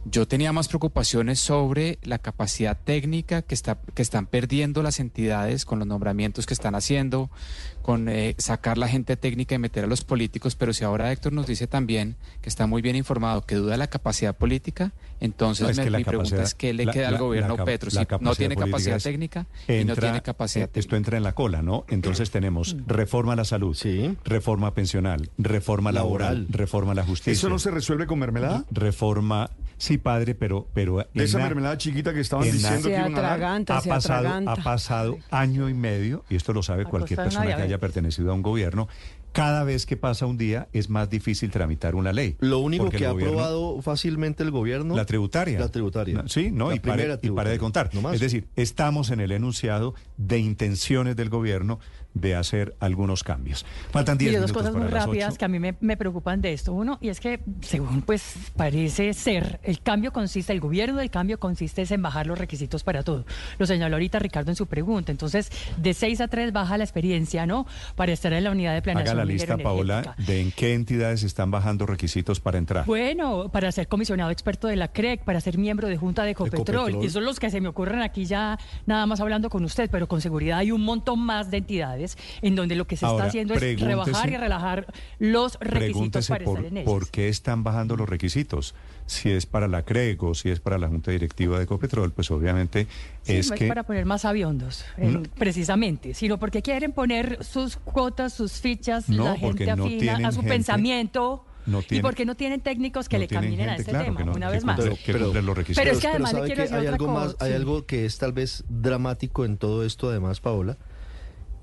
Yo tenía más preocupaciones sobre la capacidad técnica que, está, que están perdiendo las entidades con los nombramientos que están haciendo, con eh, sacar la gente técnica y meter a los políticos, pero si ahora Héctor nos dice también que está muy bien informado, que duda de la capacidad política, entonces No, es me- que la mi pregunta es qué le la- queda al gobierno la Petro, la si no tiene capacidad técnica y no tiene capacidad eh, Esto entra en la cola, ¿no? Entonces tenemos reforma a la salud, reforma pensional, reforma laboral, Laboral. reforma a la justicia. ¿Eso no se resuelve con mermelada? Reforma, sí, padre, pero... pero De esa la- mermelada chiquita que estaban diciendo Se que iban a ha se pasado, ha pasado año y medio, y esto lo sabe A cualquier persona que diabetes. Haya pertenecido a un gobierno, cada vez que pasa un día es más difícil tramitar una ley. Lo único que ha aprobado fácilmente el gobierno. La tributaria. La tributaria. Sí, no, La y pare, y pare de contar. No más. Es decir, estamos en el enunciado de intenciones del gobierno de hacer algunos cambios. Faltan 10 Y dos minutos cosas muy rápidas que a mí me, me preocupan de esto. Uno, y es que según pues parece ser, el cambio consiste, el gobierno del cambio consiste es en bajar los requisitos para todo. Lo señaló ahorita Ricardo en su pregunta. Entonces, de 6 a 3 baja la experiencia, ¿no? Para estar en la unidad de Haga planeación la minera lista, Paola, de en qué entidades están bajando requisitos para entrar. Bueno, para ser comisionado experto de la CREC, para ser miembro de Junta de Ecopetrol, Ecopetrol. y son los que se me ocurren aquí ya nada más hablando con usted, pero con seguridad hay un montón más de entidades en donde lo que se Ahora, está haciendo es rebajar y relajar los requisitos para por, estar en ellos. por qué están bajando los requisitos. Si es para la CREG o si es para la Junta Directiva de Ecopetrol, pues obviamente Sí, es no que... es para poner más aviondos, en- No. precisamente, sino porque quieren poner sus cuotas, sus fichas, No, la gente no afina a su gente- pensamiento. no y porque no tienen técnicos que no le caminen a este claro, tema, no- una vez más. Pero es que además le sabe quiero que decir hay otra algo más, hay algo que es tal vez dramático en todo esto, además, Paola,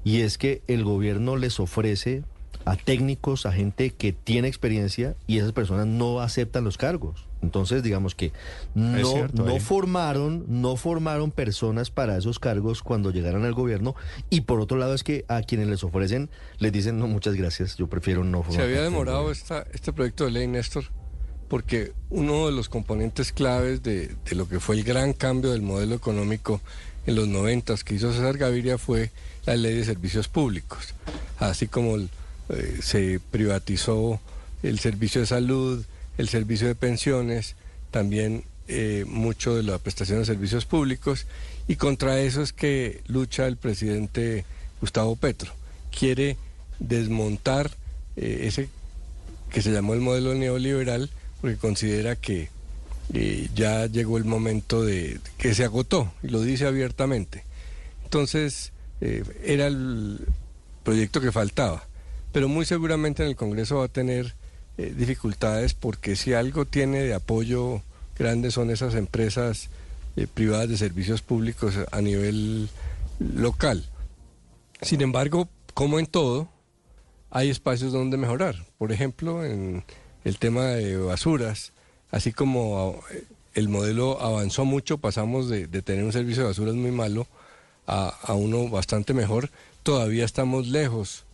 y es que el gobierno les ofrece a técnicos, a gente que tiene experiencia y esas personas no aceptan los cargos. Entonces, digamos que no, cierto, no formaron, no formaron personas para esos cargos cuando llegaran al gobierno y por otro lado es que a quienes les ofrecen les dicen no muchas gracias, yo prefiero no formar Se había demorado gobierno". esta, este proyecto de ley, Néstor, porque uno de los componentes claves de, de lo que fue el gran cambio del modelo económico en los noventas que hizo César Gaviria fue la ley de servicios públicos. Así como eh, se privatizó el servicio de salud, el servicio de pensiones, también eh, mucho de la prestación de servicios públicos, y contra eso es que lucha el presidente Gustavo Petro. Quiere desmontar eh, ese que se llamó el modelo neoliberal porque considera que ya llegó el momento de que se agotó y lo dice abiertamente. Entonces eh, era el proyecto que faltaba, pero muy seguramente en el Congreso va a tener eh, dificultades porque si algo tiene de apoyo grande son esas empresas eh, privadas de servicios públicos a nivel local. Sin embargo, como en todo, hay espacios donde mejorar. Por ejemplo, en el tema de basuras, así como el modelo avanzó mucho, pasamos de, de tener un servicio de basuras muy malo a, a uno bastante mejor, todavía estamos lejos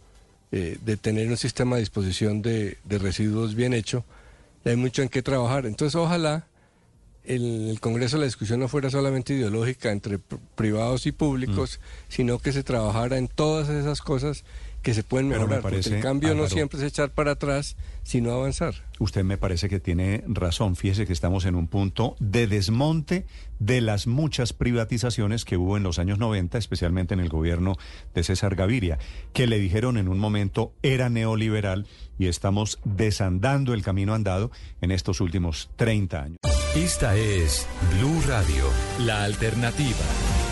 eh, de tener un sistema a disposición de, de residuos bien hecho. Hay mucho en qué trabajar. Entonces, ojalá en el Congreso la discusión no fuera solamente ideológica entre pr- privados y públicos, sino que se trabajara en todas esas cosas que se pueden me mejorar. parece, porque el cambio no siempre es echar para atrás, sino avanzar. Usted me parece que tiene razón. Fíjese que estamos en un punto de desmonte de las muchas privatizaciones que hubo en los años 90, especialmente en el gobierno de César Gaviria, que le dijeron en un momento era neoliberal y estamos desandando el camino andado en estos últimos 30 años. Esta es Blue Radio, la alternativa.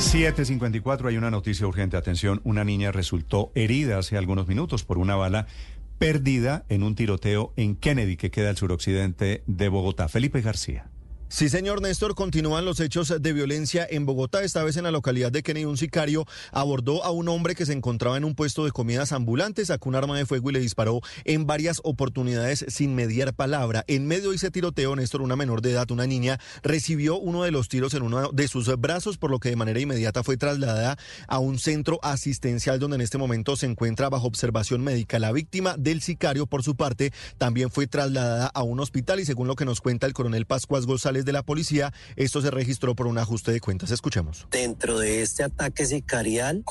754, hay una noticia urgente. Atención, una niña resultó herida hace algunos minutos por una bala perdida en un tiroteo en Kennedy, que queda al suroccidente de Bogotá. Felipe García. Sí, señor Néstor, continúan los hechos de violencia en Bogotá. Esta vez en la localidad de Kennedy, un sicario abordó a un hombre que se encontraba en un puesto de comidas ambulantes, sacó un arma de fuego y le disparó en varias oportunidades sin mediar palabra. En medio de ese tiroteo, Néstor, una menor de edad, una niña, recibió uno de los tiros en uno de sus brazos, por lo que de manera inmediata fue trasladada a un centro asistencial donde en este momento se encuentra bajo observación médica. La víctima del sicario, por su parte, también fue trasladada a un hospital y según lo que nos cuenta el coronel Pascuas González, de la policía, esto se registró por un ajuste de cuentas. Escuchemos. Dentro de este ataque sicarial,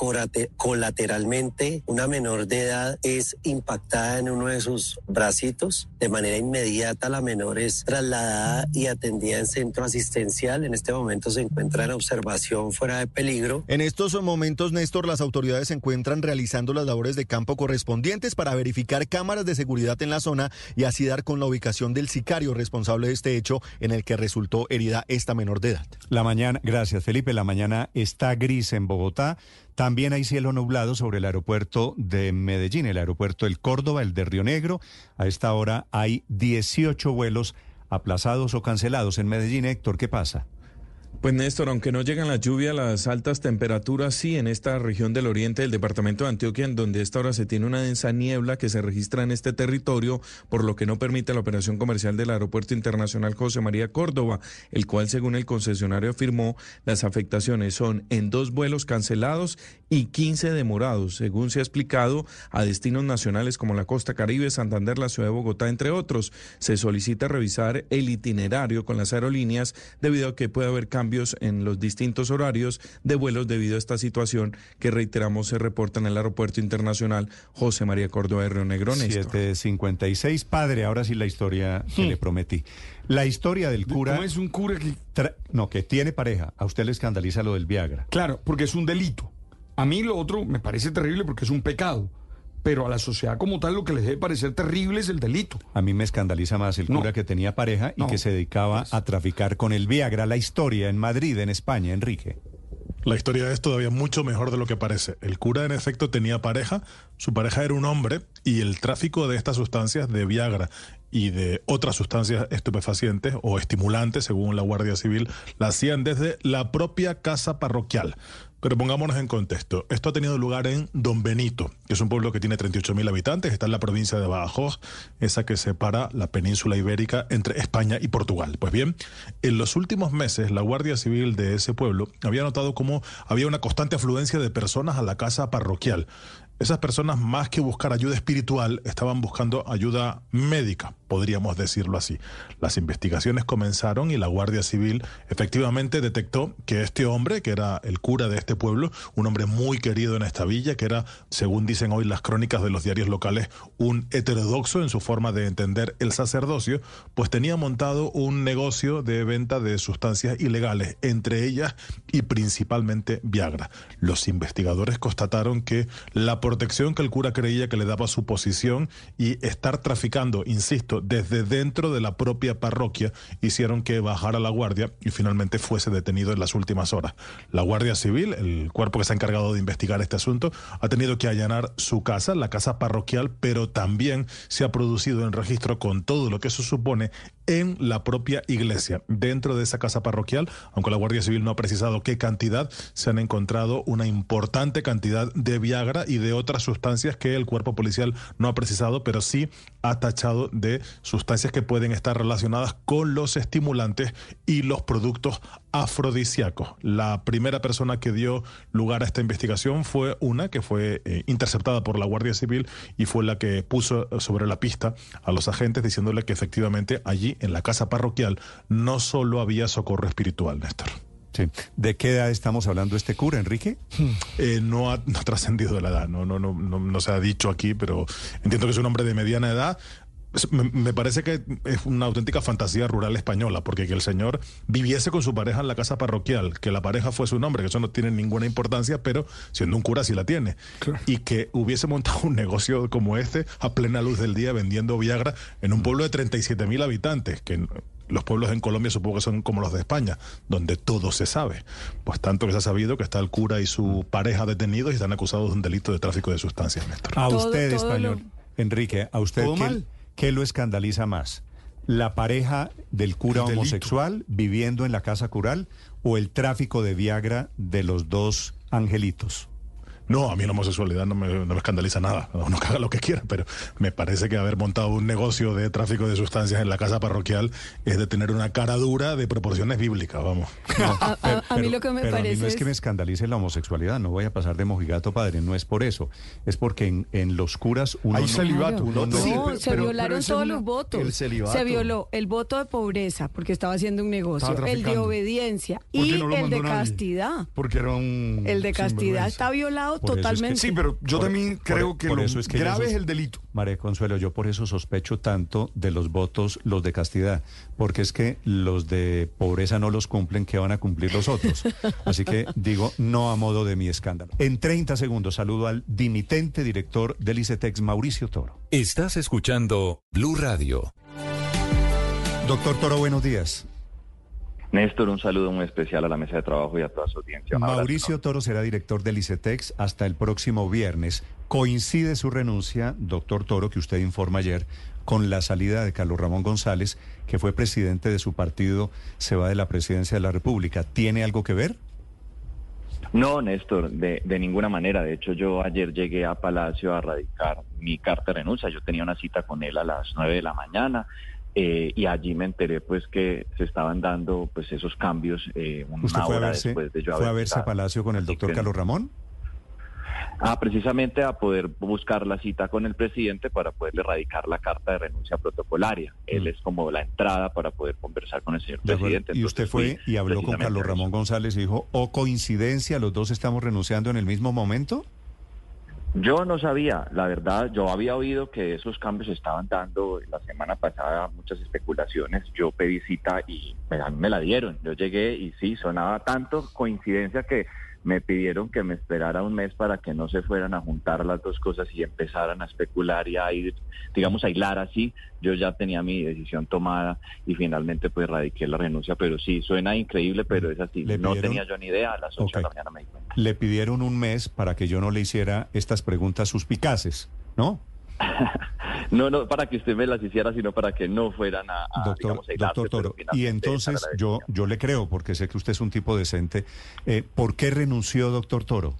colateralmente, una menor de edad es impactada en uno de sus bracitos. De manera inmediata, la menor es trasladada y atendida en centro asistencial. En este momento se encuentra en observación fuera de peligro. En estos momentos, Néstor, las autoridades se encuentran realizando las labores de campo correspondientes para verificar cámaras de seguridad en la zona y así dar con la ubicación del sicario responsable de este hecho en el que resultó herida esta menor de edad. La mañana, gracias Felipe, la mañana está gris en Bogotá. También hay cielo nublado sobre el aeropuerto de Medellín, el aeropuerto del Córdoba, el de Río Negro. A esta hora hay 18 vuelos aplazados o cancelados en Medellín. Héctor, ¿qué pasa? Pues Néstor, aunque no llegan la lluvia, las altas temperaturas sí en esta región del oriente del departamento de Antioquia, en donde esta hora se tiene una densa niebla que se registra en este territorio, por lo que no permite la operación comercial del Aeropuerto Internacional José María Córdoba, el cual, según el concesionario afirmó, las afectaciones son en dos vuelos cancelados y 15 demorados, según se ha explicado, a destinos nacionales como la costa caribe, Santander, la ciudad de Bogotá, entre otros. Se solicita revisar el itinerario con las aerolíneas debido a que puede haber cambios en los distintos horarios de vuelos debido a esta situación que reiteramos se reporta en el Aeropuerto Internacional José María Córdoba de Río Negro. 756, padre, ahora sí la historia que le hmm. prometí. La historia del cura... ¿Cómo es un cura que...? No, que tiene pareja. A usted le escandaliza lo del Viagra. Claro, porque es un delito. A mí lo otro me parece terrible porque es un pecado pero a la sociedad como tal lo que les debe parecer terrible es el delito. A mí me escandaliza más el cura que tenía pareja y que se dedicaba a traficar con el Viagra. La historia en Madrid, en España, Enrique. La historia es todavía mucho mejor de lo que parece. El cura en efecto tenía pareja, su pareja era un hombre y el tráfico de estas sustancias de Viagra y de otras sustancias estupefacientes o estimulantes, según la Guardia Civil, la hacían desde la propia casa parroquial. Pero pongámonos en contexto. Esto ha tenido lugar en Don Benito, que es un pueblo que tiene 38.000 habitantes, está en la provincia de Badajoz, esa que separa la península ibérica entre España y Portugal. Pues bien, en los últimos meses la Guardia Civil de ese pueblo había notado cómo había una constante afluencia de personas a la casa parroquial. Esas personas, más que buscar ayuda espiritual, estaban buscando ayuda médica, podríamos decirlo así. Las investigaciones comenzaron y la Guardia Civil efectivamente detectó que este hombre, que era el cura de este pueblo, un hombre muy querido en esta villa, que era, según dicen hoy las crónicas de los diarios locales, un heterodoxo en su forma de entender el sacerdocio, pues tenía montado un negocio de venta de sustancias ilegales, entre ellas y principalmente Viagra. Los investigadores constataron que la protección que el cura creía que le daba su posición y estar traficando, insisto, desde dentro de la propia parroquia, hicieron que bajara la guardia y finalmente fuese detenido en las últimas horas. La Guardia Civil, el cuerpo que se ha encargado de investigar este asunto, ha tenido que allanar su casa, la casa parroquial, pero también se ha producido en registro con todo lo que eso supone en la propia iglesia. Dentro de esa casa parroquial, aunque la Guardia Civil no ha precisado qué cantidad, se han encontrado una importante cantidad de Viagra y de otras sustancias que el cuerpo policial no ha precisado, pero sí ha tachado de sustancias que pueden estar relacionadas con los estimulantes y los productos afrodisíacos. La primera persona que dio lugar a esta investigación fue una que fue eh, interceptada por la Guardia Civil y fue la que puso sobre la pista a los agentes diciéndole que efectivamente allí en la casa parroquial no solo había socorro espiritual, Néstor. Sí. ¿De qué edad estamos hablando este cura, Enrique? Eh, no ha, trascendido de la edad, no, no, no, no, se ha dicho aquí, pero entiendo que es un hombre de mediana edad. Me, parece que es una auténtica fantasía rural española, porque que el señor viviese con su pareja en la casa parroquial, que la pareja fue su nombre, que eso no tiene ninguna importancia, pero siendo un cura sí la tiene. Y que hubiese montado un negocio como este a plena luz del día vendiendo Viagra en un pueblo de 37 mil habitantes, que los pueblos en Colombia supongo que son como los de España, donde todo se sabe. Pues tanto que se ha sabido que está el cura y su pareja detenidos y están acusados de un delito de tráfico de sustancias, Néstor. A usted, español. Enrique, ¿a usted qué, qué lo escandaliza más? ¿La pareja del cura El delito. homosexual viviendo en la casa cural o el tráfico de Viagra de los dos angelitos? No, a mí la homosexualidad no me, no me escandaliza nada. Uno que haga lo que quiera, pero me parece que haber montado un negocio de tráfico de sustancias en la casa parroquial es de tener una cara dura de proporciones bíblicas, vamos. A, a- a mí lo que me pero a mí parece no es que me es... escandalice la homosexualidad, no voy a pasar de mojigato padre, no es por eso. Es porque en, en los curas uno Hay no- celibato. uno no- No, pero- se pero- violaron todos una- los votos. el celibato. Se violó el voto de pobreza porque estaba haciendo un negocio, el de obediencia ¿Por qué y el de nadie? castidad. Porque era un... El de castidad está violado Es que- totalmente. Sí, pero yo Por- también por- creo que por lo eso es que yo grave es el delito. María Consuelo, yo por eso sospecho tanto de los votos, los de castidad, porque es que los de pobreza no los cumplen, que van a cumplir los otros. <laughs> Así que digo, no a modo de mi escándalo. En 30 segundos saludo al dimitente director del ICETEX, Mauricio Toro. Estás escuchando Blue Radio. Doctor Toro, buenos días. Néstor, un saludo muy especial a la mesa de trabajo y a toda su audiencia. Un abrazo Mauricio Toro será director del ICETEX hasta el próximo viernes. Coincide su renuncia, doctor Toro, que usted informa ayer, con la salida de Carlos Ramón González, que fue presidente de su partido, se va de la presidencia de la República. ¿Tiene algo que ver? No, Néstor, de, de ninguna manera. De hecho, yo ayer llegué a Palacio a radicar mi carta de renuncia. Yo tenía una cita con él a las nueve de la mañana eh, y allí me enteré pues que se estaban dando pues esos cambios eh, una ¿Usted fue a hora verse, después de yo fue a haber verse a. Palacio con el doctor que- Carlos Ramón? Ah, precisamente a poder buscar la cita con el presidente para poderle radicar la carta de renuncia protocolaria. Él es como la entrada para poder conversar con el señor Mm. De presidente. Y usted fue y habló con Carlos a. Ramón González y dijo, ¿o coincidencia, los dos estamos renunciando en el mismo momento? Yo no sabía, la verdad, yo había oído que esos cambios se estaban dando la semana pasada, muchas especulaciones. Yo pedí cita y pues, mí me la dieron. Yo llegué y sí, sonaba tanto coincidencia que me pidieron que me esperara un mes para que no se fueran a juntar las dos cosas y empezaran a especular y a ir, digamos, a hilar así. Yo ya tenía mi decisión tomada y finalmente pues radiqué la renuncia, pero sí, suena increíble, pero es así. ¿Le No tenía yo ni idea, a las 8 de la mañana me di cuenta. Le pidieron un mes para que yo no le hiciera estas preguntas suspicaces, ¿no? <laughs> No, no para que usted me las hiciera, sino para que no fueran a, a, Doctor, digamos, a hilarse, doctor pero Toro, y entonces yo, yo le creo, porque sé que usted es un tipo decente. Eh, ¿Por qué renunció, doctor Toro?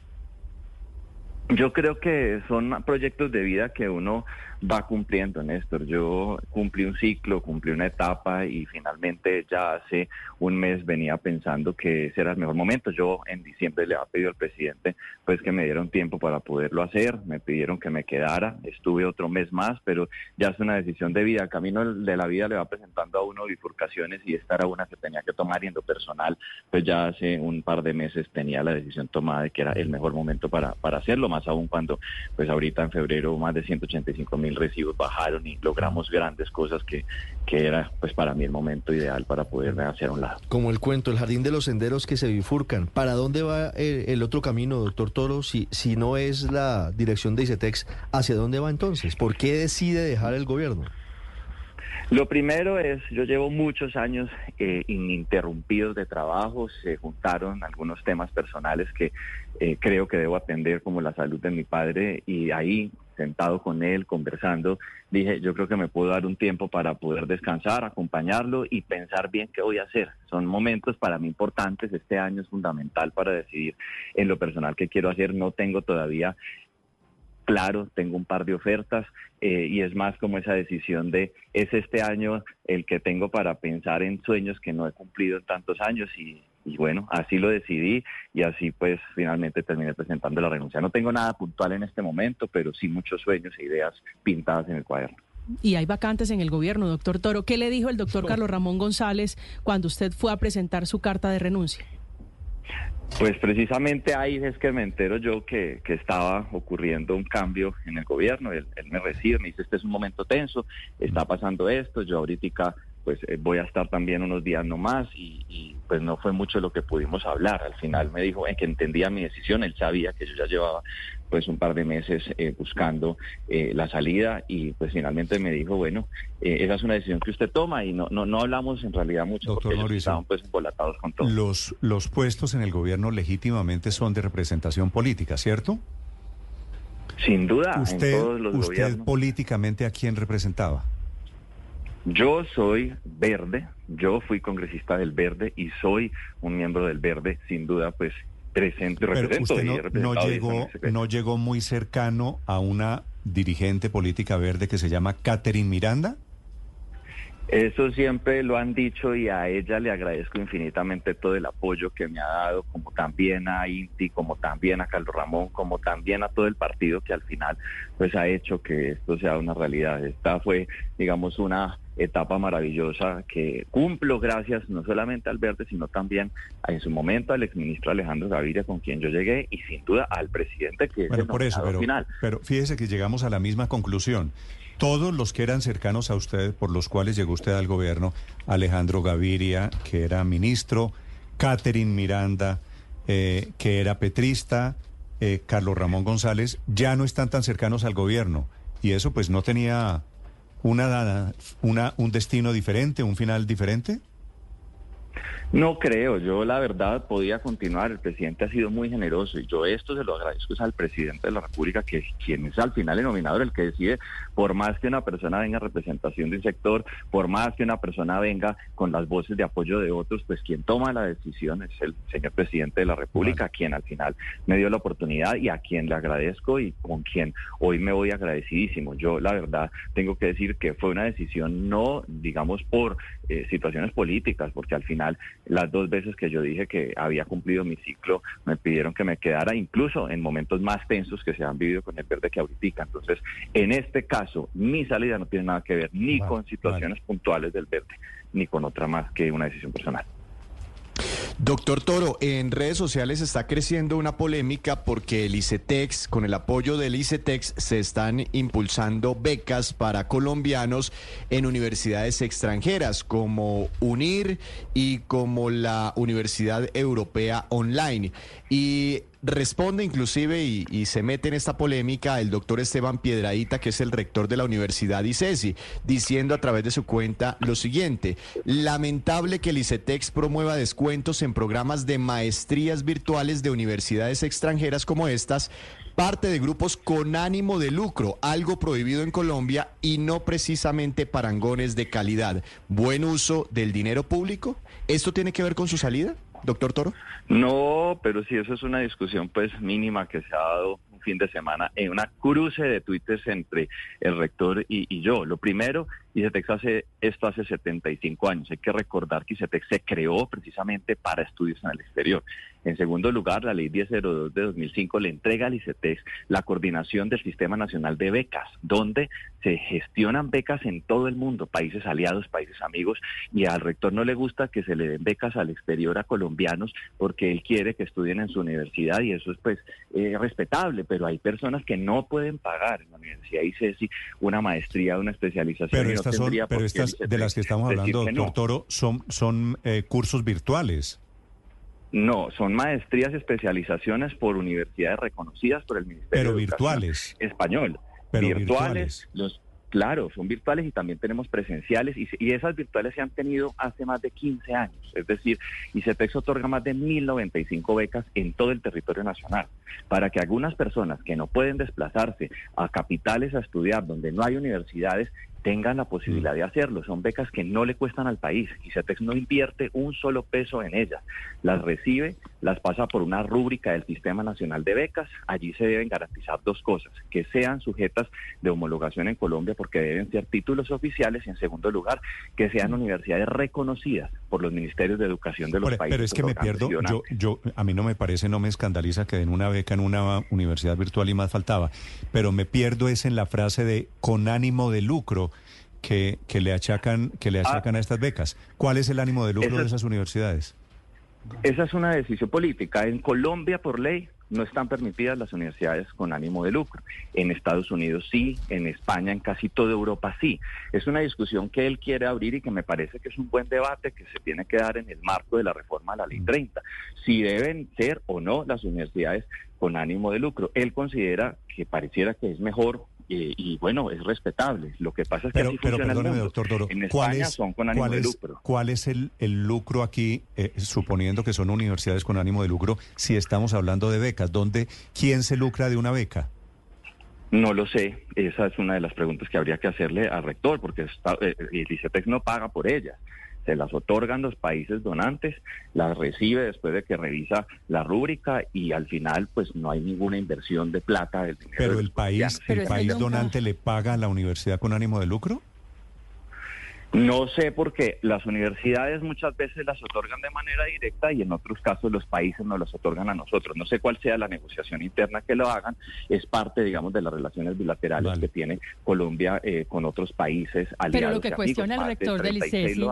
Yo creo que son proyectos de vida que uno va cumpliendo, Néstor. Yo cumplí un ciclo, cumplí una etapa y finalmente ya hace un mes venía pensando que ese era el mejor momento. Yo en diciembre le había pedido al presidente pues que me diera un tiempo para poderlo hacer. Me pidieron que me quedara. Estuve otro mes más, pero ya es una decisión de vida. Camino de la vida le va presentando a uno bifurcaciones y esta era una que tenía que tomar y en lo personal pues ya hace un par de meses tenía la decisión tomada de que era el mejor momento para, para hacerlo, más aún cuando pues ahorita en febrero más de 185 mil recibos bajaron y logramos grandes cosas que, que era pues para mí el momento ideal para poderme hacer a un lado. Como el cuento, el jardín de los senderos que se bifurcan. ¿Para dónde va el, el otro camino, doctor Toro? Si, si no es la dirección de ICETEX, ¿hacia dónde va entonces? ¿Por qué decide dejar el gobierno? Lo primero es, yo llevo muchos años eh, ininterrumpidos de trabajo, se juntaron algunos temas personales que eh, creo que debo atender, como la salud de mi padre, y ahí, sentado con él, conversando, dije, yo creo que me puedo dar un tiempo para poder descansar, acompañarlo y pensar bien qué voy a hacer. Son momentos para mí importantes, este año es fundamental para decidir en lo personal qué quiero hacer, no tengo todavía claro, tengo un par de ofertas eh, y es más como esa decisión de es este año el que tengo para pensar en sueños que no he cumplido en tantos años y, y bueno, así lo decidí y así pues finalmente terminé presentando la renuncia. No tengo nada puntual en este momento, pero sí muchos sueños e ideas pintadas en el cuaderno. Y hay vacantes en el gobierno, doctor Toro. ¿Qué le dijo el doctor Carlos Ramón González cuando usted fue a presentar su carta de renuncia? Pues precisamente ahí es que me entero yo que, que estaba ocurriendo un cambio en el gobierno. Él, él me recibe, me dice, este es un momento tenso, está pasando esto, yo ahorita pues eh, voy a estar también unos días nomás y, y pues no fue mucho lo que pudimos hablar. Al final me dijo en que entendía mi decisión, él sabía que yo ya llevaba pues un par de meses eh, buscando eh, la salida y pues finalmente me dijo, bueno, eh, esa es una decisión que usted toma y no no, no hablamos en realidad mucho Doctor porque ellos estaban pues embolatados con todo. Los, los puestos en el gobierno legítimamente son de representación política, ¿cierto? Sin duda, en ¿Usted, todos los usted gobiernos. políticamente a quién representaba? Yo soy verde, yo fui congresista del verde y soy un miembro del verde, sin duda, pues presente, Pero represento usted y no, y llegó, no llegó muy cercano a una dirigente política verde que se llama Catherine Miranda. Eso siempre lo han dicho y a ella le agradezco infinitamente todo el apoyo que me ha dado, como también a Inti, como también a Carlos Ramón, como también a todo el partido que al final pues ha hecho que esto sea una realidad. Esta fue, digamos, una etapa maravillosa que cumplo gracias no solamente al Verde, sino también a, en su momento al exministro Alejandro Gaviria con quien yo llegué y sin duda al presidente que es Bueno, el por eso, pero, final. pero fíjese que llegamos a la misma conclusión. Todos los que eran cercanos a usted, por los cuales llegó usted al gobierno, Alejandro Gaviria, que era ministro, Catherine Miranda, eh, que era petrista, eh, Carlos Ramón González, ya no están tan cercanos al gobierno. Y eso pues no tenía una, una, un destino diferente, un final diferente. No creo, yo la verdad podía continuar, el presidente ha sido muy generoso y yo esto se lo agradezco es al presidente de la República, que quien es al final el nominador, el que decide, por más que una persona venga en representación de un sector, por más que una persona venga con las voces de apoyo de otros, pues quien toma la decisión es el señor presidente de la República, quien al final me dio la oportunidad y a quien le agradezco y con quien hoy me voy agradecidísimo. Yo la verdad tengo que decir que fue una decisión no, digamos, por eh, situaciones políticas, porque al final las dos veces que yo dije que había cumplido mi ciclo, me pidieron que me quedara, incluso en momentos más tensos que se han vivido con el verde que ahorita. Entonces, en este caso, mi salida no tiene nada que ver ni con situaciones puntuales del verde, ni con otra más que una decisión personal. Doctor Toro, en redes sociales está creciendo una polémica porque el ICETEX, con el apoyo del ICETEX, se están impulsando becas para colombianos en universidades extranjeras como UNIR y como la Universidad Europea Online. Y responde inclusive y, y se mete en esta polémica el doctor Esteban Piedradita, que es el rector de la Universidad ICESI, diciendo a través de su cuenta lo siguiente, lamentable que el ICETEX promueva descuentos en programas de maestrías virtuales de universidades extranjeras como estas, parte de grupos con ánimo de lucro, algo prohibido en Colombia y no precisamente parangones de calidad. Buen uso del dinero público. ¿Esto tiene que ver con su salida, doctor Toro? No, pero sí, eso es una discusión pues mínima que se ha dado fin de semana en una cruce de tuites entre el rector y, y yo. Lo primero, ICETEX hace esto hace 75 años. Hay que recordar que ICETEX se creó precisamente para estudios en el exterior. En segundo lugar, la ley 1002 de 2005 le entrega al ICETEX la coordinación del Sistema Nacional de Becas, donde se gestionan becas en todo el mundo, países aliados, países amigos, y al rector no le gusta que se le den becas al exterior a colombianos porque él quiere que estudien en su universidad y eso es pues eh, respetable, pero hay personas que no pueden pagar en la Universidad ICESI una maestría, una especialización. Pero no estas son, pero el de las que estamos hablando, doctor no. Toro, son, son eh, cursos virtuales. No, son maestrías, especializaciones por universidades reconocidas por el Ministerio Pero de virtuales. Español. Pero virtuales, los Claro, son virtuales y también tenemos presenciales y, y esas virtuales se han tenido hace más de 15 años. Es decir, ICETEX otorga más de 1.095 becas en todo el territorio nacional para que algunas personas que no pueden desplazarse a capitales a estudiar donde no hay universidades tengan la posibilidad de hacerlo. Son becas que no le cuestan al país. ICETEX no invierte un solo peso en ellas. Las recibe, las pasa por una rúbrica del Sistema Nacional de Becas. Allí se deben garantizar dos cosas, que sean sujetas de homologación en Colombia porque deben ser títulos oficiales y en segundo lugar, que sean universidades reconocidas por los ministerios de educación de los Pero, países. pero es que me pierdo, yo, yo, a mí no me parece, no me escandaliza que den una beca en una universidad virtual y más faltaba, pero me pierdo es en la frase de con ánimo de lucro que, que le achacan, que le achacan a estas becas. ¿Cuál es el ánimo de lucro Esa- de esas universidades? Esa es una decisión política. En Colombia, por ley, no están permitidas las universidades con ánimo de lucro. En Estados Unidos sí, en España, en casi toda Europa sí. Es una discusión que él quiere abrir y que me parece que es un buen debate que se tiene que dar en el marco de la reforma a la ley 30. Si deben ser o no las universidades con ánimo de lucro. Él considera que pareciera que es mejor eh, y bueno, es respetable. Lo que pasa es que Pero, así pero funciona el perdóneme, mundo. doctor Doro, En ¿cuál España es, son con ánimo cuál de lucro. cuál es el, el lucro aquí, eh, suponiendo que son universidades con ánimo de lucro, si estamos hablando de becas? ¿Dónde, ¿Quién se lucra de una beca? No lo sé, esa es una de las preguntas que habría que hacerle al rector, porque está, eh, el ICETEX no paga por ellas. Se las otorgan los países donantes, las recibe después de que revisa la rúbrica y al final pues no hay ninguna inversión de plata del dinero. Pero el país, el país donante le paga a la universidad con ánimo de lucro. No sé porque las universidades muchas veces las otorgan de manera directa y en otros casos los países nos las otorgan a nosotros. No sé cuál sea la negociación interna que lo hagan. Es parte, digamos, de las relaciones bilaterales que tiene Colombia eh, con otros países aliados. Pero lo y que amigos. cuestiona el Más de rector del 36 ICESI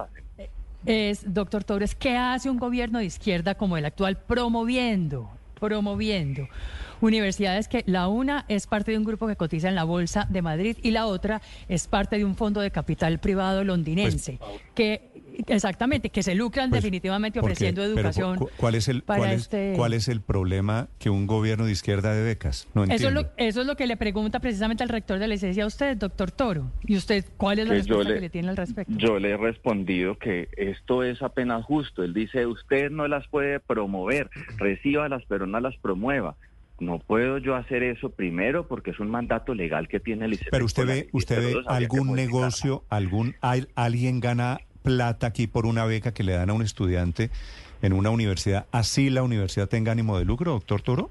es, doctor Torres, ¿qué hace un gobierno de izquierda como el actual promoviendo, promoviendo. Universidades que la una es parte de un grupo que cotiza en la Bolsa de Madrid y la otra es parte de un fondo de capital privado londinense, que exactamente, que se lucran Pues, definitivamente ofreciendo educación. cu- ¿cuál es el para cuál es, este- cuál es el problema que un gobierno de izquierda de becas? No Eso es, lo, eso es lo que le pregunta precisamente al rector de la licencia a usted, doctor Toro. ¿Y usted cuál es la Que yo respuesta le- que le tiene al respecto? Yo le he respondido que esto es apenas justo. Él dice, usted no las puede promover, recíbalas, pero no las promueva. No puedo yo hacer eso primero porque es un mandato legal que tiene el ICETEX Pero usted ve, usted ve algún negocio, algún al- alguien gana plata aquí por una beca que le dan a un estudiante en una universidad, así la universidad tenga ánimo de lucro, doctor Toro.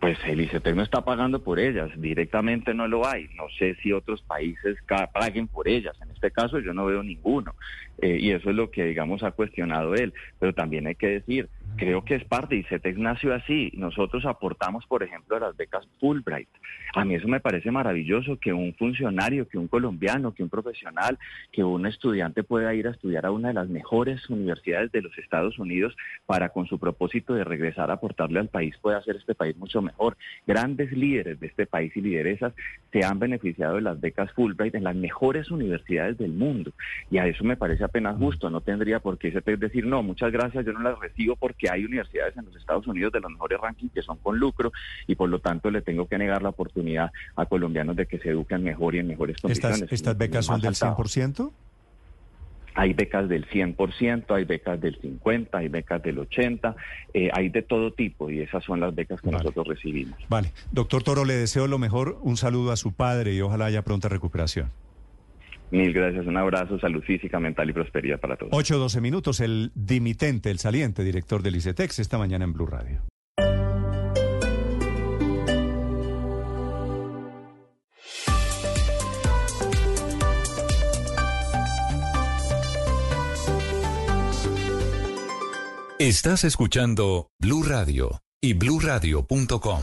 Pues el ICETEX no está pagando por ellas, directamente no lo hay. No sé si otros países paguen por ellas. En este caso yo no veo ninguno. Eh, y eso es lo que, digamos, ha cuestionado él. Pero también hay que decir, creo que es parte, ICETEX nació así. Nosotros aportamos, por ejemplo, a las becas Fulbright. A mí eso me parece maravilloso que un funcionario, que un colombiano, que un profesional, que un estudiante pueda ir a estudiar a una de las mejores universidades de los Estados Unidos para con su propósito de regresar a aportarle al país pueda hacer este país mucho mejor. Grandes líderes de este país y lideresas se han beneficiado de las becas Fulbright en las mejores universidades del mundo y a eso me parece apenas justo. No tendría por qué ese decir no, muchas gracias, yo no las recibo porque hay universidades en los Estados Unidos de los mejores rankings que son con lucro y por lo tanto le tengo que negar la oportunidad a colombianos de que se eduquen mejor y en mejores condiciones. Estas, estas becas son del faltaba. 100%. Hay becas del 100%, hay becas del 50%, hay becas del 80%, eh, hay de todo tipo y esas son las becas que nosotros recibimos. Vale, doctor Toro, le deseo lo mejor, un saludo a su padre y ojalá haya pronta recuperación. Mil gracias, un abrazo, salud física, mental y prosperidad para todos. 8-12 minutos, el dimitente, el saliente director del ICETEX, esta mañana en Blue Radio. Estás escuchando Blue Radio y bluradio.com.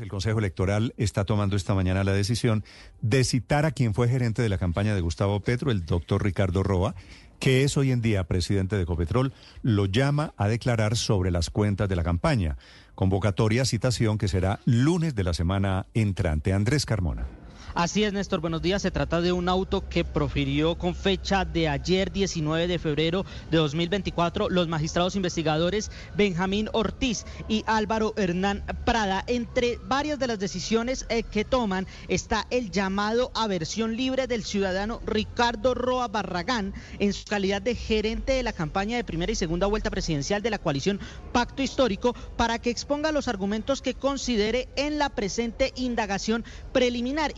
El Consejo Electoral está tomando esta mañana la decisión de citar a quien fue gerente de la campaña de Gustavo Petro, el doctor Ricardo Roa, que es hoy en día presidente de Ecopetrol, lo llama a declarar sobre las cuentas de la campaña. Convocatoria, citación que será lunes de la semana entrante. Andrés Carmona. Así es, Néstor. Buenos días. Se trata de un auto que profirió con fecha de ayer, 19 de febrero de 2024, los magistrados investigadores Benjamín Ortiz y Álvaro Hernán Prada. Entre varias de las decisiones eh, que toman está el llamado a versión libre del ciudadano Ricardo Roa Barragán en su calidad de gerente de la campaña de primera y segunda vuelta presidencial de la coalición Pacto Histórico para que exponga los argumentos que considere en la presente indagación preliminar.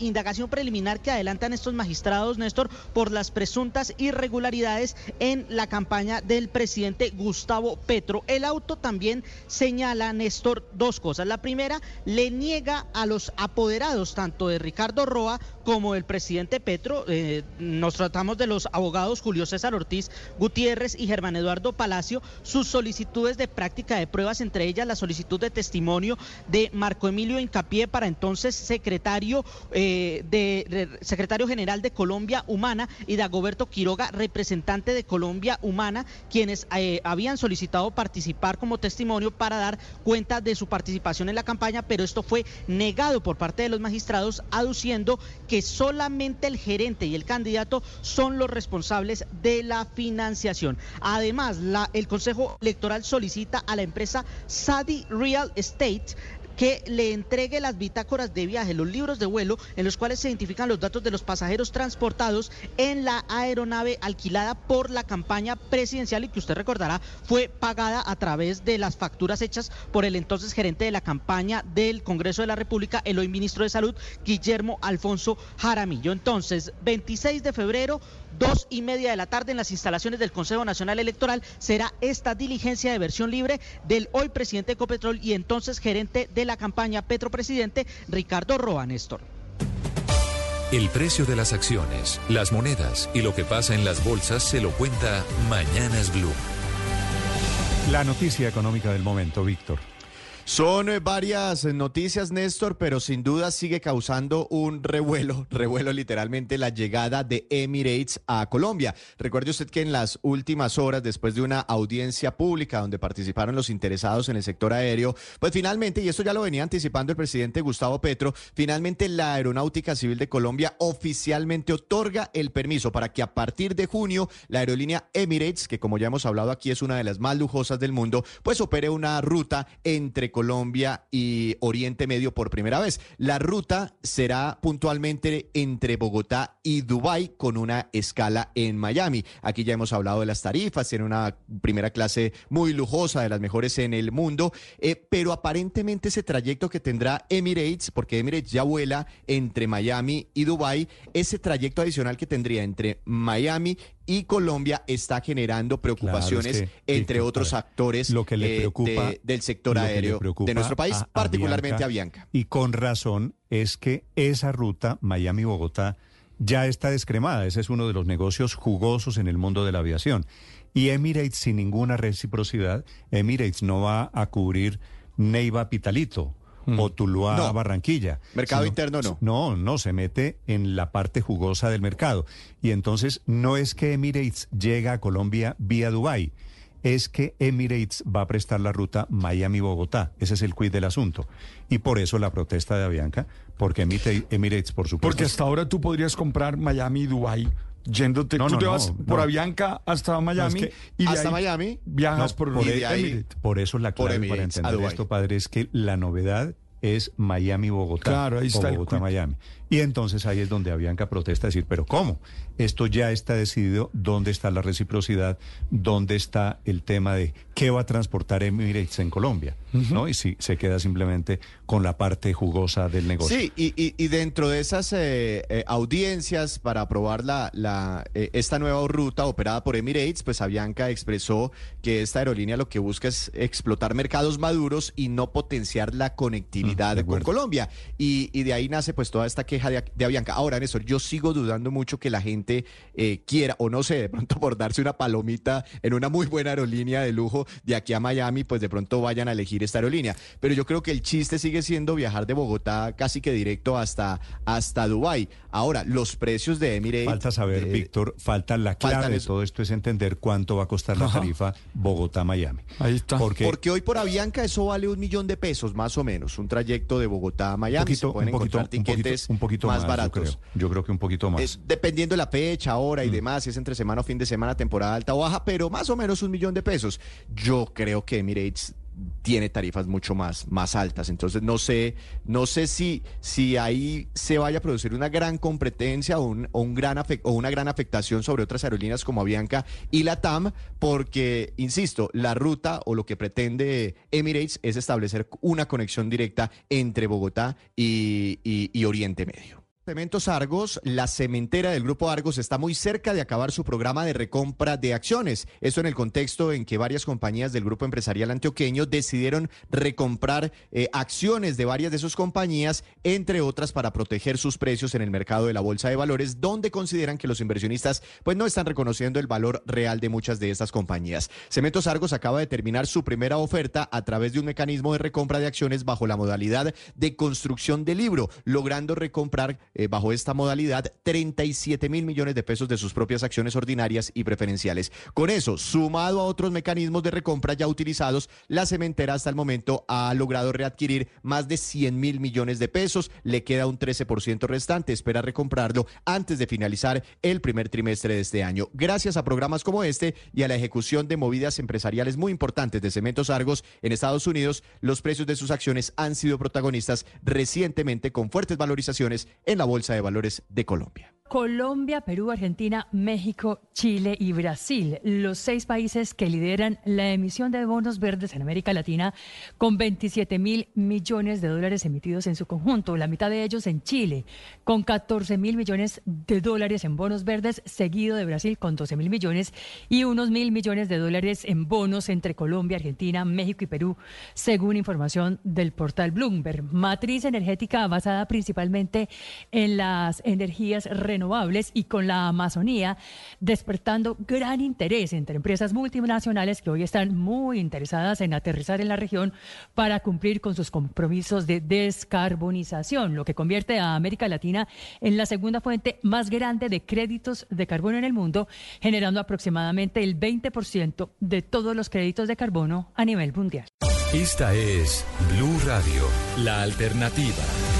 Preliminar que adelantan estos magistrados, Néstor, por las presuntas irregularidades en la campaña del presidente Gustavo Petro. El auto también señala, Néstor, dos cosas. La primera, le niega a los apoderados, tanto de Ricardo Roa como del presidente Petro. eh, nos tratamos de los abogados Julio César Ortiz Gutiérrez y Germán Eduardo Palacio, sus solicitudes de práctica de pruebas, entre ellas la solicitud de testimonio de Marco Emilio Incapié para entonces secretario eh, de, secretario general de Colombia Humana y Dagoberto Quiroga, representante de Colombia Humana, quienes eh, habían solicitado participar como testimonio para dar cuenta de su participación en la campaña, pero esto fue negado por parte de los magistrados, aduciendo que solamente el gerente y el candidato son los responsables de la financiación. Además, el Consejo Electoral solicita a la empresa Sadi Real Estate que le entregue las bitácoras de viaje, los libros de vuelo en los cuales se identifican los datos de los pasajeros transportados en la aeronave alquilada por la campaña presidencial y que usted recordará fue pagada a través de las facturas hechas por el entonces gerente de la campaña del Congreso de la República, el hoy ministro de Salud, Guillermo Alfonso Jaramillo. Entonces, 26 de febrero, dos y media de la tarde en las instalaciones del Consejo Nacional Electoral será esta diligencia de versión libre del hoy presidente de Ecopetrol y entonces gerente de la campaña Petropresidente, Ricardo Roa Néstor. El precio de las acciones, las monedas y lo que pasa en las bolsas se lo cuenta Mañanas Blue. La noticia económica del momento, Víctor. Son eh, varias eh, noticias, Néstor, pero sin duda sigue causando un revuelo, <laughs> revuelo literalmente la llegada de Emirates a Colombia. Recuerde usted que en las últimas horas, después de una audiencia pública donde participaron los interesados en el sector aéreo, pues finalmente, y esto ya lo venía anticipando el presidente Gustavo Petro, finalmente la Aeronáutica Civil de Colombia oficialmente otorga el permiso para que a partir de junio la aerolínea Emirates, que como ya hemos hablado aquí es una de las más lujosas del mundo, pues opere una ruta entre Colombia y Oriente Medio por primera vez. La ruta será puntualmente entre Bogotá y Dubái con una escala en Miami. Aquí ya hemos hablado de las tarifas, en una primera clase muy lujosa, de las mejores en el mundo, eh, pero aparentemente ese trayecto que tendrá Emirates, porque Emirates ya vuela entre Miami y Dubái, ese trayecto adicional que tendría entre Miami y Colombia está generando preocupaciones entre otros actores lo que le eh, preocupa, de- del sector aéreo de nuestro país, a- a particularmente a Bianca. Y con razón es que esa ruta Miami-Bogotá ya está descremada. Ese es uno de los negocios jugosos en el mundo de la aviación. Y Emirates, sin ninguna reciprocidad, Emirates no va a cubrir Neiva Pitalito. O Tuluá No. Barranquilla. Mercado interno no. No, no, se mete en la parte jugosa del mercado. Y entonces no es que Emirates llega a Colombia vía Dubái, es que Emirates va a prestar la ruta Miami-Bogotá. Ese es el quid del asunto. Y por eso la protesta de Avianca, porque Emite- Emirates, por supuesto... Porque hasta ahora tú podrías comprar Miami y Dubái yéndote. No, tú no, te vas no. por Avianca hasta Miami es que- y de hasta ahí Miami. viajas por, por, e- ahí por eso la Por clave para entender esto, padre, es que la novedad es Miami-Bogotá. Claro, ahí está Bogotá-Miami. Y entonces ahí es donde Avianca protesta, decir, pero ¿cómo? Esto ya está decidido, ¿dónde está la reciprocidad? ¿Dónde está el tema de qué va a transportar Emirates en Colombia? ¿No? Y si se queda simplemente con la parte jugosa del negocio. Sí, y, y- y dentro de esas eh, eh, audiencias para aprobar la, la, eh, esta nueva ruta operada por Emirates, pues Avianca expresó que esta aerolínea lo que busca es explotar mercados maduros y no potenciar la conectividad de con. Colombia. Y, y de ahí nace pues toda esta queja de, de Avianca. Ahora, Néstor, yo sigo dudando mucho que la gente eh, quiera, o no sé, de pronto por darse una palomita en una muy buena aerolínea de lujo de aquí a Miami, pues de pronto vayan a elegir esta aerolínea. Pero yo creo que el chiste sigue siendo viajar de Bogotá casi que directo hasta, hasta Dubái. Ahora, los precios de Emirates... Falta saber, de- Víctor, falta la faltan clave de todo esto es entender cuánto va a costar la tarifa Bogotá-Miami. Ahí está. Porque, Porque hoy por Avianca eso vale un millón de pesos, más o menos. Un trayecto de Bogotá a Miami. un poquito, Se pueden un poquito, encontrar un poquito, tiquetes un poquito más, más, baratos. Yo creo. Yo creo que un poquito más. Es dependiendo de la fecha, hora y demás, si es entre semana o fin de semana, temporada alta o baja, pero más o menos un millón de pesos. Yo creo que Emirates tiene tarifas mucho más, más altas. Entonces no sé, no sé si, si ahí se vaya a producir una gran competencia o, un, gran o una gran afectación sobre otras aerolíneas como Avianca y la TAM, porque, insisto, la ruta o lo que pretende Emirates es establecer una conexión directa entre Bogotá y Oriente Medio. Cementos Argos, la cementera del Grupo Argos está muy cerca de acabar su programa de recompra de acciones. Esto en el contexto en que varias compañías del Grupo Empresarial Antioqueño decidieron recomprar eh, acciones de varias de sus compañías, entre otras para proteger sus precios en el mercado de la Bolsa de Valores, donde consideran que los inversionistas pues no están reconociendo el valor real de muchas de estas compañías. Cementos Argos acaba de terminar su primera oferta a través de un mecanismo de recompra de acciones bajo la modalidad de construcción de libro, logrando recomprar eh, bajo esta modalidad 37 mil millones de pesos de sus propias acciones ordinarias y preferenciales. Con eso, sumado a otros mecanismos de recompra ya utilizados, la cementera hasta el momento ha logrado readquirir más de 100 mil millones de pesos. Le queda un 13% restante. Espera recomprarlo antes de finalizar el primer trimestre de este año. Gracias a programas como este y a la ejecución de movidas empresariales muy importantes de Cementos Argos en Estados Unidos, los precios de sus acciones han sido protagonistas recientemente con fuertes valorizaciones en la Bolsa de Valores de Colombia. Colombia, Perú, Argentina, México, Chile y Brasil, los seis países que lideran la emisión de bonos verdes en América Latina, con 27 mil millones de dólares emitidos en su conjunto, la mitad de ellos en Chile, con 14 mil millones de dólares en bonos verdes, seguido de Brasil con 12 mil millones y unos mil millones de dólares en bonos entre Colombia, Argentina, México y Perú, según información del portal Bloomberg. Matriz energética basada principalmente en las energías renovables y con la Amazonía, despertando gran interés entre empresas multinacionales que hoy están muy interesadas en aterrizar en la región para cumplir con sus compromisos de descarbonización, lo que convierte a América Latina en la segunda fuente más grande de créditos de carbono en el mundo, generando aproximadamente el 20% de todos los créditos de carbono a nivel mundial. Esta es Blue Radio, la alternativa.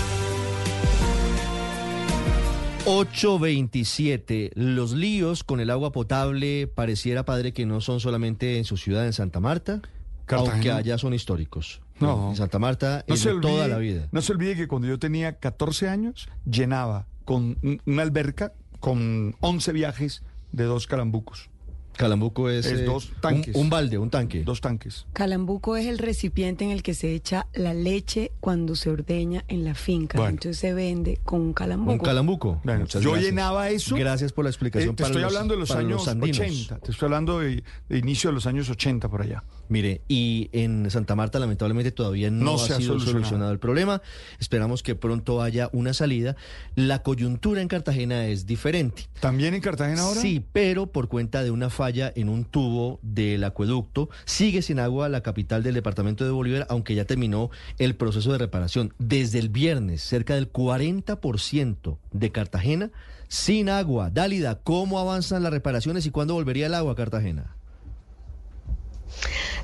827. Los líos con el agua potable pareciera, padre, que no son solamente en su ciudad, en Santa Marta, aunque allá son históricos. No. En Santa Marta No es se de toda olvide- la vida. No se olvide que cuando yo tenía 14 años, llenaba con un- una alberca con 11 viajes de dos calambucos. Calambuco es, eh, dos tanques. un balde, un tanque. Dos tanques. Calambuco es el recipiente en el que se echa la leche cuando se ordeña en la finca. Bueno. Entonces se vende con un calambuco. Un calambuco. Bueno, yo gracias. llenaba eso. Gracias por la explicación. Eh, te para estoy los- hablando de los años andinos. 80. Te estoy hablando de, de inicio de los años 80 por allá. Mire, y en Santa Marta lamentablemente todavía no, No ha se ha sido solucionado. solucionado el problema. Esperamos que pronto haya una salida. La coyuntura en Cartagena es diferente. ¿También en Cartagena ahora? Sí, pero por cuenta de una falla en un tubo del acueducto, sigue sin agua la capital del departamento de Bolívar, aunque ya terminó el proceso de reparación. Desde el viernes, cerca del 40% de Cartagena sin agua. Dálida, ¿cómo avanzan las reparaciones y cuándo volvería el agua a Cartagena?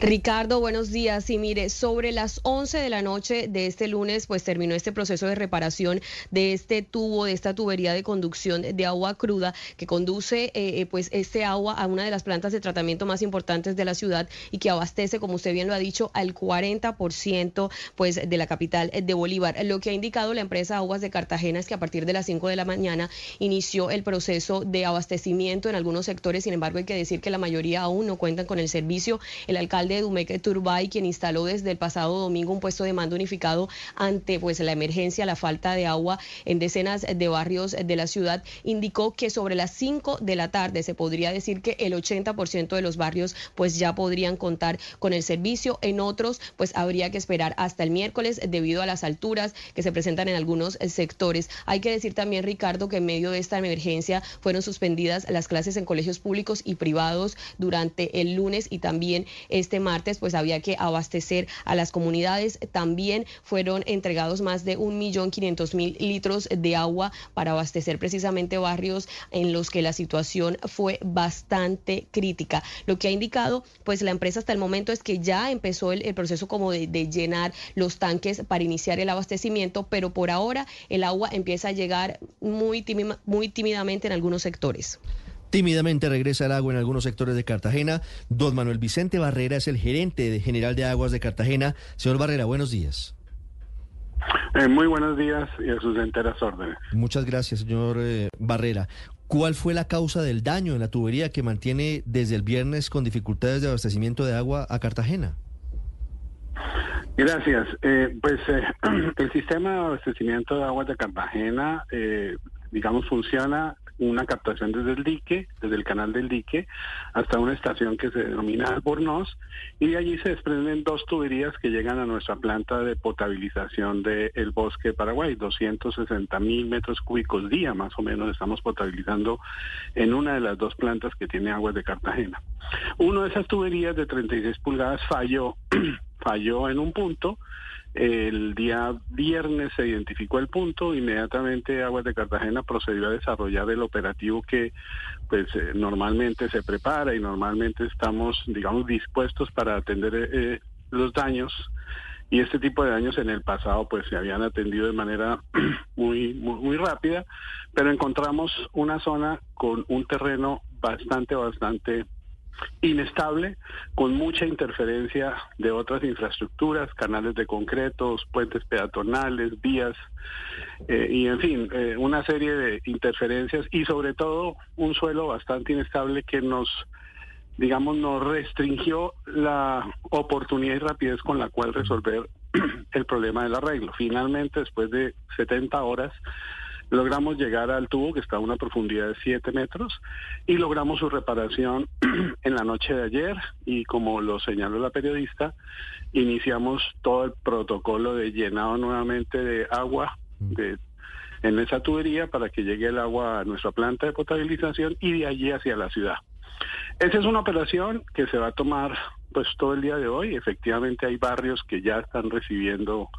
Ricardo, buenos días. Y mire, sobre las 11 de la noche de este lunes, pues terminó este proceso de reparación de este tubo, de esta tubería de conducción de agua cruda que conduce eh, pues este agua a una de las plantas de tratamiento más importantes de la ciudad y que abastece, como usted bien lo ha dicho, al 40% pues de la capital de Bolívar. Lo que ha indicado la empresa Aguas de Cartagena es que a partir de las 5 de la mañana inició el proceso de abastecimiento en algunos sectores, sin embargo hay que decir que la mayoría aún no cuentan con el servicio. El alcalde de Dumeque Turbay, quien instaló desde el pasado domingo un puesto de mando unificado ante pues la emergencia, la falta de agua en decenas de barrios de la ciudad, indicó que sobre las 5 de la tarde se podría decir que el 80% de los barrios pues ya podrían contar con el servicio. En otros pues habría que esperar hasta el miércoles debido a las alturas que se presentan en algunos sectores. Hay que decir también, Ricardo, que en medio de esta emergencia fueron suspendidas las clases en colegios públicos y privados durante el lunes y también este martes pues había que abastecer a las comunidades. También fueron entregados más de un millón quinientos mil litros de agua para abastecer precisamente barrios en los que la situación fue bastante crítica. Lo que ha indicado pues la empresa hasta el momento es que ya empezó el, el proceso como de, de llenar los tanques para iniciar el abastecimiento, pero por ahora el agua empieza a llegar muy, tímida- muy tímidamente en algunos sectores. Tímidamente regresa el agua en algunos sectores de Cartagena. Don Manuel Vicente Barrera es el gerente de general de aguas de Cartagena. Señor Barrera, buenos días. Eh, muy buenos días y a sus enteras órdenes. Muchas gracias, señor eh, Barrera. ¿Cuál fue la causa del daño en la tubería que mantiene desde el viernes con dificultades de abastecimiento de agua a Cartagena? Gracias. Eh, pues <clears throat> el sistema de abastecimiento de aguas de Cartagena, eh, digamos, funciona una captación desde el dique, desde el canal del dique, hasta una estación que se denomina Albornoz, y de allí se desprenden dos tuberías que llegan a nuestra planta de potabilización del bosque de Paraguay, 260 mil metros cúbicos día más o menos estamos potabilizando en una de las dos plantas que tiene aguas de Cartagena. Una de esas tuberías de 36 pulgadas falló, <clears throat> falló en un punto, El día viernes se identificó el punto, inmediatamente Aguas de Cartagena procedió a desarrollar el operativo que pues eh, normalmente se prepara y normalmente estamos, digamos, dispuestos para atender eh, los daños. Y este tipo de daños en el pasado pues se habían atendido de manera <clears throat> muy, muy rápida, pero encontramos una zona con un terreno bastante, bastante inestable, con mucha interferencia de otras infraestructuras, canales de concretos, puentes peatonales, vías, eh, y en fin, eh, una serie de interferencias y sobre todo un suelo bastante inestable que nos digamos, nos restringió la oportunidad y rapidez con la cual resolver <clears throat> el problema del arreglo. Finalmente, después de 70 horas, logramos llegar al tubo que está a una profundidad de 7 metros y logramos su reparación <clears throat> en la noche de ayer y como lo señaló la periodista, iniciamos todo el protocolo de llenado nuevamente de agua de, en esa tubería para que llegue el agua a nuestra planta de potabilización y de allí hacia la ciudad. Esa es una operación que se va a tomar pues todo el día de hoy. Efectivamente hay barrios que ya están recibiendo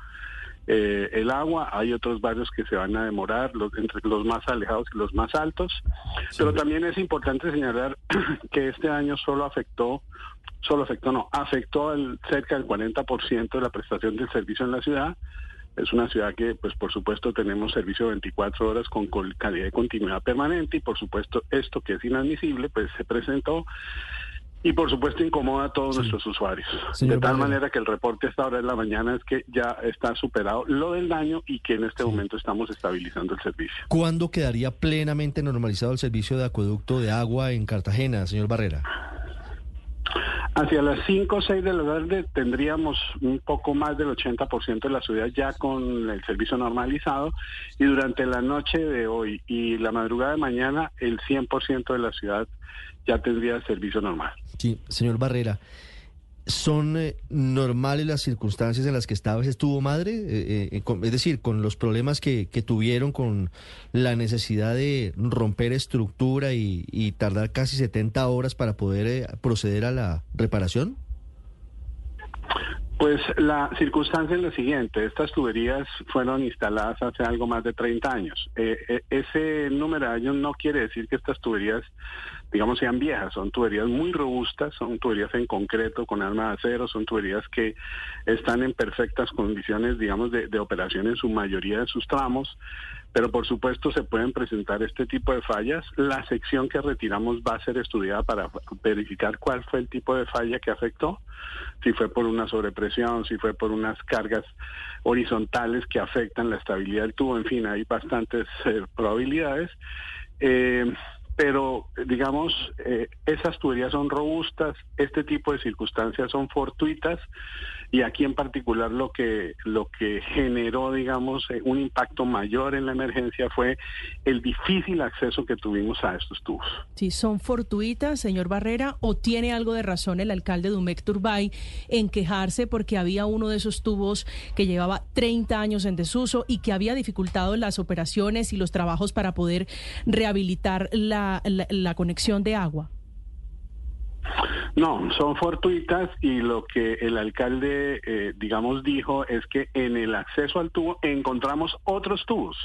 eh, el agua, hay otros barrios que se van a demorar, los, entre los más alejados y los más altos, pero también es importante señalar <clears throat> que este año solo afectó, solo afectó, no, afectó al, cerca del 40% de la prestación del servicio en la ciudad. Es una ciudad que, pues por supuesto, tenemos servicio 24 horas con calidad de continuidad permanente y por supuesto esto que es inadmisible, pues se presentó y por supuesto incomoda a todos nuestros usuarios. de tal manera que el reporte hasta ahora de la mañana es que ya está superado lo del daño y que en este momento estamos estabilizando el servicio. ¿Cuándo quedaría plenamente normalizado el servicio de acueducto de agua en Cartagena, señor Barrera? Hacia las 5 o 6 de la tarde tendríamos un poco más del 80% de la ciudad ya con el servicio normalizado y durante la noche de hoy y la madrugada de mañana el 100% de la ciudad ya tendría servicio normal. Sí, señor Barrera. ¿Son eh, normales las circunstancias en las que esta vez estuvo madre? Eh, eh, es decir, con los problemas que, tuvieron, con la necesidad de romper estructura y, y tardar casi 70 horas para poder proceder a la reparación? Pues la circunstancia es la siguiente, estas tuberías fueron instaladas hace algo más de 30 años. Ese número de años no quiere decir que estas tuberías, digamos, sean viejas, son tuberías muy robustas, son tuberías en concreto con arma de acero, son tuberías que están en perfectas condiciones, digamos, de, de operación en su mayoría de sus tramos pero por supuesto se pueden presentar este tipo de fallas. La sección que retiramos va a ser estudiada para verificar cuál fue el tipo de falla que afectó, si fue por una sobrepresión, si fue por unas cargas horizontales que afectan la estabilidad del tubo, en fin, hay bastantes eh, probabilidades. Eh, pero digamos, eh, esas tuberías son robustas, este tipo de circunstancias son fortuitas y aquí en particular lo que lo que generó digamos eh, un impacto mayor en la emergencia fue el difícil acceso que tuvimos a estos tubos. Sí, son fortuitas, señor Barrera, o tiene algo de razón el alcalde Dumec Turbay en quejarse porque había uno de esos tubos que llevaba 30 años en desuso y que había dificultado las operaciones y los trabajos para poder rehabilitar la, la conexión de agua. No, son fortuitas y lo que el alcalde, eh, digamos, dijo es que en el acceso al tubo encontramos otros tubos,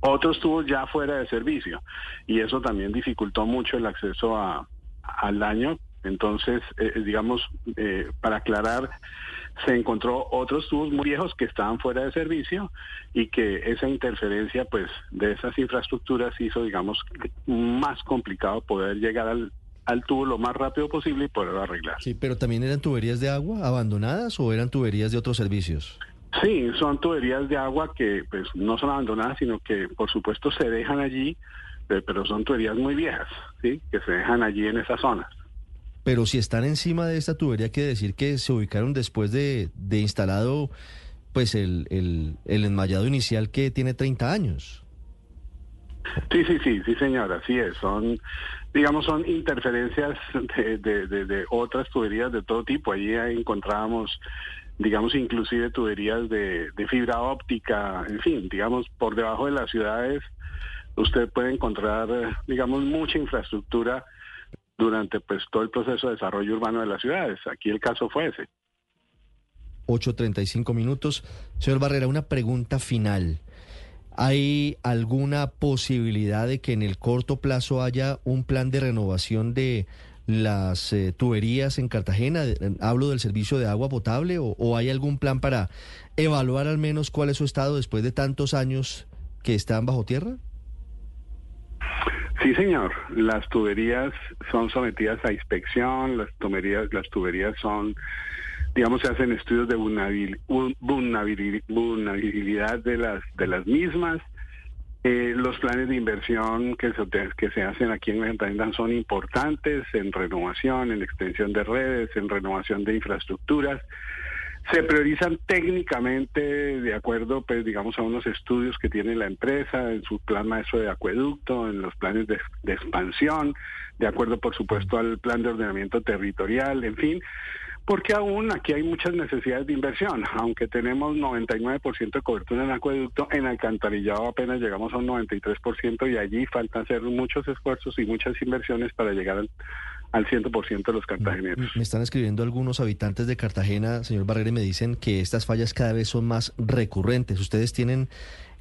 otros tubos ya fuera de servicio y eso también dificultó mucho el acceso a, al daño. Entonces, eh, eh, digamos, para aclarar, se encontró otros tubos muy viejos que estaban fuera de servicio y que esa interferencia, pues, de esas infraestructuras hizo, digamos, más complicado poder llegar al al tubo lo más rápido posible y poderlo arreglar. Sí, pero también eran tuberías de agua abandonadas o eran tuberías de otros servicios? Sí, son tuberías de agua que pues no son abandonadas, sino que por supuesto se dejan allí, eh, pero son tuberías muy viejas, ¿sí? Que se dejan allí en esas zonas. Pero si están encima de esta tubería, quiere decir que se ubicaron después de, instalado pues el, el, enmayado inicial que tiene 30 años. Sí, sí, sí, sí, señora, así es. Son, digamos, son interferencias de, otras tuberías de todo tipo. Allí encontrábamos, digamos, inclusive tuberías de fibra óptica, en fin, digamos, por debajo de las ciudades usted puede encontrar, digamos, mucha infraestructura durante pues todo el proceso de desarrollo urbano de las ciudades. Aquí el caso fue ese. 8.35 minutos. Señor Barrera, una pregunta final. ¿Hay alguna posibilidad de que en el corto plazo haya un plan de renovación de las eh, tuberías en Cartagena? Hablo del servicio de agua potable o, o, hay algún plan para evaluar al menos cuál es su estado después de tantos años que están bajo tierra? Sí, señor. Las tuberías son sometidas a inspección, las tuberías, las tuberías son digamos, se hacen estudios de vulnerabilidad de las, de las mismas. Eh, los planes de inversión que se, que se hacen aquí en Cartagena son importantes en renovación, en extensión de redes, en renovación de infraestructuras. Se priorizan técnicamente de acuerdo, pues, digamos, a unos estudios que tiene la empresa en su plan maestro de acueducto, en los planes de, de expansión, de acuerdo, por supuesto, al plan de ordenamiento territorial, en fin porque aún aquí hay muchas necesidades de inversión, aunque tenemos 99% de cobertura en acueducto, en alcantarillado apenas llegamos a un 93% y allí falta hacer muchos esfuerzos y muchas inversiones para llegar al, al 100% de los cartageneros. Me están escribiendo algunos habitantes de Cartagena, señor Barrera, y me dicen que estas fallas cada vez son más recurrentes. ¿Ustedes tienen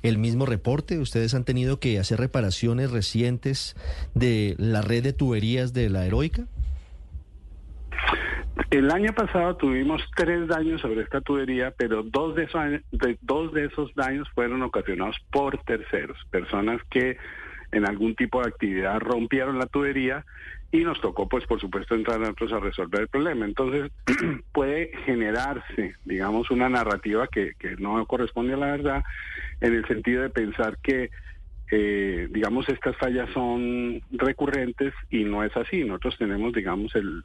el mismo reporte? ¿Ustedes han tenido que hacer reparaciones recientes de la red de tuberías de la Heroica? El año pasado tuvimos tres daños sobre esta tubería, pero dos de, esos, dos de esos daños fueron ocasionados por terceros, personas que en algún tipo de actividad rompieron la tubería y nos tocó, pues, por supuesto, entrar nosotros a resolver el problema. Entonces, <clears throat> puede generarse, digamos, una narrativa que, que no corresponde a la verdad, en el sentido de pensar que eh, digamos, estas fallas son recurrentes y no es así. Nosotros tenemos, digamos, el,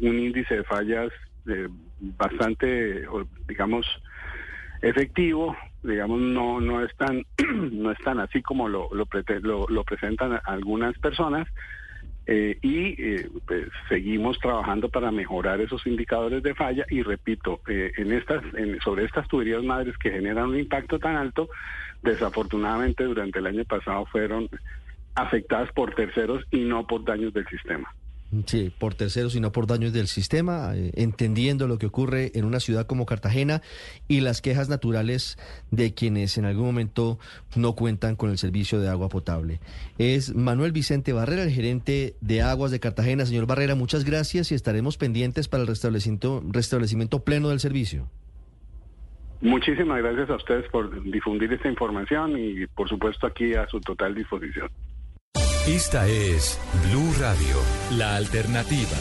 un índice de fallas eh, bastante, digamos, efectivo. Digamos, no no es tan <clears throat> no así como lo lo, lo, presentan algunas personas. Eh, y eh, pues, seguimos trabajando para mejorar esos indicadores de falla y repito en estas sobre estas tuberías madres que generan un impacto tan alto desafortunadamente durante el año pasado fueron afectadas por terceros y no por daños del sistema. Sí, por terceros y no por daños del sistema, eh, entendiendo lo que ocurre en una ciudad como Cartagena y las quejas naturales de quienes en algún momento no cuentan con el servicio de agua potable. Es Manuel Vicente Barrera, el gerente de Aguas de Cartagena. Señor Barrera, muchas gracias y estaremos pendientes para el restablecimiento, restablecimiento pleno del servicio. Muchísimas gracias a ustedes por difundir esta información y por supuesto aquí a su total disposición. Esta es Blue Radio, la alternativa.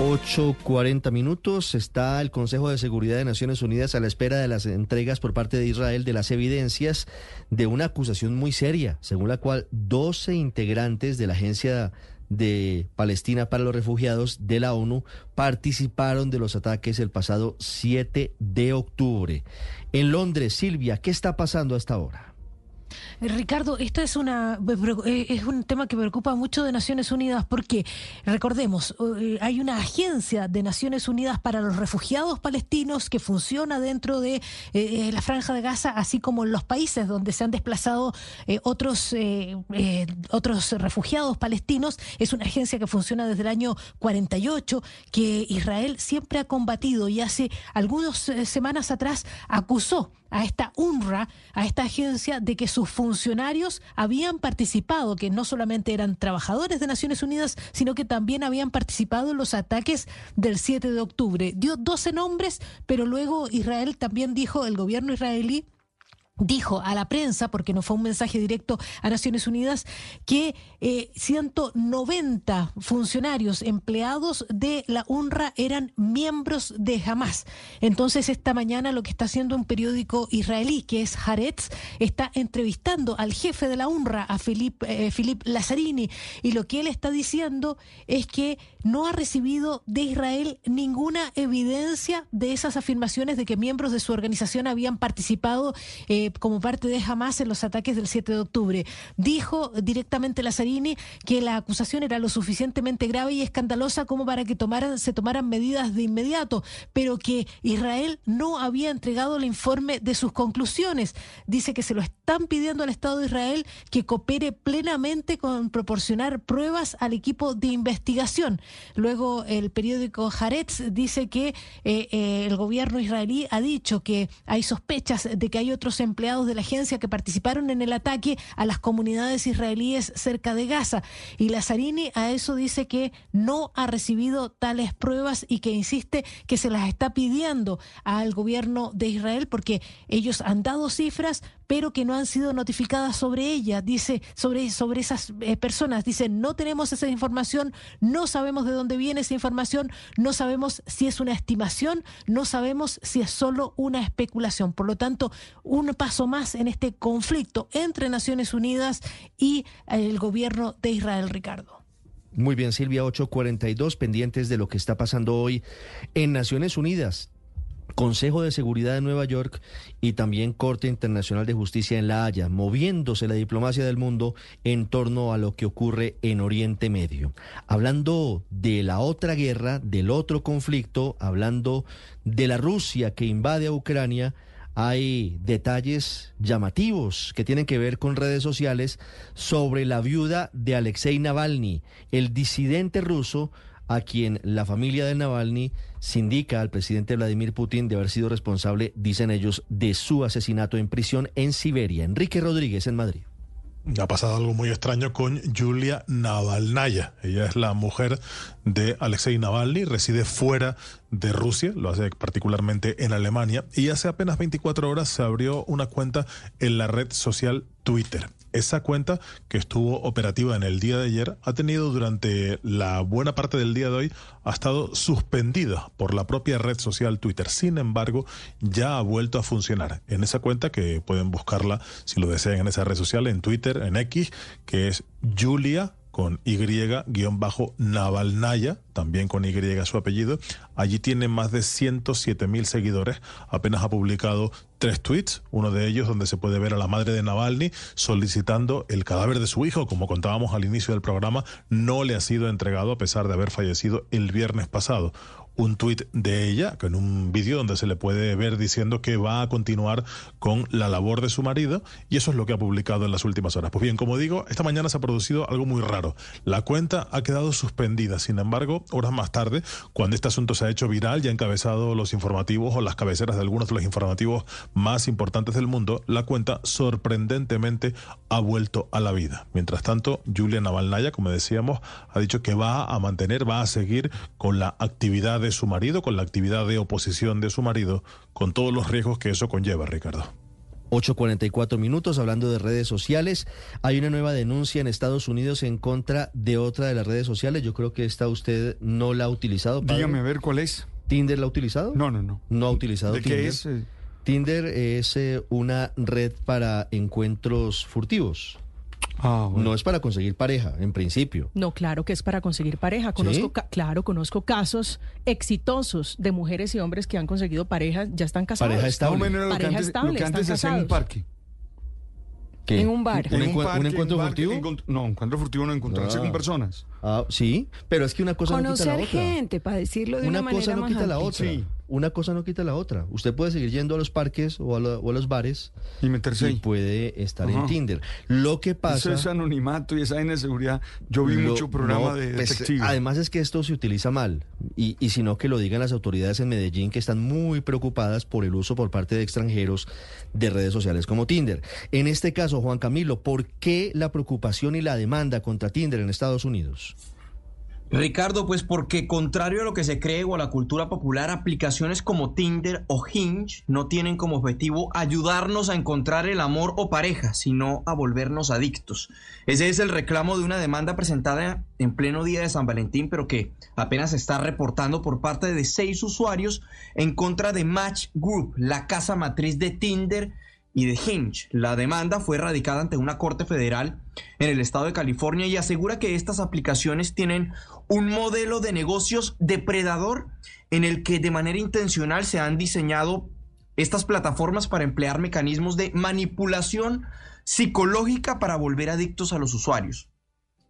Ocho cuarenta minutos. Está el Consejo de Seguridad de Naciones Unidas a la espera de las entregas por parte de Israel de las evidencias de una acusación muy seria, según la cual 12 integrantes de la Agencia de Palestina para los Refugiados de la ONU participaron de los ataques el pasado 7 de octubre. En Londres, Silvia, ¿qué está pasando hasta ahora? Eh, Ricardo, esto es una eh, es un tema que preocupa mucho de Naciones Unidas porque recordemos, eh, hay una agencia de Naciones Unidas para los refugiados palestinos que funciona dentro de la franja de Gaza, así como en los países donde se han desplazado otros otros refugiados palestinos. Es una agencia que funciona desde el año 48 que Israel siempre ha combatido y hace algunas semanas atrás acusó a esta UNRWA, a esta agencia, de que sus funcionarios habían participado, que no solamente eran trabajadores de Naciones Unidas, sino que también habían participado en los ataques del 7 de octubre. Dio 12 nombres, pero luego Israel también dijo, el gobierno israelí, dijo a la prensa, porque no fue un mensaje directo a Naciones Unidas, que 190 eh, funcionarios empleados de la UNRWA eran miembros de Hamas. Entonces, esta mañana lo que está haciendo un periódico israelí, que es Haaretz, está entrevistando al jefe de la UNRWA, a Philippe, eh, Lazzarini, y lo que él está diciendo es que no ha recibido de Israel ninguna evidencia de esas afirmaciones de que miembros de su organización habían participado eh, como parte de Hamas en los ataques del 7 de octubre. Dijo directamente Lazzarini que la acusación era lo suficientemente grave y escandalosa como para que se tomaran medidas de inmediato, pero que Israel no había entregado el informe de sus conclusiones. Dice que se lo están pidiendo al Estado de Israel que coopere plenamente con proporcionar pruebas al equipo de investigación. Luego el periódico Haaretz dice que eh, eh, el gobierno israelí ha dicho que hay sospechas de que hay otros empleados de la agencia que participaron en el ataque a las comunidades israelíes cerca de Gaza. Y Lazzarini a eso dice que no ha recibido tales pruebas y que insiste que se las está pidiendo al gobierno de Israel porque ellos han dado cifras, pero que no han sido notificadas sobre ella, dice, sobre, sobre esas eh, personas. Dice, no tenemos esa información, no sabemos de dónde viene esa información, no sabemos si es una estimación, no sabemos si es solo una especulación. Por lo tanto, un paso más en este conflicto entre Naciones Unidas y eh, el gobierno de Israel, Ricardo. Muy bien, Silvia, 842, pendientes de lo que está pasando hoy en Naciones Unidas. Consejo de Seguridad de Nueva York y también Corte Internacional de Justicia en La Haya, moviéndose la diplomacia del mundo en torno a lo que ocurre en Oriente Medio. Hablando de la otra guerra, del otro conflicto, hablando de la Rusia que invade a Ucrania, hay detalles llamativos que tienen que ver con redes sociales sobre la viuda de Alexei Navalny, el disidente ruso a quien la familia de Navalny sindica al presidente Vladimir Putin de haber sido responsable, dicen ellos, de su asesinato en prisión en Siberia. Enrique Rodríguez en Madrid. Ha pasado algo muy extraño con Julia Navalnaya. Ella es la mujer de Alexei Navalny, reside fuera de Rusia, lo hace particularmente en Alemania, y hace apenas 24 horas se abrió una cuenta en la red social Twitter. Esa cuenta que estuvo operativa en el día de ayer ha tenido durante la buena parte del día de hoy, ha estado suspendida por la propia red social Twitter. Sin embargo, ya ha vuelto a funcionar en esa cuenta que pueden buscarla si lo desean en esa red social, en Twitter, en X, que es Julia con Y-Navalnaya, también con Y su apellido. Allí tiene más de 107 mil seguidores. Apenas ha publicado tres tweets, uno de ellos donde se puede ver a la madre de Navalny solicitando el cadáver de su hijo. Como contábamos al inicio del programa, no le ha sido entregado a pesar de haber fallecido el viernes pasado un tuit de ella, con un vídeo donde se le puede ver diciendo que va a continuar con la labor de su marido y eso es lo que ha publicado en las últimas horas. Pues bien, como digo, esta mañana se ha producido algo muy raro. La cuenta ha quedado suspendida, sin embargo, horas más tarde, cuando este asunto se ha hecho viral y ha encabezado los informativos o las cabeceras de algunos de los informativos más importantes del mundo, la cuenta sorprendentemente ha vuelto a la vida. Mientras tanto, Julia Navalnaya, como decíamos, ha dicho que va a mantener, va a seguir con la actividad de su marido, con la actividad de oposición de su marido, con todos los riesgos que eso conlleva, Ricardo. 8.44 minutos, hablando de redes sociales. Hay una nueva denuncia en Estados Unidos en contra de otra de las redes sociales. Yo creo que esta usted no la ha utilizado. Dígame a ver cuál es. ¿Tinder la ha utilizado? No, no, no. ¿No ha utilizado ¿De Tinder? qué es? Tinder es eh, una red para encuentros furtivos. Ah, No es para conseguir pareja, en principio. No, claro que es para conseguir pareja. Conozco, ca- claro, conozco casos exitosos de mujeres y hombres que han conseguido pareja, ya están casados. Pareja estable. No, menos lo que Pareja antes- estable, lo que están antes se hacía en un parque. ¿Qué? En un bar. ¿Un, En encue- parque, un encuentro un furtivo? no, encuentro furtivo no encontrarse Ah. con personas. Ah, sí, pero es que una cosa no quita la Conocer otra. gente, para decirlo de una, Una cosa manera no más quita la otra. Una cosa no quita la otra. Usted puede seguir yendo a los parques o a, lo- o a los bares y meterse ahí. puede estar en. Tinder. Lo que Eso pasa es anonimato y esa inseguridad. Yo vi Lo- mucho programa no, de pues, detectives. además es que esto se utiliza mal y, y sino que lo digan las autoridades en Medellín que están muy preocupadas por el uso por parte de extranjeros de redes sociales como Tinder. En este caso, Juan Camilo, ¿por qué la preocupación y la demanda contra Tinder en Estados Unidos? Ricardo, pues porque contrario a lo que se cree o a la cultura popular, aplicaciones como Tinder o Hinge no tienen como objetivo ayudarnos a encontrar el amor o pareja, sino a volvernos adictos. Ese es el reclamo de una demanda presentada en pleno día de San Valentín, pero que apenas se está reportando por parte de seis usuarios en contra de Match Group, la casa matriz de Tinder y de Hinge. La demanda fue radicada ante una corte federal en el estado de California y asegura que estas aplicaciones tienen un modelo de negocios depredador en el que de manera intencional se han diseñado estas plataformas para emplear mecanismos de manipulación psicológica para volver adictos a los usuarios.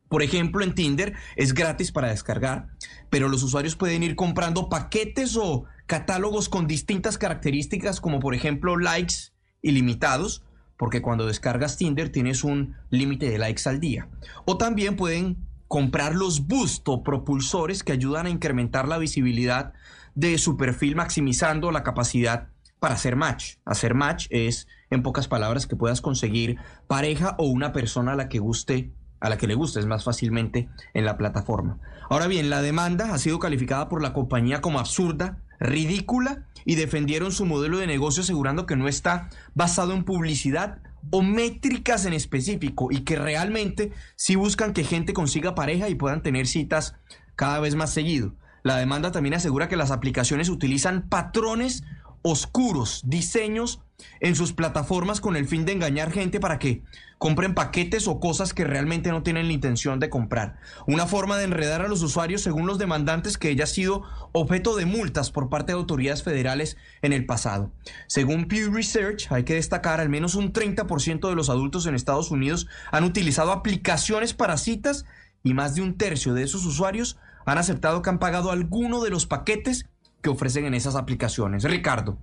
Por ejemplo, en Tinder es gratis para descargar, pero los usuarios pueden ir comprando paquetes o catálogos con distintas características, como por ejemplo likes ilimitados, porque cuando descargas Tinder tienes un límite de likes al día. O también pueden comprar los boost o propulsores que ayudan a incrementar la visibilidad de su perfil maximizando la capacidad para hacer match. Hacer match es, en pocas palabras, que puedas conseguir pareja o una persona a la que guste a la que le gustes más fácilmente en la plataforma. Ahora bien, la demanda ha sido calificada por la compañía como absurda, ridícula y defendieron su modelo de negocio asegurando que no está basado en publicidad o métricas en específico y que realmente sí buscan que gente consiga pareja y puedan tener citas cada vez más seguido. La demanda también asegura que las aplicaciones utilizan patrones oscuros, diseños en sus plataformas con el fin de engañar gente para que compren paquetes o cosas que realmente no tienen la intención de comprar. Una forma de enredar a los usuarios según los demandantes que ella ha sido objeto de multas por parte de autoridades federales en el pasado. Según Pew Research, hay que destacar al menos un 30% de los adultos en Estados Unidos han utilizado aplicaciones para citas y más de un tercio de esos usuarios han aceptado que han pagado alguno de los paquetes que ofrecen en esas aplicaciones. Ricardo.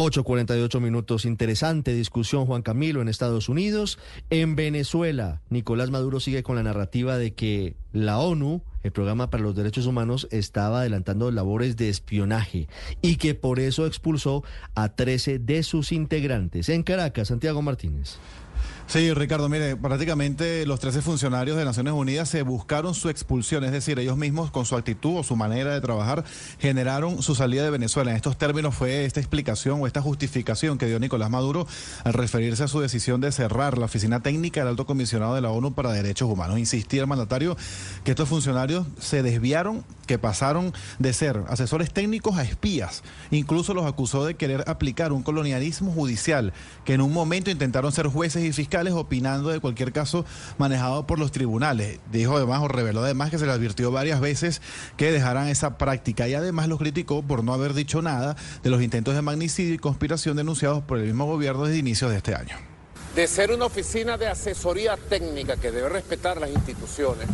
8.48 minutos. Interesante discusión, Juan Camilo, en Estados Unidos. En Venezuela, Nicolás Maduro sigue con la narrativa de que la ONU, el Programa para los Derechos Humanos, estaba adelantando labores de espionaje y que por eso expulsó a 13 de sus integrantes. En Caracas, Santiago Martínez. Sí, Ricardo, mire, prácticamente los 13 funcionarios de Naciones Unidas se buscaron su expulsión, es decir, ellos mismos con su actitud o su manera de trabajar generaron su salida de Venezuela. En estos términos fue esta explicación o esta justificación que dio Nicolás Maduro al referirse a su decisión de cerrar la oficina técnica del alto comisionado de la ONU para Derechos Humanos. Insistía el mandatario que estos funcionarios se desviaron, que pasaron de ser asesores técnicos a espías. Incluso los acusó de querer aplicar un colonialismo judicial, que en un momento intentaron ser jueces y fiscales opinando de cualquier caso manejado por los tribunales. Dijo además o reveló además que se le advirtió varias veces que dejaran esa práctica y además los criticó por no haber dicho nada de los intentos de magnicidio y conspiración denunciados por el mismo gobierno desde inicios de este año. De ser una oficina de asesoría técnica que debe respetar las instituciones,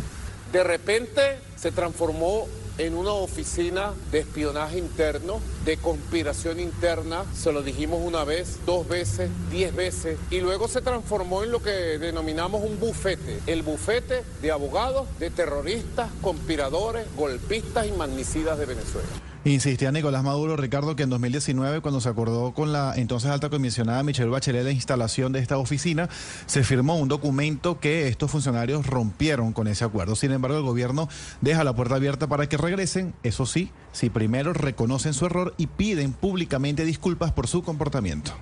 de repente se transformó en una oficina de espionaje interno, de conspiración interna. Se lo dijimos una vez, dos veces, diez veces. Y luego se transformó en lo que denominamos un bufete. El bufete de abogados, de terroristas, conspiradores, golpistas y magnicidas de Venezuela. Insistía Nicolás Maduro, Ricardo, que en 2019, cuando se acordó con la entonces alta comisionada Michelle Bachelet la instalación de esta oficina, se firmó un documento que estos funcionarios rompieron con ese acuerdo. Sin embargo, el gobierno deja la puerta abierta para que regresen, eso sí, si primero reconocen su error y piden públicamente disculpas por su comportamiento.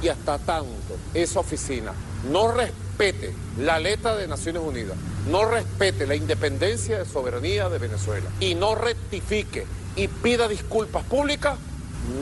Y hasta tanto esa oficina no respete la letra de Naciones Unidas, no respete la independencia de soberanía de Venezuela y no rectifique y pida disculpas públicas,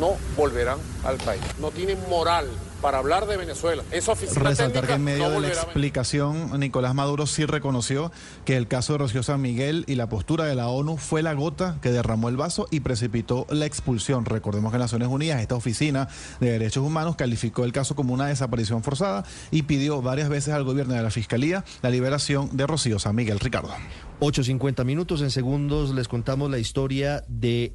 no volverán al país. No tienen moral para hablar de Venezuela. Esa Resaltar que en medio no de la explicación, Nicolás Maduro sí reconoció que el caso de Rocío San Miguel y la postura de la ONU fue la gota que derramó el vaso y precipitó la expulsión. Recordemos que Naciones Unidas, esta oficina de derechos humanos, calificó el caso como una desaparición forzada y pidió varias veces al gobierno y a la Fiscalía la liberación de Rocío San Miguel. Ricardo. 8.50 minutos en segundos les contamos la historia de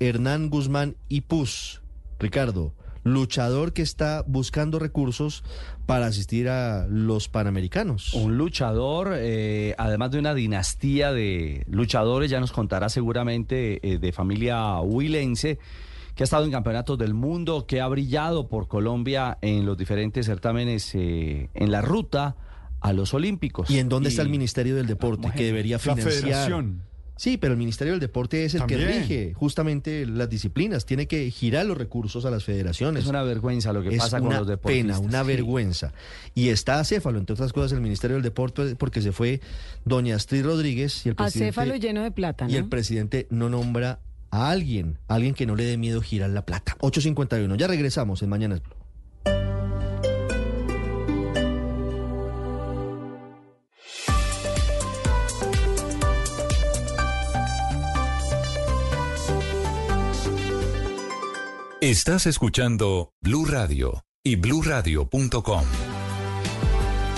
Hernán Guzmán Ipuz. Ricardo, luchador que está buscando recursos para asistir a los Panamericanos. Un luchador, eh, además de una dinastía de luchadores, ya nos contará seguramente eh, de familia huilense, que ha estado en campeonatos del mundo, que ha brillado por Colombia en los diferentes certámenes eh, en la ruta a los Olímpicos. ¿Y en dónde está el Ministerio del Deporte que debería La financiar? federación. Sí, pero el Ministerio del Deporte es el que rige justamente las disciplinas, tiene que girar los recursos a las federaciones. Es una vergüenza lo que es pasa con los deportistas. pena, una Sí. vergüenza. Y está acéfalo, entre otras cosas, el Ministerio del Deporte, porque se fue doña Astrid Rodríguez y el presidente, Acéfalo lleno de plata, y el ¿no? presidente no nombra a alguien, alguien que no le dé miedo girar la plata. 8.51, ya regresamos en Mañana Blue. Estás escuchando Blue Radio y bluradio.com.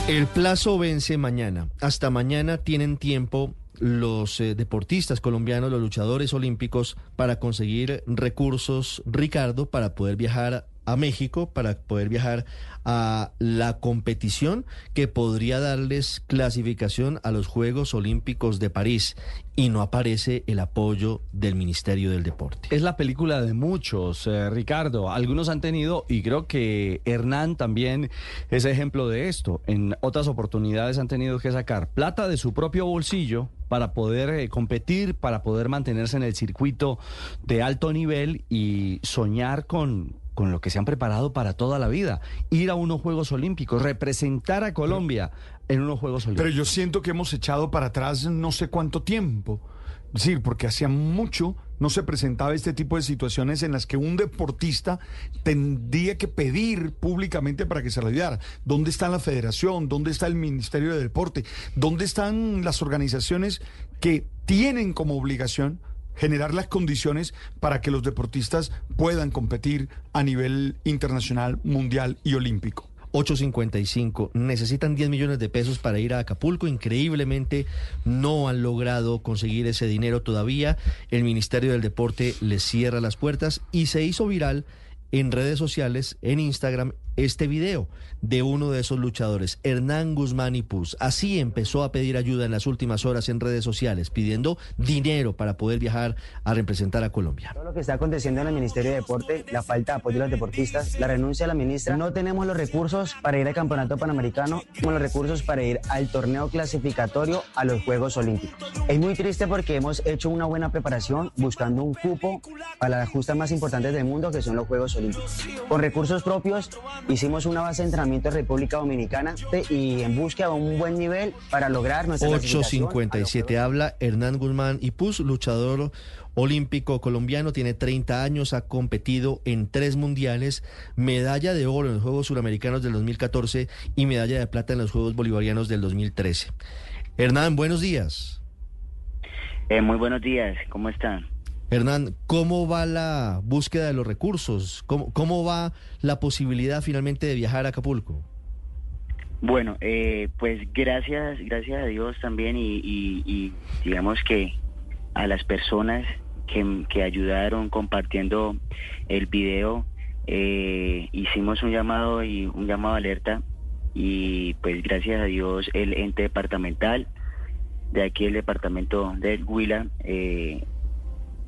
El plazo vence mañana. Hasta mañana tienen tiempo los eh, deportistas colombianos, los luchadores olímpicos, para conseguir recursos, Ricardo, para poder viajar a México para poder viajar a la competición que podría darles clasificación a los Juegos Olímpicos de París y no aparece el apoyo del Ministerio del Deporte. Es la película de muchos, eh, Ricardo. Algunos han tenido, y creo que Hernán también es ejemplo de esto. En otras oportunidades han tenido que sacar plata de su propio bolsillo para poder eh, competir, para poder mantenerse en el circuito de alto nivel y soñar con con lo que se han preparado para toda la vida. Ir a unos Juegos Olímpicos, representar a Colombia en unos Juegos Olímpicos. Pero yo siento que hemos echado para atrás no sé cuánto tiempo. Es decir, porque hacía mucho no se presentaba este tipo de situaciones en las que un deportista tendría que pedir públicamente para que se le ayudara. ¿Dónde está la federación? ¿Dónde está el Ministerio de Deporte? ¿Dónde están las organizaciones que tienen como obligación generar las condiciones para que los deportistas puedan competir a nivel internacional, mundial y olímpico. 8.55. Necesitan 10 millones de pesos para ir a Acapulco. Increíblemente no han logrado conseguir ese dinero todavía. El Ministerio del Deporte les cierra las puertas y se hizo viral en redes sociales, en Instagram, este video de uno de esos luchadores, Hernán Guzmán y Puz. Así empezó a pedir ayuda en las últimas horas en redes sociales, pidiendo dinero para poder viajar a representar a Colombia. Todo lo que está aconteciendo en el Ministerio de Deporte, la falta de apoyo a los deportistas, la renuncia de la ministra, no tenemos los recursos para ir al Campeonato Panamericano, tenemos los recursos para ir al torneo clasificatorio a los Juegos Olímpicos. Es muy triste porque hemos hecho una buena preparación buscando un cupo para las justas más importantes del mundo, que son los Juegos Olímpicos. Con recursos propios, hicimos una base de entrenamiento República Dominicana y en búsqueda de un buen nivel para lograr nuestra 857 habla Hernán Guzmán y Puz, luchador olímpico colombiano, tiene 30 años, ha competido en tres mundiales, medalla de oro en los Juegos Suramericanos del 2014 y medalla de plata en los Juegos Bolivarianos del 2013. Hernán, buenos días. Eh, muy buenos días, ¿cómo están? Hernán, ¿cómo va la búsqueda de los recursos? ¿Cómo, va la posibilidad finalmente de viajar a Acapulco? Bueno, eh, pues gracias, gracias a Dios también y, digamos que a las personas que, ayudaron compartiendo el video, eh, hicimos un llamado y un llamado alerta y pues gracias a Dios el ente departamental de aquí el departamento del Huila eh,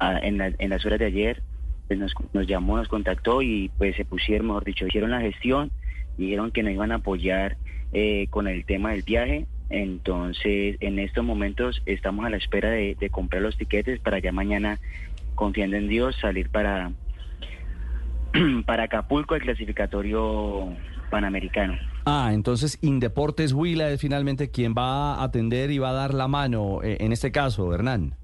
en, las horas de ayer pues nos, llamó, nos contactó y pues se pusieron, mejor dicho, hicieron la gestión, dijeron que nos iban a apoyar eh, con el tema del viaje. Entonces, en estos momentos estamos a la espera de, comprar los tiquetes para ya mañana, confiando en Dios, salir para, <clears throat> para Acapulco, el clasificatorio panamericano. Ah, entonces Indeportes Huila es finalmente quien va a atender y va a dar la mano eh, en este caso, Hernán.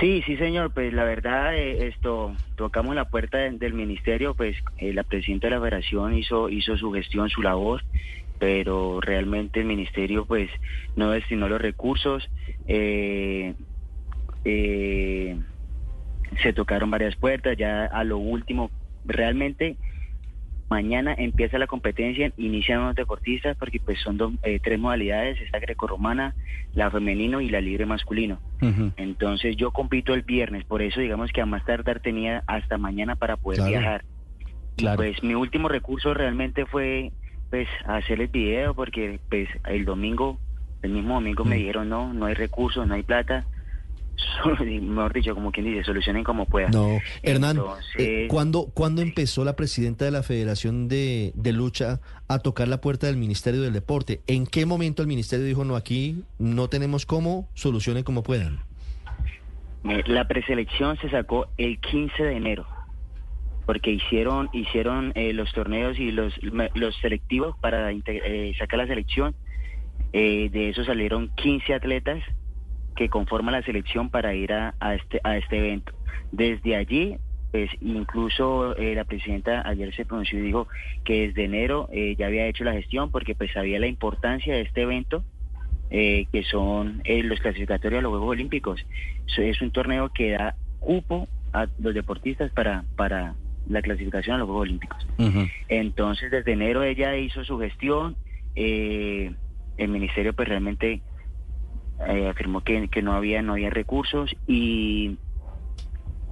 Sí, sí, señor. Pues la verdad, eh, esto tocamos la puerta del ministerio. Pues eh, la presidenta de la Federación hizo hizo su gestión, su labor, pero realmente el ministerio pues no destinó los recursos. Eh, se tocaron varias puertas. Ya a lo último, realmente Mañana empieza la competencia, inician los deportistas porque pues son eh, tres modalidades, está grecorromana, la femenino y la libre masculino. Entonces yo compito el viernes, por eso digamos que a más tardar tenía hasta mañana para poder viajar. pues mi último recurso realmente fue pues hacer el video porque pues el domingo, el mismo domingo me dijeron no, no hay recursos, no hay plata <laughs> mejor dicho, como quien dice, solucionen como puedan. No, Hernán, eh, ¿cuándo, empezó la presidenta de la Federación de, Lucha a tocar la puerta del Ministerio del Deporte? ¿En qué momento el Ministerio dijo, no, aquí no tenemos cómo, solucionen como puedan? La preselección se sacó el 15 de enero, porque hicieron hicieron eh, los torneos y los, los selectivos para eh, sacar la selección. de eso salieron 15 atletas que conforma la selección para ir a, este, a este evento. Desde allí, pues incluso eh, la presidenta ayer se pronunció y dijo que desde enero eh, ya había hecho la gestión porque pues sabía la importancia de este evento, eh, que son los clasificatorios a los Juegos Olímpicos. es un torneo que da cupo a los deportistas para, para, la clasificación a los Juegos Olímpicos. Entonces, desde enero ella hizo su gestión. Eh, el ministerio, pues realmente eh, afirmó que, que, no había no había recursos y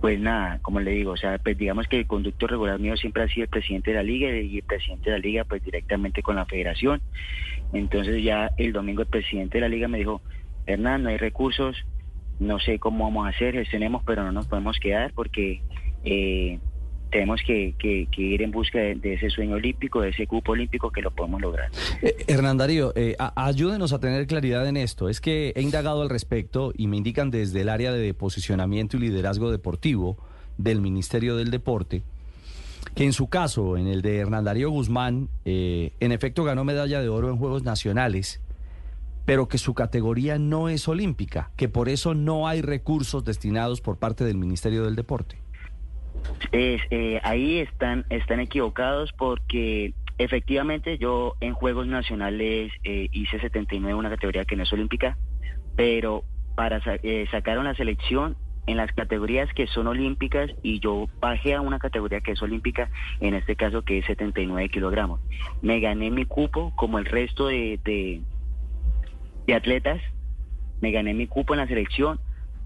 pues nada, como le digo, o sea, pues digamos que el conducto regular mío siempre ha sido el presidente de la liga y el presidente de la liga pues directamente con la federación. Entonces ya el domingo el presidente de la liga me dijo, Hernán, no hay recursos, no sé cómo vamos a hacer, gestionemos, pero no nos podemos quedar porque eh, tenemos que, ir en busca de, ese sueño olímpico, de ese cupo olímpico que lo podemos lograr. Eh, Hernán Darío, eh, ayúdenos a tener claridad en esto. Es que he indagado al respecto y me indican desde el área de posicionamiento y liderazgo deportivo del Ministerio del Deporte que en su caso, en el de Hernán Darío Guzmán, eh, en efecto ganó medalla de oro en Juegos Nacionales, pero que su categoría no es olímpica, que por eso no hay recursos destinados por parte del Ministerio del Deporte. Eh, ahí están, están equivocados porque efectivamente yo en Juegos Nacionales eh, hice 79, una categoría que no es olímpica, pero para eh, sacar una selección en las categorías que son olímpicas y yo bajé a una categoría que es olímpica, en este caso que es 79 kilogramos. Me gané mi cupo como el resto de, de, atletas, me gané mi cupo en la selección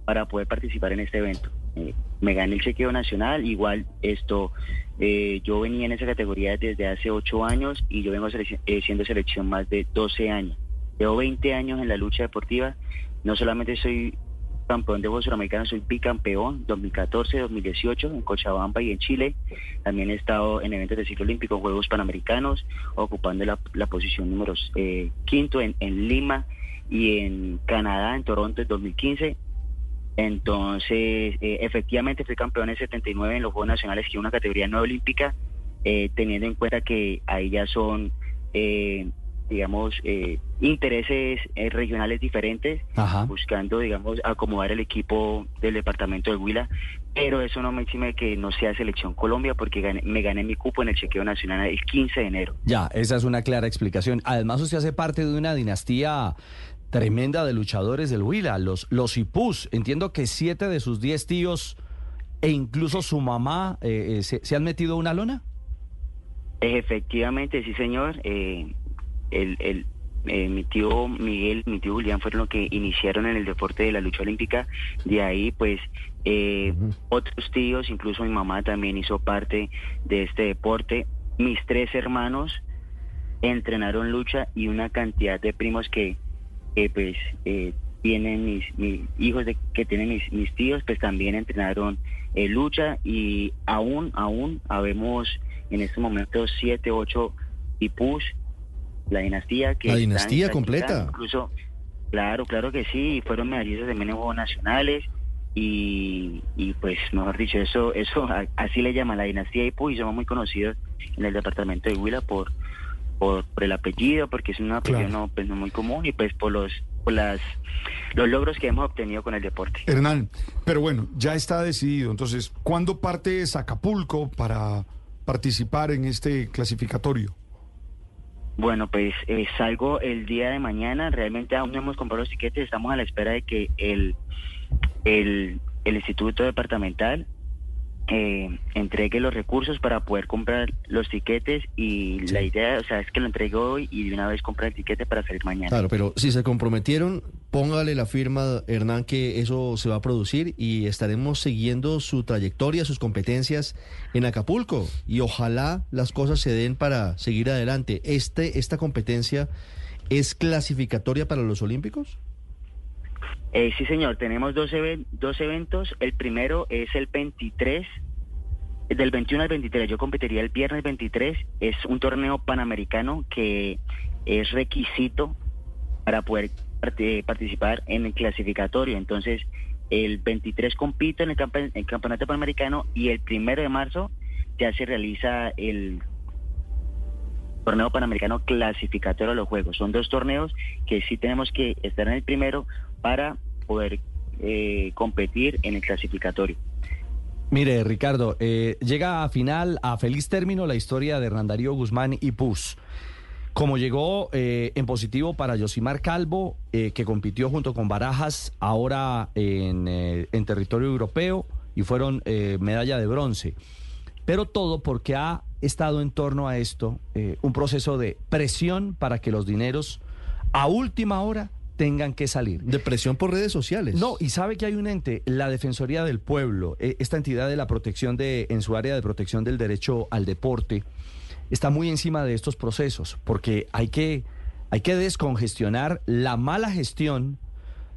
para poder participar en este evento. Me gané el chequeo nacional, igual esto, eh, yo venía en esa categoría desde hace 8 años y yo vengo eh, siendo selección más de 12 años. Llevo 20 años en la lucha deportiva, no solamente soy campeón de voz suramericano, soy bicampeón 2014, 2018 en Cochabamba y en Chile. También he estado en eventos de ciclo olímpico, Juegos Panamericanos, ocupando la, posición número eh, quinto en, Lima y en Canadá, en Toronto en 2015. Entonces, eh, efectivamente fui campeón en 79 en los Juegos Nacionales, que es una categoría no olímpica, eh, teniendo en cuenta que ahí ya son digamos, eh, intereses eh, regionales diferentes, buscando, digamos, acomodar el equipo del departamento de Huila, pero eso no me exime que no sea Selección Colombia porque me gané mi cupo en el chequeo nacional el 15 de enero. Ya, esa es una clara explicación. Además, usted hace parte de una dinastía tremenda de luchadores del Huila, los, los Ipús. Entiendo que siete de sus diez tíos e incluso su mamá eh, se, se, han metido a una lona. Efectivamente, sí, señor. Eh, el, el eh, mi tío Miguel, mi tío Julián fueron los que iniciaron en el deporte de la lucha olímpica. De ahí, pues, eh, otros tíos, incluso mi mamá también hizo parte de este deporte. Mis tres hermanos entrenaron lucha y una cantidad de primos que, pues, eh, tienen mis, mis hijos de, que tienen mis, mis tíos, pues también entrenaron lucha y aún, aún habemos en este momento siete, ocho tipus la dinastía que... La dinastía completa. Incluso, claro, claro que sí, fueron medallistas de Juegos Nacionales y, y, pues, mejor dicho, eso, eso así le llaman la dinastía Ipu y somos muy conocidos en el departamento de Huila por, por, el apellido, porque es un apellido pues, no, muy común y pues por los por las los logros que hemos obtenido con el deporte. Hernán, pero bueno, ya está decidido. Entonces, ¿cuándo parte Acapulco para participar en este clasificatorio? Bueno, pues eh, salgo el día de mañana. Realmente aún no hemos comprado los tiquetes. Estamos a la espera de que el, el, el Instituto Departamental eh, entregue los recursos para poder comprar los tiquetes y la idea, o sea, es que lo entregue hoy y de una vez comprar el tiquete para salir mañana. Claro, pero si se comprometieron, póngale la firma, Hernán, que eso se va a producir y estaremos siguiendo su trayectoria, sus competencias en Acapulco y ojalá las cosas se den para seguir adelante. Este, ¿Esta competencia es clasificatoria para los Olímpicos? Eh, sí, señor, tenemos dos, dos eventos. El primero es el 23, del 21 al 23. Yo competiría el viernes 23. Es un torneo panamericano que es requisito para poder participar en el clasificatorio. Entonces, el 23 compito en el, el campeonato panamericano y el primero de marzo ya se realiza el torneo panamericano clasificatorio a los Juegos. Son dos torneos que sí tenemos que estar en el primero para poder eh, competir en el clasificatorio. Mire, Ricardo, eh, llega a final, a feliz término la historia de Hernán Darío Guzmán y Pus. Como llegó eh, en positivo para Yosimar Calvo, que compitió junto con Barajas ahora en, territorio europeo y fueron medalla de bronce. pero todo porque ha estado en torno a esto un proceso de presión para que los dineros a última hora tengan que salir. De presión por redes sociales. No, y sabe que hay un ente, la Defensoría del Pueblo, eh, esta entidad de la protección de, en su área de protección del derecho al deporte, está muy encima de estos procesos, porque hay que, hay que descongestionar la mala gestión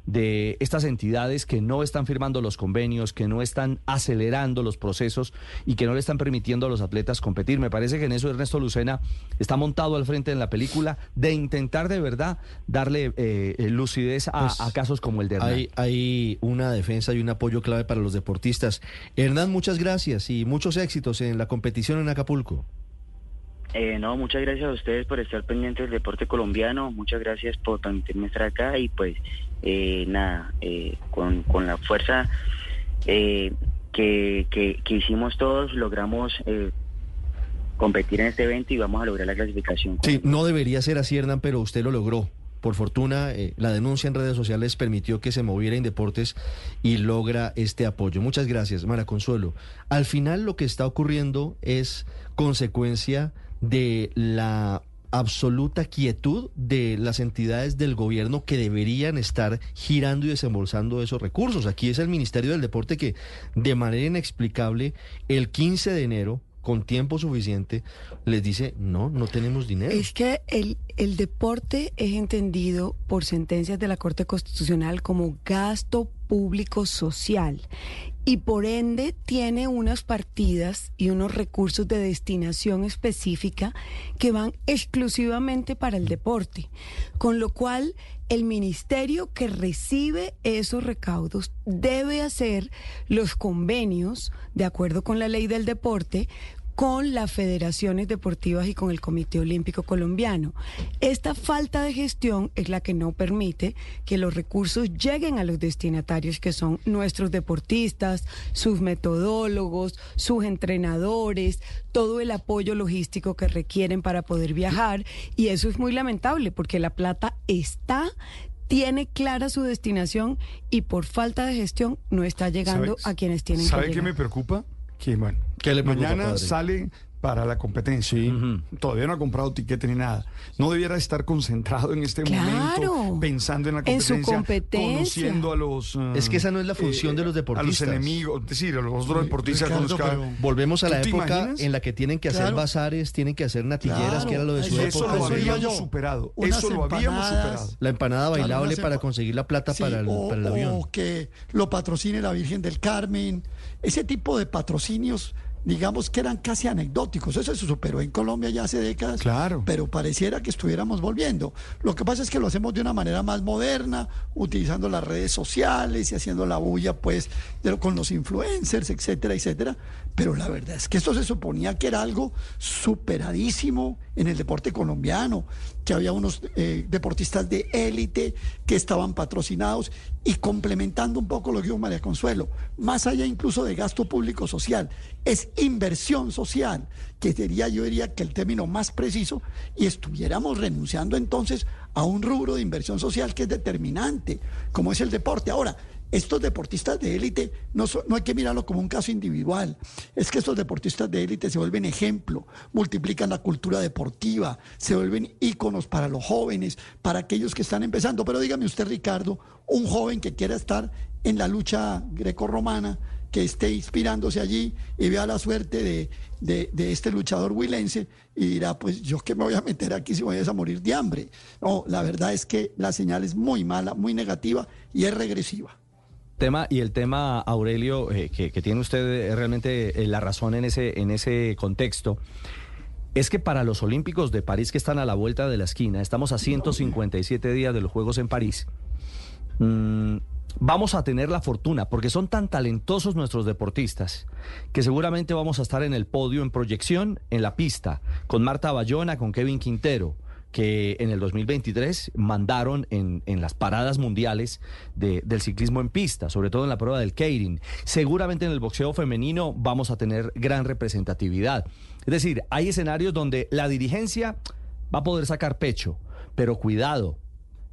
de estas entidades que no están firmando los convenios, que no están acelerando los procesos y que no le están permitiendo a los atletas competir. Me parece que en eso Ernesto Lucena está montado al frente en la película de intentar de verdad darle eh, lucidez a, Pues, a casos como el de Hernán. Hay, hay una defensa y un apoyo clave para los deportistas. Hernán, muchas gracias y muchos éxitos en la competición en Acapulco. Eh, no, muchas gracias a ustedes por estar pendientes del deporte colombiano, muchas gracias por permitirme estar acá y pues eh, nada, eh, con, con la fuerza eh, que, que, que hicimos todos logramos eh, competir en este evento y vamos a lograr la clasificación. Sí, no debería ser así, Hernán, pero usted lo logró. Por fortuna, eh, la denuncia en redes sociales permitió que se moviera Indeportes y logra este apoyo. Muchas gracias, Mara Consuelo. Al final lo que está ocurriendo es consecuencia de la absoluta quietud de las entidades del gobierno que deberían estar girando y desembolsando esos recursos. Aquí es el Ministerio del Deporte que de manera inexplicable el 15 de enero con tiempo suficiente les dice, no, no tenemos dinero. Es que el, el deporte es entendido por sentencias de la Corte Constitucional como gasto público social y por ende tiene unas partidas y unos recursos de destinación específica que van exclusivamente para el deporte, con lo cual el ministerio que recibe esos recaudos debe hacer los convenios de acuerdo con la ley del deporte con las federaciones deportivas y con el Comité Olímpico Colombiano. Esta falta de gestión es la que no permite que los recursos lleguen a los destinatarios que son nuestros deportistas, sus metodólogos, sus entrenadores, todo el apoyo logístico que requieren para poder viajar y eso es muy lamentable porque la plata está tiene clara su destinación y por falta de gestión no está llegando ¿Sabe- a quienes tienen que ¿Sabe qué me preocupa? Que bueno, ¿Qué le preocupa, mañana padre? sale para la competencia. Todavía no ha comprado tiquete ni nada. No debiera estar concentrado en este Claro. momento pensando en la En su competencia, competencia. conociendo a los eh, Es que esa no es la función de los deportistas. a los enemigos, es decir, a los otros deportistas con los que Volvemos a la ¿Tú te época imaginas? en la que tienen que hacer Claro. bazares, tienen que hacer natilleras, Claro, que era lo de su eso- eso época. lo habíamos superado. Unas Eso lo habíamos superado. La empanada bailable para conseguir la plata Sí, para, el, o, para el avión. o que lo patrocine la Virgen del Carmen. Ese tipo de patrocinios, digamos que eran casi anecdóticos. Eso se superó en Colombia ya hace décadas. Claro. Pero pareciera que estuviéramos volviendo. Lo que pasa es que lo hacemos de una manera más moderna, utilizando las redes sociales y haciendo la bulla, pues, de- con los influencers, etcétera, etcétera. Pero la verdad es que esto se suponía que era algo superadísimo en el deporte colombiano, que había unos eh, deportistas de élite que estaban patrocinados y complementando un poco lo que dijo María Consuelo, más allá incluso de gasto público social, es inversión social, que sería yo diría que el término más preciso, y estuviéramos renunciando entonces a un rubro de inversión social que es determinante, como es el deporte. Ahora, estos deportistas de élite no, no hay que mirarlo como un caso individual. Es que estos deportistas de élite se vuelven ejemplo, multiplican la cultura deportiva, se vuelven íconos para los jóvenes, para aquellos que están empezando. Pero dígame usted, Ricardo, un joven que quiera estar en la lucha grecorromana, que esté inspirándose allí y vea la suerte de, de- este luchador huilense y dirá, pues yo qué me voy a meter aquí si voy a morir de hambre. No, la verdad es que la señal es muy mala, muy negativa y es regresiva. Tema y el tema Aurelio eh, que, tiene usted eh, realmente eh, la razón en ese en ese contexto es que para los Olímpicos de París que están a la vuelta de la esquina estamos a 157 días de los Juegos en París mm, vamos a tener la fortuna porque son tan talentosos nuestros deportistas que seguramente vamos a estar en el podio en proyección en la pista con Marta Bayona con Kevin Quintero que en el 2023 mandaron en, en las paradas mundiales de- del ciclismo en pista, sobre todo en la prueba del Keirin. Seguramente en el boxeo femenino vamos a tener gran representatividad. Es decir, hay escenarios donde la dirigencia va a poder sacar pecho, pero cuidado,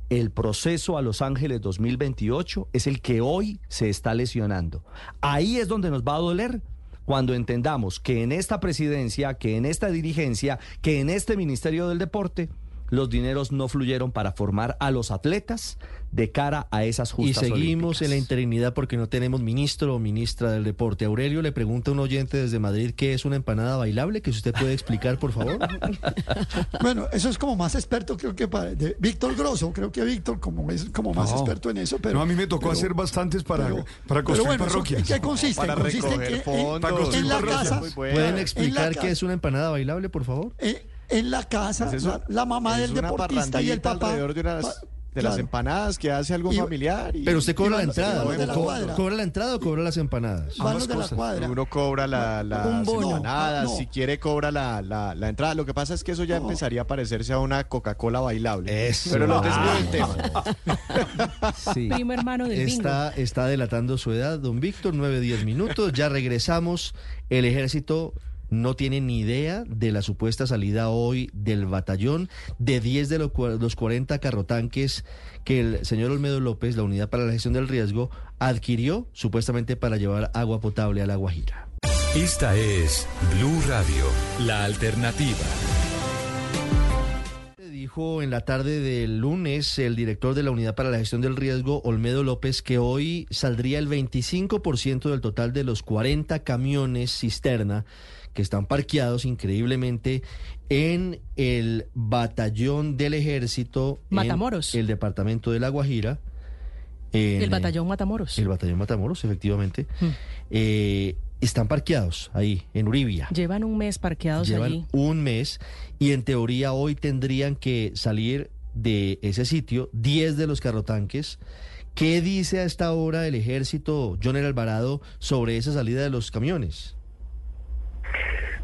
el proceso a Los Ángeles 2028 es el que hoy se está lesionando. Ahí es donde nos va a doler cuando entendamos que en esta presidencia, que en esta dirigencia, que en este Ministerio del Deporte, los dineros no fluyeron para formar a los atletas de cara a esas Y justas seguimos en la interinidad porque no tenemos ministro o ministra del deporte. Aurelio le pregunta a un oyente desde Madrid qué es una empanada bailable, que si usted puede explicar, por favor. <laughs> Bueno, eso es como más experto, creo que para de Víctor Grosso, creo que Víctor como es como más No. experto en eso, pero No, a mí me tocó pero- hacer bastantes para, pero- para pero construir bueno, eso, parroquias. ¿en qué consiste? Para consiste en recoger que en- fondos. Para en, la casa. ¿Pueden explicar ca- qué es una empanada bailable, por favor? eh, en la casa, Pues eso la, la mamá es del una deportista y el papá alrededor de unas- pa- de las empanadas que hace algún Y- familiar. y- Pero usted cobra y la entrada, van los de ¿o la co- cuadra. ¿cobra la entrada o cobra las empanadas? Van los de la cuadra. Uno cobra la, las empanadas, No, no. si quiere cobra la, la, la entrada. Lo que pasa es que eso ya empezaría a parecerse a una Coca-Cola bailable. Eso. Pero no desvío del tema. <laughs> Sí. Primo hermano del. Está, está delatando su edad, don Víctor, 9, 10 minutos. Ya regresamos. El ejército no tiene ni idea de la supuesta salida hoy del batallón de 10 de los 40 carrotanques que el señor Olmedo López, la Unidad para la Gestión del Riesgo, adquirió supuestamente para llevar agua potable a la Guajira. Esta es Blue Radio, la alternativa. Dijo en la tarde del lunes el director de la Unidad para la Gestión del Riesgo, Olmedo López, que hoy saldría el 25% del total de los 40 camiones cisterna que están parqueados increíblemente en el batallón del ejército Matamoros. en el departamento de La Guajira. en, el batallón Matamoros. El batallón Matamoros, efectivamente. Mm. Eh, están parqueados ahí, en Uribia. Llevan un mes parqueados Llevan allí. un mes y en teoría hoy tendrían que salir de ese sitio 10 de los carrotanques. ¿Qué dice a esta hora el ejército, John Alvarado, sobre esa salida de los camiones?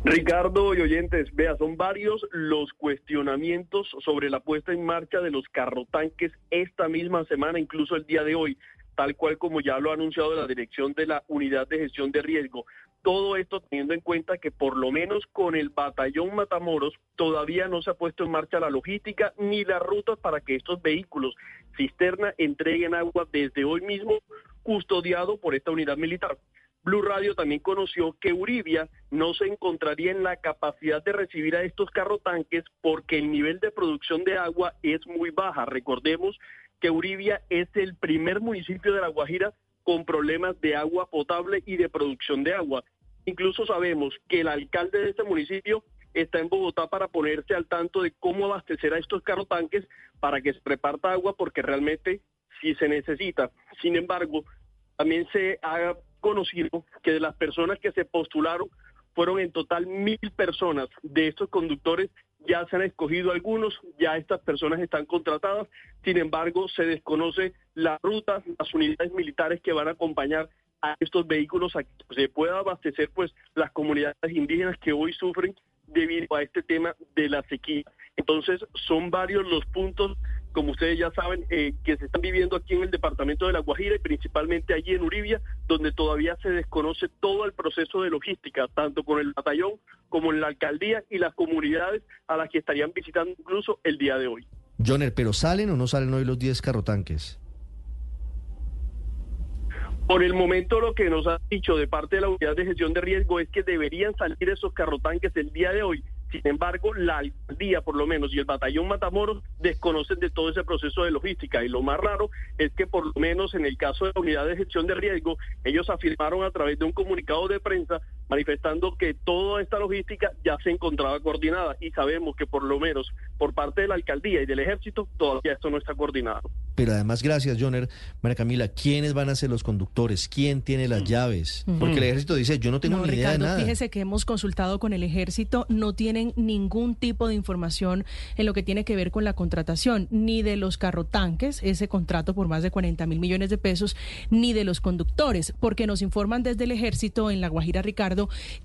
Ricardo y oyentes, vea, son varios los cuestionamientos sobre la puesta en marcha de los carrotanques esta misma semana, incluso el día de hoy, tal cual como ya lo ha anunciado la dirección de la Unidad de Gestión de Riesgo. Todo esto teniendo en cuenta que por lo menos con el batallón Matamoros todavía no se ha puesto en marcha la logística ni las rutas para que estos vehículos cisterna entreguen agua desde hoy mismo, custodiado por esta unidad militar. Blue Radio también conoció que Uribia no se encontraría en la capacidad de recibir a estos carrotanques porque el nivel de producción de agua es muy baja. Recordemos que Uribia es el primer municipio de La Guajira con problemas de agua potable y de producción de agua. Incluso sabemos que el alcalde de este municipio está en Bogotá para ponerse al tanto de cómo abastecer a estos carrotanques para que se reparta agua porque realmente sí se necesita. Sin embargo, también se ha conocido que de las personas que se postularon fueron en total mil personas. De estos conductores ya se han escogido algunos, ya estas personas están contratadas. Sin embargo, se desconoce la ruta, las unidades militares que van a acompañar a estos vehículos a que se pueda abastecer pues las comunidades indígenas que hoy sufren debido a este tema de la sequía. Entonces, son varios los puntos, como ustedes ya saben, eh, que se están viviendo aquí en el departamento de La Guajira y principalmente allí en Uribia, donde todavía se desconoce todo el proceso de logística, tanto con el batallón como en la alcaldía y las comunidades a las que estarían visitando incluso el día de hoy. Joner, ¿pero salen o no salen hoy los 10 carrotanques? Por el momento lo que nos ha dicho de parte de la unidad de gestión de riesgo es que deberían salir esos carrotanques el día de hoy. Sin embargo, la alcaldía, por lo menos, y el batallón Matamoros desconocen de todo ese proceso de logística. Y lo más raro es que, por lo menos en el caso de la unidad de gestión de riesgo, ellos afirmaron a través de un comunicado de prensa manifestando que toda esta logística ya se encontraba coordinada. Y sabemos que, por lo menos, por parte de la alcaldía y del ejército, todavía esto no está coordinado. Pero además, gracias, Joner. María Camila, ¿quiénes van a ser los conductores? ¿Quién tiene las llaves? Ujú. Porque el ejército dice, yo no tengo No, ni idea de Ricardo, nada. fíjese que hemos consultado con el ejército, no tienen ningún tipo de información en lo que tiene que ver con la contratación, ni de los carrotanques, ese contrato por más de 40 mil millones de pesos, ni de los conductores, porque nos informan desde el ejército en La Guajira, Ricardo,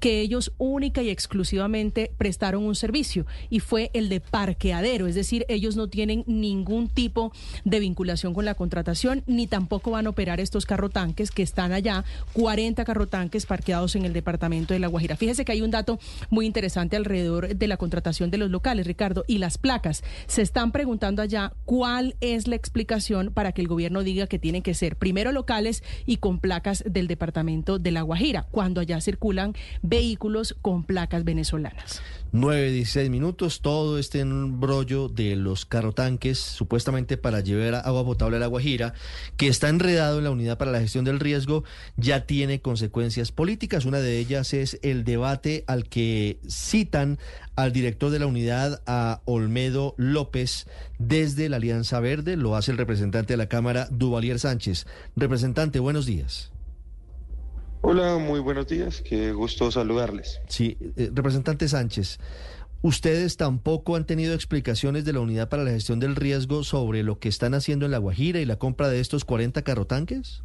que ellos única y exclusivamente prestaron un servicio y fue el de parqueadero, es decir, ellos no tienen ningún tipo de vinculación con la contratación, ni tampoco van a operar estos carrotanques que están allá, 40 carrotanques parqueados en el departamento de La Guajira. Fíjese que hay un dato muy interesante alrededor de la contratación de los locales, Ricardo, y las placas. Se están preguntando allá cuál es la explicación para que el gobierno diga que tienen que ser primero locales y con placas del departamento de La Guajira, cuando allá circulan vehículos con placas venezolanas. 9, 16 minutos, todo este embrollo de los carrotanques, supuestamente para llevar agua potable a la Guajira, que está enredado en la unidad para la gestión del riesgo, ya tiene consecuencias políticas. Una de ellas es el debate al que citan al director de la unidad, a Olmedo López, desde la Alianza Verde. Lo hace el representante de la Cámara, Duvalier Sánchez. Representante, buenos días. Hola, muy buenos días. Qué gusto saludarles. Sí, eh, representante Sánchez. ¿Ustedes tampoco han tenido explicaciones de la Unidad para la Gestión del Riesgo sobre lo que están haciendo en La Guajira y la compra de estos 40 carrotanques?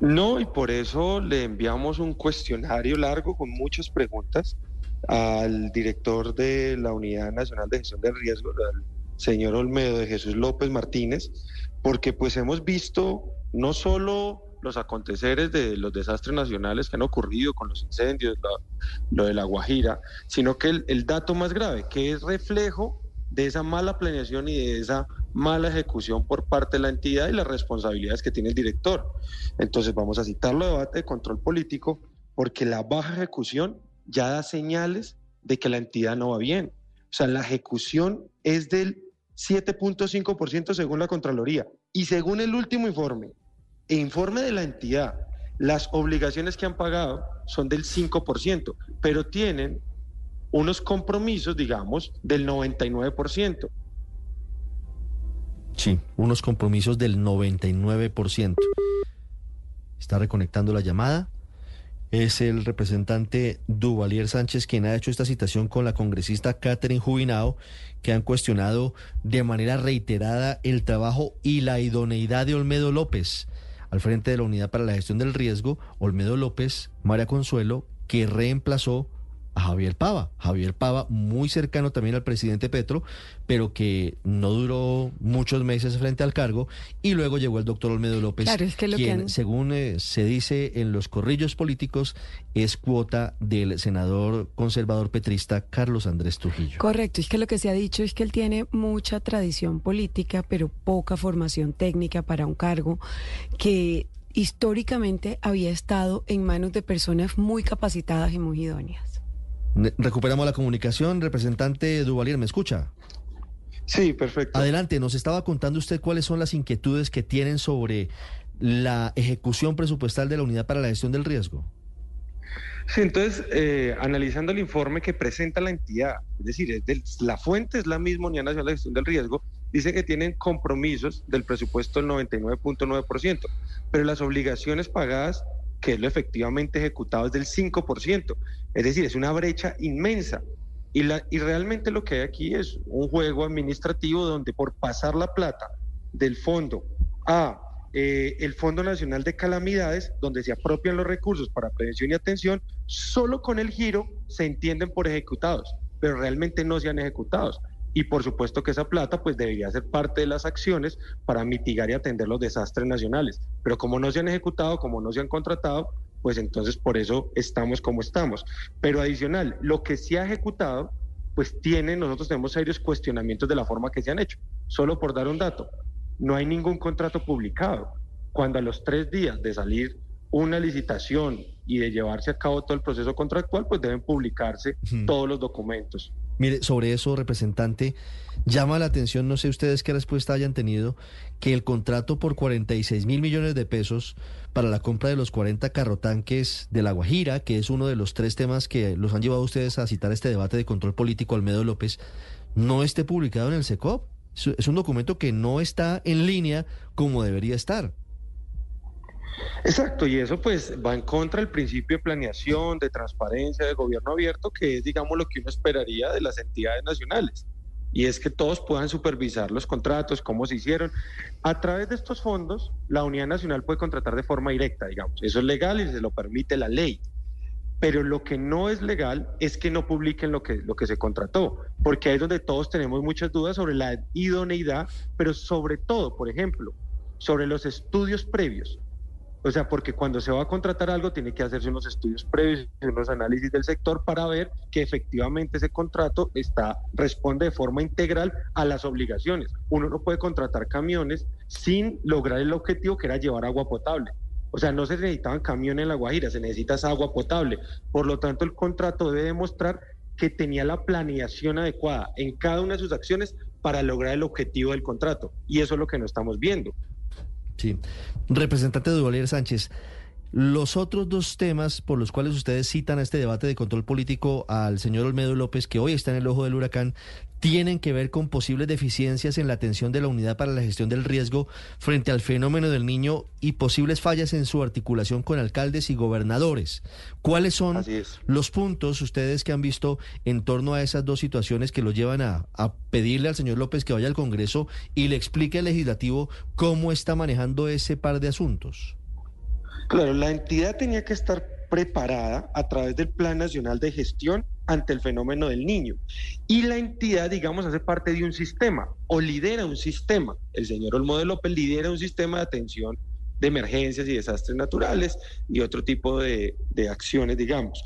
No, y por eso le enviamos un cuestionario largo con muchas preguntas al director de la Unidad Nacional de Gestión del Riesgo, al señor Olmedo de Jesús López Martínez, porque pues hemos visto no solo los aconteceres de los desastres nacionales que han ocurrido con los incendios, lo, de la Guajira, sino que el, el dato más grave, que es reflejo de esa mala planeación y de esa mala ejecución por parte de la entidad y las responsabilidades que tiene el director. Entonces vamos a citarlo a debate de control político porque la baja ejecución ya da señales de que la entidad no va bien. O sea, la ejecución es del 7.5% según la Contraloría y según el último informe e informe de la entidad, las obligaciones que han pagado son del 5%, pero tienen unos compromisos, digamos, del 99%. Sí, unos compromisos del 99%. Está reconectando la llamada. Es el representante Duvalier Sánchez quien ha hecho esta citación con la congresista Catherine Jubinao, que han cuestionado de manera reiterada el trabajo y la idoneidad de Olmedo López al frente de la Unidad para la Gestión del Riesgo, Olmedo López, María Consuelo, que reemplazó a Javier Pava. Javier Pava, muy cercano también al presidente Petro, pero que no duró muchos meses frente al cargo. Y luego llegó el doctor Olmedo López, quien, según eh, se dice en los corrillos políticos, es cuota del senador conservador petrista Carlos Andrés Trujillo. Correcto, es que lo que se ha dicho es que él tiene mucha tradición política, pero poca formación técnica para un cargo que históricamente había estado en manos de personas muy capacitadas y muy idóneas. Recuperamos la comunicación. Representante Duvalier, ¿me escucha? Sí, perfecto. Adelante, nos estaba contando usted cuáles son las inquietudes que tienen sobre la ejecución presupuestal de la Unidad para la Gestión del Riesgo. Sí, entonces, eh, analizando el informe que presenta la entidad, es decir, la fuente es la misma Unidad Nacional de Gestión del Riesgo, dice que tienen compromisos del presupuesto del 99.9%, pero las obligaciones pagadas que es lo efectivamente ejecutado es del 5%. Es decir, es una brecha inmensa. Y, la, y realmente lo que hay aquí es un juego administrativo donde por pasar la plata del fondo a eh, el Fondo Nacional de Calamidades, donde se apropian los recursos para prevención y atención, solo con el giro se entienden por ejecutados, pero realmente no se han ejecutados y por supuesto que esa plata pues debería ser parte de las acciones para mitigar y atender los desastres nacionales. Pero como no se han ejecutado, como no se han contratado, pues entonces por eso estamos como estamos. Pero adicional, lo que se ha ejecutado, pues tiene, nosotros tenemos serios cuestionamientos de la forma que se han hecho. Solo por dar un dato, no hay ningún contrato publicado. Cuando a los tres días de salir una licitación y de llevarse a cabo todo el proceso contractual, pues deben publicarse todos los documentos. Mire, sobre eso, representante, llama la atención, no sé ustedes qué respuesta hayan tenido, que el contrato por 46 mil millones de pesos para la compra de los 40 carrotanques de La Guajira, que es uno de los tres temas que los han llevado ustedes a citar este debate de control político Almedo López, no esté publicado en el SECOP. Es un documento que no está en línea como debería estar. Exacto, y eso pues va en contra del principio de planeación, de transparencia, de gobierno abierto, que es, digamos, lo que uno esperaría de las entidades nacionales. Y es que todos puedan supervisar los contratos, cómo se hicieron. A través de estos fondos, la Unidad Nacional puede contratar de forma directa, digamos. Eso es legal y se lo permite la ley. Pero lo que no es legal es que no publiquen lo que, lo que se contrató, porque ahí es donde todos tenemos muchas dudas sobre la idoneidad, pero sobre todo, por ejemplo, sobre los estudios previos. O sea, porque cuando se va a contratar algo tiene que hacerse unos estudios previos, unos análisis del sector para ver que efectivamente ese contrato está responde de forma integral a las obligaciones. Uno no puede contratar camiones sin lograr el objetivo que era llevar agua potable. O sea, no se necesitaban camiones en La Guajira, se necesita agua potable. Por lo tanto, el contrato debe demostrar que tenía la planeación adecuada en cada una de sus acciones para lograr el objetivo del contrato. Y eso es lo que no estamos viendo. Sí. Representante de Duvalier Sánchez, los otros dos temas por los cuales ustedes citan a este debate de control político al señor Olmedo López, que hoy está en el ojo del huracán, tienen que ver con posibles deficiencias en la atención de la unidad para la gestión del riesgo frente al fenómeno del niño y posibles fallas en su articulación con alcaldes y gobernadores. ¿Cuáles son los puntos ustedes que han visto en torno a esas dos situaciones que lo llevan a, a pedirle al señor López que vaya al Congreso y le explique al legislativo cómo está manejando ese par de asuntos? Claro, la entidad tenía que estar preparada a través del Plan Nacional de Gestión ante el fenómeno del niño. Y la entidad, digamos, hace parte de un sistema o lidera un sistema. El señor Olmode López lidera un sistema de atención de emergencias y desastres naturales y otro tipo de, de, acciones, digamos.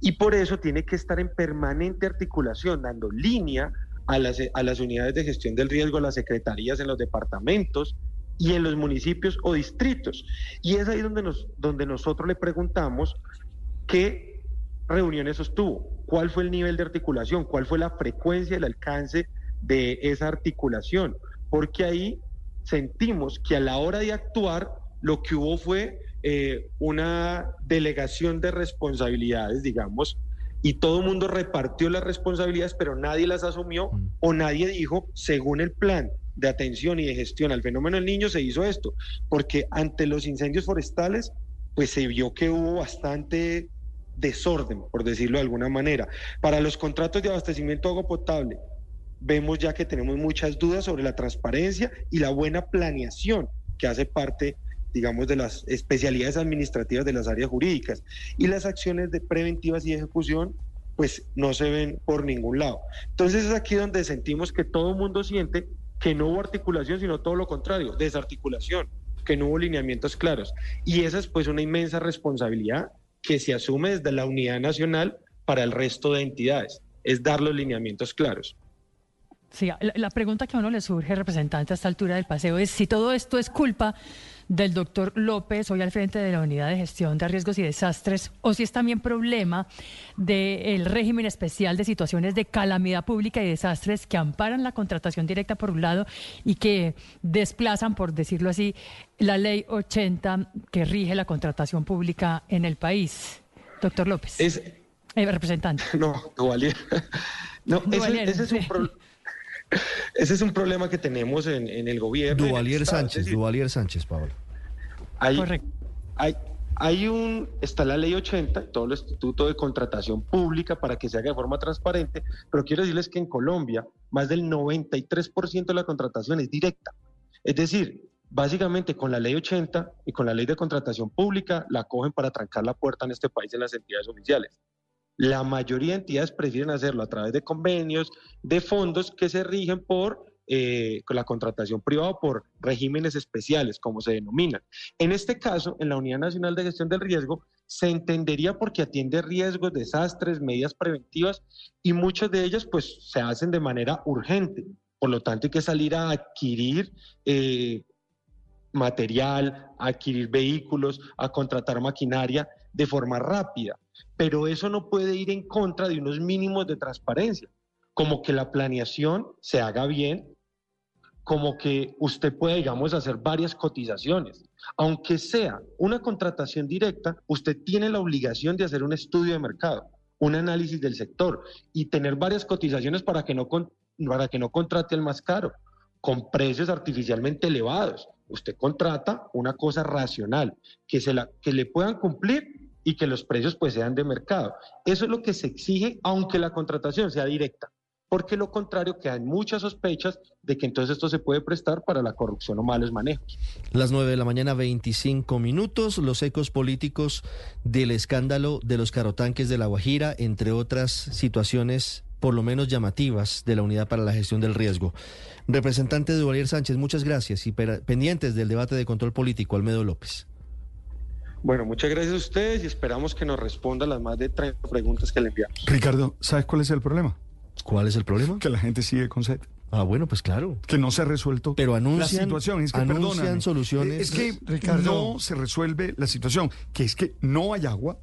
Y por eso tiene que estar en permanente articulación, dando línea a las, a las unidades de gestión del riesgo, a las secretarías en los departamentos y en los municipios o distritos. Y es ahí donde, nos, donde nosotros le preguntamos qué reuniones sostuvo, cuál fue el nivel de articulación, cuál fue la frecuencia, el alcance de esa articulación, porque ahí sentimos que a la hora de actuar lo que hubo fue eh, una delegación de responsabilidades, digamos, y todo el mundo repartió las responsabilidades, pero nadie las asumió o nadie dijo, según el plan de atención y de gestión al fenómeno del niño se hizo esto, porque ante los incendios forestales, pues se vio que hubo bastante desorden, por decirlo de alguna manera. Para los contratos de abastecimiento de agua potable, vemos ya que tenemos muchas dudas sobre la transparencia y la buena planeación que hace parte digamos, de las especialidades administrativas de las áreas jurídicas. Y las acciones de preventivas y ejecución, pues no se ven por ningún lado. Entonces es aquí donde sentimos que todo el mundo siente que no hubo articulación, sino todo lo contrario, desarticulación, que no hubo lineamientos claros. Y esa es pues una inmensa responsabilidad que se asume desde la unidad nacional para el resto de entidades, es dar los lineamientos claros. Sí, la, pregunta que a uno le surge, representante, a esta altura del paseo, es si todo esto es culpa del doctor López, hoy al frente de la Unidad de Gestión de Riesgos y Desastres, o si es también problema del régimen especial de situaciones de calamidad pública y desastres que amparan la contratación directa por un lado y que desplazan, por decirlo así, la ley 80 que rige la contratación pública en el país. Doctor López. Es, eh, representante. <laughs> No, Duvalier. <laughs> No, ese, es un <laughs> problema ese es un problema que tenemos en, el gobierno. Duvalier Sánchez, Duvalier Sánchez, Pablo. Hay, Correcto. Hay, hay un, está la ley 80, todo el Instituto de Contratación Pública para que se haga de forma transparente, pero quiero decirles que en Colombia más del 93% de la contratación es directa. Es decir, básicamente con la ley 80 y con la ley de contratación pública la cogen para trancar la puerta en este país en las entidades oficiales. La mayoría de entidades prefieren hacerlo a través de convenios, de fondos que se rigen por eh, la contratación privada por regímenes especiales, como se denominan. En este caso, en la Unidad Nacional de Gestión del Riesgo, se entendería porque atiende riesgos, desastres, medidas preventivas y muchas de ellas pues se hacen de manera urgente. Por lo tanto, hay que salir a adquirir eh, material, a adquirir vehículos, a contratar maquinaria de forma rápida pero eso no puede ir en contra de unos mínimos de transparencia, como que la planeación se haga bien, como que usted pueda, digamos, hacer varias cotizaciones. Aunque sea una contratación directa, usted tiene la obligación de hacer un estudio de mercado, un análisis del sector y tener varias cotizaciones para que no, para que no contrate el más caro, con precios artificialmente elevados. Usted contrata una cosa racional, que, se la, que le puedan cumplir y que los precios pues sean de mercado. Eso es lo que se exige aunque la contratación sea directa, porque lo contrario quedan muchas sospechas de que entonces esto se puede prestar para la corrupción o malos manejos. Las 9 de la mañana 25 minutos, los ecos políticos del escándalo de los carotanques de La Guajira, entre otras situaciones por lo menos llamativas de la Unidad para la Gestión del Riesgo. Representante de Duvalier Sánchez, muchas gracias y pendientes del debate de control político, Almedo López. Bueno, muchas gracias a ustedes y esperamos que nos responda las más de 30 preguntas que le enviamos. Ricardo, ¿sabes cuál es el problema? ¿Cuál es el problema? Que la gente sigue con sed. Ah, bueno, pues claro. Que no se ha resuelto Pero anuncian, la situación. Es que, anuncian soluciones. Es que Ricardo. no se resuelve la situación, que es que no hay agua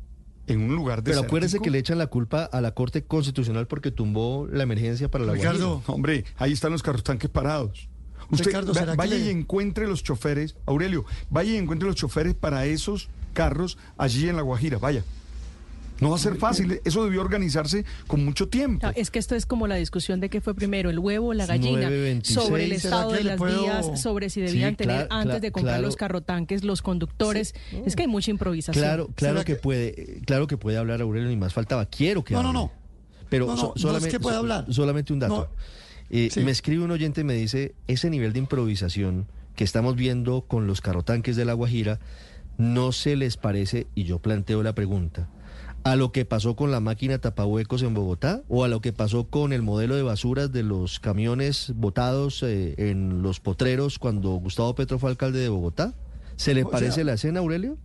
en un lugar de Pero acuérdese que le echan la culpa a la Corte Constitucional porque tumbó la emergencia para la Ricardo. Guajira. Hombre, ahí están los carros tanques parados. Usted Ricardo, va- ¿será que vaya le- y encuentre los choferes, Aurelio, vaya y encuentre los choferes para esos carros allí en La Guajira, vaya. No va a ser fácil, eso debió organizarse con mucho tiempo. No, es que esto es como la discusión de qué fue primero, el huevo o la gallina, 9.26. sobre el ¿Será estado de las puedo- vías, sobre si debían Sí, tener claro, antes de comprar claro. los carrotanques, los conductores. Es que hay mucha improvisación. Claro, claro ¿Será que, que- puede, claro que puede hablar Aurelio, ni más faltaba. Quiero que No, no, hable. no. Pero No, no, so- no es solamente, que pueda so- hablar. solamente un dato. Eh, Sí. Me escribe un oyente y me dice, ese nivel de improvisación que estamos viendo con los carrotanques de La Guajira, ¿no se les parece, y yo planteo la pregunta, a lo que pasó con la máquina tapahuecos en Bogotá o a lo que pasó con el modelo de basuras de los camiones botados eh, en los potreros cuando Gustavo Petro fue alcalde de Bogotá? ¿Se le O parece sea- la escena, Aurelio?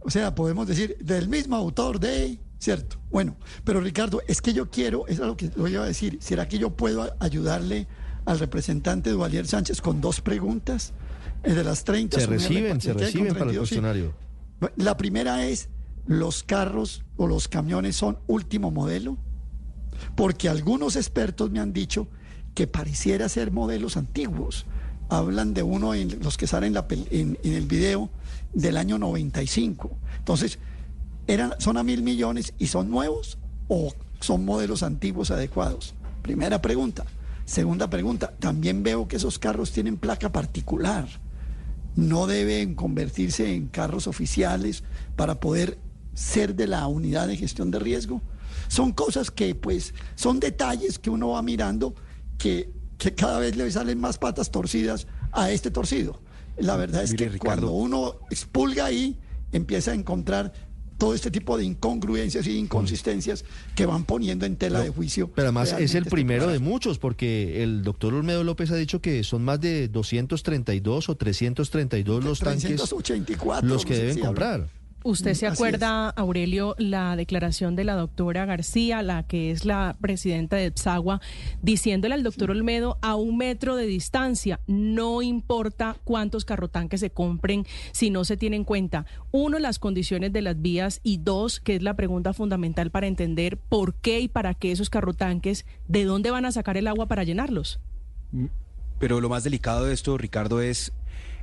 O sea, podemos decir del mismo autor de, ¿cierto? Bueno, pero Ricardo, es que yo quiero, es lo que lo iba a decir, ¿será que yo puedo ayudarle al representante Duvalier Sánchez con dos preguntas? Eh, de las 30. Se reciben, se reciben para el 32, sí. cuestionario. La primera es, ¿los carros o los camiones son último modelo? Porque algunos expertos me han dicho que pareciera ser modelos antiguos. Hablan de uno, en los que salen en- en el video, del año 95. Entonces, eran, ¿son a mil millones y son nuevos o son modelos antiguos adecuados? Primera pregunta. Segunda pregunta, también veo que esos carros tienen placa particular no deben convertirse en carros oficiales para poder ser de la unidad de gestión de riesgo. Son cosas que, pues, son detalles que uno va mirando que, que cada vez le salen más patas torcidas a este torcido. La verdad es Mire, que Ricardo. cuando uno expulga ahí, empieza a encontrar todo este tipo de incongruencias y inconsistencias que van poniendo en tela de juicio. Pero además es el este primero de muchos, porque el doctor Olmedo López ha dicho que son más de 232 o 332 los tanques 384, los que no sé deben si comprar. ¿Usted se Así acuerda, Aurelio, la declaración de la doctora García, la que es la presidenta de EPSAGUA, diciéndole al doctor Olmedo a un metro de distancia, no importa cuántos carrotanques se compren si no se tiene en cuenta, uno, las condiciones de las vías y dos, que es la pregunta fundamental para entender por qué y para qué esos carrotanques, de dónde van a sacar el agua para llenarlos? Pero lo más delicado de esto, Ricardo, es,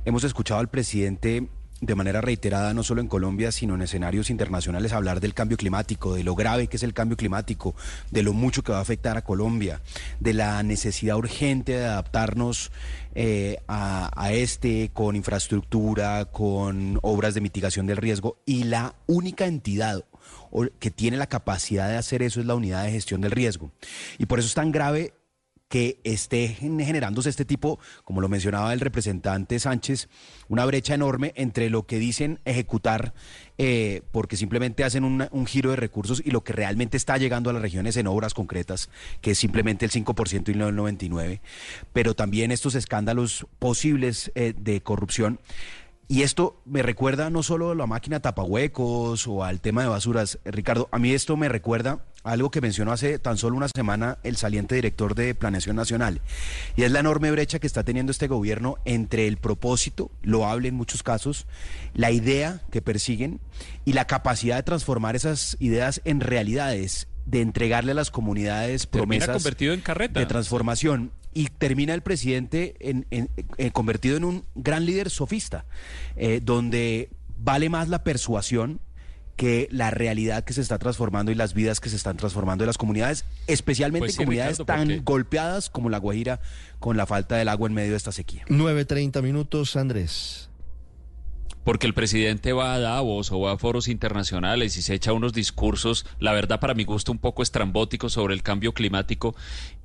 hemos escuchado al presidente de manera reiterada, no solo en Colombia, sino en escenarios internacionales, hablar del cambio climático, de lo grave que es el cambio climático, de lo mucho que va a afectar a Colombia, de la necesidad urgente de adaptarnos eh, a, a este con infraestructura, con obras de mitigación del riesgo, y la única entidad que tiene la capacidad de hacer eso es la unidad de gestión del riesgo. Y por eso es tan grave que esté gen- generándose este tipo, como lo mencionaba el representante Sánchez, una brecha enorme entre lo que dicen ejecutar, eh, porque simplemente hacen un giro de recursos, y lo que realmente está llegando a las regiones en obras concretas, que es simplemente el 5% y no el 99%, pero también estos escándalos posibles eh, de corrupción. Y esto me recuerda no solo a la máquina tapahuecos o al tema de basuras, Ricardo, a mí esto me recuerda a algo que mencionó hace tan solo una semana el saliente director de Planeación Nacional, y es la enorme brecha que está teniendo este gobierno entre el propósito, loable en muchos casos, la idea que persiguen y la capacidad de transformar esas ideas en realidades, de entregarle a las comunidades promesas convertido en carreta. de transformación y termina el presidente en, en- eh, convertido en un gran líder sofista, eh, donde vale más la persuasión que la realidad que se está transformando y las vidas que se están transformando de las comunidades, especialmente Pues sí, comunidades Ricardo, tan porque- golpeadas como La Guajira con la falta del agua en medio de esta sequía. 9.30 minutos, Andrés. Porque el presidente va a Davos o va a foros internacionales y se echa unos discursos, la verdad para mi gusto un poco estrambóticos sobre el cambio climático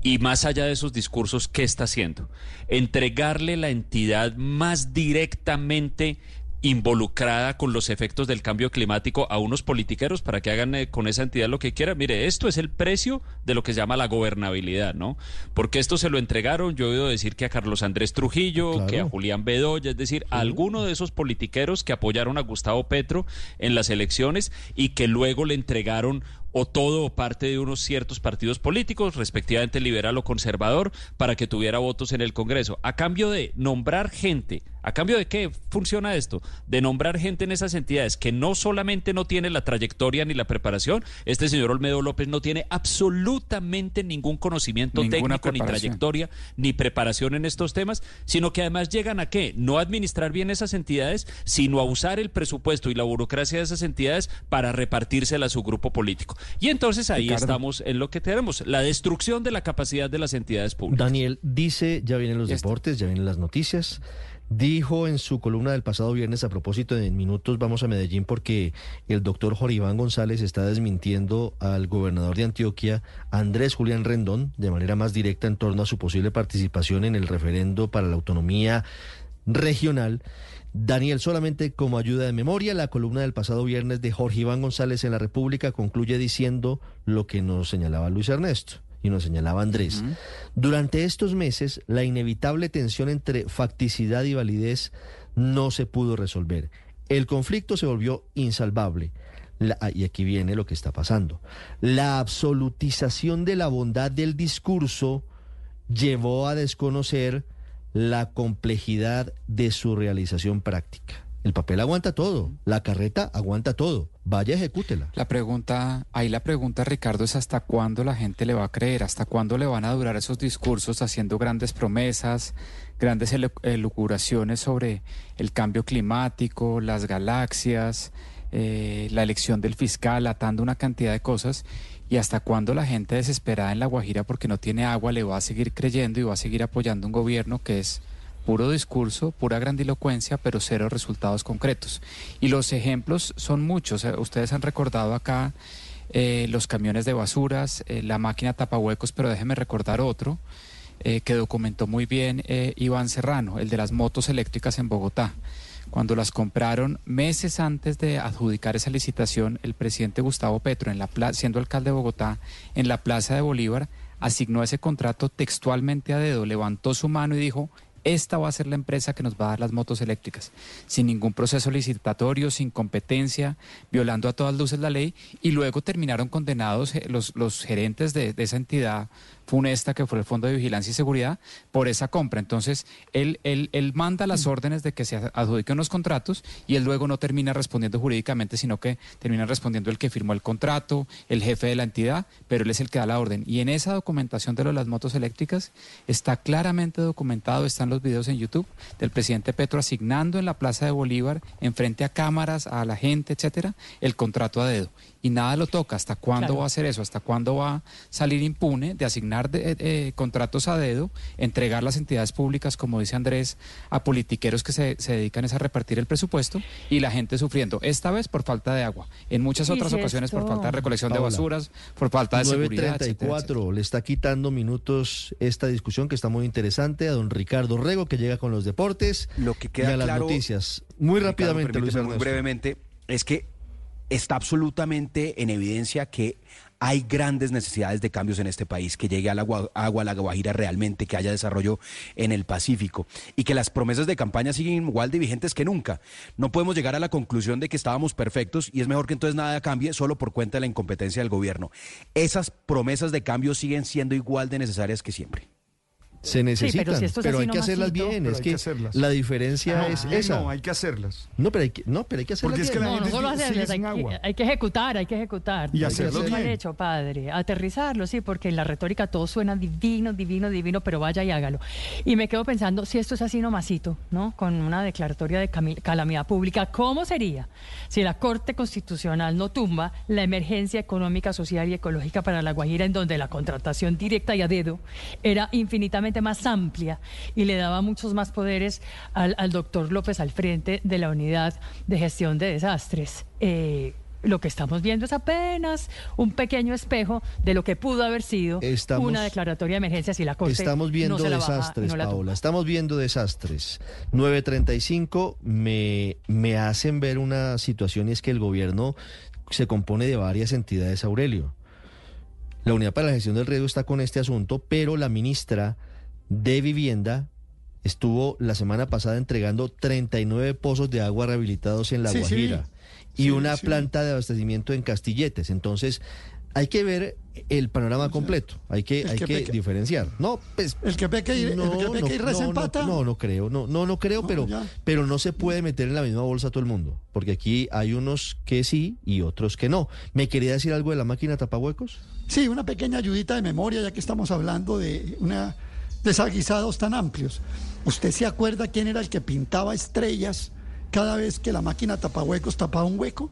y más allá de esos discursos, ¿qué está haciendo? Entregarle la entidad más directamente involucrada con los efectos del cambio climático a unos politiqueros para que hagan eh, con esa entidad lo que quieran. Mire, esto es el precio de lo que se llama la gobernabilidad, ¿no? Porque esto se lo entregaron, yo he oído decir que a Carlos Andrés Trujillo, Claro. que a Julián Bedoya, es decir, a alguno de esos politiqueros que apoyaron a Gustavo Petro en las elecciones y que luego le entregaron o todo o parte de unos ciertos partidos políticos, respectivamente liberal o conservador, para que tuviera votos en el Congreso. A cambio de nombrar gente, ¿a cambio de qué funciona esto? De nombrar gente en esas entidades que no solamente no tiene la trayectoria ni la preparación, este señor Olmedo López no tiene absolutamente ningún conocimiento Ninguna técnico ni trayectoria ni preparación en estos temas, sino que además llegan a qué? No a administrar bien esas entidades, sino a usar el presupuesto y la burocracia de esas entidades para repartírsela a su grupo político. Y entonces ahí Ricardo. estamos en lo que tenemos, la destrucción de la capacidad de las entidades públicas. Daniel dice, ya vienen los deportes, ya vienen las noticias. Dijo en su columna del pasado viernes a propósito de minutos vamos a Medellín porque el doctor Jorge Iván González está desmintiendo al gobernador de Antioquia, Andrés Julián Rendón, de manera más directa en torno a su posible participación en el referendo para la autonomía regional. Daniel, solamente como ayuda de memoria, la columna del pasado viernes de Jorge Iván González en la República concluye diciendo lo que nos señalaba Luis Ernesto y nos señalaba Andrés. Durante estos meses, la inevitable tensión entre facticidad y validez no se pudo resolver. El conflicto se volvió insalvable. La- ah, y aquí viene lo que está pasando. La absolutización de la bondad del discurso llevó a desconocer la complejidad de su realización práctica. El papel aguanta todo, la carreta aguanta todo. Vaya, ejecútela. La pregunta, ahí la pregunta, Ricardo, es hasta cuándo la gente le va a creer, hasta cuándo le van a durar esos discursos haciendo grandes promesas, grandes elu- elucubraciones sobre el cambio climático, las galaxias, eh, la elección del fiscal, atando una cantidad de cosas, y hasta cuándo la gente desesperada en La Guajira porque no tiene agua le va a seguir creyendo y va a seguir apoyando un gobierno que es puro discurso, pura grandilocuencia, pero cero resultados concretos. Y los ejemplos son muchos. Eh, Ustedes han recordado acá eh, los camiones de basuras, eh, la máquina tapahuecos, pero déjeme recordar otro que documentó muy bien Iván Serrano, el de las motos eléctricas en Bogotá. Cuando las compraron meses antes de adjudicar esa licitación, el presidente Gustavo Petro, en la siendo alcalde de Bogotá, en la Plaza de Bolívar, asignó ese contrato textualmente a dedo, levantó su mano y dijo, esta va a ser la empresa que nos va a dar las motos eléctricas, sin ningún proceso licitatorio, sin competencia, violando a todas luces la ley, y luego terminaron condenados eh, los, los gerentes de, de esa entidad funesta que fue el Fondo de Vigilancia y Seguridad por esa compra. Entonces, él, él, él manda las órdenes de que se adjudiquen los contratos y él luego no termina respondiendo jurídicamente, sino que termina respondiendo el que firmó el contrato, el jefe de la entidad, pero él es el que da la orden. Y en esa documentación de lo de las motos eléctricas está claramente documentado, están los videos en YouTube del presidente Petro asignando en la Plaza de Bolívar, enfrente a cámaras, a la gente, etcétera, el contrato a dedo. Y nada lo toca. ¿Hasta cuándo Claro. va a hacer eso? ¿Hasta cuándo va a salir impune de asignar de- eh, eh, contratos a dedo, entregar las entidades públicas, como dice Andrés, a politiqueros que se, se dedican es a repartir el presupuesto y la gente sufriendo? Esta vez por falta de agua, en muchas otras sí, ocasiones por esto- falta de recolección de Paola. basuras, por falta de seguridad. etcétera, 934 le está quitando minutos esta discusión que está muy interesante a don Ricardo Rego que llega con los deportes Lo que y queda a las claro, noticias. Muy Ricardo, rápidamente, Luis permíteme muy brevemente, es que está absolutamente en evidencia que hay grandes necesidades de cambios en este país, que llegue al agua, agua a la Guajira realmente, que haya desarrollo en el Pacífico y que las promesas de campaña siguen igual de vigentes que nunca. No podemos llegar a la conclusión de que estábamos perfectos y es mejor que entonces nada cambie solo por cuenta de la incompetencia del gobierno. Esas promesas de cambio siguen siendo igual de necesarias que siempre. Se necesitan, pero pero, si esto es así hay que hacerlas bien. Es que, que hacerlas. la diferencia No, es esa. no, hay que hacerlas. No, pero hay que, no, pero hay que hacerlas Porque es que bien. la No, no gente solo sigue hacerles, hay sin que, agua. hay que ejecutar, hay que ejecutar. Y hacerlo bien. hecho, padre. Aterrizarlo, sí, porque en la retórica todo suena divino, divino, divino, pero vaya y hágalo. Y me quedo pensando, si esto es así nomasito, ¿no? Con una declaratoria de calamidad pública, ¿cómo sería si la Corte Constitucional no tumba la emergencia económica, social y ecológica para La Guajira, en donde la contratación directa y a dedo era infinitamente más amplia y le daba muchos más poderes al, al doctor López al frente de la unidad de gestión de desastres? Eh, lo que estamos viendo es apenas un pequeño espejo de lo que pudo haber sido Estamos- una declaratoria de emergencia si la Corte Estamos viendo no se la baja y desastres, no la tumba. Paola. Estamos viendo desastres. 935 me, me hacen ver una situación y es que el gobierno se compone de varias entidades, Aurelio. La Unidad para la Gestión del Riesgo está con este asunto, pero la ministra de Vivienda estuvo la semana pasada entregando 39 pozos de agua rehabilitados en La Sí, sí. Guajira y Sí, una planta de abastecimiento en Castilletes. Entonces, hay que ver el panorama completo. Hay que, hay que que diferenciar. No, pues. El que peque y, el que y no, empata. no, no creo, no, no, no creo, pero, ya. pero no se puede meter en la misma bolsa a todo el mundo, porque aquí hay unos que sí y otros que no. ¿Me quería decir algo de la máquina tapahuecos? Sí, una pequeña ayudita de memoria, ya que estamos hablando de una desaguisados tan amplios. ¿Usted se acuerda quién era el que pintaba estrellas cada vez que la máquina tapahuecos tapaba un hueco?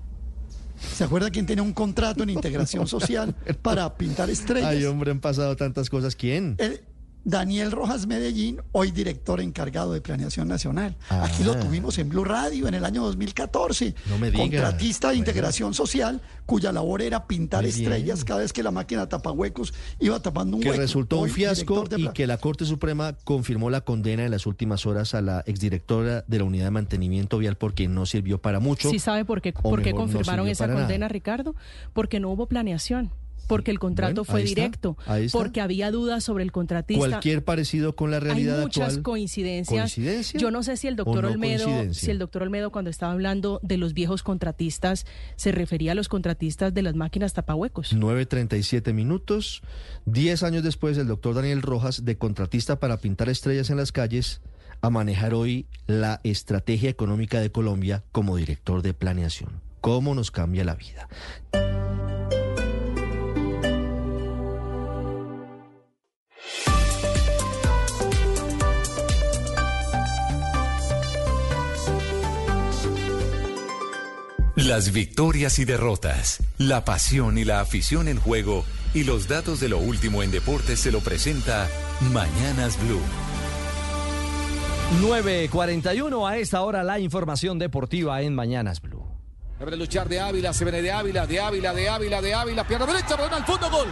¿Se acuerda quién tenía un contrato en integración <laughs> social para pintar estrellas? Ay, hombre, han pasado tantas cosas. ¿Quién? El- Daniel Rojas Medellín, hoy director encargado de Planeación Nacional. Aquí lo Ah. tuvimos en Blue Radio en el año 2014. No me diga. Contratista de integración social, cuya labor era pintar Muy bien. estrellas cada vez que la máquina tapahuecos iba tapando un que hueco. resultó un Hoy, fiasco director de y que la Corte Suprema confirmó la condena en las últimas horas a la exdirectora de la Unidad de Mantenimiento Vial porque no sirvió para mucho. ¿Sí sabe por qué, por qué no confirmaron sirvió esa para nada. condena, Ricardo? Porque no hubo planeación, porque el contrato Bueno, fue directo, ahí está. porque había dudas sobre el contratista. Cualquier parecido con la realidad Hay muchas actual. coincidencias. ¿Coincidencia Yo no sé si el doctor no Olmedo, si el doctor Olmedo cuando estaba hablando de los viejos contratistas se refería a los contratistas de las máquinas tapahuecos. 9.37 minutos. Diez años después, el doctor Daniel Rojas, de contratista para pintar estrellas en las calles, a manejar hoy la estrategia económica de Colombia como director de planeación. ¿Cómo nos cambia la vida? Las victorias y derrotas, la pasión y la afición en juego y los datos de lo último en deportes se lo presenta Mañanas Blue. 9.41 a esta hora la información deportiva en Mañanas Blue. Debe luchar de Ávila, se viene de Ávila, de Ávila, de Ávila, de Ávila, pierna derecha, balón al fondo, gol.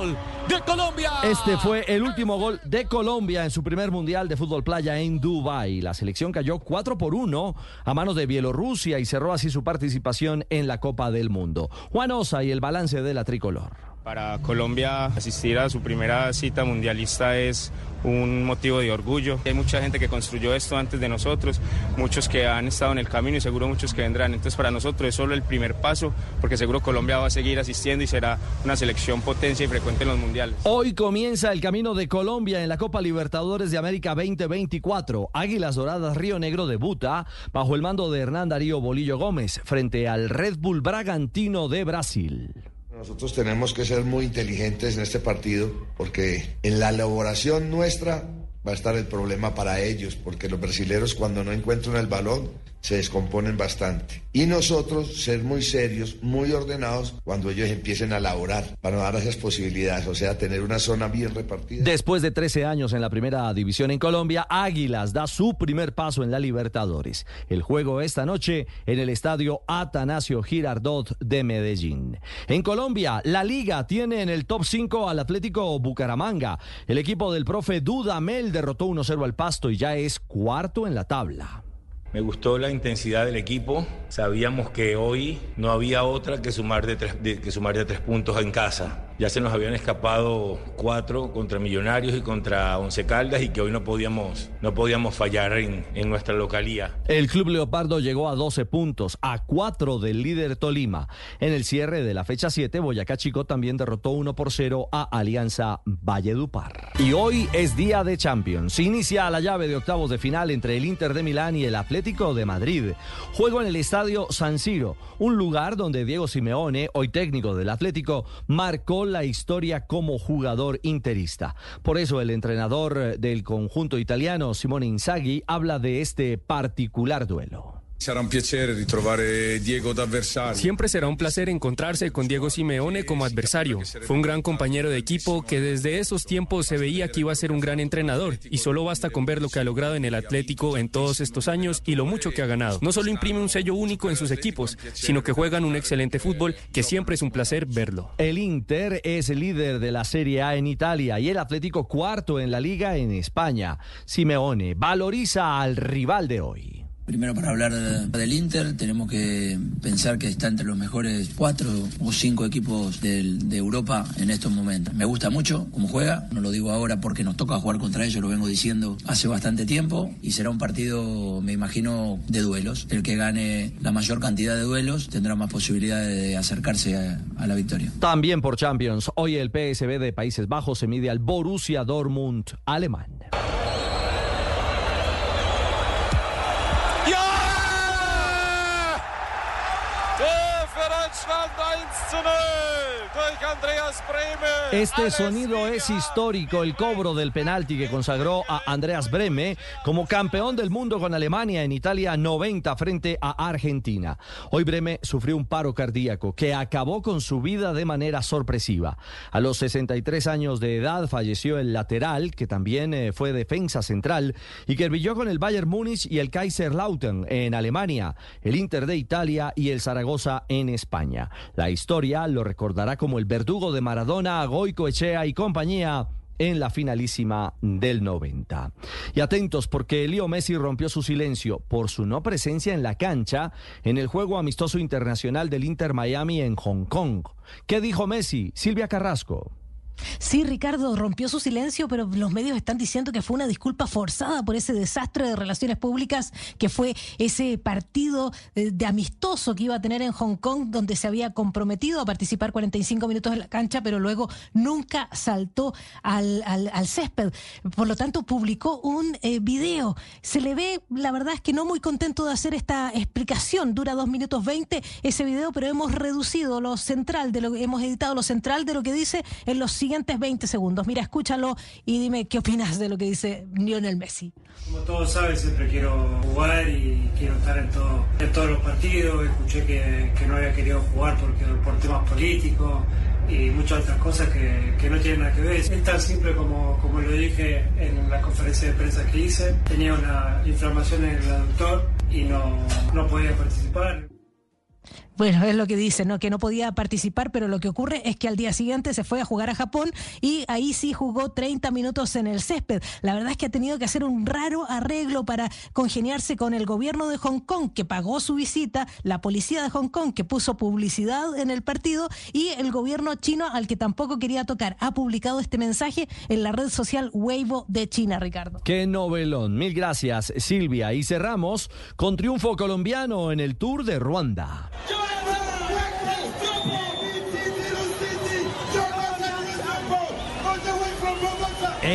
¡Gol! ¡De Colombia! Este fue el último gol de Colombia en su primer mundial de fútbol playa en Dubái. La selección cayó 4 por 1 a manos de Bielorrusia y cerró así su participación en la Copa del Mundo. Juan Osa y el balance de la tricolor. Para Colombia asistir a su primera cita mundialista es un motivo de orgullo. Hay mucha gente que construyó esto antes de nosotros, muchos que han estado en el camino y seguro muchos que vendrán. Entonces para nosotros es solo el primer paso porque seguro Colombia va a seguir asistiendo y será una selección potencia y frecuente en los mundiales. Hoy comienza el camino de Colombia en la Copa Libertadores de América 2024. Águilas Doradas Río Negro debuta bajo el mando de Hernán Darío Bolillo Gómez frente al Red Bull Bragantino de Brasil. Nosotros tenemos que ser muy inteligentes en este partido porque en la elaboración nuestra va a estar el problema para ellos, porque los brasileros cuando no encuentran el balón se descomponen bastante. Y nosotros ser muy serios, muy ordenados cuando ellos empiecen a elaborar para dar esas posibilidades, o sea, tener una zona bien repartida. Después de 13 años en la primera división en Colombia, Águilas da su primer paso en la Libertadores. El juego esta noche en el estadio Atanasio Girardot de Medellín. En Colombia, la liga tiene en el top 5 al Atlético Bucaramanga. El equipo del profe Dudamel derrotó 1-0 al Pasto y ya es cuarto en la tabla. Me gustó la intensidad del equipo. Sabíamos que hoy no había otra que sumar de tres, que sumar de tres puntos en casa. Ya se nos habían escapado cuatro contra Millonarios y contra Once Caldas y que hoy no podíamos, no podíamos fallar en, en nuestra localía. El Club Leopardo llegó a 12 puntos, a 4 del líder Tolima. En el cierre de la fecha 7, Boyacá Chico también derrotó 1 por 0 a Alianza Valledupar. Y hoy es día de Champions. Inicia la llave de octavos de final entre el Inter de Milán y el Atlético de Madrid. Juego en el estadio San Siro, un lugar donde Diego Simeone, hoy técnico del Atlético, marcó la historia como jugador interista. Por eso el entrenador del conjunto italiano, Simone Inzaghi, habla de este particular duelo. Sarà un ritrovare Diego. Siempre será un placer encontrarse con Diego Simeone como adversario. Fue un gran compañero de equipo que desde esos tiempos se veía que iba a ser un gran entrenador y solo basta con ver lo que ha logrado en el Atlético en todos estos años y lo mucho que ha ganado. No solo imprime un sello único en sus equipos, sino que juegan un excelente fútbol que siempre es un placer verlo. El Inter es el líder de la Serie A en Italia y el Atlético cuarto en la liga en España. Simeone valoriza al rival de hoy. Primero para hablar del Inter, tenemos que pensar que está entre los mejores cuatro o cinco equipos de Europa en estos momentos. Me gusta mucho cómo juega, no lo digo ahora porque nos toca jugar contra ellos, lo vengo diciendo hace bastante tiempo y será un partido, me imagino, de duelos. El que gane la mayor cantidad de duelos tendrá más posibilidades de acercarse a- a la victoria. También por Champions, hoy el PSV de Países Bajos se mide al Borussia Dortmund alemán. Deutschland 1 zu 0 durch Andreas Brehme. Este sonido es histórico, el cobro del penalti que consagró a Andreas Breme como campeón del mundo con Alemania en Italia 90 frente a Argentina. Hoy Breme sufrió un paro cardíaco que acabó con su vida de manera sorpresiva. A los 63 años de edad falleció el lateral, que también eh, fue defensa central y que brilló con el Bayern Múnich y el Kaiserslautern en Alemania, el Inter de Italia y el Zaragoza en España. La historia lo recordará como el verdugo de Maradona, Goico Echea y compañía en la finalísima del 90. Y atentos porque Leo Messi rompió su silencio por su no presencia en la cancha en el juego amistoso internacional del Inter Miami en Hong Kong. ¿Qué dijo Messi? Silvia Carrasco. Sí, Ricardo rompió su silencio, pero los medios están diciendo que fue una disculpa forzada por ese desastre de relaciones públicas que fue ese partido de, de amistoso que iba a tener en Hong Kong, donde se había comprometido a participar 45 minutos en la cancha, pero luego nunca saltó al, césped. Por lo tanto, publicó un eh, video. Se le ve, la verdad es que no muy contento de hacer esta explicación. Dura dos minutos 20 ese video, pero hemos reducido lo central de lo hemos editado, lo central de lo que dice en los siguientes 20 segundos. Mira, escúchalo y dime qué opinas de lo que dice Lionel Messi. Como todos saben, siempre quiero jugar y quiero estar en, todo, en todos los partidos. Escuché que, no había querido jugar porque, por temas políticos y muchas otras cosas que, que no tienen nada que ver. Es tan simple como, como lo dije en la conferencia de prensa que hice. Tenía una inflamación en el aductor y no, no podía participar. Bueno, es lo que dice, ¿no? Que no podía participar, pero lo que ocurre es que al día siguiente se fue a jugar a Japón y ahí sí jugó 30 minutos en el césped. La verdad es que ha tenido que hacer un raro arreglo para congeniarse con el gobierno de Hong Kong, que pagó su visita, la policía de Hong Kong, que puso publicidad en el partido, y el gobierno chino, al que tampoco quería tocar. Ha publicado este mensaje en la red social Weibo de China, Ricardo. Qué novelón. Mil gracias, Silvia. Y cerramos con triunfo colombiano en el Tour de Ruanda.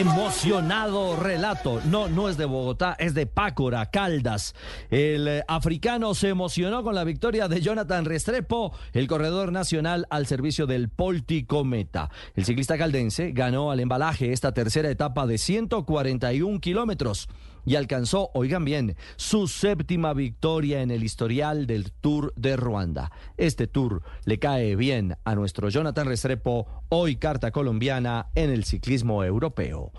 Emocionado relato. No, no es de Bogotá, es de Pácora, Caldas. El eh, africano se emocionó con la victoria de Jonathan Restrepo, el corredor nacional al servicio del Polticometa. El ciclista caldense ganó al embalaje esta tercera etapa de 141 kilómetros y alcanzó, oigan bien, su séptima victoria en el historial del Tour de Ruanda. Este tour le cae bien a nuestro Jonathan Restrepo, hoy carta colombiana en el ciclismo europeo.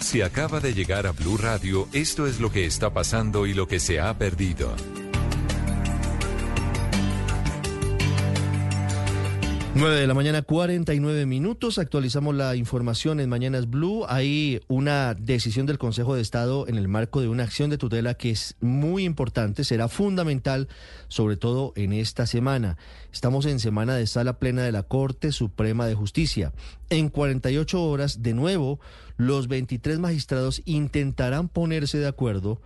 Si acaba de llegar a Blue Radio, esto es lo que está pasando y lo que se ha perdido. 9 de la mañana, 49 minutos. Actualizamos la información en Mañanas Blue. Hay una decisión del Consejo de Estado en el marco de una acción de tutela que es muy importante, será fundamental, sobre todo en esta semana. Estamos en semana de sala plena de la Corte Suprema de Justicia. En 48 horas, de nuevo, los 23 magistrados intentarán ponerse de acuerdo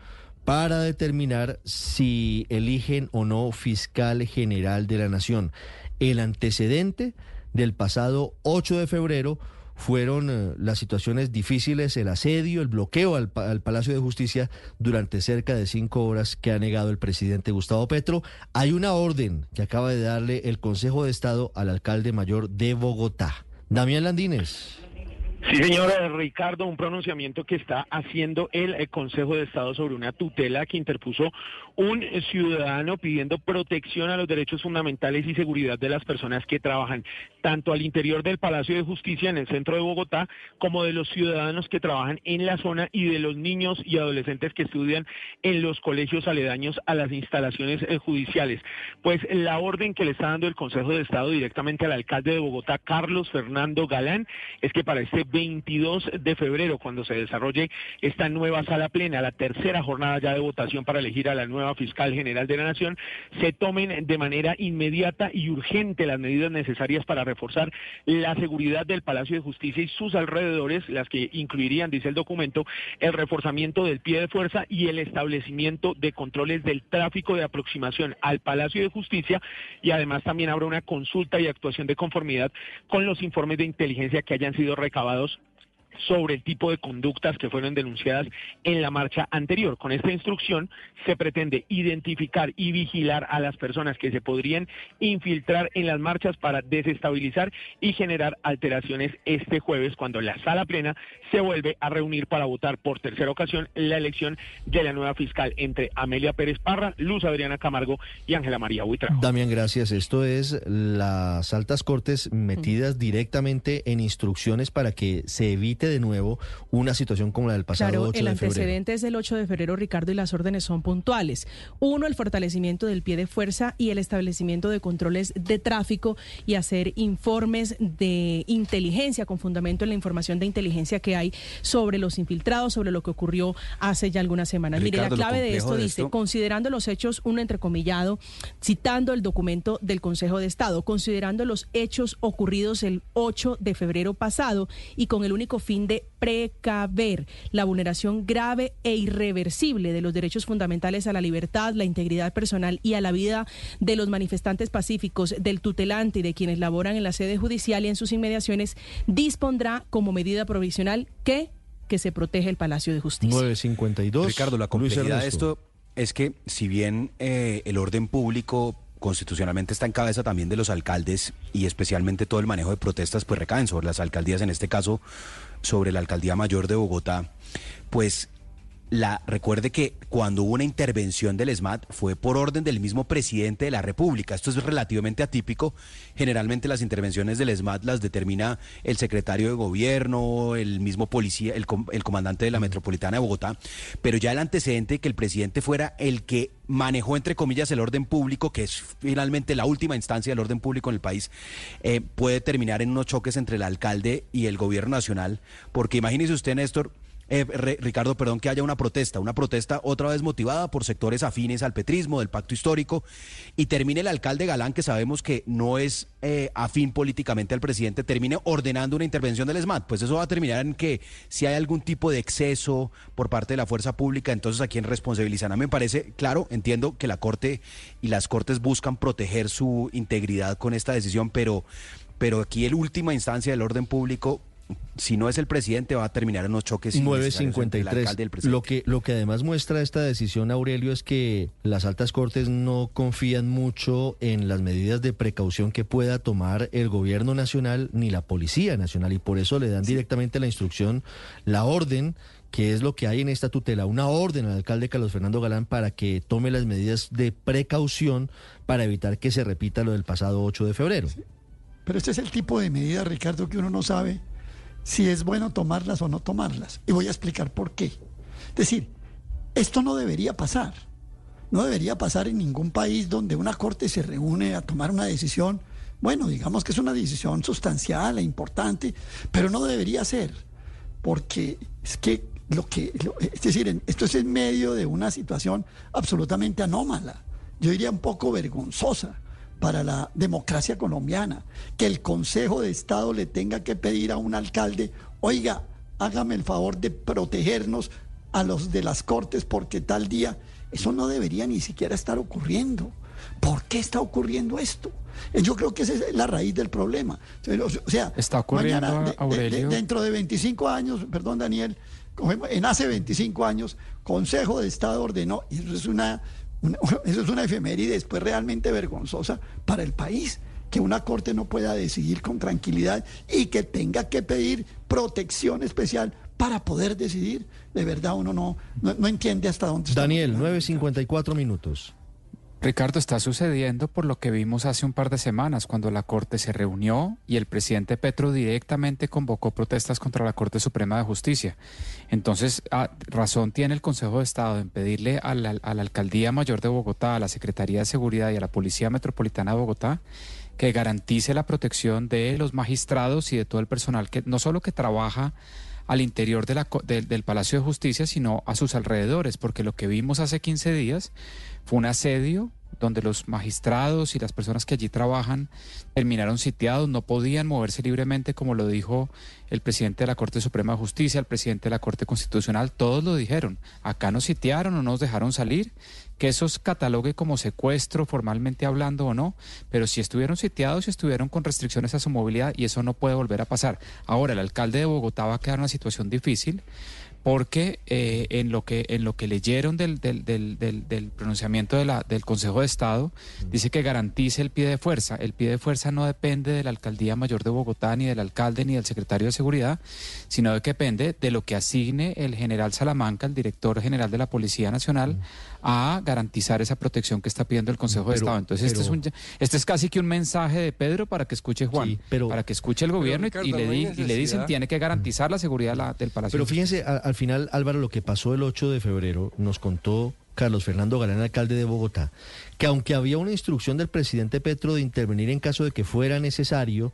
para determinar si eligen o no fiscal general de la nación. El antecedente del pasado 8 de febrero fueron eh, las situaciones difíciles, el asedio, el bloqueo al, al Palacio de Justicia durante cerca de cinco horas que ha negado el presidente Gustavo Petro. Hay una orden que acaba de darle el Consejo de Estado al alcalde mayor de Bogotá. Damián Landines. Sí, señor eh, Ricardo, un pronunciamiento que está haciendo el eh, Consejo de Estado sobre una tutela que interpuso un ciudadano pidiendo protección a los derechos fundamentales y seguridad de las personas que trabajan tanto al interior del Palacio de Justicia en el centro de Bogotá como de los ciudadanos que trabajan en la zona y de los niños y adolescentes que estudian en los colegios aledaños a las instalaciones eh, judiciales. Pues la orden que le está dando el Consejo de Estado directamente al alcalde de Bogotá, Carlos Fernando Galán, es que para este 22 de febrero, cuando se desarrolle esta nueva sala plena, la tercera jornada ya de votación para elegir a la nueva fiscal general de la Nación, se tomen de manera inmediata y urgente las medidas necesarias para reforzar la seguridad del Palacio de Justicia y sus alrededores, las que incluirían, dice el documento, el reforzamiento del pie de fuerza y el establecimiento de controles del tráfico de aproximación al Palacio de Justicia. Y además también habrá una consulta y actuación de conformidad con los informes de inteligencia que hayan sido recabados empleados sobre el tipo de conductas que fueron denunciadas en la marcha anterior. Con esta instrucción se pretende identificar y vigilar a las personas que se podrían infiltrar en las marchas para desestabilizar y generar alteraciones este jueves cuando la sala plena se vuelve a reunir para votar por tercera ocasión la elección de la nueva fiscal entre Amelia Pérez Parra, Luz Adriana Camargo y Ángela María Huitra. Damián, gracias. Esto es las altas cortes metidas directamente en instrucciones para que se evite de nuevo una situación como la del pasado claro, 8 el de febrero. antecedente es del 8 de febrero, Ricardo, y las órdenes son puntuales. Uno, el fortalecimiento del pie de fuerza y el establecimiento de controles de tráfico y hacer informes de inteligencia con fundamento en la información de inteligencia que hay sobre los infiltrados, sobre lo que ocurrió hace ya algunas semanas. Ricardo, Mire, la clave de esto de dice, esto- considerando los hechos, uno entrecomillado, citando el documento del Consejo de Estado, considerando los hechos ocurridos el 8 de febrero pasado y con el único fin de precaver la vulneración grave e irreversible de los derechos fundamentales a la libertad, la integridad personal y a la vida de los manifestantes pacíficos, del tutelante y de quienes laboran en la sede judicial y en sus inmediaciones, dispondrá como medida provisional que que se protege el Palacio de Justicia. 952. Ricardo, la Luis complejidad de esto es que si bien eh, el orden público constitucionalmente está en cabeza también de los alcaldes y especialmente todo el manejo de protestas pues recaen sobre las alcaldías, en este caso sobre la alcaldía mayor de Bogotá, pues la recuerde que cuando hubo una intervención del ESMAD fue por orden del mismo presidente de la República. Esto es relativamente atípico. Generalmente las intervenciones del ESMAD las determina el secretario de gobierno, el mismo policía, el, com- el comandante de la metropolitana de Bogotá. Pero ya el antecedente de que el presidente fuera el que manejó, entre comillas, el orden público, que es finalmente la última instancia del orden público en el país, eh, puede terminar en unos choques entre el alcalde y el gobierno nacional. Porque imagínese usted, Néstor, eh, Re- Ricardo, perdón, que haya una protesta, una protesta otra vez motivada por sectores afines al petrismo, del pacto histórico, y termine el alcalde Galán, que sabemos que no es eh, afín políticamente al presidente, termine ordenando una intervención del ESMAD. Pues eso va a terminar en que si hay algún tipo de exceso por parte de la fuerza pública, entonces a quién responsabilizan. Me parece, claro, entiendo que la Corte y las Cortes buscan proteger su integridad con esta decisión, pero, pero aquí el última instancia del orden público si no es el presidente, va a terminar en unos choques innecesarios entre el 953. alcalde y el presidente. Lo que, lo que además muestra esta decisión, Aurelio, es que las altas cortes no confían mucho en las medidas de precaución que pueda tomar el gobierno nacional ni la policía nacional y por eso le dan directamente la instrucción, la orden que es lo que hay en esta tutela, una orden al alcalde Carlos Fernando Galán para que tome las medidas de precaución para evitar que se repita lo del pasado 8 de febrero. Pero este es el tipo de medida, Ricardo, que uno no sabe si es bueno tomarlas o no tomarlas. Y voy a explicar por qué. Es decir, esto no debería pasar. No debería pasar en ningún país donde una corte se reúne a tomar una decisión. Bueno, digamos que es una decisión sustancial e importante, pero no debería ser. Porque es que lo que, lo- es decir, esto es en medio de una situación absolutamente anómala. Yo diría un poco vergonzosa para la democracia colombiana, que el Consejo de Estado le tenga que pedir a un alcalde, oiga, hágame el favor de protegernos a los de las cortes porque tal día, eso no debería ni siquiera estar ocurriendo. ¿Por qué está ocurriendo esto? Eh, Yo creo que esa es la raíz del problema. O sea, Está ocurriendo, mañana, de- de- dentro de 25 años, perdón Daniel, en hace 25 años, Consejo de Estado ordenó, y eso es una, una- <laughs> eso es una efeméride después realmente vergonzosa para el país, que una corte no pueda decidir con tranquilidad y que tenga que pedir protección especial para poder decidir. De verdad uno no, no, no entiende hasta dónde está. Daniel, 9.54 minutos. Ricardo, está sucediendo por lo que vimos hace un par de semanas, cuando la Corte se reunió y el presidente Petro directamente convocó protestas contra la Corte Suprema de Justicia. Entonces, ah, razón tiene el Consejo de Estado en pedirle a la, Alcaldía Mayor de Bogotá, a la Secretaría de Seguridad y a la Policía Metropolitana de Bogotá que garantice la protección de los magistrados y de todo el personal que no solo que trabaja al interior de la, del- del Palacio de Justicia, sino a sus alrededores, porque lo que vimos hace 15 días fue un asedio donde los magistrados y las personas que allí trabajan terminaron sitiados, no podían moverse libremente, como lo dijo el presidente de la Corte Suprema de Justicia, el presidente de la Corte Constitucional, todos lo dijeron. Acá nos sitiaron o nos dejaron salir, que eso catalogue como secuestro formalmente hablando o no, pero si estuvieron sitiados y estuvieron con restricciones a su movilidad y eso no puede volver a pasar. Ahora, el alcalde de Bogotá va a quedar en una situación difícil porque eh, en lo que en lo que leyeron del, del, del, del, del pronunciamiento de la, del Consejo de Estado dice que garantice el pie de fuerza. El pie de fuerza no depende de la Alcaldía Mayor de Bogotá, ni del alcalde, ni del secretario de Seguridad, sino de que depende de lo que asigne el general Salamanca, el director general de la Policía Nacional, a garantizar esa protección que está pidiendo el Consejo de Pero- Estado. Entonces, este, es pero- un, este es casi que un mensaje de Pedro para que escuche Juan, para que escuche el gobierno y- Ricardo, y, le di- y le dicen tiene que garantizar la seguridad la- del Palacio. Pero fíjense, al final, Álvaro, lo que pasó el 8 de febrero, nos contó Carlos Fernando Galán, alcalde de Bogotá, que aunque había una instrucción del presidente Petro de intervenir en caso de que fuera necesario,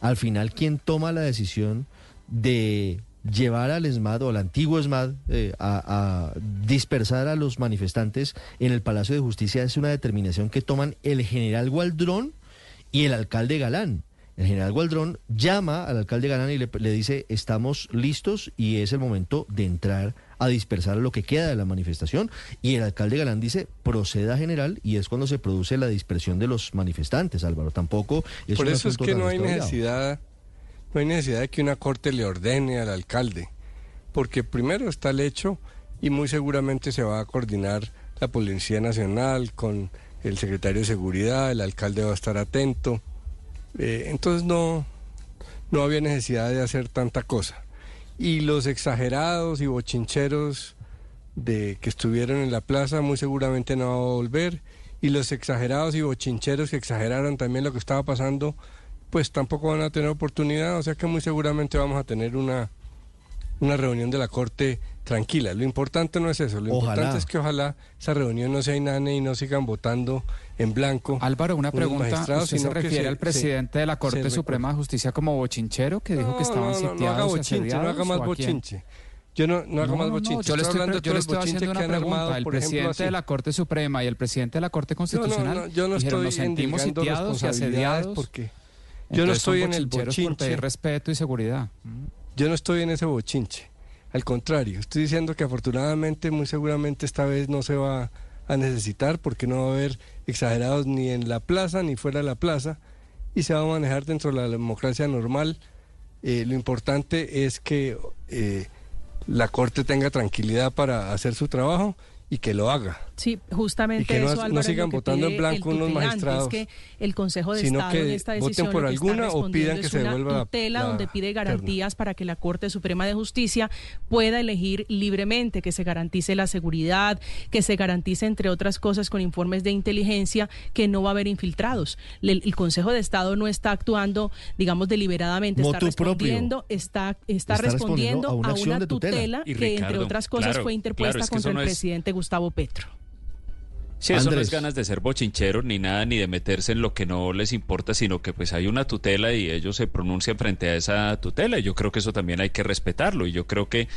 al final quien toma la decisión de llevar al ESMAD o al antiguo ESMAD eh, a, a dispersar a los manifestantes en el Palacio de Justicia es una determinación que toman el general Gualdrón y el alcalde Galán. El general Gualdrón llama al alcalde Galán y le, le dice, estamos listos y es el momento de entrar a dispersar lo que queda de la manifestación. Y el alcalde Galán dice, proceda general y es cuando se produce la dispersión de los manifestantes, Álvaro. Tampoco es Por eso es que no hay necesidad, no hay necesidad de que una corte le ordene al alcalde, porque primero está el hecho y muy seguramente se va a coordinar la Policía Nacional con el secretario de Seguridad, el alcalde va a estar atento. Eh, entonces no, no había necesidad de hacer tanta cosa. Y los exagerados y bochincheros de que estuvieron en la plaza muy seguramente no va a volver. Y los exagerados y bochincheros que exageraron también lo que estaba pasando, pues tampoco van a tener oportunidad. O sea que muy seguramente vamos a tener una, una reunión de la Corte tranquila. Lo importante no es eso, lo Ojalá. importante es que ojalá esa reunión no sea inane y no sigan votando en blanco. Álvaro, una pregunta. ¿Usted se refiere se- al presidente de la se Corte Suprema de Justicia como bochinchero que dijo No, que estaban no, no, sitiados no haga bochinche, no haga más bochinche. Yo no, no haga No, más no, no, bochinche. yo le estoy, hablando yo le estoy haciendo una que han pregunta. armado, el por ejemplo, presidente de la Corte Suprema y el presidente de la Corte Constitucional no, yo no dijeron, estoy nos sentimos sitiados y asediados. porque yo no estoy en el por bochinche. pedir respeto y seguridad. Yo no estoy en ese bochinche. Al contrario, estoy diciendo que afortunadamente, muy seguramente esta vez no se va a necesitar porque no va a haber exagerados ni en la plaza ni fuera de la plaza y se va a manejar dentro de la democracia normal. Eh, lo importante es que eh, la Corte tenga tranquilidad para hacer su trabajo y que lo haga. Sí, justamente Y que no- eso, no Álvaro, sigan que votando en blanco el unos magistrados, Es que el Consejo de sino Estado que en esta voten decisión por que está alguna o respondiendo pidan que es se una devuelva la- tutela la donde pide terna. garantías para que la Corte Suprema de Justicia pueda elegir libremente, que se garantice la seguridad, que se garantice, entre otras cosas, con informes de inteligencia, que no va a haber infiltrados. El, Consejo de Estado no está actuando, digamos, deliberadamente, está Motu propio. respondiendo, está, está, Está respondiendo respondiendo a a una una, tutela. tutela Y que, entre otras cosas, claro, fue interpuesta claro, es que contra el es- presidente Gustavo Petro. Sí, eso no es ganas de ser bochincheros ni nada, ni de meterse en lo que no les importa, sino que pues hay una tutela y ellos se pronuncian frente a esa tutela. Y yo creo que eso también hay que respetarlo y yo creo que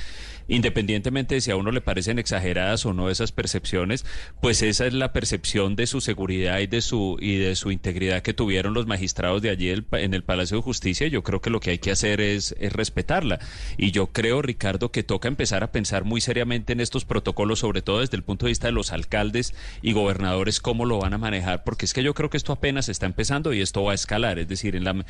independientemente de si a uno le parecen exageradas o no esas percepciones, pues esa es la percepción de su seguridad y de su y de su integridad que tuvieron los magistrados de allí en el Palacio de Justicia. Yo creo que lo que hay que hacer es, es respetarla. Y yo creo Ricardo que toca empezar a pensar muy seriamente en estos protocolos sobre todo desde el punto de vista de los alcaldes y gobernadores cómo lo van a manejar porque es que yo creo que esto apenas está empezando y esto va a escalar. Es decir en la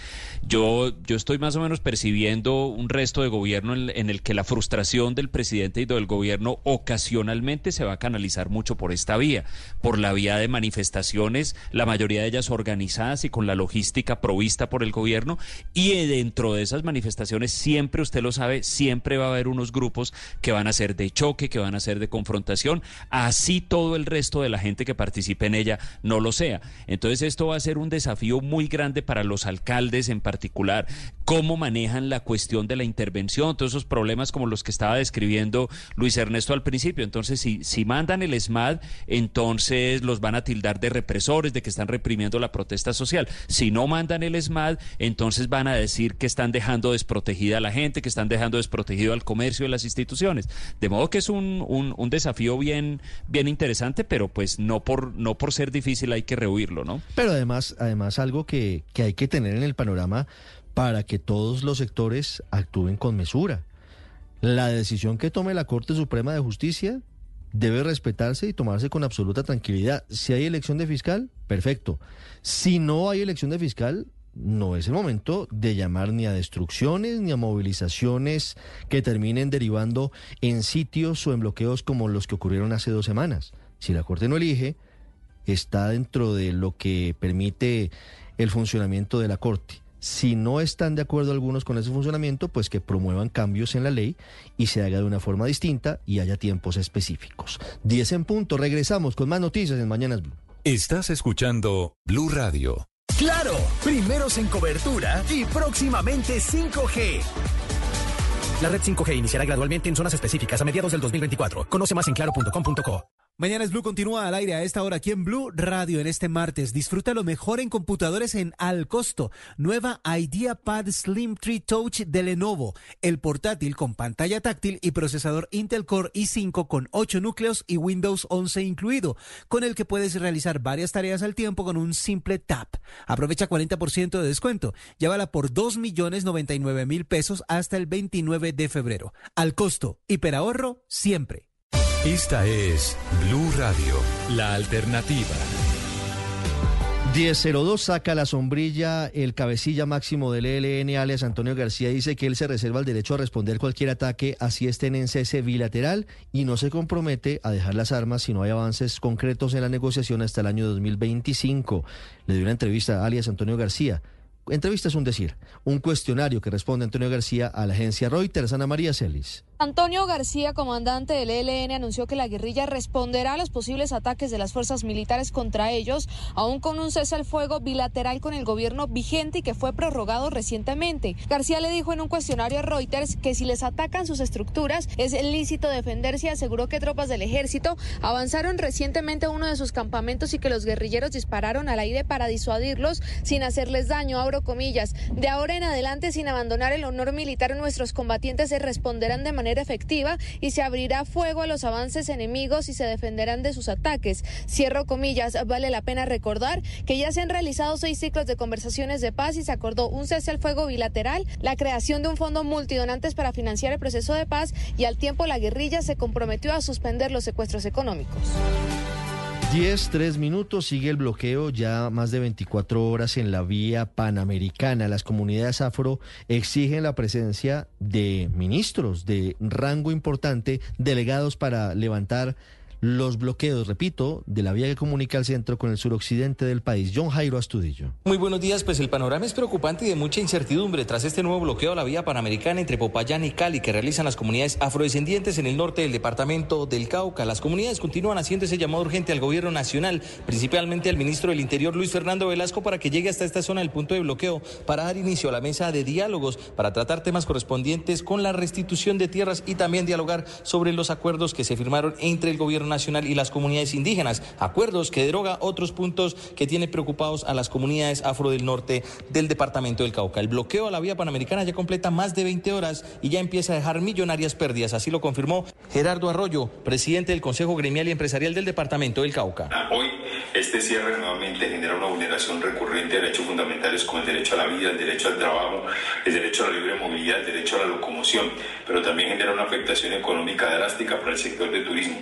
yo yo estoy más o menos percibiendo un resto de gobierno en, en el que la frustración del presidente y del gobierno ocasionalmente se va a canalizar mucho por esta vía por la vía de manifestaciones la mayoría de ellas organizadas y con la logística provista por el gobierno. Y dentro de esas manifestaciones siempre usted lo sabe siempre va a haber unos grupos que van a ser de choque que van a ser de confrontación. Así todo el resto de la gente que participe en ella no lo sea. Entonces esto va a ser un desafío muy grande para los alcaldes en particular, cómo manejan la cuestión de la intervención, todos esos problemas como los que estaba describiendo Luis Ernesto al principio. Entonces, si, si mandan el SMAD, entonces los van a tildar de represores, de que están reprimiendo la protesta social. Si no mandan el SMAD, entonces van a decir que están dejando desprotegida a la gente, que están dejando desprotegido al comercio y las instituciones. De modo que es un, un, desafío bien, bien interesante, pero pues no por, no por ser difícil hay que rehuirlo, ¿no? Pero además, además algo que, que hay que tener en el panorama para que todos los sectores actúen con mesura. La decisión que tome la Corte Suprema de Justicia debe respetarse y tomarse con absoluta tranquilidad. Si hay elección de fiscal, perfecto. Si no hay elección de fiscal, no es el momento de llamar ni a destrucciones ni a movilizaciones que terminen derivando en sitios o en bloqueos como los que ocurrieron hace dos semanas. Si la Corte no elige, está dentro de lo que permite el funcionamiento de la Corte. Si no están de acuerdo algunos con ese funcionamiento, pues que promuevan cambios en la ley y se haga de una forma distinta y haya tiempos específicos. 10 en punto, regresamos con más noticias en Mañanas Blue. Estás escuchando Blue Radio. Claro, primeros en cobertura y próximamente 5G. La red 5G iniciará gradualmente en zonas específicas a mediados del 2024. Conoce más en claro.com.co. Mañana es Blue continúa al aire a esta hora aquí en Blue Radio en este martes. Disfruta lo mejor en computadores en al costo. Nueva IdeaPad Slim 3 Touch de Lenovo. El portátil con pantalla táctil y procesador Intel Core i5 con 8 núcleos y Windows 11 incluido, con el que puedes realizar varias tareas al tiempo con un simple tap. Aprovecha 40% de descuento. Llévala por 2 millones 99 mil pesos hasta el 29 de febrero. Al costo. Hiperahorro siempre. Esta es Blue Radio, la alternativa. 1002 saca la sombrilla el cabecilla máximo del ELN, alias Antonio García, dice que él se reserva el derecho a responder cualquier ataque así estén en cese bilateral y no se compromete a dejar las armas si no hay avances concretos en la negociación hasta el año 2025. Le dio una entrevista a alias Antonio García. Entrevista es un decir, un cuestionario que responde Antonio García a la agencia Reuters, Ana María Celis. Antonio García, comandante del ELN, anunció que la guerrilla responderá a los posibles ataques de las fuerzas militares contra ellos, aún con un cese al fuego bilateral con el gobierno vigente y que fue prorrogado recientemente. García le dijo en un cuestionario a Reuters que si les atacan sus estructuras es lícito defenderse y aseguró que tropas del ejército avanzaron recientemente a uno de sus campamentos y que los guerrilleros dispararon al aire para disuadirlos sin hacerles daño, abro comillas. De ahora en adelante, sin abandonar el honor militar, nuestros combatientes se responderán de manera efectiva y se abrirá fuego a los avances enemigos y se defenderán de sus ataques. Cierro comillas, vale la pena recordar que ya se han realizado seis ciclos de conversaciones de paz y se acordó un cese al fuego bilateral, la creación de un fondo multidonantes para financiar el proceso de paz y al tiempo la guerrilla se comprometió a suspender los secuestros económicos. 10, 3 minutos, sigue el bloqueo ya más de 24 horas en la vía panamericana. Las comunidades afro exigen la presencia de ministros de rango importante, delegados para levantar los bloqueos, repito, de la vía que comunica el centro con el suroccidente del país. John Jairo Astudillo. Muy buenos días, pues el panorama es preocupante y de mucha incertidumbre tras este nuevo bloqueo a la vía panamericana entre Popayán y Cali que realizan las comunidades afrodescendientes en el norte del departamento del Cauca. Las comunidades continúan haciendo ese llamado urgente al gobierno nacional, principalmente al ministro del Interior Luis Fernando Velasco para que llegue hasta esta zona del punto de bloqueo para dar inicio a la mesa de diálogos para tratar temas correspondientes con la restitución de tierras y también dialogar sobre los acuerdos que se firmaron entre el gobierno nacional y las comunidades indígenas, acuerdos que deroga otros puntos que tiene preocupados a las comunidades afro del norte del departamento del Cauca. El bloqueo a la vía panamericana ya completa más de 20 horas y ya empieza a dejar millonarias pérdidas, así lo confirmó Gerardo Arroyo, presidente del Consejo Gremial y Empresarial del departamento del Cauca. Hoy este cierre nuevamente genera una vulneración recurrente de derechos fundamentales como el derecho a la vida, el derecho al trabajo, el derecho a la libre movilidad, el derecho a la locomoción, pero también genera una afectación económica drástica para el sector de turismo.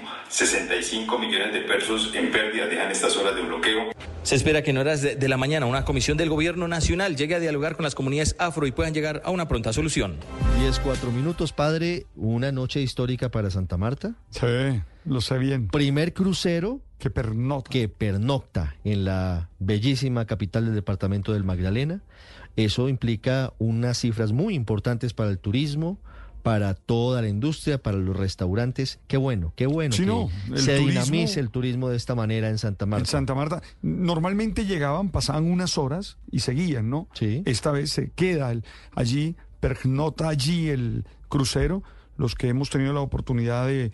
65 millones de pesos en pérdida dejan estas horas de bloqueo. Se espera que en horas de, la mañana una comisión del gobierno nacional llegue a dialogar con las comunidades afro y puedan llegar a una pronta solución. 10, 4 minutos, padre. Una noche histórica para Santa Marta. Sí, lo sé bien. Primer crucero que pernocta. que pernocta en la bellísima capital del departamento del Magdalena. Eso implica unas cifras muy importantes para el turismo, para toda la industria, para los restaurantes. Qué bueno, qué bueno Sí, que no, se turismo- dinamice el turismo de esta manera en Santa Marta. En Santa Marta, normalmente llegaban, pasaban unas horas y seguían, ¿no? Sí. Esta vez se queda el- allí, pernota allí el crucero. Los que hemos tenido la oportunidad de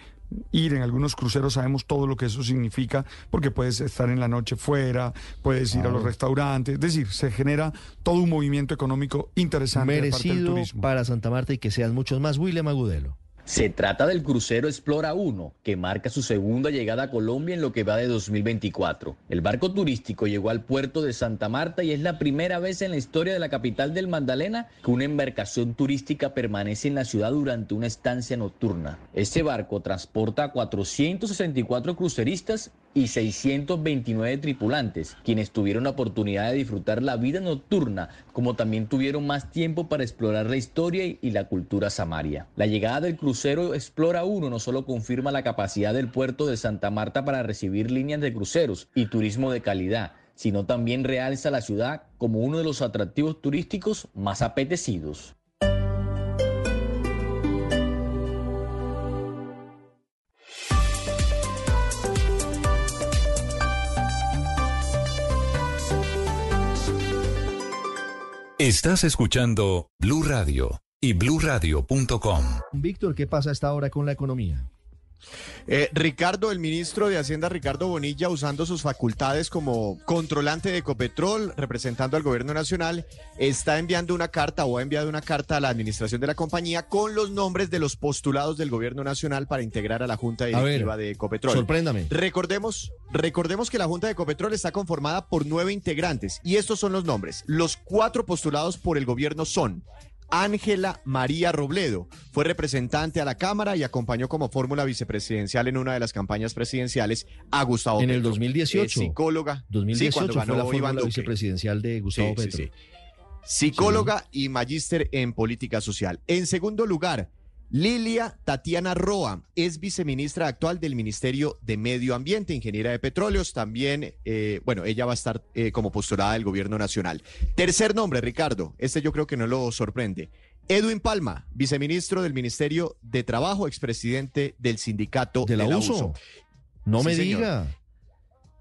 ir en algunos cruceros sabemos todo lo que eso significa, porque puedes estar en la noche fuera, puedes ir a los restaurantes, es decir, se genera todo un movimiento económico interesante de parte del Merecido turismo. para Santa Marta y que sean muchos más. William Agudelo. Se trata del crucero Explora 1, que marca su segunda llegada a Colombia en lo que va de 2024. El barco turístico llegó al puerto de Santa Marta y es la primera vez en la historia de la capital del Magdalena que una embarcación turística permanece en la ciudad durante una estancia nocturna. Este barco transporta a 464 cruceristas y 629 tripulantes, quienes tuvieron la oportunidad de disfrutar la vida nocturna, como también tuvieron más tiempo para explorar la historia y la cultura samaria. La llegada del crucero Explora 1 no solo confirma la capacidad del puerto de Santa Marta para recibir líneas de cruceros y turismo de calidad, sino también realza la ciudad como uno de los atractivos turísticos más apetecidos. Estás escuchando Blue Radio y bluradio.com. Víctor, ¿qué pasa a esta hora con la economía? Eh, Ricardo, el ministro de Hacienda, Ricardo Bonilla, usando sus facultades como controlante de Ecopetrol, representando al gobierno nacional, está enviando una carta o ha enviado una carta a la administración de la compañía con los nombres de los postulados del gobierno nacional para integrar a la Junta ver, Directiva de Ecopetrol. sorpréndame. Recordemos, recordemos que la Junta de Ecopetrol está conformada por nueve integrantes y estos son los nombres. Los cuatro postulados por el gobierno son Ángela María Robledo. Fue representante a la Cámara y acompañó como fórmula vicepresidencial en una de las campañas presidenciales a Gustavo En el Petro. 2018. Es psicóloga. 2018 Sí, cuando fue ganó la Iván fórmula vicepresidencial de Gustavo sí, Petro. sí. Psicóloga y magíster en política social. En segundo lugar, Lilia Tatiana Roa es viceministra actual del Ministerio de Medio Ambiente, ingeniera de petróleos. También, eh, bueno, ella va a estar eh, como postulada del gobierno nacional. Tercer nombre, Ricardo. Este yo creo que no lo sorprende. Edwin Palma, viceministro del Ministerio de Trabajo, expresidente del sindicato ¿De la USO. uso? No Sí, me señor. diga.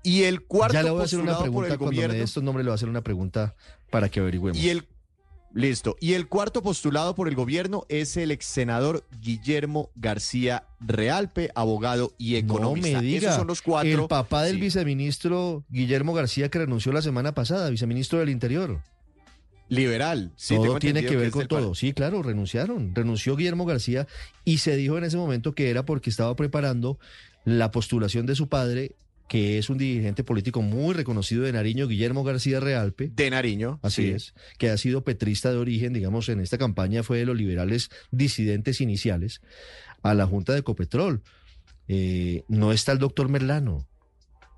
Y el cuarto ya le voy a hacer una pregunta el cuando me gobierno. dé estos nombres, le voy a hacer una pregunta para que averigüemos. Y el listo. Y el cuarto postulado por el gobierno es el ex senador Guillermo García Realpe, abogado y economista. No me diga. Esos son los cuatro. El papá del Sí. viceministro Guillermo García que renunció la semana pasada, viceministro del Interior. Liberal. Sí, todo tiene que ver con par- todo. Sí, claro, renunciaron. Renunció Guillermo García y se dijo en ese momento que era porque estaba preparando la postulación de su padre, que es un dirigente político muy reconocido de Nariño, Guillermo García Realpe. De Nariño. Así sí. es, que ha sido petrista de origen, digamos, en esta campaña fue de los liberales disidentes iniciales a la Junta de Ecopetrol. Eh, no está el doctor Merlano.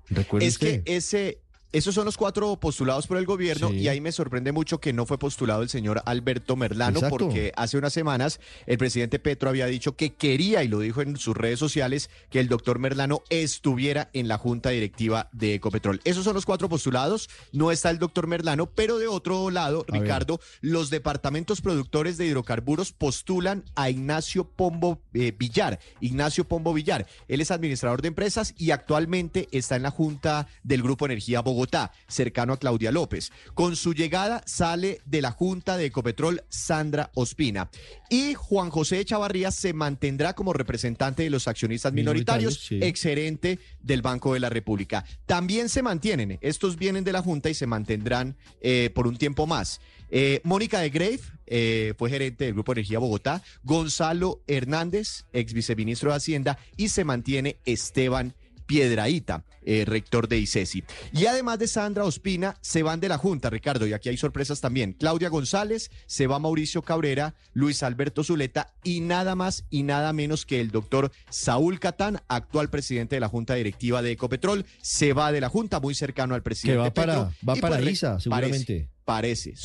Recuerde Es usted. que ese, esos son los cuatro postulados por el gobierno Sí. y ahí me sorprende mucho que no fue postulado el señor Alberto Merlano Exacto. porque hace unas semanas el presidente Petro había dicho que quería, y lo dijo en sus redes sociales, que el doctor Merlano estuviera en la junta directiva de Ecopetrol. Esos son los cuatro postulados, no está el doctor Merlano, pero de otro lado, A. Ricardo, los departamentos productores de hidrocarburos postulan a Ignacio Pombo eh, Villar. Ignacio Pombo Villar, él es administrador de empresas y actualmente está en la junta del Grupo Energía Bogotá, cercano a Claudia López. Con su llegada sale de la junta de Ecopetrol Sandra Ospina. Y Juan José Chavarría se mantendrá como representante de los accionistas minoritarios, Minoritarios, sí. exgerente del Banco de la República. También se mantienen, estos vienen de la Junta y se mantendrán eh, por un tiempo más. Eh, Mónica de Grave eh, fue gerente del Grupo Energía Bogotá, Gonzalo Hernández, ex viceministro de Hacienda, y se mantiene Esteban Piedraíta, eh, rector de ICESI. Y además de Sandra Ospina, se van de la Junta, Ricardo, y aquí hay sorpresas también. Claudia González, se va Mauricio Cabrera, Luis Alberto Zuleta y nada más y nada menos que el doctor Saúl Catán, actual presidente de la Junta Directiva de Ecopetrol, se va de la Junta, muy cercano al que presidente va para, va para pues ISA, seguramente. Parece.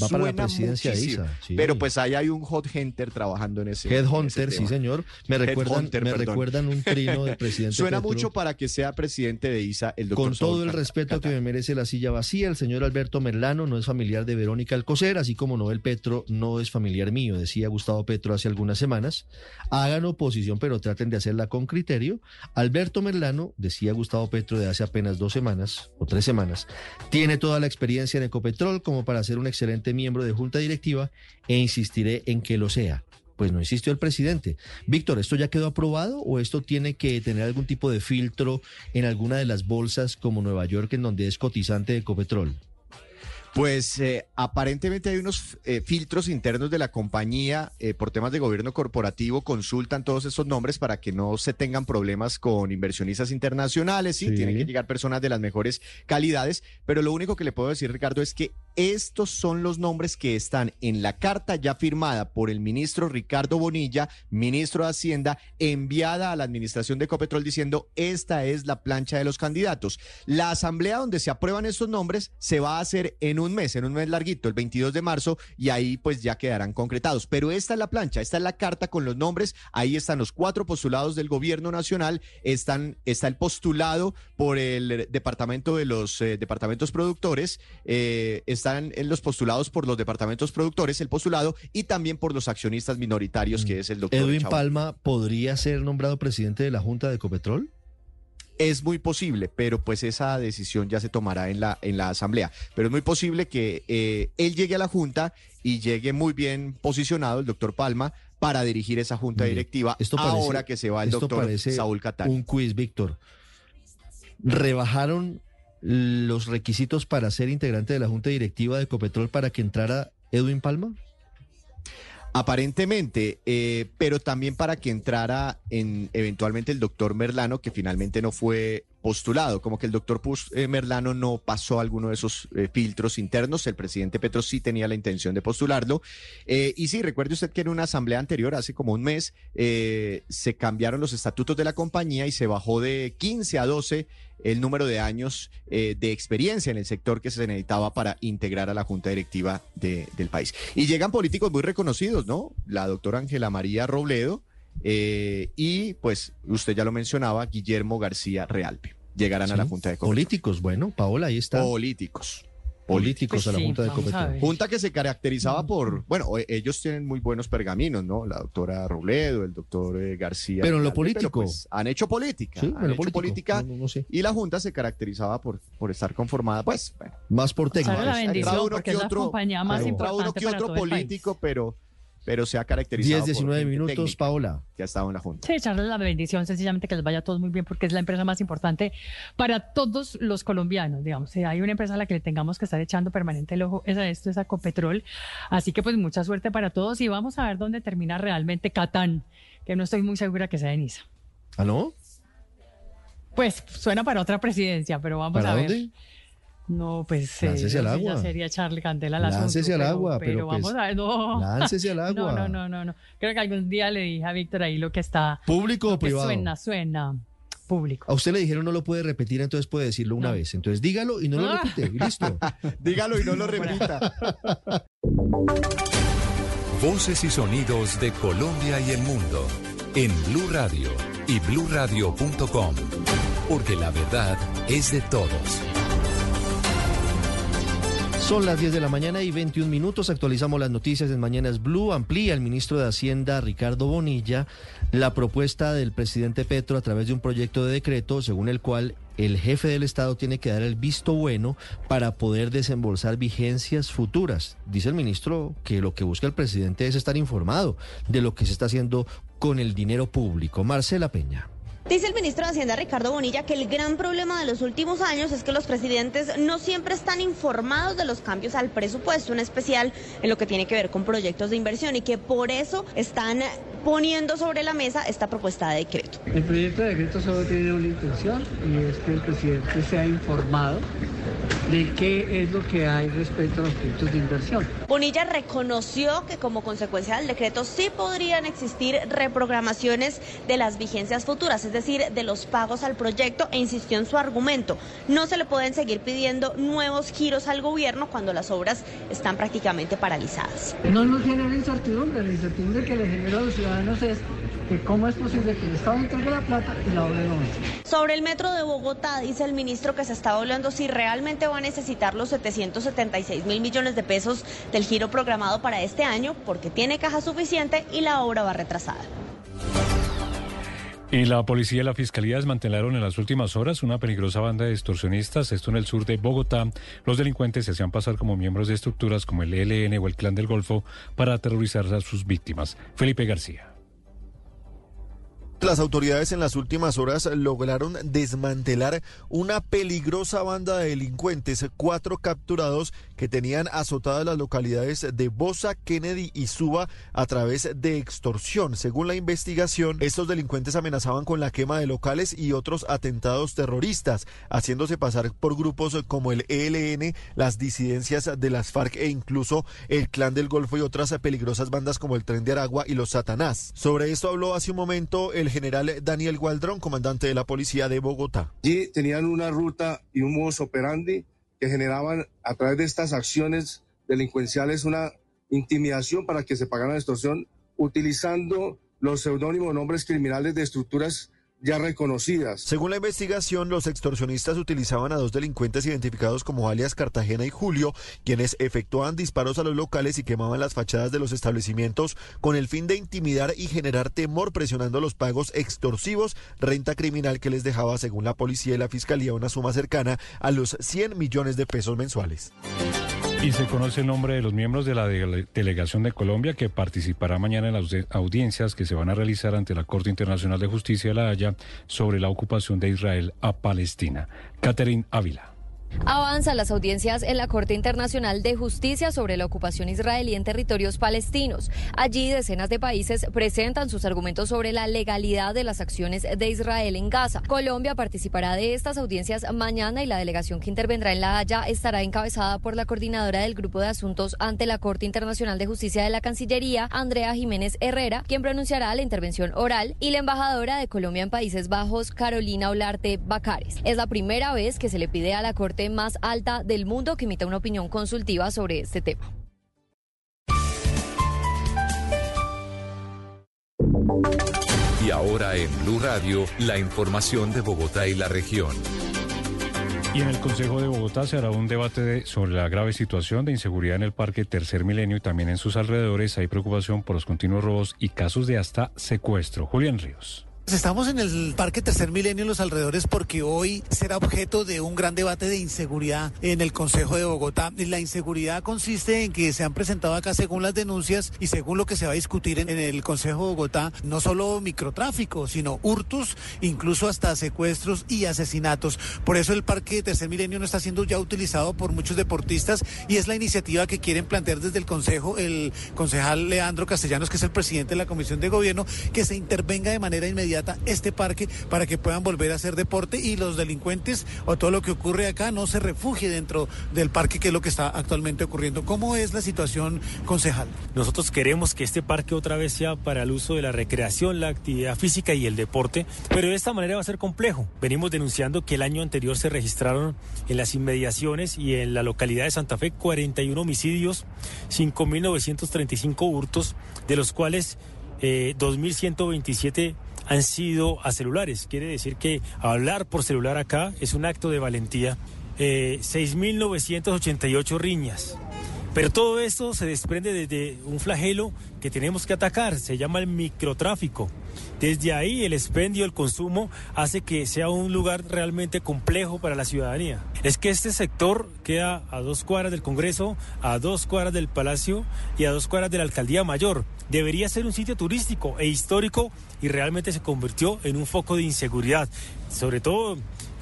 Va para la Suena presidencia de ISA, sí. Pero pues ahí hay un hot hunter trabajando en ese. en ese Headhunter, sí señor. Me recuerdan, Headhunter, me perdón. recuerdan un trino del <laughs> presidente Suena Petro. mucho para que sea presidente de ISA el doctor Con todo el respeto que me merece la silla vacía, el señor Alberto Merlano no es familiar de Verónica Alcocer, así como Noel Petro no es familiar mío, decía Gustavo Petro hace algunas semanas. Hagan oposición, pero traten de hacerla con criterio. Alberto Merlano, decía Gustavo Petro de hace apenas dos semanas o tres semanas, tiene toda la experiencia en Ecopetrol como para ser un excelente miembro de junta directiva e insistiré en que lo sea. Pues no insistió el presidente. Víctor, ¿esto ya quedó aprobado o esto tiene que tener algún tipo de filtro en alguna de las bolsas como Nueva York en donde es cotizante de Ecopetrol? Pues eh, aparentemente hay unos eh, filtros internos de la compañía eh, por temas de gobierno corporativo, consultan todos esos nombres para que no se tengan problemas con inversionistas internacionales, sí, Sí. tienen que llegar personas de las mejores calidades, pero lo único que le puedo decir, Ricardo, es que estos son los nombres que están en la carta ya firmada por el ministro Ricardo Bonilla, ministro de Hacienda, enviada a la administración de Ecopetrol diciendo esta es la plancha de los candidatos. La asamblea donde se aprueban estos nombres se va a hacer en un mes, en un mes larguito, el 22 de marzo, y ahí pues ya quedarán concretados. Pero esta es la plancha, esta es la carta con los nombres, ahí están los cuatro postulados del gobierno nacional, están, está el postulado por el departamento de los eh, departamentos productores, eh, están en los postulados por los departamentos productores, el postulado, y también por los accionistas minoritarios, que es el doctor ¿Edwin. Palma podría ser nombrado presidente de la Junta de Ecopetrol? Es muy posible, pero pues esa decisión ya se tomará en la, en la asamblea. Pero es muy posible que eh, él llegue a la junta y llegue muy bien posicionado el doctor Palma para dirigir esa junta Mire, directiva esto parece- ahora que se va el doctor Saúl Catán. Un quiz, Víctor. ¿Rebajaron los requisitos para ser integrante de la Junta Directiva de Ecopetrol para que entrara Edwin Palma? Aparentemente, eh, pero también para que entrara en eventualmente el doctor Merlano, que finalmente no fue postulado, como que el doctor eh, Merlano no pasó alguno de esos eh, filtros internos, el presidente Petro sí tenía la intención de postularlo. Eh, y sí, recuerde usted que en una asamblea anterior, hace como un mes, se cambiaron los estatutos de la compañía y se bajó de 15 a 12 el número de años de experiencia en el sector que se necesitaba para integrar a la junta directiva de- del país. Y llegan políticos muy reconocidos, ¿no? La doctora Ángela María Robledo y, pues, usted ya lo mencionaba, Guillermo García Realpe. Llegarán a la junta de Ecopetrol. Políticos, bueno, Paola, ahí está. Políticos. Políticos a la sí, Junta de ver. Junta que se caracterizaba por, bueno, e- ellos tienen muy buenos pergaminos, ¿no? La doctora Robledo, el doctor eh, García. Pero en lo político. pues, han hecho política. Sí, han en lo hecho político. política. No, no, no sé. Y la Junta se caracterizaba por, por estar conformada, pues, bueno. Más por técnicos. la Ha bendición, entrado uno porque que es la otro- compañía más entrado uno importante que para otro político, pero, pero se ha caracterizado 10, por 19 gente minutos, técnica Paola. que ha estado en la Junta. Sí, echarles la bendición, sencillamente que les vaya a todos muy bien, porque es la empresa más importante para todos los colombianos, digamos. Si hay una empresa a la que le tengamos que estar echando permanente el ojo, es a esto, es a Copetrol. Así que, pues, mucha suerte para todos y vamos a ver dónde termina realmente Catán, que no estoy muy segura que sea en ISA. ¿Ah, no? Pues suena para otra presidencia, pero vamos ¿Para a ver. dónde? No, pues eh, Láncese al eso ya agua. sería echarle candela al asunto. Láncese al pero- agua, pero pues, vamos a ver, no. láncese al <laughs> No, agua. no, no, no, no. Creo que algún día le dije a Víctor ahí lo que está. ¿Público o privado? Suena, suena. Público. A usted le dijeron no lo puede repetir, entonces puede decirlo una vez. Entonces dígalo y no lo Ah. repite. y Listo. <laughs> Dígalo y no lo repita. <laughs> Voces y sonidos de Colombia y el mundo en Blue Radio y bluradio.com, porque la verdad es de todos. Son las 10 de la mañana y 21 minutos. Actualizamos las noticias en Mañanas Blue. Amplía el ministro de Hacienda, Ricardo Bonilla, la propuesta del presidente Petro a través de un proyecto de decreto según el cual el jefe del Estado tiene que dar el visto bueno para poder desembolsar vigencias futuras. Dice el ministro que lo que busca el presidente es estar informado de lo que se está haciendo con el dinero público. Marcela Peña. Dice el ministro de Hacienda Ricardo Bonilla que el gran problema de los últimos años es que los presidentes no siempre están informados de los cambios al presupuesto, en especial en lo que tiene que ver con proyectos de inversión y que por eso están poniendo sobre la mesa esta propuesta de decreto. El proyecto de decreto solo tiene una intención y es que el presidente sea informado de qué es lo que hay respecto a los proyectos de inversión. Bonilla reconoció que como consecuencia del decreto sí podrían existir reprogramaciones de las vigencias futuras, es decir, de los pagos al proyecto e insistió en su argumento. No se le pueden seguir pidiendo nuevos giros al gobierno cuando las obras están prácticamente paralizadas. No nos genera incertidumbre, la incertidumbre que le genera a los ciudadanos es que cómo es posible que el Estado entregue la plata y la no Sobre el metro de Bogotá, dice el ministro que se está hablando si realmente va a necesitar los 776 mil millones de pesos del giro programado para este año, porque tiene caja suficiente y la obra va retrasada. Y la policía y la fiscalía desmantelaron en las últimas horas una peligrosa banda de extorsionistas, esto en el sur de Bogotá. Los delincuentes se hacían pasar como miembros de estructuras como el ELN o el Clan del Golfo para aterrorizar a sus víctimas. Felipe García. Las autoridades en las últimas horas lograron desmantelar una peligrosa banda de delincuentes, cuatro capturados que tenían azotadas las localidades de Bosa, Kennedy y Suba a través de extorsión. Según la investigación, estos delincuentes amenazaban con la quema de locales y otros atentados terroristas, haciéndose pasar por grupos como el ELN, las disidencias de las FARC e incluso el Clan del Golfo y otras peligrosas bandas como el Tren de Aragua y los Satanás. Sobre esto habló hace un momento el general Daniel Gualdrón, comandante de la policía de Bogotá. Allí tenían una ruta y un modus operandi que generaban a través de estas acciones delincuenciales una intimidación para que se pagaran la extorsión utilizando los seudónimos nombres criminales de estructuras ya reconocidas. Según la investigación, los extorsionistas utilizaban a dos delincuentes identificados como alias Cartagena y Julio, quienes efectuaban disparos a los locales y quemaban las fachadas de los establecimientos con el fin de intimidar y generar temor presionando los pagos extorsivos, renta criminal que les dejaba, según la policía y la fiscalía, una suma cercana a los 100 millones de pesos mensuales. Y se conoce el nombre de los miembros de la delegación de Colombia que participará mañana en las audiencias que se van a realizar ante la Corte Internacional de Justicia de La Haya sobre la ocupación de Israel a Palestina. Catherine Ávila. Avanzan las audiencias en la Corte Internacional de Justicia sobre la ocupación israelí en territorios palestinos. Allí decenas de países presentan sus argumentos sobre la legalidad de las acciones de Israel en Gaza. Colombia participará de estas audiencias mañana y la delegación que intervendrá en La Haya estará encabezada por la coordinadora del Grupo de Asuntos ante la Corte Internacional de Justicia de la Cancillería, Andrea Jiménez Herrera, quien pronunciará la intervención oral, y la embajadora de Colombia en Países Bajos, Carolina Olarte Bacares. Es la primera vez que se le pide a la Corte más alta del mundo que emita una opinión consultiva sobre este tema. Y ahora en Blue Radio, la información de Bogotá y la región. Y en el Consejo de Bogotá se hará un debate sobre la grave situación de inseguridad en el Parque Tercer Milenio y también en sus alrededores. Hay preocupación por los continuos robos y casos de hasta secuestro. Julián Ríos. Estamos en el Parque Tercer Milenio en los alrededores porque hoy será objeto de un gran debate de inseguridad en el Consejo de Bogotá. La inseguridad consiste en que se han presentado acá según las denuncias y según lo que se va a discutir en, el Consejo de Bogotá, no solo microtráfico, sino hurtos, incluso hasta secuestros y asesinatos. Por eso el Parque Tercer Milenio no está siendo ya utilizado por muchos deportistas y es la iniciativa que quieren plantear desde el Consejo el concejal Leandro Castellanos, que es el presidente de la Comisión de Gobierno, que se intervenga de manera este parque para que puedan volver a hacer deporte y los delincuentes o todo lo que ocurre acá no se refugie dentro del parque, que es lo que está actualmente ocurriendo. ¿Cómo es la situación, concejal? Nosotros queremos que este parque otra vez sea para el uso de la recreación, la actividad física y el deporte, pero de esta manera va a ser complejo. Venimos denunciando que el año anterior se registraron en las inmediaciones y en la localidad de Santa Fe 41 homicidios, 5.935 hurtos, de los cuales eh, 2.127 han sido a celulares. Quiere decir que hablar por celular acá es un acto de valentía. Eh, 6.988 riñas. Pero todo esto se desprende desde un flagelo que tenemos que atacar, se llama el microtráfico. Desde ahí el expendio, el consumo, hace que sea un lugar realmente complejo para la ciudadanía. Es que este sector queda a dos cuadras del Congreso, a dos cuadras del Palacio y a dos cuadras de la Alcaldía Mayor. Debería ser un sitio turístico e histórico y realmente se convirtió en un foco de inseguridad. Sobre todo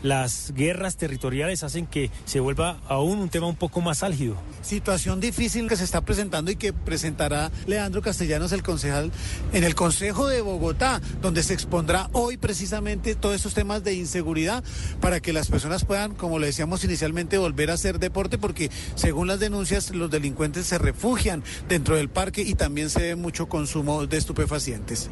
las guerras territoriales hacen que se vuelva aún un tema un poco más álgido. Situación difícil que se está presentando y que presentará Leandro Castellanos, el concejal, en el Consejo de Bogotá, donde se expondrá hoy precisamente todos estos temas de inseguridad para que las personas puedan, como le decíamos inicialmente, volver a hacer deporte, porque según las denuncias, los delincuentes se refugian dentro del parque y también se ve mucho consumo de estupefacientes.